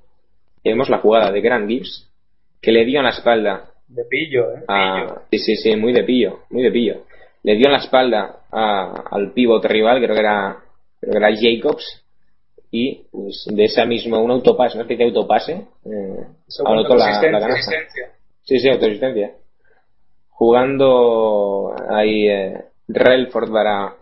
vemos la jugada de Grant Gibbs que le dio en la espalda de pillo, ¿eh? A, sí, sí, sí, muy de pillo, muy de pillo le dio en la espalda a, al pívot rival, creo que era, creo que era Jacobs, y pues, de esa misma, un autopase, una especie de autopase, eh, anotó la, la canasta. Sí, sí, autoasistencia. Jugando ahí eh, Relford para,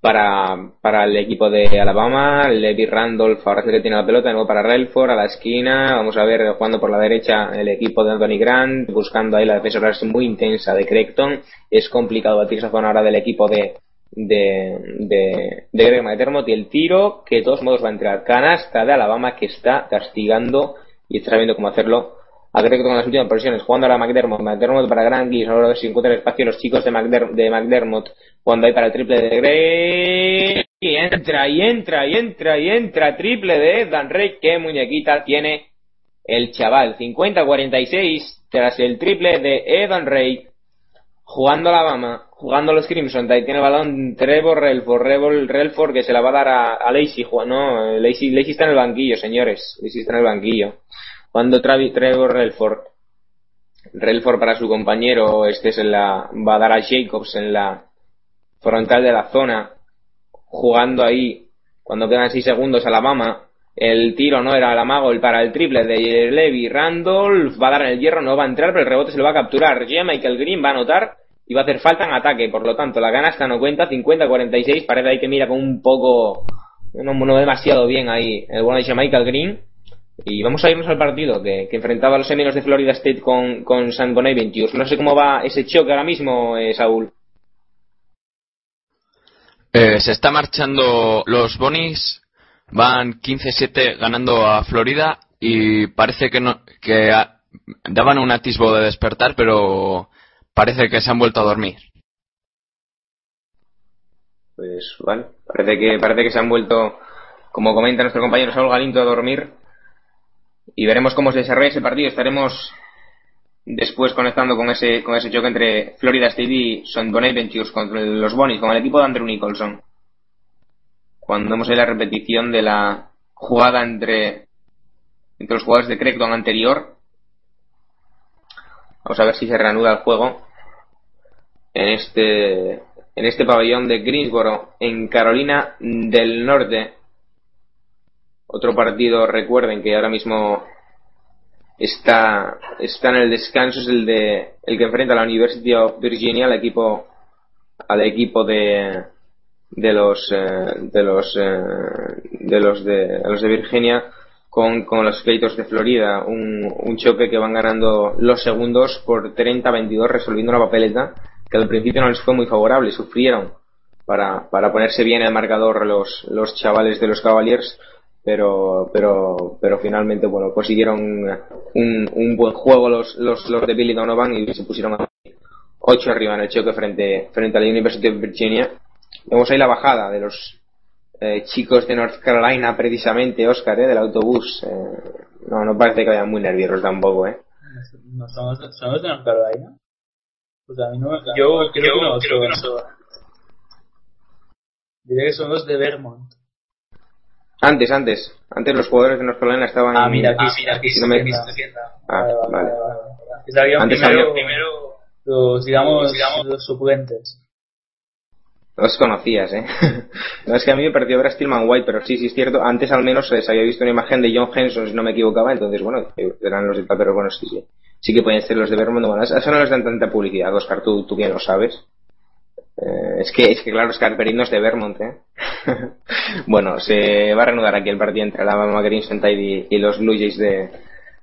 para, para el equipo de Alabama, Levi Randolph ahora sí que tiene la pelota, de nuevo para Relford a la esquina, vamos a ver jugando por la derecha el equipo de Anthony Grant, buscando ahí la defensa muy intensa de Creighton, es complicado batir esa zona ahora del equipo de de, de, de Greg McDermott y el tiro que de todos modos va a entrar. Canasta de Alabama que está castigando y está sabiendo cómo hacerlo a Creighton con las últimas posiciones jugando ahora McDermott McDermott para a ver si encuentra espacio los chicos de, McDermott, de McDermott cuando hay para el triple de Gray. Y entra, y entra, y entra, y entra. Triple de Dan Rey. Qué muñequita tiene el chaval. 50-46 tras el triple de Edan Rey. Jugando a Alabama, jugando a los Crimson Ahí tiene el balón Trevor Relford, Relford, Relford que se la va a dar a, a Lacey. No, Lacey, Lacey está en el banquillo, señores. Lacey está en el banquillo. Cuando Travi, Trevor Relford, Relford para su compañero, este es en la, va a dar a Jacobs en la, frontal de la zona, jugando ahí, cuando quedan 6 segundos Alabama, el tiro no era el amago, el para el triple de Levi Randolph, va a dar en el hierro, no va a entrar, pero el rebote se lo va a capturar. Ya Michael Green va a anotar y va a hacer falta en ataque, por lo tanto la canasta no cuenta, 50-46, parece ahí que mira con un poco, no, no demasiado bien ahí el bueno de Michael Green. Y vamos a irnos al partido que, que enfrentaba a los Seminoles de Florida State con, con San Bonaventure. No sé cómo va ese choque ahora mismo, eh, Saúl. Eh, se está marchando los Bonis, van 15-7 ganando a Florida y parece que no que a, daban un atisbo de despertar, pero parece que se han vuelto a dormir. Pues vale, parece que parece que se han vuelto, como comenta nuestro compañero Saúl Galinto, a dormir y veremos cómo se desarrolla ese partido. Estaremos después conectando con ese con ese choque entre Florida State y St. Bonaventure contra los Bonnies, con el equipo de Andrew Nicholson. Cuando vemos la repetición de la jugada entre, entre los jugadores de Creighton anterior. Vamos a ver si se reanuda el juego en este en este pabellón de Greensboro en Carolina del Norte. Otro partido, recuerden que ahora mismo está, está en el descanso es el de el que enfrenta a la University of Virginia al equipo al equipo de de los eh, de los eh, de los de los de Virginia con, con los Gators de Florida. Un, un choque que van ganando los segundos por 30-22 resolviendo una papeleta que al principio no les fue muy favorable sufrieron para, para ponerse bien el marcador los, los chavales de los Cavaliers pero pero pero finalmente bueno consiguieron un, un buen juego los, los, los de Billy Donovan y se pusieron a 8 arriba en el choque frente frente a la University of Virginia. Vemos ahí la bajada de los eh, chicos de North Carolina precisamente Oscar eh, del autobús. Eh, no no parece que vayan muy nerviosos tampoco eh. No somos, somos de North Carolina. Pues a mí no yo creo que no, creo que no. diré que somos de Vermont antes, antes. Antes los jugadores de North Carolina estaban. Ah, mira, aquí, mira, aquí. No me... Ah, vale. vale. vale. Antes primero, primero los, digamos, digamos, los suplentes. Los conocías, ¿eh? no, es que a mí me pareció ver a Stillman White, pero sí, sí es cierto. Antes al menos se había visto una imagen de John Henson, si no me equivocaba, entonces, bueno, eran los de pero bueno, sí, sí. sí que pueden ser los de Vermont. Bueno, eso eso no les dan tanta publicidad, Oscar, tú, tú bien lo sabes. Eh, es que, es que claro, Oscar Perin no es de Vermont, ¿eh? bueno, se va a reanudar aquí el partido entre la Alabama Tide y, los Blue Jays de,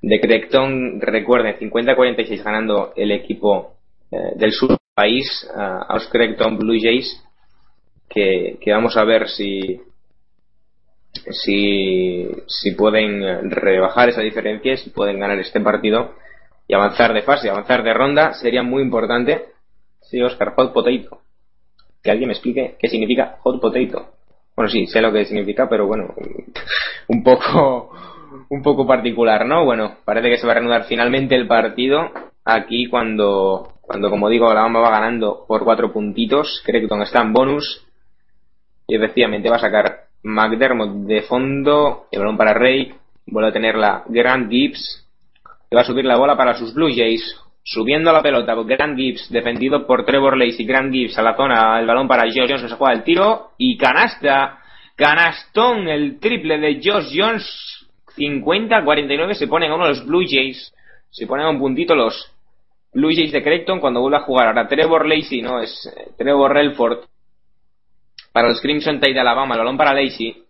de Creighton. Recuerden, 50-46 ganando el equipo eh, del sur del país a los Creighton Blue Jays, que, que vamos a ver si, si, si pueden rebajar esa diferencia, si pueden ganar este partido y avanzar de fase, avanzar de ronda, sería muy importante. Sí, Oscar, hot potato. Que alguien me explique qué significa hot potato. Bueno, sí, sé lo que significa, pero bueno, un poco, un poco particular, ¿no? Bueno, parece que se va a reanudar finalmente el partido aquí cuando, cuando como digo, Alabama va ganando por cuatro puntitos. Creighton está en bonus y efectivamente va a sacar McDermott de fondo, el balón para Rey, vuelve a tener la Grant Gibbs, que va a subir la bola para sus Blue Jays, subiendo la pelota, Grant Gibbs, defendido por Trevor Lacey, Grant Gibbs a la zona, el balón para Josh Jones, se juega el tiro, y canasta, canastón, el triple de Josh Jones, 50-49, se ponen a uno los Blue Jays, se ponen a un puntito los Blue Jays de Creighton cuando vuelve a jugar, ahora Trevor Lacey, no, es eh, Trevor Relford, para los Crimson Tide de Alabama, el balón para Lacey.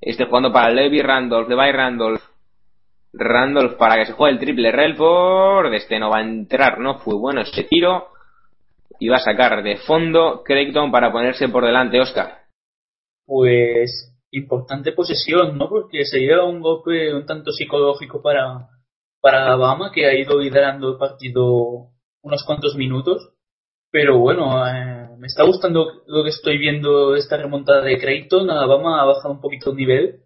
Este jugando para Levi Randolph, Levi Randolph. Randolph para que se juegue el triple Relford. Este no va a entrar, no fue bueno ese tiro. Y va a sacar de fondo Creighton para ponerse por delante, Oscar. Pues importante posesión, ¿no? Porque sería un golpe un tanto psicológico para, para Alabama, que ha ido liderando el partido unos cuantos minutos. Pero bueno, eh, me está gustando lo que estoy viendo esta remontada de Creighton. Alabama ha bajado un poquito el nivel.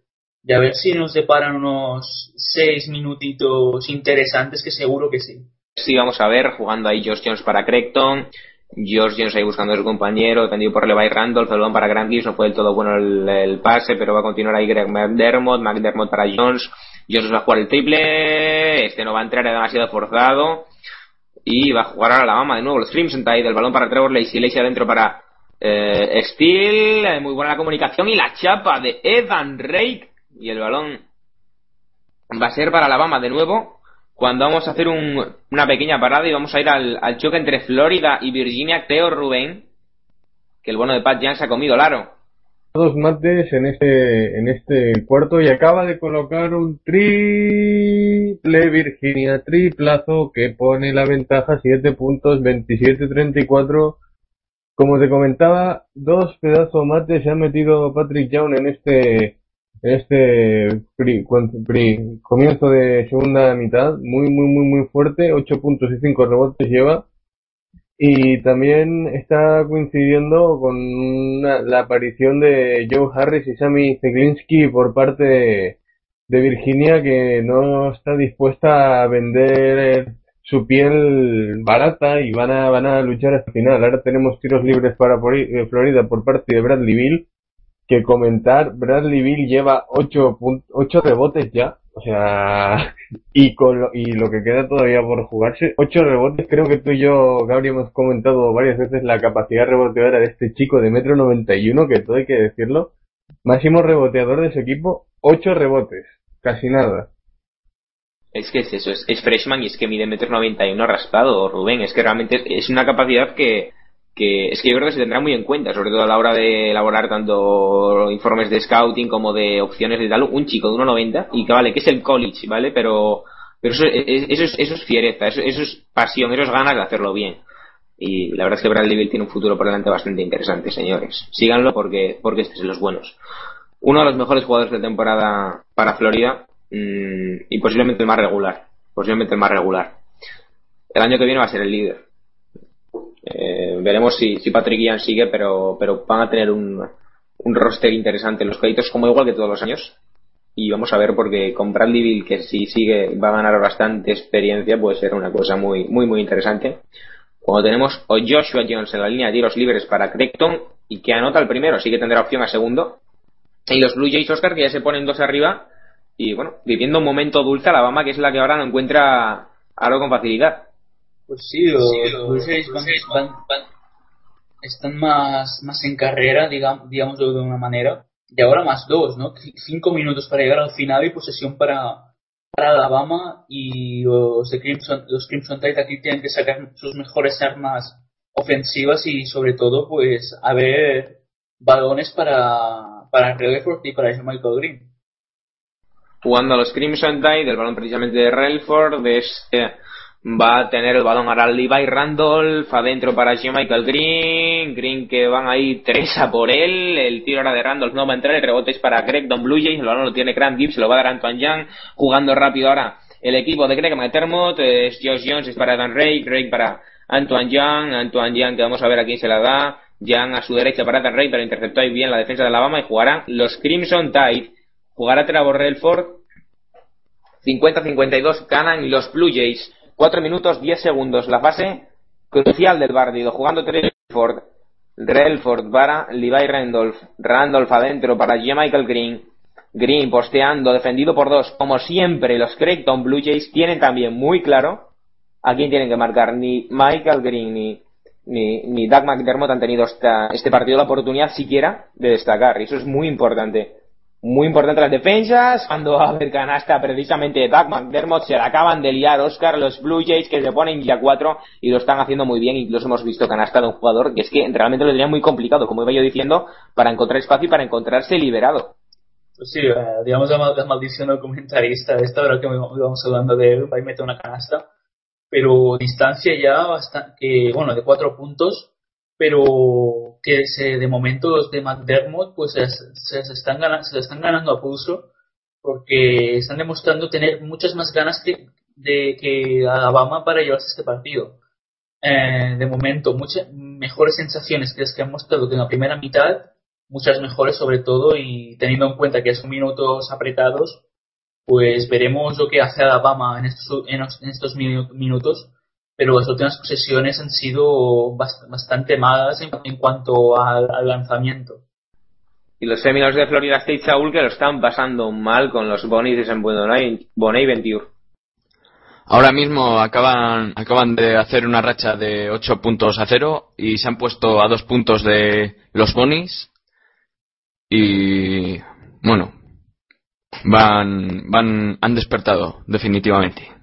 Y a ver si nos deparan unos seis minutitos interesantes, que seguro que sí. Sí, vamos a ver, jugando ahí Josh Jones para Creighton. Josh Jones ahí buscando a su compañero, defendido por Levi Randolph, el balón para Grant Gibbs, no fue del todo bueno el, el pase, pero va a continuar ahí Greg McDermott, McDermott para Jones, Jones va a jugar el triple, este no va a entrar, era demasiado forzado, y va a jugar ahora la mama de nuevo los Crimson Tide, el balón para Trevor Lacey, Lacey adentro para eh, Steele, eh, muy buena la comunicación, y la chapa de Evan Rake, y el balón va a ser para Alabama de nuevo, cuando vamos a hacer un- una pequeña parada y vamos a ir al, choque entre Florida y Virginia Teo Rubén, que el bueno de Pat Young se ha comido el aro. Dos mates en este, en este cuarto y acaba de colocar un triple Virginia, triplazo que pone la ventaja 7 puntos, 27-34. Como te comentaba, dos pedazos mates se ha metido Patrick Young en este, este pri- pri- comienzo de segunda mitad, muy, muy, muy, muy fuerte, 8 puntos y 5 rebotes lleva. Y también está coincidiendo con la aparición de Joe Harris y Sammy Zeglinski por parte de, Virginia que no está dispuesta a vender su piel barata y van a, van a luchar hasta el final. Ahora tenemos tiros libres para eh, Florida por parte de Bradley Bill. Que comentar, Bradley Bill lleva 8, ocho rebotes ya. O sea, y con lo, y lo que queda todavía por jugarse, ocho rebotes, creo que tú y yo, Gabriel, hemos comentado varias veces la capacidad reboteadora de este chico de metro noventa y uno, que todo hay que decirlo. Máximo reboteador de su equipo, ocho rebotes, casi nada. Es que es eso, es, es freshman y es que mide metro 91 raspado, Rubén. Es que realmente es una capacidad que, que es que yo creo que se tendrá muy en cuenta, sobre todo a la hora de elaborar tanto informes de scouting como de opciones de tal. Un chico de 1,90 y que vale, que es el college, ¿vale? Pero, pero eso, es, eso, es, eso es fiereza, eso, es pasión, eso es ganas de hacerlo bien. Y la verdad es que Bradley tiene un futuro por delante bastante interesante, señores. Síganlo porque, porque este es los buenos. Uno de los mejores jugadores de temporada para Florida mm, y posiblemente el más regular. Posiblemente el más regular. El año que viene va a ser el líder. Eh, veremos si, si Patrick Ian sigue, pero, pero van a tener un, un roster interesante. Los créditos como igual que todos los años. Y vamos a ver porque con Bradley que si sigue va a ganar bastante experiencia, puede ser una cosa muy, muy, muy interesante. Cuando tenemos a Joshua Jones en la línea de tiros libres para Creighton y que anota el primero, sí que tendrá opción a segundo. Y los Blue Jays Oscar que ya se ponen dos arriba y bueno, viviendo un momento dulce Alabama, que es la que ahora no encuentra algo con facilidad. Pues sí, los, Blue Jays van- van- van- están más, más en carrera, digamos, digámoslo de una manera. Y ahora más dos, ¿no? Cinco minutos para llegar al final y posesión para, para Alabama y los, de Crimson, los Crimson Tide aquí tienen que sacar sus mejores armas ofensivas y sobre todo pues a ver balones para, para Relford y para Michael Green. Jugando a los Crimson Tide, el balón precisamente de Relford, este va a tener el balón ahora Levi Randolph, adentro para Michael Green, Green que van ahí tres a por él, el tiro ahora de Randolph no va a entrar, el rebote es para Greg Don Blue Jays, el balón lo tiene Grant Gibbs, lo va a dar Antoine Young, jugando rápido ahora el equipo de Greg McDermott, es Josh Jones es para Dan Ray, Greg para Antoine Young, Antoine Young que vamos a ver a quién se la da, Young a su derecha para Dan Ray, pero interceptó ahí bien la defensa de Alabama y jugarán los Crimson Tide, jugará Trevor Relford, 50-52 ganan los Blue Jays, 4 minutos 10 segundos. La fase crucial del partido. Jugando Relford. Relford para Levi Randolph. Randolph adentro para J. Michael Green. Green posteando, defendido por dos. Como siempre, los Creighton Blue Jays tienen también muy claro a quién tienen que marcar. Ni Michael Green ni, ni, ni Doug McDermott han tenido esta, este partido la oportunidad siquiera de destacar. Y eso es muy importante muy importante las defensas. Cuando va a haber canasta precisamente de Doug McDermott, se la acaban de liar Oscar, los Blue Jays que se ponen ya cuatro y lo están haciendo muy bien. Incluso hemos visto canasta de un jugador que es que realmente lo tenía muy complicado, como iba yo diciendo, para encontrar espacio y para encontrarse liberado. Pues sí, eh, digamos la, maldición del comentarista, esta hora que íbamos hablando de va a meter una canasta, pero distancia ya bastante, bueno, de cuatro puntos, pero que se, de momento los de McDermott pues se, están ganando, se están ganando a pulso porque están demostrando tener muchas más ganas que, de que Alabama para llevarse este partido. Eh, de momento, muchas mejores sensaciones que las que han mostrado que en la primera mitad, muchas mejores sobre todo y teniendo en cuenta que son minutos apretados, pues veremos lo que hace Alabama en estos, en estos minutos pero las últimas posesiones han sido bastante malas en, cuanto al, lanzamiento. Y los Seminoles de Florida State Saúl que lo están pasando mal con los Bonnies de San Bonaventure. Ahora mismo acaban, acaban de hacer una racha de 8 puntos a 0 y se han puesto a 2 puntos de los Bonnies. Y bueno, van, van, han despertado definitivamente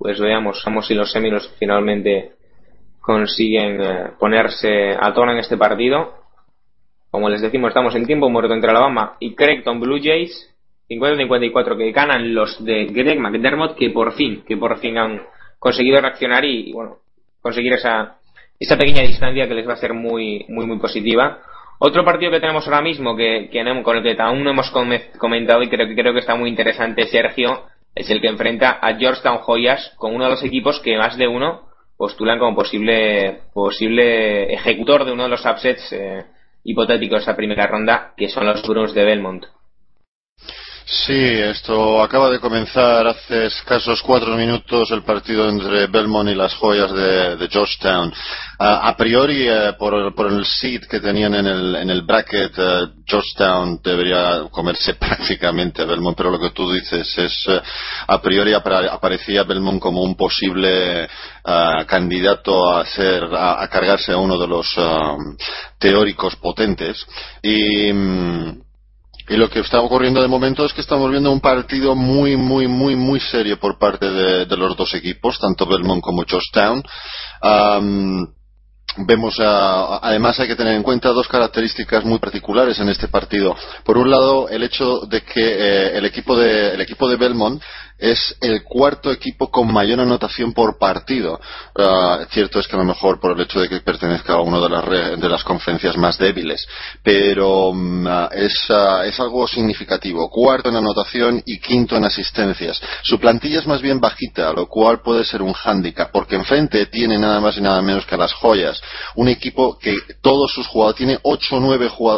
pues veamos, vamos si los Seminoles finalmente consiguen eh, ponerse a tono en este partido. Como les decimos, estamos en tiempo muerto entre Alabama y Creighton Blue Jays. 50-54 que ganan los de Greg McDermott que por fin, que por fin han conseguido reaccionar y, bueno, conseguir esa, esa pequeña distancia que les va a ser muy, muy, muy positiva. Otro partido que tenemos ahora mismo que, que con el que aún no hemos comentado y creo que creo que está muy interesante, Sergio, es el que enfrenta a Georgetown Joyas con uno de los equipos que más de uno postulan como posible posible ejecutor de uno de los upsets eh, hipotéticos de esa primera ronda, que son los Bruins de Belmont. Sí, esto acaba de comenzar hace escasos cuatro minutos el partido entre Belmont y las joyas de, Georgetown. a priori, eh, por, el seed que tenían en el, en el bracket, eh, Georgetown debería comerse prácticamente a Belmont, pero lo que tú dices es, eh, a priori aparecía Belmont como un posible candidato a, ser, a, cargarse a uno de los teóricos potentes. Y. Mm, y lo que está ocurriendo de momento es que estamos viendo un partido muy, muy, muy, muy serio por parte de, los dos equipos, tanto Belmont como Georgetown. Vemos, además hay que tener en cuenta dos características muy particulares en este partido. Por un lado, el hecho de que eh, el, equipo de, el equipo de Belmont es el cuarto equipo con mayor anotación por partido. Uh, cierto es que a lo mejor por el hecho de que pertenezca a una de las, de las conferencias más débiles, pero um, es, uh, es, algo significativo. Cuarto en anotación y quinto en asistencias. Su plantilla es más bien bajita, lo cual puede ser un hándicap, porque enfrente tiene nada más y nada menos que a las joyas. Un equipo que todos sus jugadores, tiene 8 o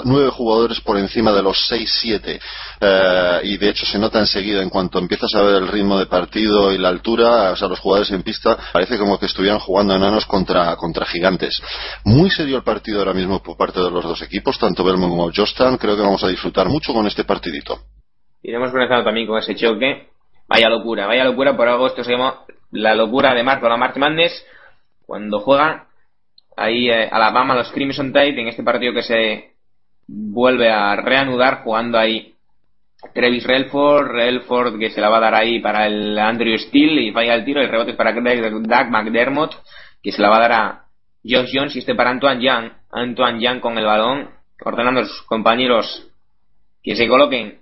9 jugadores por encima de los 6-7. Uh, y de hecho se nota enseguida en cuanto empiezas a ver el ritmo de partido y la altura, o sea, los jugadores en pista, parece como que estuvieran jugando enanos contra, contra gigantes. Muy serio el partido ahora mismo por parte de los dos equipos, tanto Belmont como Jostan. Creo que vamos a disfrutar mucho con este partidito. Iremos comenzando también con ese choque. Vaya locura, vaya locura, por algo esto se llama la locura de Marco, la March Madness, cuando juega ahí eh, Alabama los Crimson Tide en este partido que se vuelve a reanudar jugando ahí Travis Relford, Relford que se la va a dar ahí para el Andrew Steele y falla el tiro, el rebote es para Doug McDermott que se la va a dar a Josh Jones y este para Antoine Young. Antoine Young con el balón, ordenando a sus compañeros que se coloquen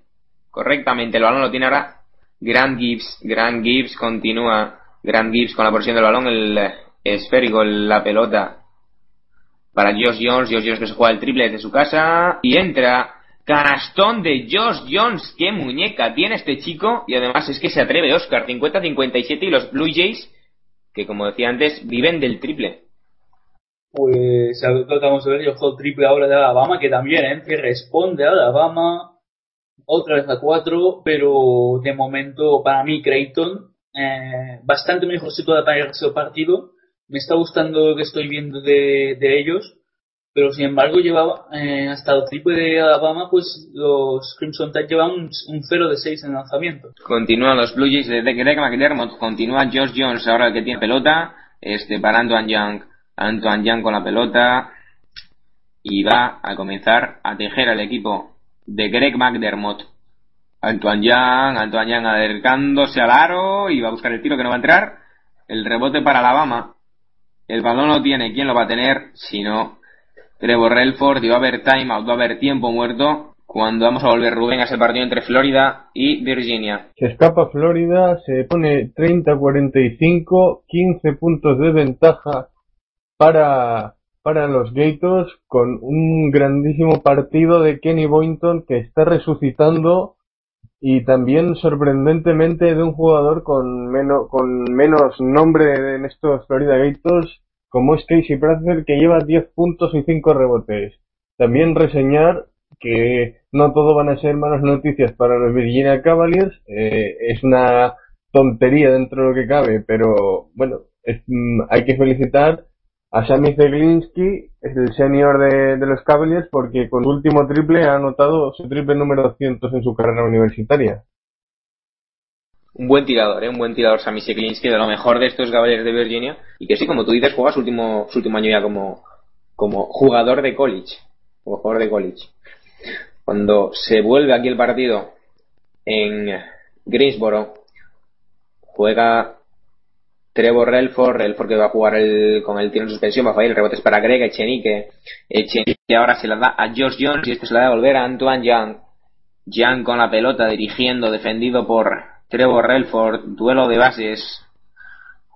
correctamente. El balón lo tiene ahora Grant Gibbs. Grant Gibbs continúa. Grant Gibbs con la posición del balón, el esférico, la pelota para Josh Jones. Josh Jones que se juega el triple desde su casa y entra. Canastón de Josh Jones. Qué muñeca tiene este chico. Y además es que se atreve Oscar. 50-57 y los Blue Jays, que como decía antes, viven del triple. Pues vamos a ver, yo juego triple ahora de Alabama, que también, ¿eh? Que responde a Alabama, otra vez a cuatro, pero de momento para mí Creighton, eh, bastante mejor situada para el partido. Me está gustando lo que estoy viendo de ellos, pero sin embargo llevaba eh, hasta el triple de Alabama, pues los Crimson Tide llevan un, 0 de 6 en lanzamiento. Continúan los Blue Jays de Greg McDermott, continúa Josh Jones ahora el que tiene pelota, este parando a Young Antoine Young con la pelota y va a comenzar a tejer al equipo de Greg McDermott. Antoine Young, Antoine Young acercándose al aro y va a buscar el tiro que no va a entrar. El rebote para Alabama. El balón lo tiene. ¿Quién lo va a tener? Si no, Trevor Relford. Haber timeout, va a haber tiempo muerto cuando vamos a volver Rubén a ese partido entre Florida y Virginia. Se escapa Florida, se pone 30-45, 15 puntos de ventaja para, para los Gators con un grandísimo partido de Kenny Boynton que está resucitando y también sorprendentemente de un jugador con menos, con menos nombre en estos Florida Gators como es Casey Prather que lleva 10 puntos y 5 rebotes. También reseñar que no todo van a ser malas noticias para los Virginia Cavaliers. Eh, es una tontería dentro de lo que cabe, pero bueno, mm, hay que felicitar a Sammy Zeglinski, el senior de, los Cavaliers, porque con su último triple ha anotado su triple número 200 en su carrera universitaria. Un buen tirador, ¿eh? un buen tirador Sammy Zeglinski, de lo mejor de estos Cavaliers de Virginia, y que sí, como tú dices, juega su último, su último año ya como, como jugador de college, jugador de college. Cuando se vuelve aquí el partido en Greensboro, juega Trevor Relford, Relford que va a jugar el, con el tiro en suspensión, va a fallar el rebote es para Greg Echenique, Echenique ahora se la da a Josh Jones y este se la da a volver a Antoine Young. Young con la pelota dirigiendo, defendido por Trevor Relford, duelo de bases,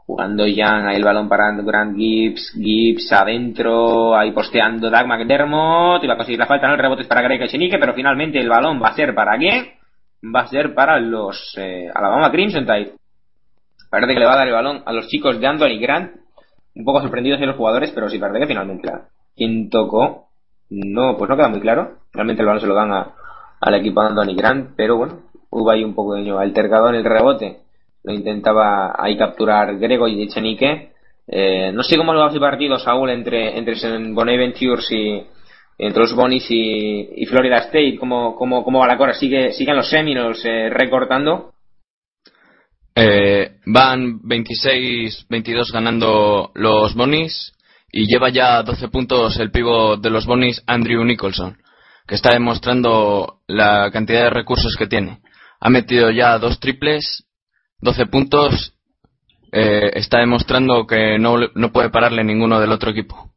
jugando Young, ahí el balón para Grant Gibbs, Gibbs adentro, ahí posteando Doug McDermott, va a conseguir la falta, no el rebote es para Greg Echenique, pero finalmente el balón va a ser para qué? Va a ser para los eh, Alabama Crimson Tide. Parece que le va a dar el balón a los chicos de Anthony Grant. Un poco sorprendidos en los jugadores, pero sí parece que finalmente quien tocó. No, pues no queda muy claro. Realmente el balón se lo dan al equipo de Anthony Grant, pero bueno, hubo ahí un poco de altercado en el rebote. Lo intentaba ahí capturar Grego y Echenique. Eh, no sé cómo lo va hacer partido, Saúl, entre, entre Bonaventures y, entre los Bonis y, Florida State, cómo, cómo, cómo va la cosa, sigue, siguen los Seminoles eh, recortando eh, van 26-22 ganando los Bonis y lleva ya 12 puntos el pivo de los Bonis Andrew Nicholson, que está demostrando la cantidad de recursos que tiene. Ha metido ya dos triples, 12 puntos, eh, está demostrando que no, no puede pararle ninguno del otro equipo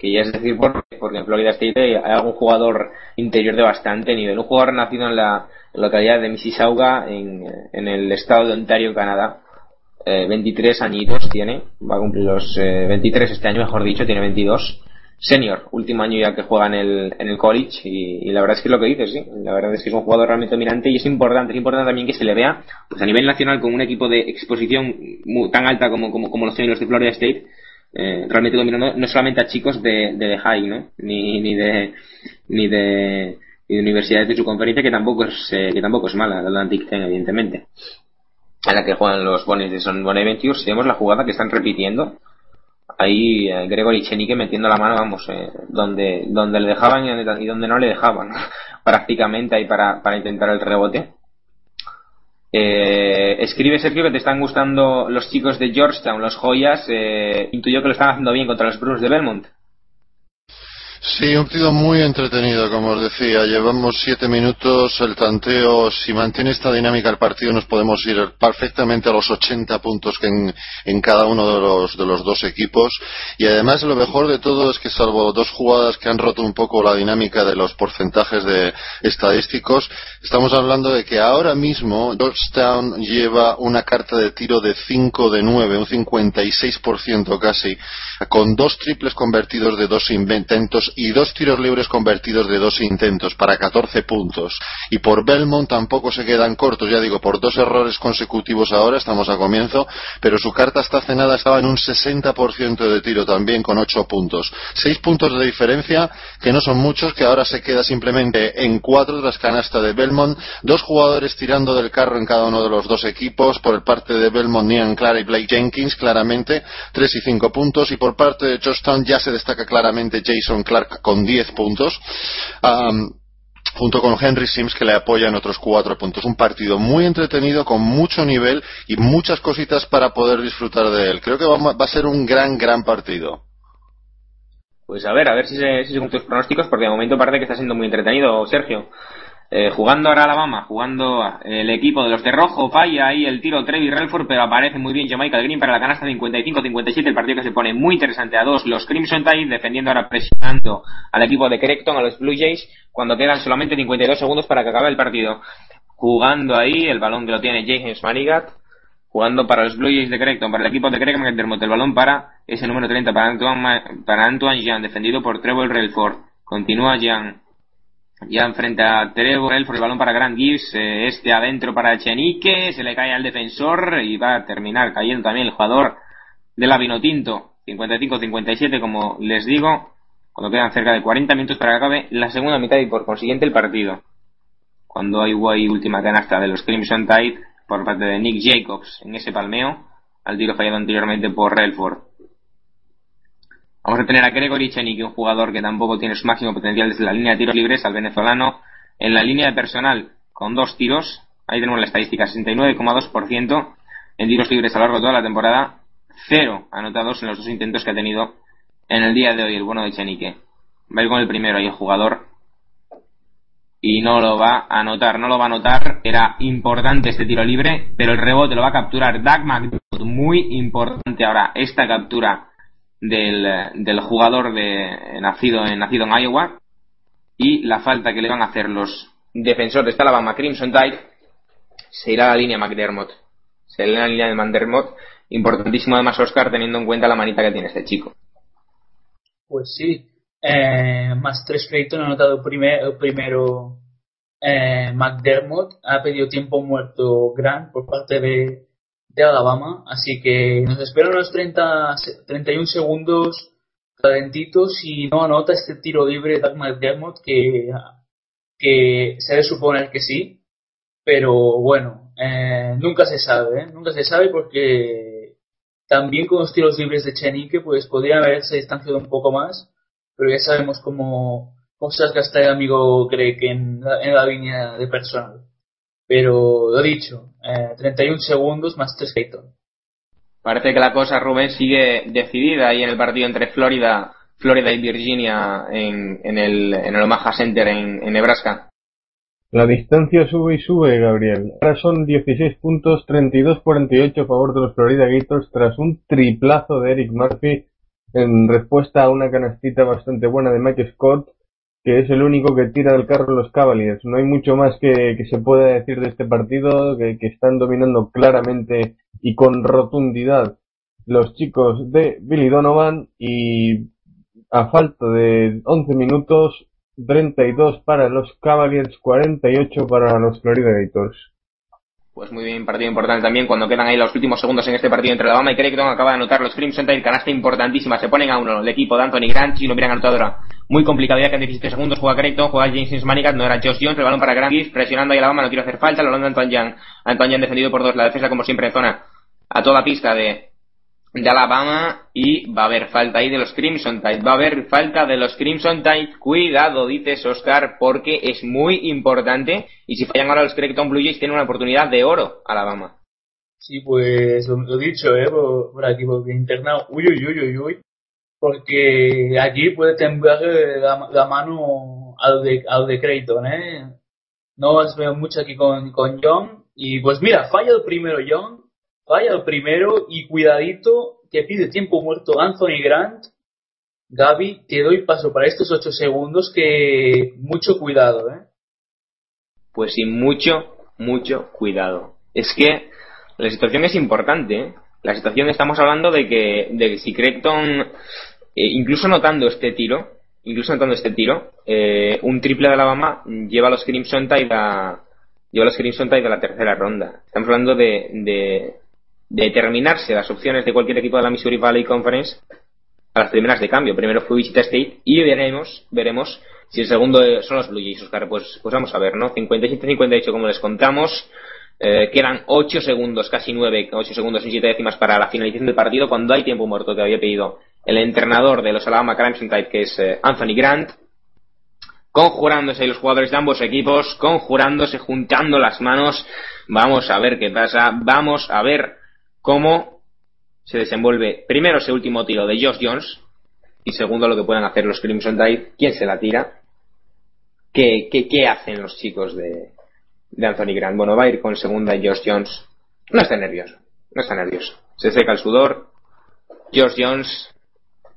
que ya es decir porque, en Florida State hay algún jugador interior de bastante nivel. Un jugador nacido en la localidad de Mississauga, en, en el estado de Ontario, Canadá. 23 eh, añitos tiene, va a cumplir los 23 eh, este año, mejor dicho, tiene 22. Senior, último año ya que juega en el, en el college y, la verdad es que es lo que dices, sí. La verdad es que es un jugador realmente dominante y es importante, es importante también que se le vea pues a nivel nacional con un equipo de exposición tan alta como, como, como los seniors de Florida State eh, realmente dominando no solamente a chicos de, de, high, ¿no? Ni, ni de ni de, ni de universidades de su conferencia que tampoco es eh, que tampoco es mala, la Atlantic 10 evidentemente. En la que juegan los Bones de Son Bonaventure, si vemos la jugada que están repitiendo, ahí eh, Gregory Chenique metiendo la mano, vamos, eh, donde donde le dejaban y donde no le dejaban, prácticamente ahí para, para intentar el rebote. Eh, escribe Sergio que te están gustando los chicos de Georgetown, los joyas. Eh, intuyo que lo están haciendo bien contra los Bruins de Belmont. Sí, un partido muy entretenido, como os decía. Llevamos siete minutos, el tanteo, si mantiene esta dinámica el partido, nos podemos ir perfectamente a los 80 puntos que en, cada uno de los, de los dos equipos. Y además, lo mejor de todo es que, salvo dos jugadas que han roto un poco la dinámica de los porcentajes de estadísticos, estamos hablando de que ahora mismo Georgetown lleva una carta de tiro de 5 de 9, un 56% casi, con dos triples convertidos de dos y dos tiros libres convertidos de dos intentos para 14 puntos. Y por Belmont tampoco se quedan cortos, ya digo, por dos errores consecutivos ahora, estamos a comienzo, pero su carta hasta cenada estaba en un 60% de tiro también con 8 puntos. 6 puntos de diferencia, que no son muchos, que ahora se queda simplemente en 4 tras canasta de Belmont. Dos jugadores tirando del carro en cada uno de los dos equipos. Por el parte de Belmont, Nian Clara y Blake Jenkins, claramente, 3 y 5 puntos. Y por parte de Georgetown ya se destaca claramente Jason Clark con 10 puntos. junto con Henry Sims que le apoya en otros cuatro puntos. Un partido muy entretenido, con mucho nivel y muchas cositas para poder disfrutar de él. Creo que va, a ser un gran, gran partido. Pues a ver, a ver si se, si tus pronósticos, porque de momento parece que está siendo muy entretenido, Sergio. Eh, jugando ahora Alabama, jugando el equipo de los de rojo, falla ahí el tiro Trevi Relford, pero aparece muy bien Jamaica Green para la canasta 55-57, el partido que se pone muy interesante a dos, los Crimson Tide defendiendo ahora presionando al equipo de Creighton, a los Blue Jays, cuando quedan solamente 52 segundos para que acabe el partido. Jugando ahí, el balón que lo tiene James Manigat, jugando para los Blue Jays de Creighton, para el equipo de Creighton el balón para ese número 30 para Antoine, para Antoine Jean, defendido por Trevor Relford. Continúa Jean, ya enfrenta a Trevor por el balón para Grant Gibbs, este adentro para Chenique, se le cae al defensor y va a terminar cayendo también el jugador de la Vinotinto, 55-57 como les digo, cuando quedan cerca de 40 minutos para que acabe la segunda mitad y por consiguiente el partido. Cuando hay guay última canasta de los Crimson Tide por parte de Nick Jacobs en ese palmeo, al tiro fallado anteriormente por Relford. Vamos a tener a Gregory Chenik, un jugador que tampoco tiene su máximo potencial desde la línea de tiros libres, al venezolano en la línea de personal con dos tiros. Ahí tenemos la estadística, 69,2% en tiros libres a lo largo de toda la temporada, cero anotados en los dos intentos que ha tenido en el día de hoy el bueno de Chenique. Va con el primero ahí el jugador y no lo va a anotar, no lo va a anotar. Era importante este tiro libre, pero el rebote lo va a capturar Doug McDonald, muy importante ahora esta captura del, del jugador de, nacido, nacido en Iowa y la falta que le van a hacer los defensores de Alabama Crimson Tide se irá a la línea McDermott. Se irá a la línea de McDermott. Importantísimo además Oscar teniendo en cuenta la manita que tiene este chico. Pues sí. Eh, más tres Clayton ha anotado primero, primero eh, McDermott. Ha pedido tiempo muerto Grant por parte de, de Alabama. Así que nos esperan unos 30, 31 segundos calentitos y no anota este tiro libre de Doug McDermott que, que se debe suponer que sí. Pero bueno, eh, nunca se sabe, ¿eh? nunca se sabe porque también con los tiros libres de Chenique pues podría haberse distanciado un poco más, pero ya sabemos cómo, cómo se gasta el amigo Greg en en la línea de personal. Pero lo dicho, eh, 31 segundos más 3 Clayton. Parece que la cosa, Rubén, sigue decidida ahí en el partido entre Florida, Florida y Virginia en, en, el, en el Omaha Center en, en Nebraska. La distancia sube y sube, Gabriel. Ahora son 16 puntos, 32-48 a favor de los Florida Gators tras un triplazo de Eric Murphy en respuesta a una canastita bastante buena de Mike Scott que es el único que tira del carro los Cavaliers. No hay mucho más que, que se pueda decir de este partido, que, que, están dominando claramente y con rotundidad los chicos de Billy Donovan y a falta de 11 minutos, 32 para los Cavaliers, 48 para los Florida Gators. Pues muy bien, partido importante también cuando quedan ahí los últimos segundos en este partido entre Alabama y Creighton. Acaba de anotar los Crimson Tide, canasta importantísima. Se ponen a uno el equipo de Anthony Grant. Si no hubieran anotado ahora, muy complicado ya que en 17 segundos juega Creighton, juega James Manigat, no era Josh Jones, el balón para Grant presionando ahí Alabama, no quiere hacer falta. Balón de Antoine Young. Antoine defendido por dos. La defensa, como siempre, en zona a toda pista de de Alabama y va a haber falta ahí de los Crimson Tide. Va a haber falta de los Crimson Tide. Cuidado, dices Oscar, porque es muy importante. Y si fallan ahora los Creighton Blue Jays, tienen una oportunidad de oro, Alabama. Sí, pues lo, dicho, ¿eh? Por, aquí, porque internado. Uy, uy, uy, uy, uy. porque allí puede temblar la, la mano al de, al de Creighton, ¿eh? No os veo mucho aquí con, con John. Y pues mira, falla el primero John, falla el primero y cuidadito que pide tiempo muerto Anthony Grant. Gaby, te doy paso para estos 8 segundos que mucho cuidado, ¿eh? Pues sin mucho, mucho cuidado. Es que la situación es importante, ¿eh? La situación estamos hablando de que, de que si Creighton, eh, incluso notando este tiro, incluso notando este tiro, eh, un triple de Alabama lleva a los Crimson Tide a, lleva a los Crimson Tide a la tercera ronda. Estamos hablando de determinarse las opciones de cualquier equipo de la Missouri Valley Conference a las primeras de cambio. Primero fue Wichita State y veremos, veremos si el segundo son los Blue Jays, Oscar. Pues, pues vamos a ver, ¿no? 57-58 como les contamos. Eh, quedan 8 segundos, casi 9, 8 segundos y 7 décimas para la finalización del partido cuando hay tiempo muerto que había pedido el entrenador de los Alabama Crimson Tide, que es eh, Anthony Grant. Conjurándose los jugadores de ambos equipos, conjurándose, juntando las manos. Vamos a ver qué pasa. Vamos a ver cómo se desenvuelve primero ese último tiro de Josh Jones y segundo lo que puedan hacer los Crimson Tide, quién se la tira, qué, qué, hacen los chicos de, de Anthony Grant. Bueno, va a ir con segunda Josh Jones. No está nervioso, no está nervioso. Se seca el sudor. Josh Jones,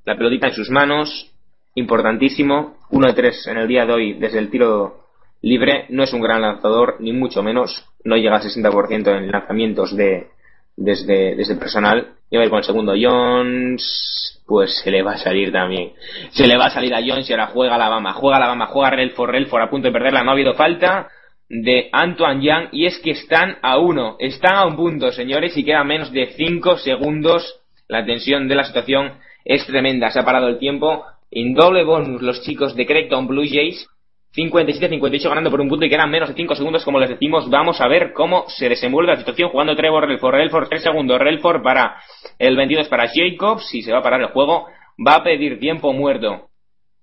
la pelotita en sus manos, importantísimo. 1 de 3 en el día de hoy desde el tiro libre. No es un gran lanzador, ni mucho menos. No llega al 60% en lanzamientos de, desde, desde personal. Y a ir con el segundo Jones. Pues se le va a salir también. Se le va a salir a Jones y ahora juega Alabama. Juega Alabama, juega Relford, Relford a punto de perderla. No ha habido falta de Antoine Young y es que están a uno, están a un punto, señores, y queda menos de 5 segundos. La tensión de la situación es tremenda, se ha parado el tiempo. En doble bonus los chicos de Creighton Blue Jays, 57-58 ganando por un punto y quedan menos de 5 segundos, como les decimos. Vamos a ver cómo se desenvuelve la situación jugando Trevor Relford. Relford 3 segundos, Relford para el 22 para Jacobs, si se va a parar el juego, va a pedir tiempo muerto.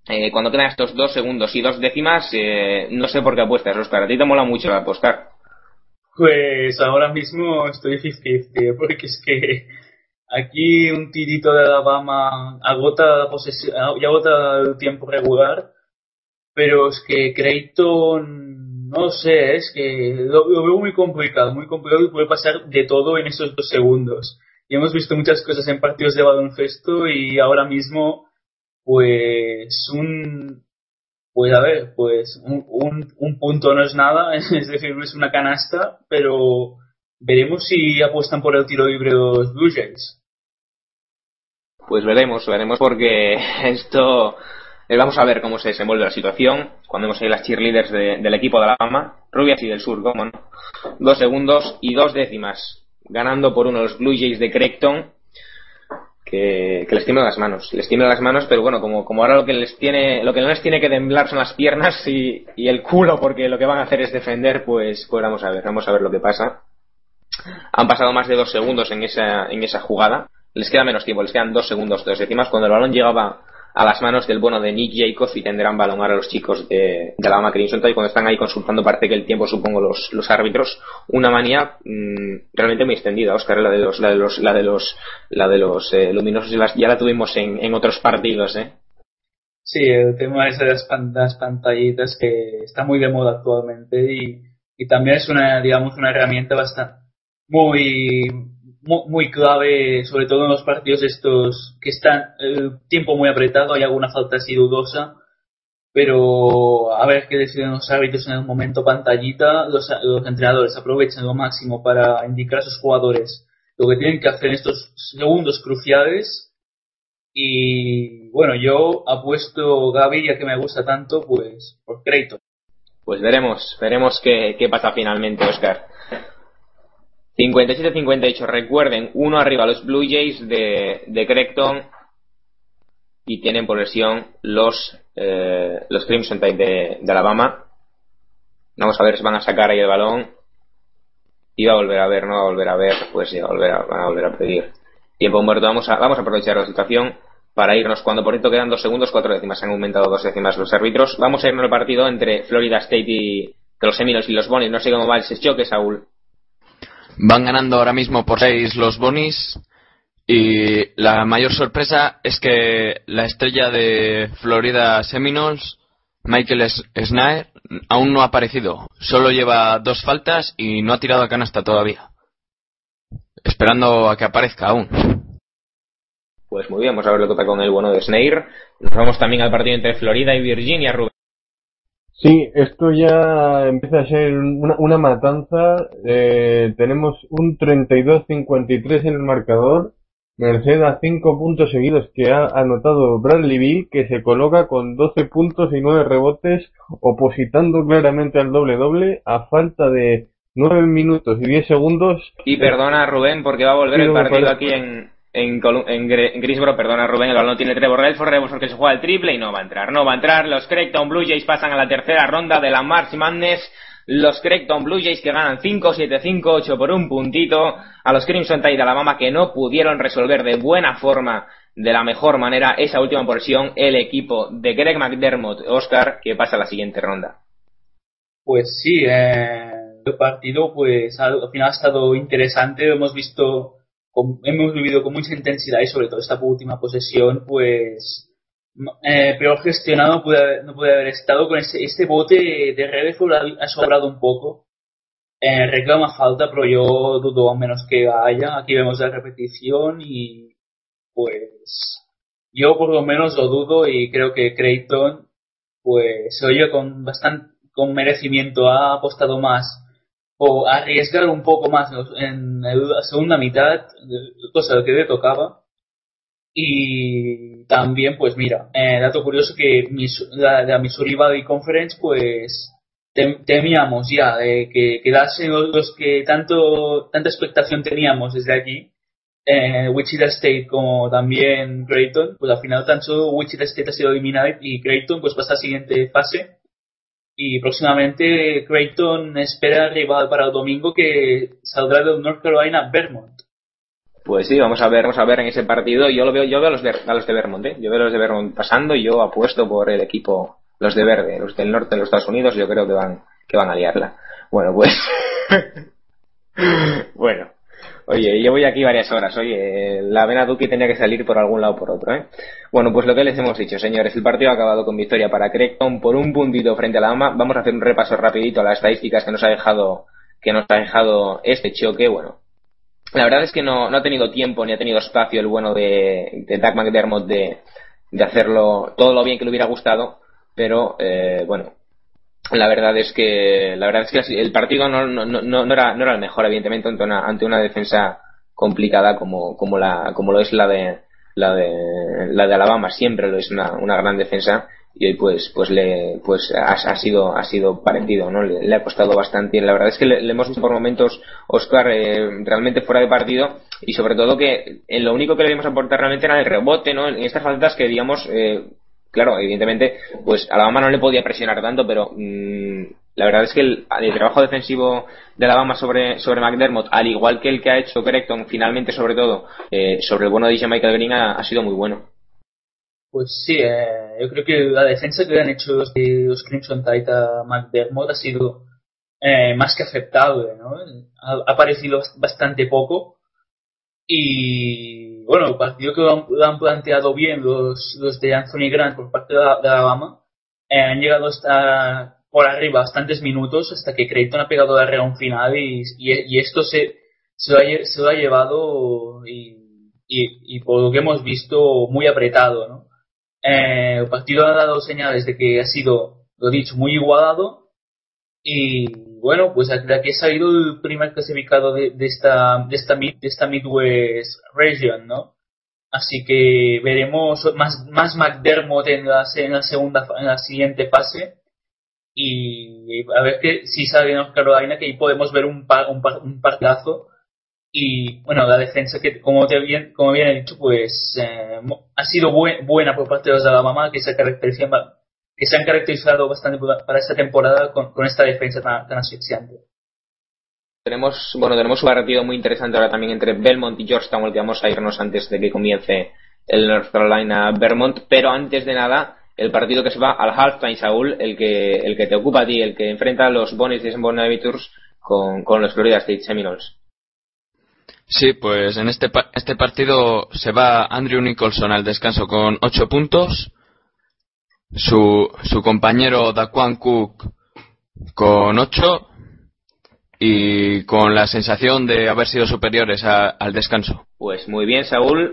Eh, cuando quedan estos dos segundos y dos décimas, eh, no sé por qué apuestas, Oscar. A ti te mola mucho apostar. Pues ahora mismo estoy 50 porque es que aquí un tirito de Alabama agota la posesión, y agota el tiempo regular, pero es que Creighton, no sé, es que lo, veo muy complicado, muy complicado y puede pasar de todo en esos dos segundos. Y hemos visto muchas cosas en partidos de baloncesto y ahora mismo pues un pues a ver pues un, un, un, punto no es nada es decir no es una canasta pero veremos si apuestan por el tiro libre los Blue Jays pues veremos veremos porque esto eh, vamos a ver cómo se desenvuelve la situación cuando hemos ahí las cheerleaders de, del equipo de la fama rubias y del sur cómo no dos segundos y dos décimas ganando por uno los Blue Jays de Creighton que, que les tiemblan las manos. Les tiemblan las manos, pero bueno, como, como ahora lo que les tiene, lo que no les tiene que temblar son las piernas y, y el culo, porque lo que van a hacer es defender, pues, pues vamos a ver, vamos a ver lo que pasa. Han pasado más de dos segundos en esa, en esa jugada. Les queda menos tiempo, les quedan dos segundos, dos décimas. Cuando el balón llegaba a las manos del bueno de Nick Jacobs y tendrán balón a los chicos de, de la Alabama Crimson y cuando están ahí consultando parte que el tiempo supongo los, árbitros una manía mmm, realmente muy extendida Oscar la de los la de los la de los la de los eh, luminosos ya la tuvimos en, en otros partidos eh sí el tema ese de las, las pantallitas que está muy de moda actualmente y, y también es una digamos una herramienta bastante muy muy clave, sobre todo en los partidos estos que están el tiempo muy apretado, hay alguna falta así dudosa, pero a ver qué deciden los árbitros en el momento pantallita, los, los entrenadores aprovechan lo máximo para indicar a sus jugadores lo que tienen que hacer en estos segundos cruciales y bueno, yo apuesto Gaby, ya que me gusta tanto, pues por crédito. Pues veremos, veremos qué, qué pasa finalmente, Oscar. 57-58, recuerden, uno arriba los Blue Jays de, de Creighton y tienen por lesión los, eh, los Crimson Tide de, de, Alabama. Vamos a ver si van a sacar ahí el balón. Y va a volver a ver, no va a volver a ver, pues volver a, van a volver a pedir. Tiempo muerto, vamos a, vamos a aprovechar la situación para irnos. Cuando por cierto quedan dos segundos, cuatro décimas, han aumentado dos décimas los árbitros. Vamos a irnos al partido entre Florida State y los Seminoles y los Bonnies. No sé cómo va ese choque, Saúl. Van ganando ahora mismo por 6 los Bonis Y la mayor sorpresa es que la estrella de Florida Seminoles, Michael Snaer, aún no ha aparecido. Solo lleva dos faltas y no ha tirado a canasta todavía. Esperando a que aparezca aún. Pues muy bien, vamos a ver lo que pasa con el bueno de Snair. Nos vamos también al partido entre Florida y Virginia, Rubén. Sí, esto ya empieza a ser una, una matanza. Eh, tenemos un 32-53 en el marcador. Merced a 5 puntos seguidos que ha anotado Bradley Bill, que se coloca con 12 puntos y 9 rebotes, opositando claramente al doble-doble a falta de 9 minutos y 10 segundos. Y perdona Rubén porque va a volver el partido aquí en, en, en, Gre- en Greensboro. Perdona Rubén, el balón tiene Trevor Relford, Relford que se juega el triple y no va a entrar. No va a entrar. Los Creighton Blue Jays pasan a la tercera ronda de la March Madness. Los Creighton Blue Jays que ganan 5-7-5-8 por un puntito a los Crimson Tide de Alabama que no pudieron resolver de buena forma, de la mejor manera, esa última porción el equipo de Greg McDermott, Oscar, que pasa a la siguiente ronda. Pues sí, eh, el partido pues al al final ha estado interesante, hemos visto, hemos vivido con mucha intensidad y sobre todo esta última posesión pues eh, peor gestionado puede, no puede haber estado con ese, este bote de Rederford ha, ha sobrado un poco. Eh, reclama falta, pero yo dudo a menos que haya. Aquí vemos la repetición y pues yo por lo menos lo dudo y creo que Creighton pues se oye con bastante con merecimiento ha apostado más o arriesgar un poco más en la segunda mitad cosa que le tocaba. Y también pues mira eh, dato curioso que la, la Missouri Valley Conference pues tem- temíamos ya que quedasen los, que tanto tanta expectación teníamos desde aquí eh, Wichita State como también Creighton, pues al final tanto Wichita State ha sido eliminado y Creighton pues pasa a la siguiente fase y próximamente Creighton espera al rival para el domingo que saldrá del North Carolina Vermont. Pues sí, vamos a ver, vamos a ver en ese partido. Yo lo veo, yo veo a los de, de Vermont, ¿eh? Yo veo los de Vermont pasando y yo apuesto por el equipo, los de verde, los del norte de los Estados Unidos. Yo creo que van, que van a liarla. Bueno, pues, bueno. Oye, llevo ya aquí varias horas. Oye, la vena Duque tenía que salir por algún lado o por otro, ¿eh? Bueno, pues lo que les hemos dicho, señores, el partido ha acabado con victoria para Creighton por un puntito frente a la AMA. Vamos a hacer un repaso rapidito a las estadísticas que nos ha dejado, que nos ha dejado este choque. Bueno, la verdad es que no, no ha tenido tiempo ni ha tenido espacio el bueno de, de Doug McDermott de, de hacerlo todo lo bien que le hubiera gustado, pero eh, bueno, la verdad es que la verdad es que el partido no, no, no, no era no era el mejor evidentemente ante una ante una defensa complicada como como la como lo es la de la de la de Alabama. Siempre lo es una, una gran defensa y hoy pues pues le pues ha, ha sido ha sido parecido no le, ha costado bastante. Y la verdad es que le, hemos visto por momentos Oscar eh, realmente fuera de partido y sobre todo que en lo único que le a aportar realmente era el rebote no en estas faltas que digamos eh, claro, evidentemente, pues Alabama no le podía presionar tanto, pero mmm, la verdad es que el, trabajo defensivo de Alabama sobre, sobre McDermott, al igual que el que ha hecho Creighton, finalmente, sobre todo, eh, sobre el bueno de Michael Green, ha, sido muy bueno. Pues sí, eh, yo creo que la defensa que han hecho los, los Crimson Tide a McDermott ha sido eh, más que aceptable, ¿no? Ha, ha bastante poco y bueno, partido que lo han, lo han planteado bien los, los, de Anthony Grant por parte de, de Alabama eh, han llegado hasta por arriba bastantes minutos hasta que Creighton ha pegado la reón final y, y, y esto se, se, lo ha, se, lo ha, llevado y, y, por lo que hemos visto muy apretado ¿no? Eh, el partido ha dado señales de que ha sido lo dicho muy igualado y bueno, pues aquí ha salido el primer clasificado de, esta, de, esta, de esta Midwest Region, ¿no? Así que veremos más, más McDermott en la, en la segunda, en la siguiente fase. Y a ver que si sale North Carolina, que ahí podemos ver un, par, un, par, un partidazo. Y bueno, la defensa que, como, te bien, como bien he dicho, pues eh, ha sido buen, buena por parte de los de Alabama, que se caracterizan que se han caracterizado bastante para esta temporada con, con esta defensa tan, tan, asfixiante. Tenemos, bueno, tenemos un partido muy interesante ahora también entre Belmont y Georgetown, el que vamos a irnos antes de que comience el North Carolina Vermont, pero antes de nada, el partido que se va al halftime, Saúl, el que, el que te ocupa a ti, el que enfrenta a los Bonnies de Bonaviturs con, con los Florida State Seminoles. Sí, pues en este, pa- este partido se va Andrew Nicholson al descanso con 8 puntos. Su, su compañero Daquan Cook con 8. Y con la sensación de haber sido superiores a- al descanso. Pues muy bien, Saúl.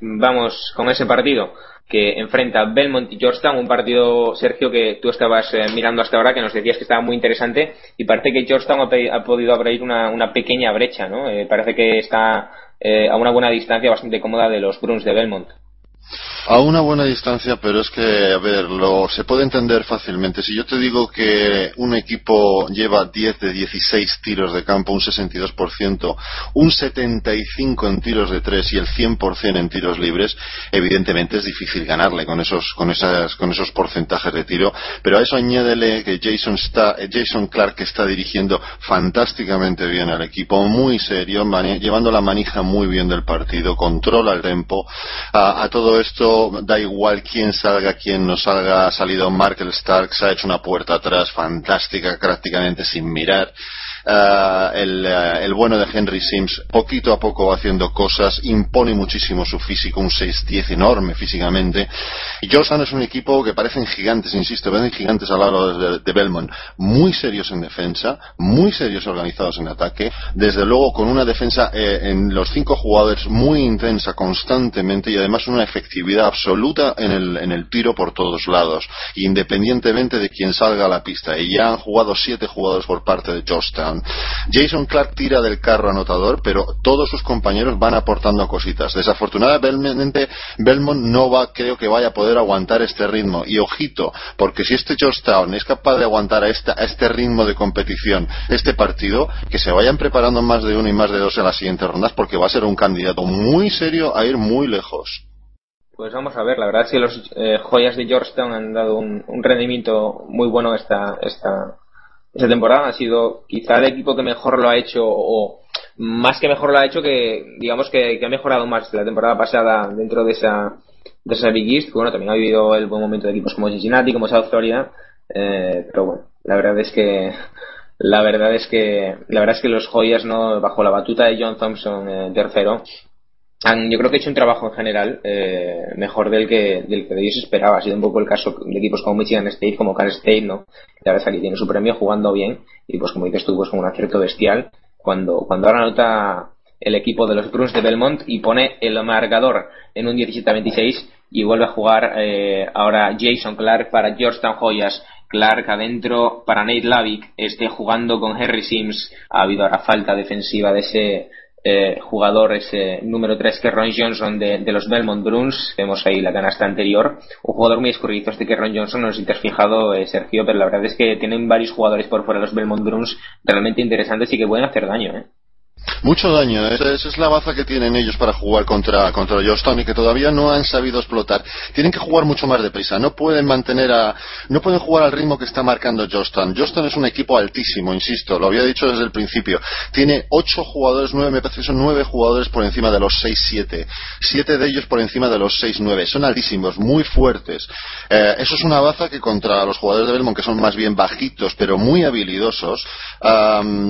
Vamos con ese partido que enfrenta Belmont y Georgetown, un partido, Sergio, que tú estabas eh, mirando hasta ahora, que nos decías que estaba muy interesante, y parece que Georgetown ha, ha podido abrir una, una pequeña brecha, ¿no? Eh, parece que está eh, a una buena distancia, bastante cómoda de los Bruins de Belmont. A una buena distancia, pero es que, a ver, lo, se puede entender fácilmente. Si yo te digo que un equipo lleva 10 de 16 tiros de campo, un 62%, un 75% en tiros de 3 y el 100% en tiros libres, evidentemente es difícil ganarle con esos, con esas, con esos porcentajes de tiro. Pero a eso añádele que Jason, está, eh, Jason Clark está dirigiendo fantásticamente bien al equipo, muy serio, llevando la manija muy bien del partido, controla el tempo. A todo esto da igual quién salga, quién no salga. Ha salido Markel Stark, se ha hecho una puerta atrás fantástica, prácticamente sin mirar. Ah, el, ah, el bueno de Henry Sims, poquito a poco haciendo cosas, impone muchísimo su físico, un 6-10 enorme físicamente. Y Georgetown es un equipo que parecen gigantes, insisto, parecen gigantes al lado de, de Belmont, muy serios en defensa, muy serios organizados en ataque, desde luego con una defensa eh, en los cinco jugadores muy intensa constantemente y además una efectividad absoluta en el, en el tiro por todos lados, independientemente de quién salga a la pista. Y ya han jugado siete jugadores por parte de Georgetown. Jason Clark tira del carro anotador, pero todos sus compañeros van aportando cositas. Desafortunadamente, Belmont no va, creo que vaya a poder aguantar este ritmo. Y ojito, porque si este Georgetown es capaz de aguantar a, esta- este ritmo de competición, este partido, que se vayan preparando más de uno y más de dos en las siguientes rondas, porque va a ser un candidato muy serio a ir muy lejos. Pues vamos a ver, la verdad es que los eh, joyas de Georgetown han dado un, un rendimiento muy bueno esta, esta, esta temporada. Ha sido quizá el equipo que mejor lo ha hecho, o más que mejor lo ha hecho, que digamos que, ha mejorado más la temporada pasada dentro de esa, de esa Big East. Bueno, también ha vivido el buen momento de equipos como Cincinnati, como South Florida, eh, pero bueno, la verdad es que la verdad es que la verdad es que los joyas no bajo la batuta de John Thompson eh, tercero han, yo creo que ha hecho un trabajo en general eh, mejor del que del que de ellos esperaba. Ha sido un poco el caso de equipos como Michigan State, como Cal State, ¿no? Que ahora aquí tiene su premio jugando bien y pues como dices tú, pues con un acierto bestial. Cuando, cuando ahora anota el equipo de los Bruins de Belmont y pone el marcador en un 17 a 26 y vuelve a jugar eh, ahora Jason Clark para Georgetown Joyas. Clark adentro para Nate Lavick, esté jugando con Harry Sims. Ha habido ahora falta defensiva de ese eh, jugador, ese número 3 que Ron Johnson de, de los Belmont Bruins. Vemos ahí la canasta anterior. Un jugador muy escurridizo este que Ron Johnson, no sé si te has fijado, eh, Sergio, pero la verdad es que tienen varios jugadores por fuera de los Belmont Bruins realmente interesantes y que pueden hacer daño. ¿eh? Mucho daño, esa, esa es la baza que tienen ellos para jugar contra, contra y que todavía no han sabido explotar. Tienen que jugar mucho más deprisa, no pueden mantener a, no pueden jugar al ritmo que está marcando Georgetown. Georgetown es un equipo altísimo, insisto, lo había dicho desde el principio. Tiene ocho jugadores, nueve, me parece que son nueve jugadores por encima de los seis, siete. Siete de ellos por encima de los seis, nueve. Son altísimos, muy fuertes. Eh, eso es una baza que contra los jugadores de Belmont, que son más bien bajitos, pero muy habilidosos,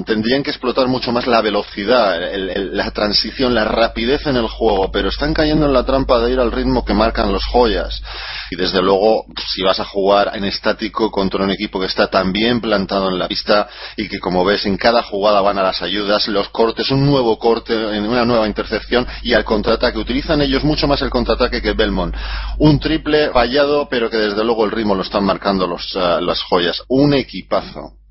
tendrían que explotar mucho más la velocidad, la transición, la rapidez en el juego, pero están cayendo en la trampa de ir al ritmo que marcan los joyas. Y desde luego, si vas a jugar en estático contra un equipo que está tan bien plantado en la pista y que como ves en cada jugada van a las ayudas, los cortes, un nuevo corte, una nueva intercepción y al contraataque. Utilizan ellos mucho más el contraataque que Belmont. Un triple fallado, pero que desde luego el ritmo lo están marcando los, ah, las joyas. Un equipazo.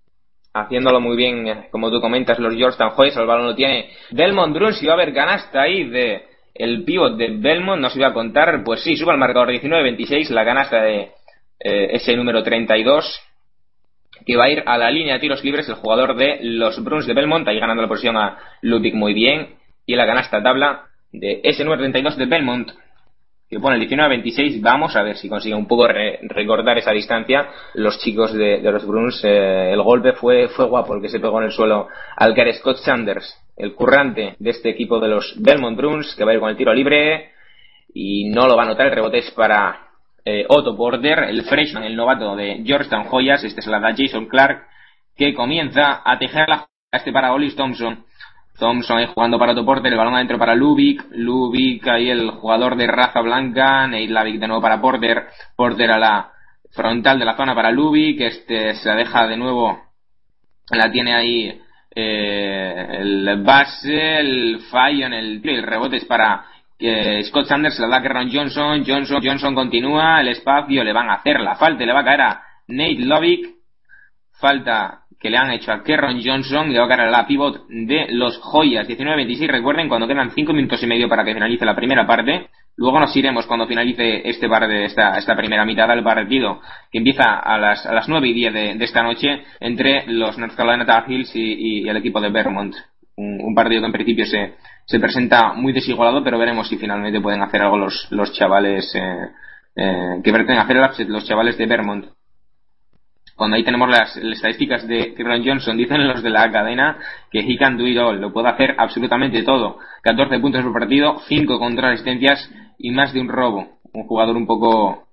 Haciéndolo muy bien, eh, como tú comentas, los Georgetown Joyas, el balón lo tiene Belmont Bruins, si va a haber canasta ahí de el pívot de Belmont, no se iba a contar, pues sí, sube al marcador 19-26, la canasta de eh, ese número 32, que va a ir a la línea de tiros libres el jugador de los Bruins de Belmont, ahí ganando la posición a Ludwig muy bien, y la canasta tabla de ese número 32 de Belmont, que pone el 19-26. Vamos a ver si consigue un poco re- recordar esa distancia. Los chicos de, los Bruins, eh, el golpe fue, fue guapo, el se pegó en el suelo al Scott Sanders, el currante de este equipo de los Belmont Bruins, que va a ir con el tiro libre y no lo va a notar. El rebote es para eh, Otto Porter, el freshman, el novato de Georgetown Joyas. Este se la da Jason Clark, que comienza a tejer la este para Ollis Thompson. Thompson ahí jugando para Otto Porter, el balón adentro para Lubick, Lubick ahí el jugador de raza blanca, Nate de nuevo para Porter, Porter a la frontal de la zona para Lubick, este se la deja de nuevo, la tiene ahí eh, el base, el fallo en el, el rebote es para eh, Scott Sanders, la da Ron Johnson, Johnson, Johnson continúa, el espacio le van a hacer la falta, le va a caer a Nate Lovick, falta que le han hecho a Kerron Johnson y le va a caer a la pivot de los Joyas 19-26 recuerden cuando quedan 5 minutos y medio para que finalice la primera parte luego nos iremos cuando finalice este par de esta, esta primera mitad del partido que empieza a las, a las 9 y 10 de, esta noche entre los North Carolina Tar Heels y, el equipo de Vermont. Un, partido que en principio se, se presenta muy desigualado pero veremos si finalmente pueden hacer algo los, los chavales eh, eh, que pretenden hacer el upset los chavales de Vermont cuando ahí tenemos las, estadísticas de Ron Johnson, dicen los de la cadena que he can do it all, lo puede hacer absolutamente todo. 14 puntos por partido, 5 contra asistencias y más de un robo. Un jugador un poco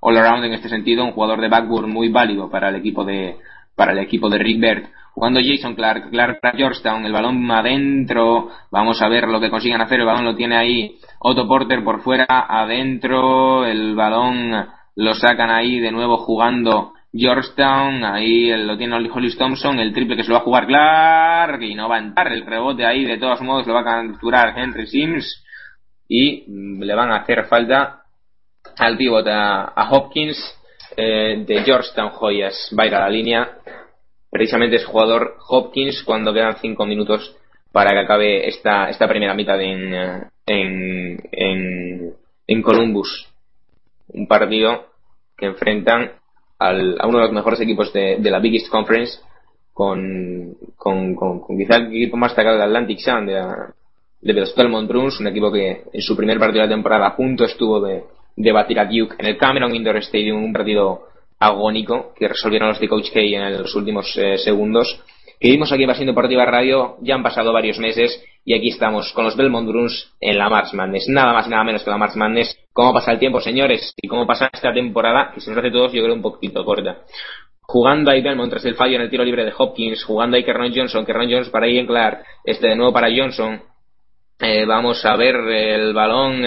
all around en este sentido, un jugador de backboard muy válido para el equipo de, para el equipo de Rick Bird. Jugando Jason Clark, Clark para Georgetown, el balón adentro, vamos a ver lo que consigan hacer, el balón lo tiene ahí Otto Porter por fuera, adentro, el balón lo sacan ahí de nuevo jugando Georgetown, ahí lo tiene Hollis Thompson, el triple que se lo va a jugar Clark y no va a entrar, el rebote ahí de todos modos lo va a capturar Henry Sims y mm, le van a hacer falta al pivot a, Hopkins eh, de Georgetown Joyas, va a ir a la línea, precisamente es jugador Hopkins cuando quedan 5 minutos para que acabe esta, esta primera mitad en, en, en, en Columbus. Un partido que enfrentan al, a uno de los mejores equipos de, de la Big Conference, con, con, con, quizá el equipo más destacado del Atlantic Sun, de, de los Belmont Bruins, un equipo que en su primer partido de la temporada a punto estuvo de, de batir a Duke en el Cameron Indoor Stadium, un partido agónico que resolvieron los de Coach K en los últimos eh, segundos que vimos aquí en Pasión Deportiva Radio, ya han pasado varios meses y aquí estamos con los Belmont Bruins en la March Madness. Nada más y nada menos que la March Madness. ¿Cómo pasa el tiempo, señores? Y cómo pasa esta temporada, que se nos hace todos, yo creo, un poquito corta. Jugando ahí Belmont tras el fallo en el tiro libre de Hopkins, jugando ahí Kerron Johnson, Kerron Johnson para Ian Clark, este de nuevo para Johnson. Eh, vamos a ver el balón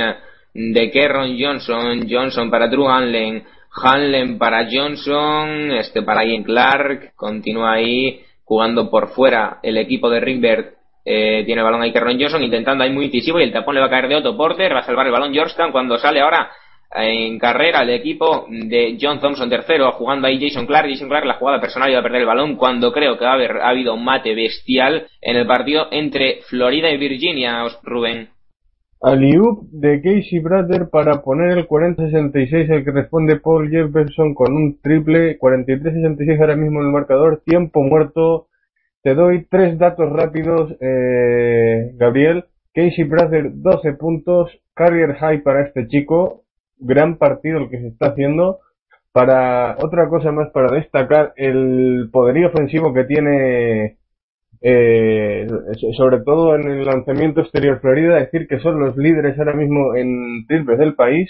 de Kerron Johnson, Johnson para Drew Hanlen, Hanlen para Johnson, este para Ian Clark, continúa ahí jugando por fuera el equipo de Rickbert eh, tiene el balón ahí Ron Johnson intentando ahí muy incisivo y el tapón le va a caer de Otto Porter va a salvar el balón Georgetown cuando sale ahora en carrera el equipo de John Thompson tercero jugando ahí Jason Clark. Jason Clark la jugada personal iba a perder el balón cuando creo que va a haber ha habido un mate bestial en el partido entre Florida y Virginia Rubén Aliup de Casey Brother para poner el 40-66 el que responde Paul Jefferson con un triple 43-66 ahora mismo en el marcador tiempo muerto. Te doy tres datos rápidos eh, Gabriel. Casey Brother 12 puntos. Carrier high para este chico. Gran partido el que se está haciendo. Para otra cosa más para destacar el poderío ofensivo que tiene eh, sobre todo en el lanzamiento exterior Florida, decir que son los líderes ahora mismo en triples del país.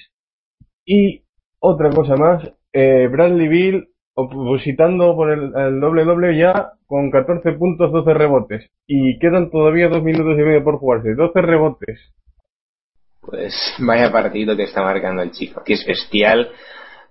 Y otra cosa más, eh, Bradley Bill opositando por el, doble doble ya con 14 puntos, 12 rebotes. Y quedan todavía dos minutos y medio por jugarse. 12 rebotes. Pues vaya partido que está marcando el chico, que es bestial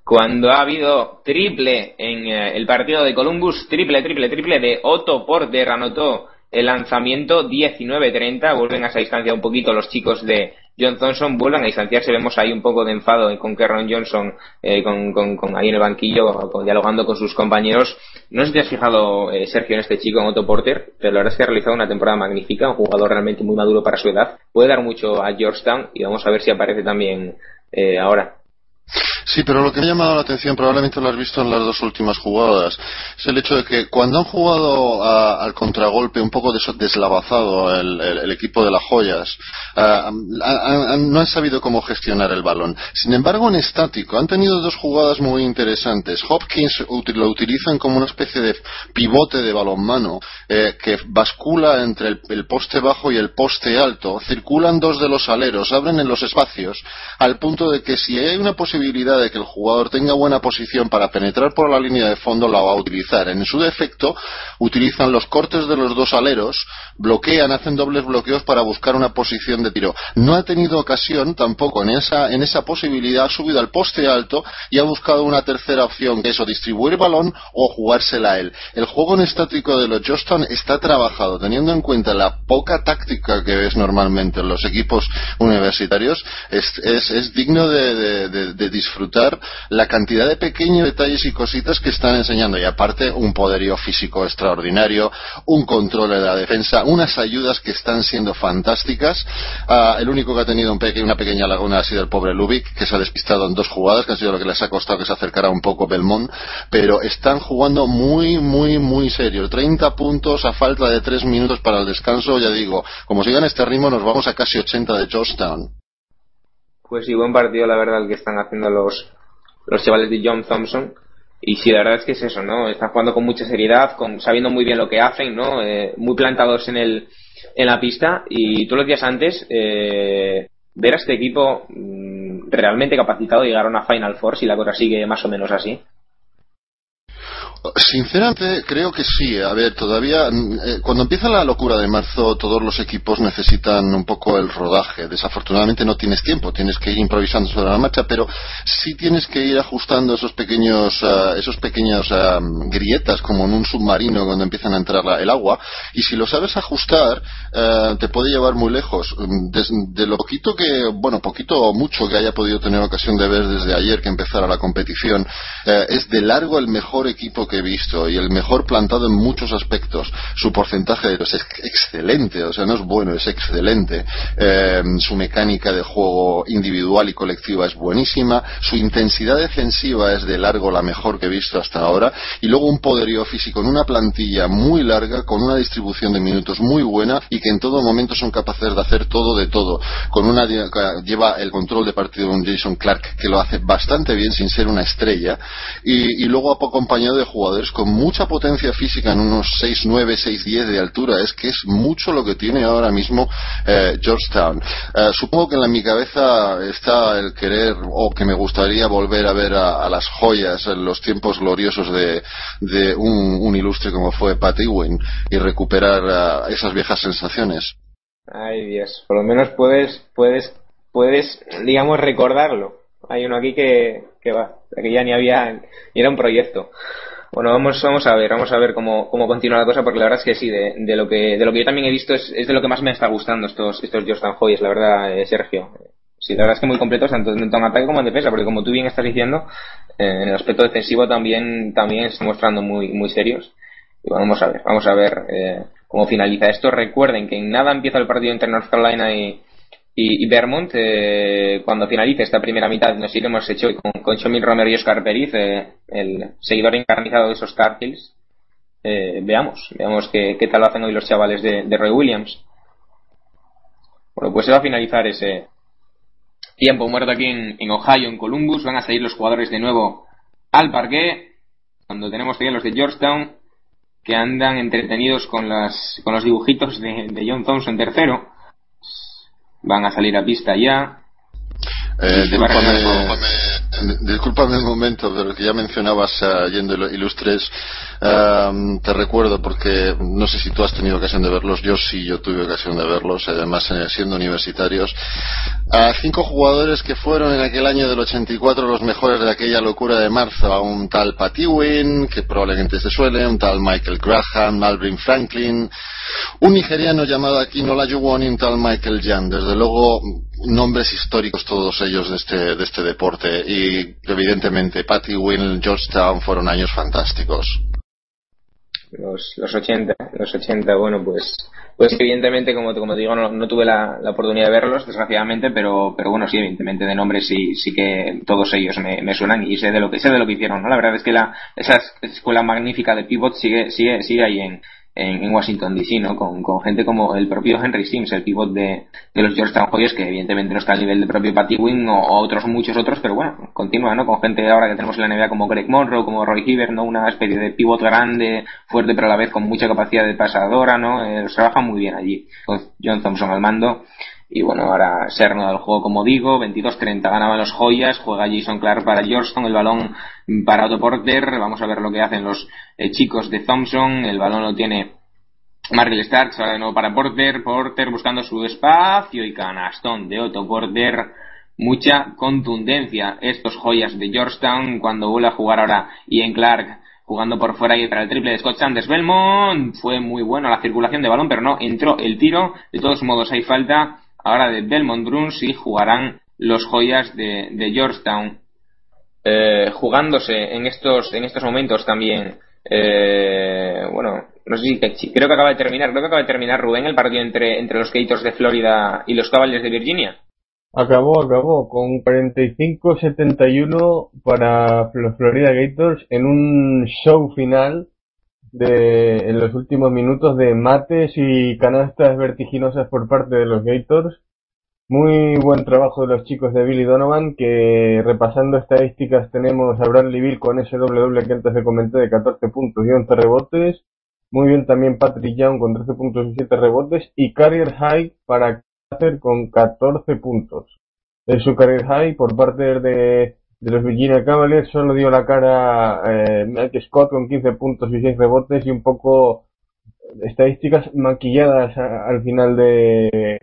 cuando ha habido triple en eh, el partido de Columbus, triple, triple, triple de Otto Porter, anotó el lanzamiento 19-30, vuelven a esa distancia un poquito los chicos de John Thompson, vuelven a distanciarse, vemos ahí un poco de enfado con Kerron Johnson, eh, con, con, ahí en el banquillo, dialogando con sus compañeros. No sé si te has fijado, eh, Sergio, en este chico, en Otto Porter, pero la verdad es que ha realizado una temporada magnífica, un jugador realmente muy maduro para su edad, puede dar mucho a Georgetown y vamos a ver si aparece también ahora. Sí, pero lo que me ha llamado la atención, probablemente lo has visto en las dos últimas jugadas, es el hecho de que cuando han jugado al contragolpe un poco deslavazado el, equipo de las joyas, no han sabido cómo gestionar el balón. Sin embargo, en estático han tenido dos jugadas muy interesantes. Hopkins lo utilizan como una especie de pivote de balonmano eh, que bascula entre el poste bajo y el poste alto. Circulan dos de los aleros, abren en los espacios, al punto de que si hay una posibilidad de que el jugador tenga buena posición para penetrar por la línea de fondo, la va a utilizar. En su defecto, utilizan los cortes de los dos aleros, bloquean, hacen dobles bloqueos para buscar una posición de tiro. No ha tenido ocasión tampoco en esa, en esa posibilidad, ha subido al poste alto y ha buscado una tercera opción, que es o distribuir balón o jugársela a él. El juego en estático de los Johnston está trabajado, teniendo en cuenta la poca táctica que ves normalmente en los equipos universitarios, es, es, es digno de- de disfrutar la cantidad de pequeños detalles y cositas que están enseñando. Y aparte, un poderío físico extraordinario, un control de la defensa, unas ayudas que están siendo fantásticas. Ah, el único que ha tenido un peque- una pequeña laguna ha sido el pobre Lubick, que se ha despistado en dos jugadas, que ha sido lo que les ha costado que se acercara un poco Belmont. Pero están jugando muy, muy, muy serio. 30 puntos a falta de 3 minutos para el descanso. Ya digo, como sigan este ritmo, nos vamos a casi 80 de Georgetown. Pues sí, buen partido, la verdad, el que están haciendo los, los chavales de John Thompson. Y sí, la verdad es que es eso, ¿no? Están jugando con mucha seriedad, con, sabiendo muy bien lo que hacen, ¿no? Eh, muy plantados en, el, en la pista. Y tú lo decías antes, eh, ver a este equipo mm, realmente capacitado de llegar a una Final Four si la cosa sigue más o menos así. Sinceramente, creo que sí. A ver, todavía, mm, eh, cuando empieza la locura de marzo, todos los equipos necesitan un poco el rodaje. Desafortunadamente no tienes tiempo, tienes que ir improvisando sobre la marcha, pero sí tienes que ir ajustando esos pequeños, ah, esos pequeños ah, grietas, como en un submarino cuando empiezan a entrar el agua. Y si lo sabes ajustar, eh, te puede llevar muy lejos. Mm, des- de lo poquito que, bueno, poquito o mucho que haya podido tener ocasión de ver desde ayer que empezara la competición, es de largo el mejor equipo que he visto y el mejor plantado en muchos aspectos. Su porcentaje de es excelente, o sea, no es bueno, es excelente. Eh, su mecánica de juego individual y colectiva es buenísima. Su intensidad defensiva es de largo la mejor que he visto hasta ahora. Y luego un poderío físico en una plantilla muy larga, con una distribución de minutos muy buena y que en todo momento son capaces de hacer todo de todo. Con una lleva el control de partido un Jason Clark que lo hace bastante bien sin ser una estrella y, y luego acompañado de con mucha potencia física en unos 6'9, 6'10 de altura. Es que es mucho lo que tiene ahora mismo eh, Georgetown. Eh, supongo que en la- mi cabeza está el querer o que me gustaría volver a ver a, las joyas en los tiempos gloriosos de, de un, ilustre como fue Pat Ewing y recuperar eh, esas viejas sensaciones. Ay Dios, por lo menos puedes, puedes, puedes, digamos, recordarlo. Hay uno aquí que, que va, que ya ni había, ni era un proyecto. Bueno, vamos, vamos a ver, vamos a ver cómo, cómo continúa la cosa, porque la verdad es que sí, de, de lo que, de lo que yo también he visto es, es de lo que más me está gustando estos, estos Jordan Hoyes, la verdad, eh, Sergio. Sí, la verdad es que muy completos tanto, en ataque como en defensa, porque como tú bien estás diciendo, eh, en el aspecto defensivo también, también están mostrando muy, muy serios. Y vamos a ver, vamos a ver eh, cómo finaliza esto. Recuerden que en nada empieza el partido entre North Carolina y, y, Vermont. eh, cuando finalice esta primera mitad, nos iremos hecho con, con Chomil Romero y Oscar Periz, eh, el seguidor encarnizado de esos Tar. Eh, veamos, veamos qué, qué tal lo hacen hoy los chavales de, de Roy Williams. Bueno, pues se va a finalizar ese tiempo muerto aquí en, en Ohio, en Columbus. Van a salir los jugadores de nuevo al parque. Cuando tenemos también los de Georgetown que andan entretenidos con las con los dibujitos de, de John Thompson tercero van a salir a pista ya. Eh, discúlpame, discúlpame un momento, pero que ya mencionabas eh, yendo il- ilustres, eh, te recuerdo porque no sé si tú has tenido ocasión de verlos, yo sí, yo tuve ocasión de verlos, además eh, siendo universitarios. A cinco jugadores que fueron en aquel año del 84 los mejores de aquella locura de marzo, a un tal Pat Ewing, que probablemente se suele, un tal Michael Graham, Malvin Franklin, un nigeriano llamado aquí Nola Yuwon y un tal Michael Jan. Desde luego, nombres históricos todos ellos de este, de este deporte y evidentemente Patty Wynn, Georgetown fueron años fantásticos. los, los 80 los 80 bueno pues pues evidentemente como, como te digo no, tuve la, oportunidad de verlos desgraciadamente pero pero bueno sí evidentemente de nombre sí sí que todos ellos me, me suenan y sé de lo que sé de lo que hicieron no la verdad es que la esa escuela magnífica de pivot sigue sigue sigue ahí en en, Washington DC, ¿no? Con, con gente como el propio Henry Sims, el pivot de, de los Georgetown Hoyas, que evidentemente no está al nivel del propio Patty Wing o, o otros muchos otros, pero bueno, continúa, ¿no? Con gente ahora que tenemos en la NBA como Greg Monroe, como Roy Hibbert, ¿no? Una especie de pivot grande, fuerte, pero a la vez con mucha capacidad de pasadora, ¿no? Eh, los trabajan muy bien allí, con John Thompson al mando. Y bueno, ahora se ha el juego, como digo, 22-30 ganaban los joyas, juega Jason Clark para Georgetown, el balón para Otto Porter, vamos a ver lo que hacen los eh, chicos de Thompson, el balón lo tiene Marvel Starks, ahora de nuevo para Porter, Porter buscando su espacio y canastón de Otto Porter, mucha contundencia estos joyas de Georgetown cuando vuelve a jugar ahora Ian Clark jugando por fuera y para el triple de Scott Sanders. Belmont fue muy bueno la circulación de balón, pero no entró el tiro. De todos modos, hay falta ahora de Belmont Bruns y jugarán los joyas de, de Georgetown. Eh, jugándose en estos, en estos momentos también. Eh, bueno, no sé si creo que acaba de terminar, creo que acaba de terminar Rubén el partido entre, entre los Gators de Florida y los Cavaliers de Virginia. Acabó, acabó con 45-71 para los Florida Gators en un show final de en los últimos minutos de mates y canastas vertiginosas por parte de los Gators. Muy buen trabajo de los chicos de Billy Donovan que repasando estadísticas tenemos a Bradley Bill con ese doble doble que antes se comenté de 14 puntos y 11 rebotes. Muy bien también Patrick Young con 13 puntos y 7 rebotes y Carrier High para con 14 puntos. En su career high por parte de, de los Virginia Cavaliers solo dio la cara eh, Mike Scott con 15 puntos y 6 rebotes y un poco estadísticas maquilladas al final de,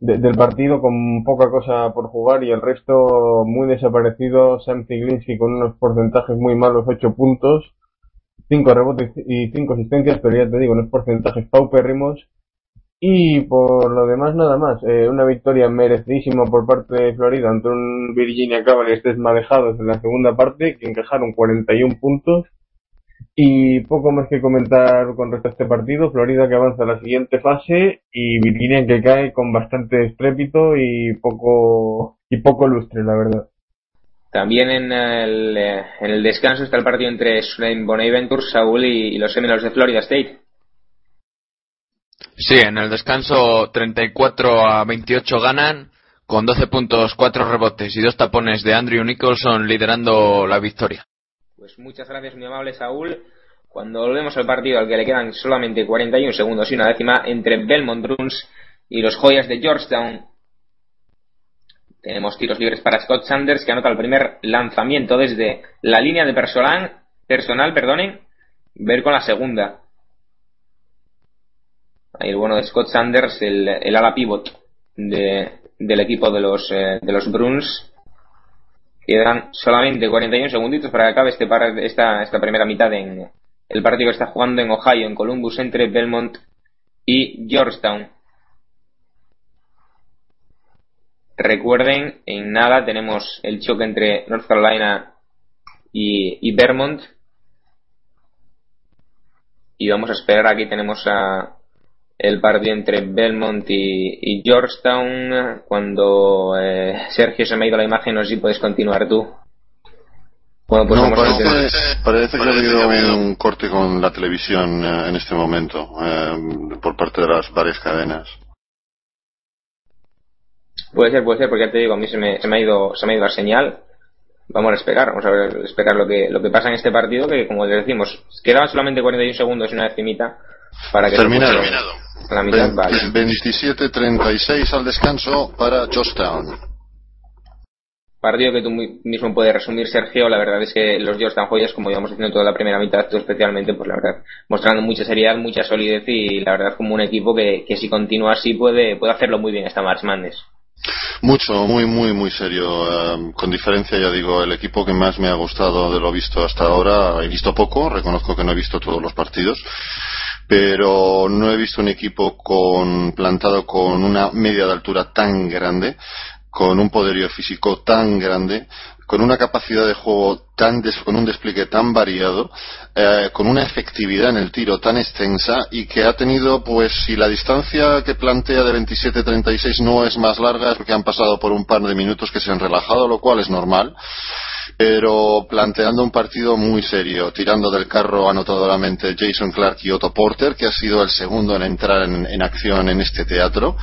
del partido con poca cosa por jugar y el resto muy desaparecido. Sam Ziglinski con unos porcentajes muy malos, 8 puntos, 5 rebotes y 5 asistencias, pero ya te digo, unos porcentajes paupérrimos. Y por lo demás, nada más. Eh, una victoria merecidísima por parte de Florida ante un Virginia Cavaliers desmadejados en la segunda parte, que encajaron 41 puntos. Y poco más que comentar con respecto a este partido. Florida que avanza a la siguiente fase y Virginia que cae con bastante estrépito y poco, y poco lustre, la verdad. También en el, eh, en el descanso está el partido entre Swain Bonaventure, Saúl y, los Seminoles de Florida State. Sí, en el descanso 34 a 28 ganan con 12 puntos, 4 rebotes y 2 tapones de Andrew Nicholson liderando la victoria. Pues muchas gracias, mi amable Saúl. Cuando volvemos al partido al que le quedan solamente 41 segundos y una décima entre Belmont Bruns y los Joyas de Georgetown, tenemos tiros libres para Scott Sanders que anota el primer lanzamiento desde la línea de personal, personal perdonen, ver con la segunda. El bueno de Scott Sanders, el, ala pivot de, del equipo de los, eh, de los Bruins. Quedan solamente 41 segunditos para que acabe este esta primera mitad en el partido que está jugando en Ohio, en Columbus, entre Belmont y Georgetown. Recuerden, en nada tenemos el choque entre North Carolina y, y Vermont. Y vamos a esperar, aquí tenemos a, el partido entre Belmont y, Georgetown. Cuando eh, Sergio se me ha ido la imagen, no sé si puedes continuar tú. Bueno, pues parece, que ha habido un corte con la televisión eh, en este momento eh, por parte de las varias cadenas. Puede ser, puede ser, porque ya te digo, a mí se me, se me ha ido se me ha ido la señal. Vamos a esperar, vamos a ver, esperar lo que lo que pasa en este partido, que como les decimos, quedaban solamente 41 segundos y una decimita para que terminado. La mitad, 27-36 al descanso para Georgetown. Partido que tú mismo puedes resumir, Sergio. La verdad es que los Georgetown Joyas, como íbamos diciendo toda la primera mitad, tú especialmente, pues la verdad, mostrando mucha seriedad, mucha solidez y la verdad como un equipo que, que si continúa así puede, puede hacerlo muy bien esta March Madness. Mucho, muy, muy, muy serio. Eh, con diferencia, ya digo, el equipo que más me ha gustado de lo visto hasta ahora, he visto poco, reconozco que no he visto todos los partidos, pero no he visto un equipo con, plantado con una media de altura tan grande, con un poderío físico tan grande, con una capacidad de juego tan con un despliegue tan variado, eh, con una efectividad en el tiro tan extensa y que ha tenido, pues, si la distancia que plantea de 27-36 no es más larga, es porque han pasado por un par de minutos que se han relajado, lo cual es normal pero planteando un partido muy serio, tirando del carro anotadoramente Jason Clark y Otto Porter, que ha sido el segundo en entrar en, acción en este teatro,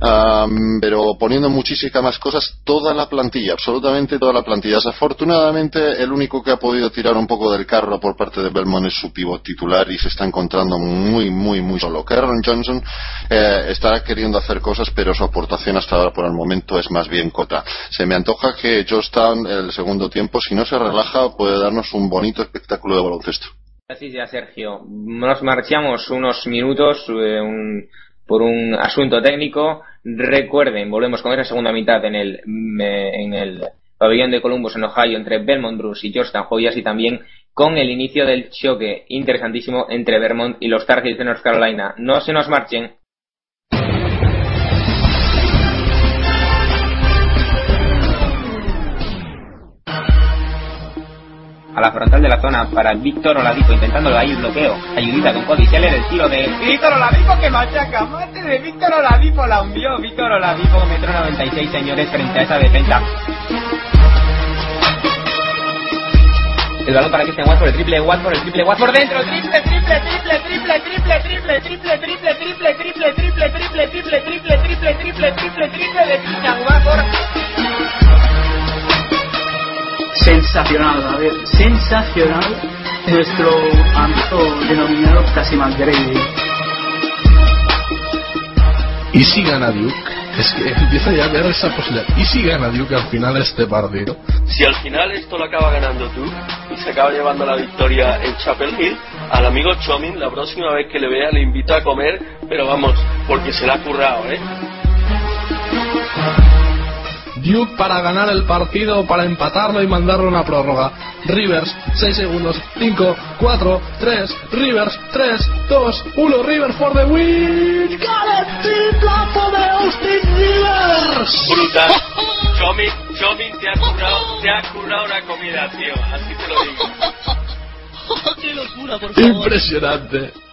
Am, pero poniendo muchísimas cosas, toda la plantilla, absolutamente toda la plantilla. Desafortunadamente, el único que ha podido tirar un poco del carro por parte de Belmont es su pivot titular y se está encontrando muy, muy, muy solo. Karen Johnson eh, está queriendo hacer cosas, pero su aportación hasta ahora por el momento es más bien cota. Se me antoja que Georgetown el segundo tiempo, si no se relaja, puede darnos un bonito espectáculo de baloncesto. Gracias ya, Sergio. Nos marchamos unos minutos eh, un- por un asunto técnico. Recuerden, volvemos con esa segunda mitad en el, me- en el pabellón de Columbus en Ohio entre Belmont Bruce y Georgetown Joyas y también con el inicio del choque interesantísimo entre Vermont y los Tar Heels de North Carolina. No se nos marchen. A la frontal de la zona para Víctor Oladipo intentándolo ahí el bloqueo. Ayudita con Cody Seller, el tiro de Víctor Oladipo que machaca, mate de Víctor Oladipo, la hundió Víctor Oladipo, metro 96 señores frente a esa defensa. El balón para Christian Watford, el triple Watford, el triple Watford dentro, triple, triple, triple, triple, triple, triple, triple, triple, triple, triple, triple, triple, triple, triple, triple, triple, triple, triple de Christian Watford. Sensacional, a ver, sensacional nuestro amigo denominado Casimal Grady. ¿Y si gana Duke? Es que empieza ya a ver esa posibilidad. ¿Y si gana Duke al final este partido? Si al final esto lo acaba ganando tú y se acaba llevando la victoria en Chapel Hill, al amigo Chomin la próxima vez que le vea le invito a comer, pero vamos, porque se la ha currado, ¿eh? Duke para ganar el partido, para empatarlo y mandarlo a una prórroga. Rivers, 6 segundos, 5, 4, 3, Rivers, 3, 2, 1, Rivers for the win. ¡Got! ¡Triplazo de Austin Rivers! Brutal. Chomin, Chomin te ha currado, te ha currado una comida, tío. Así te lo digo. ¡Qué locura, por favor! Impresionante.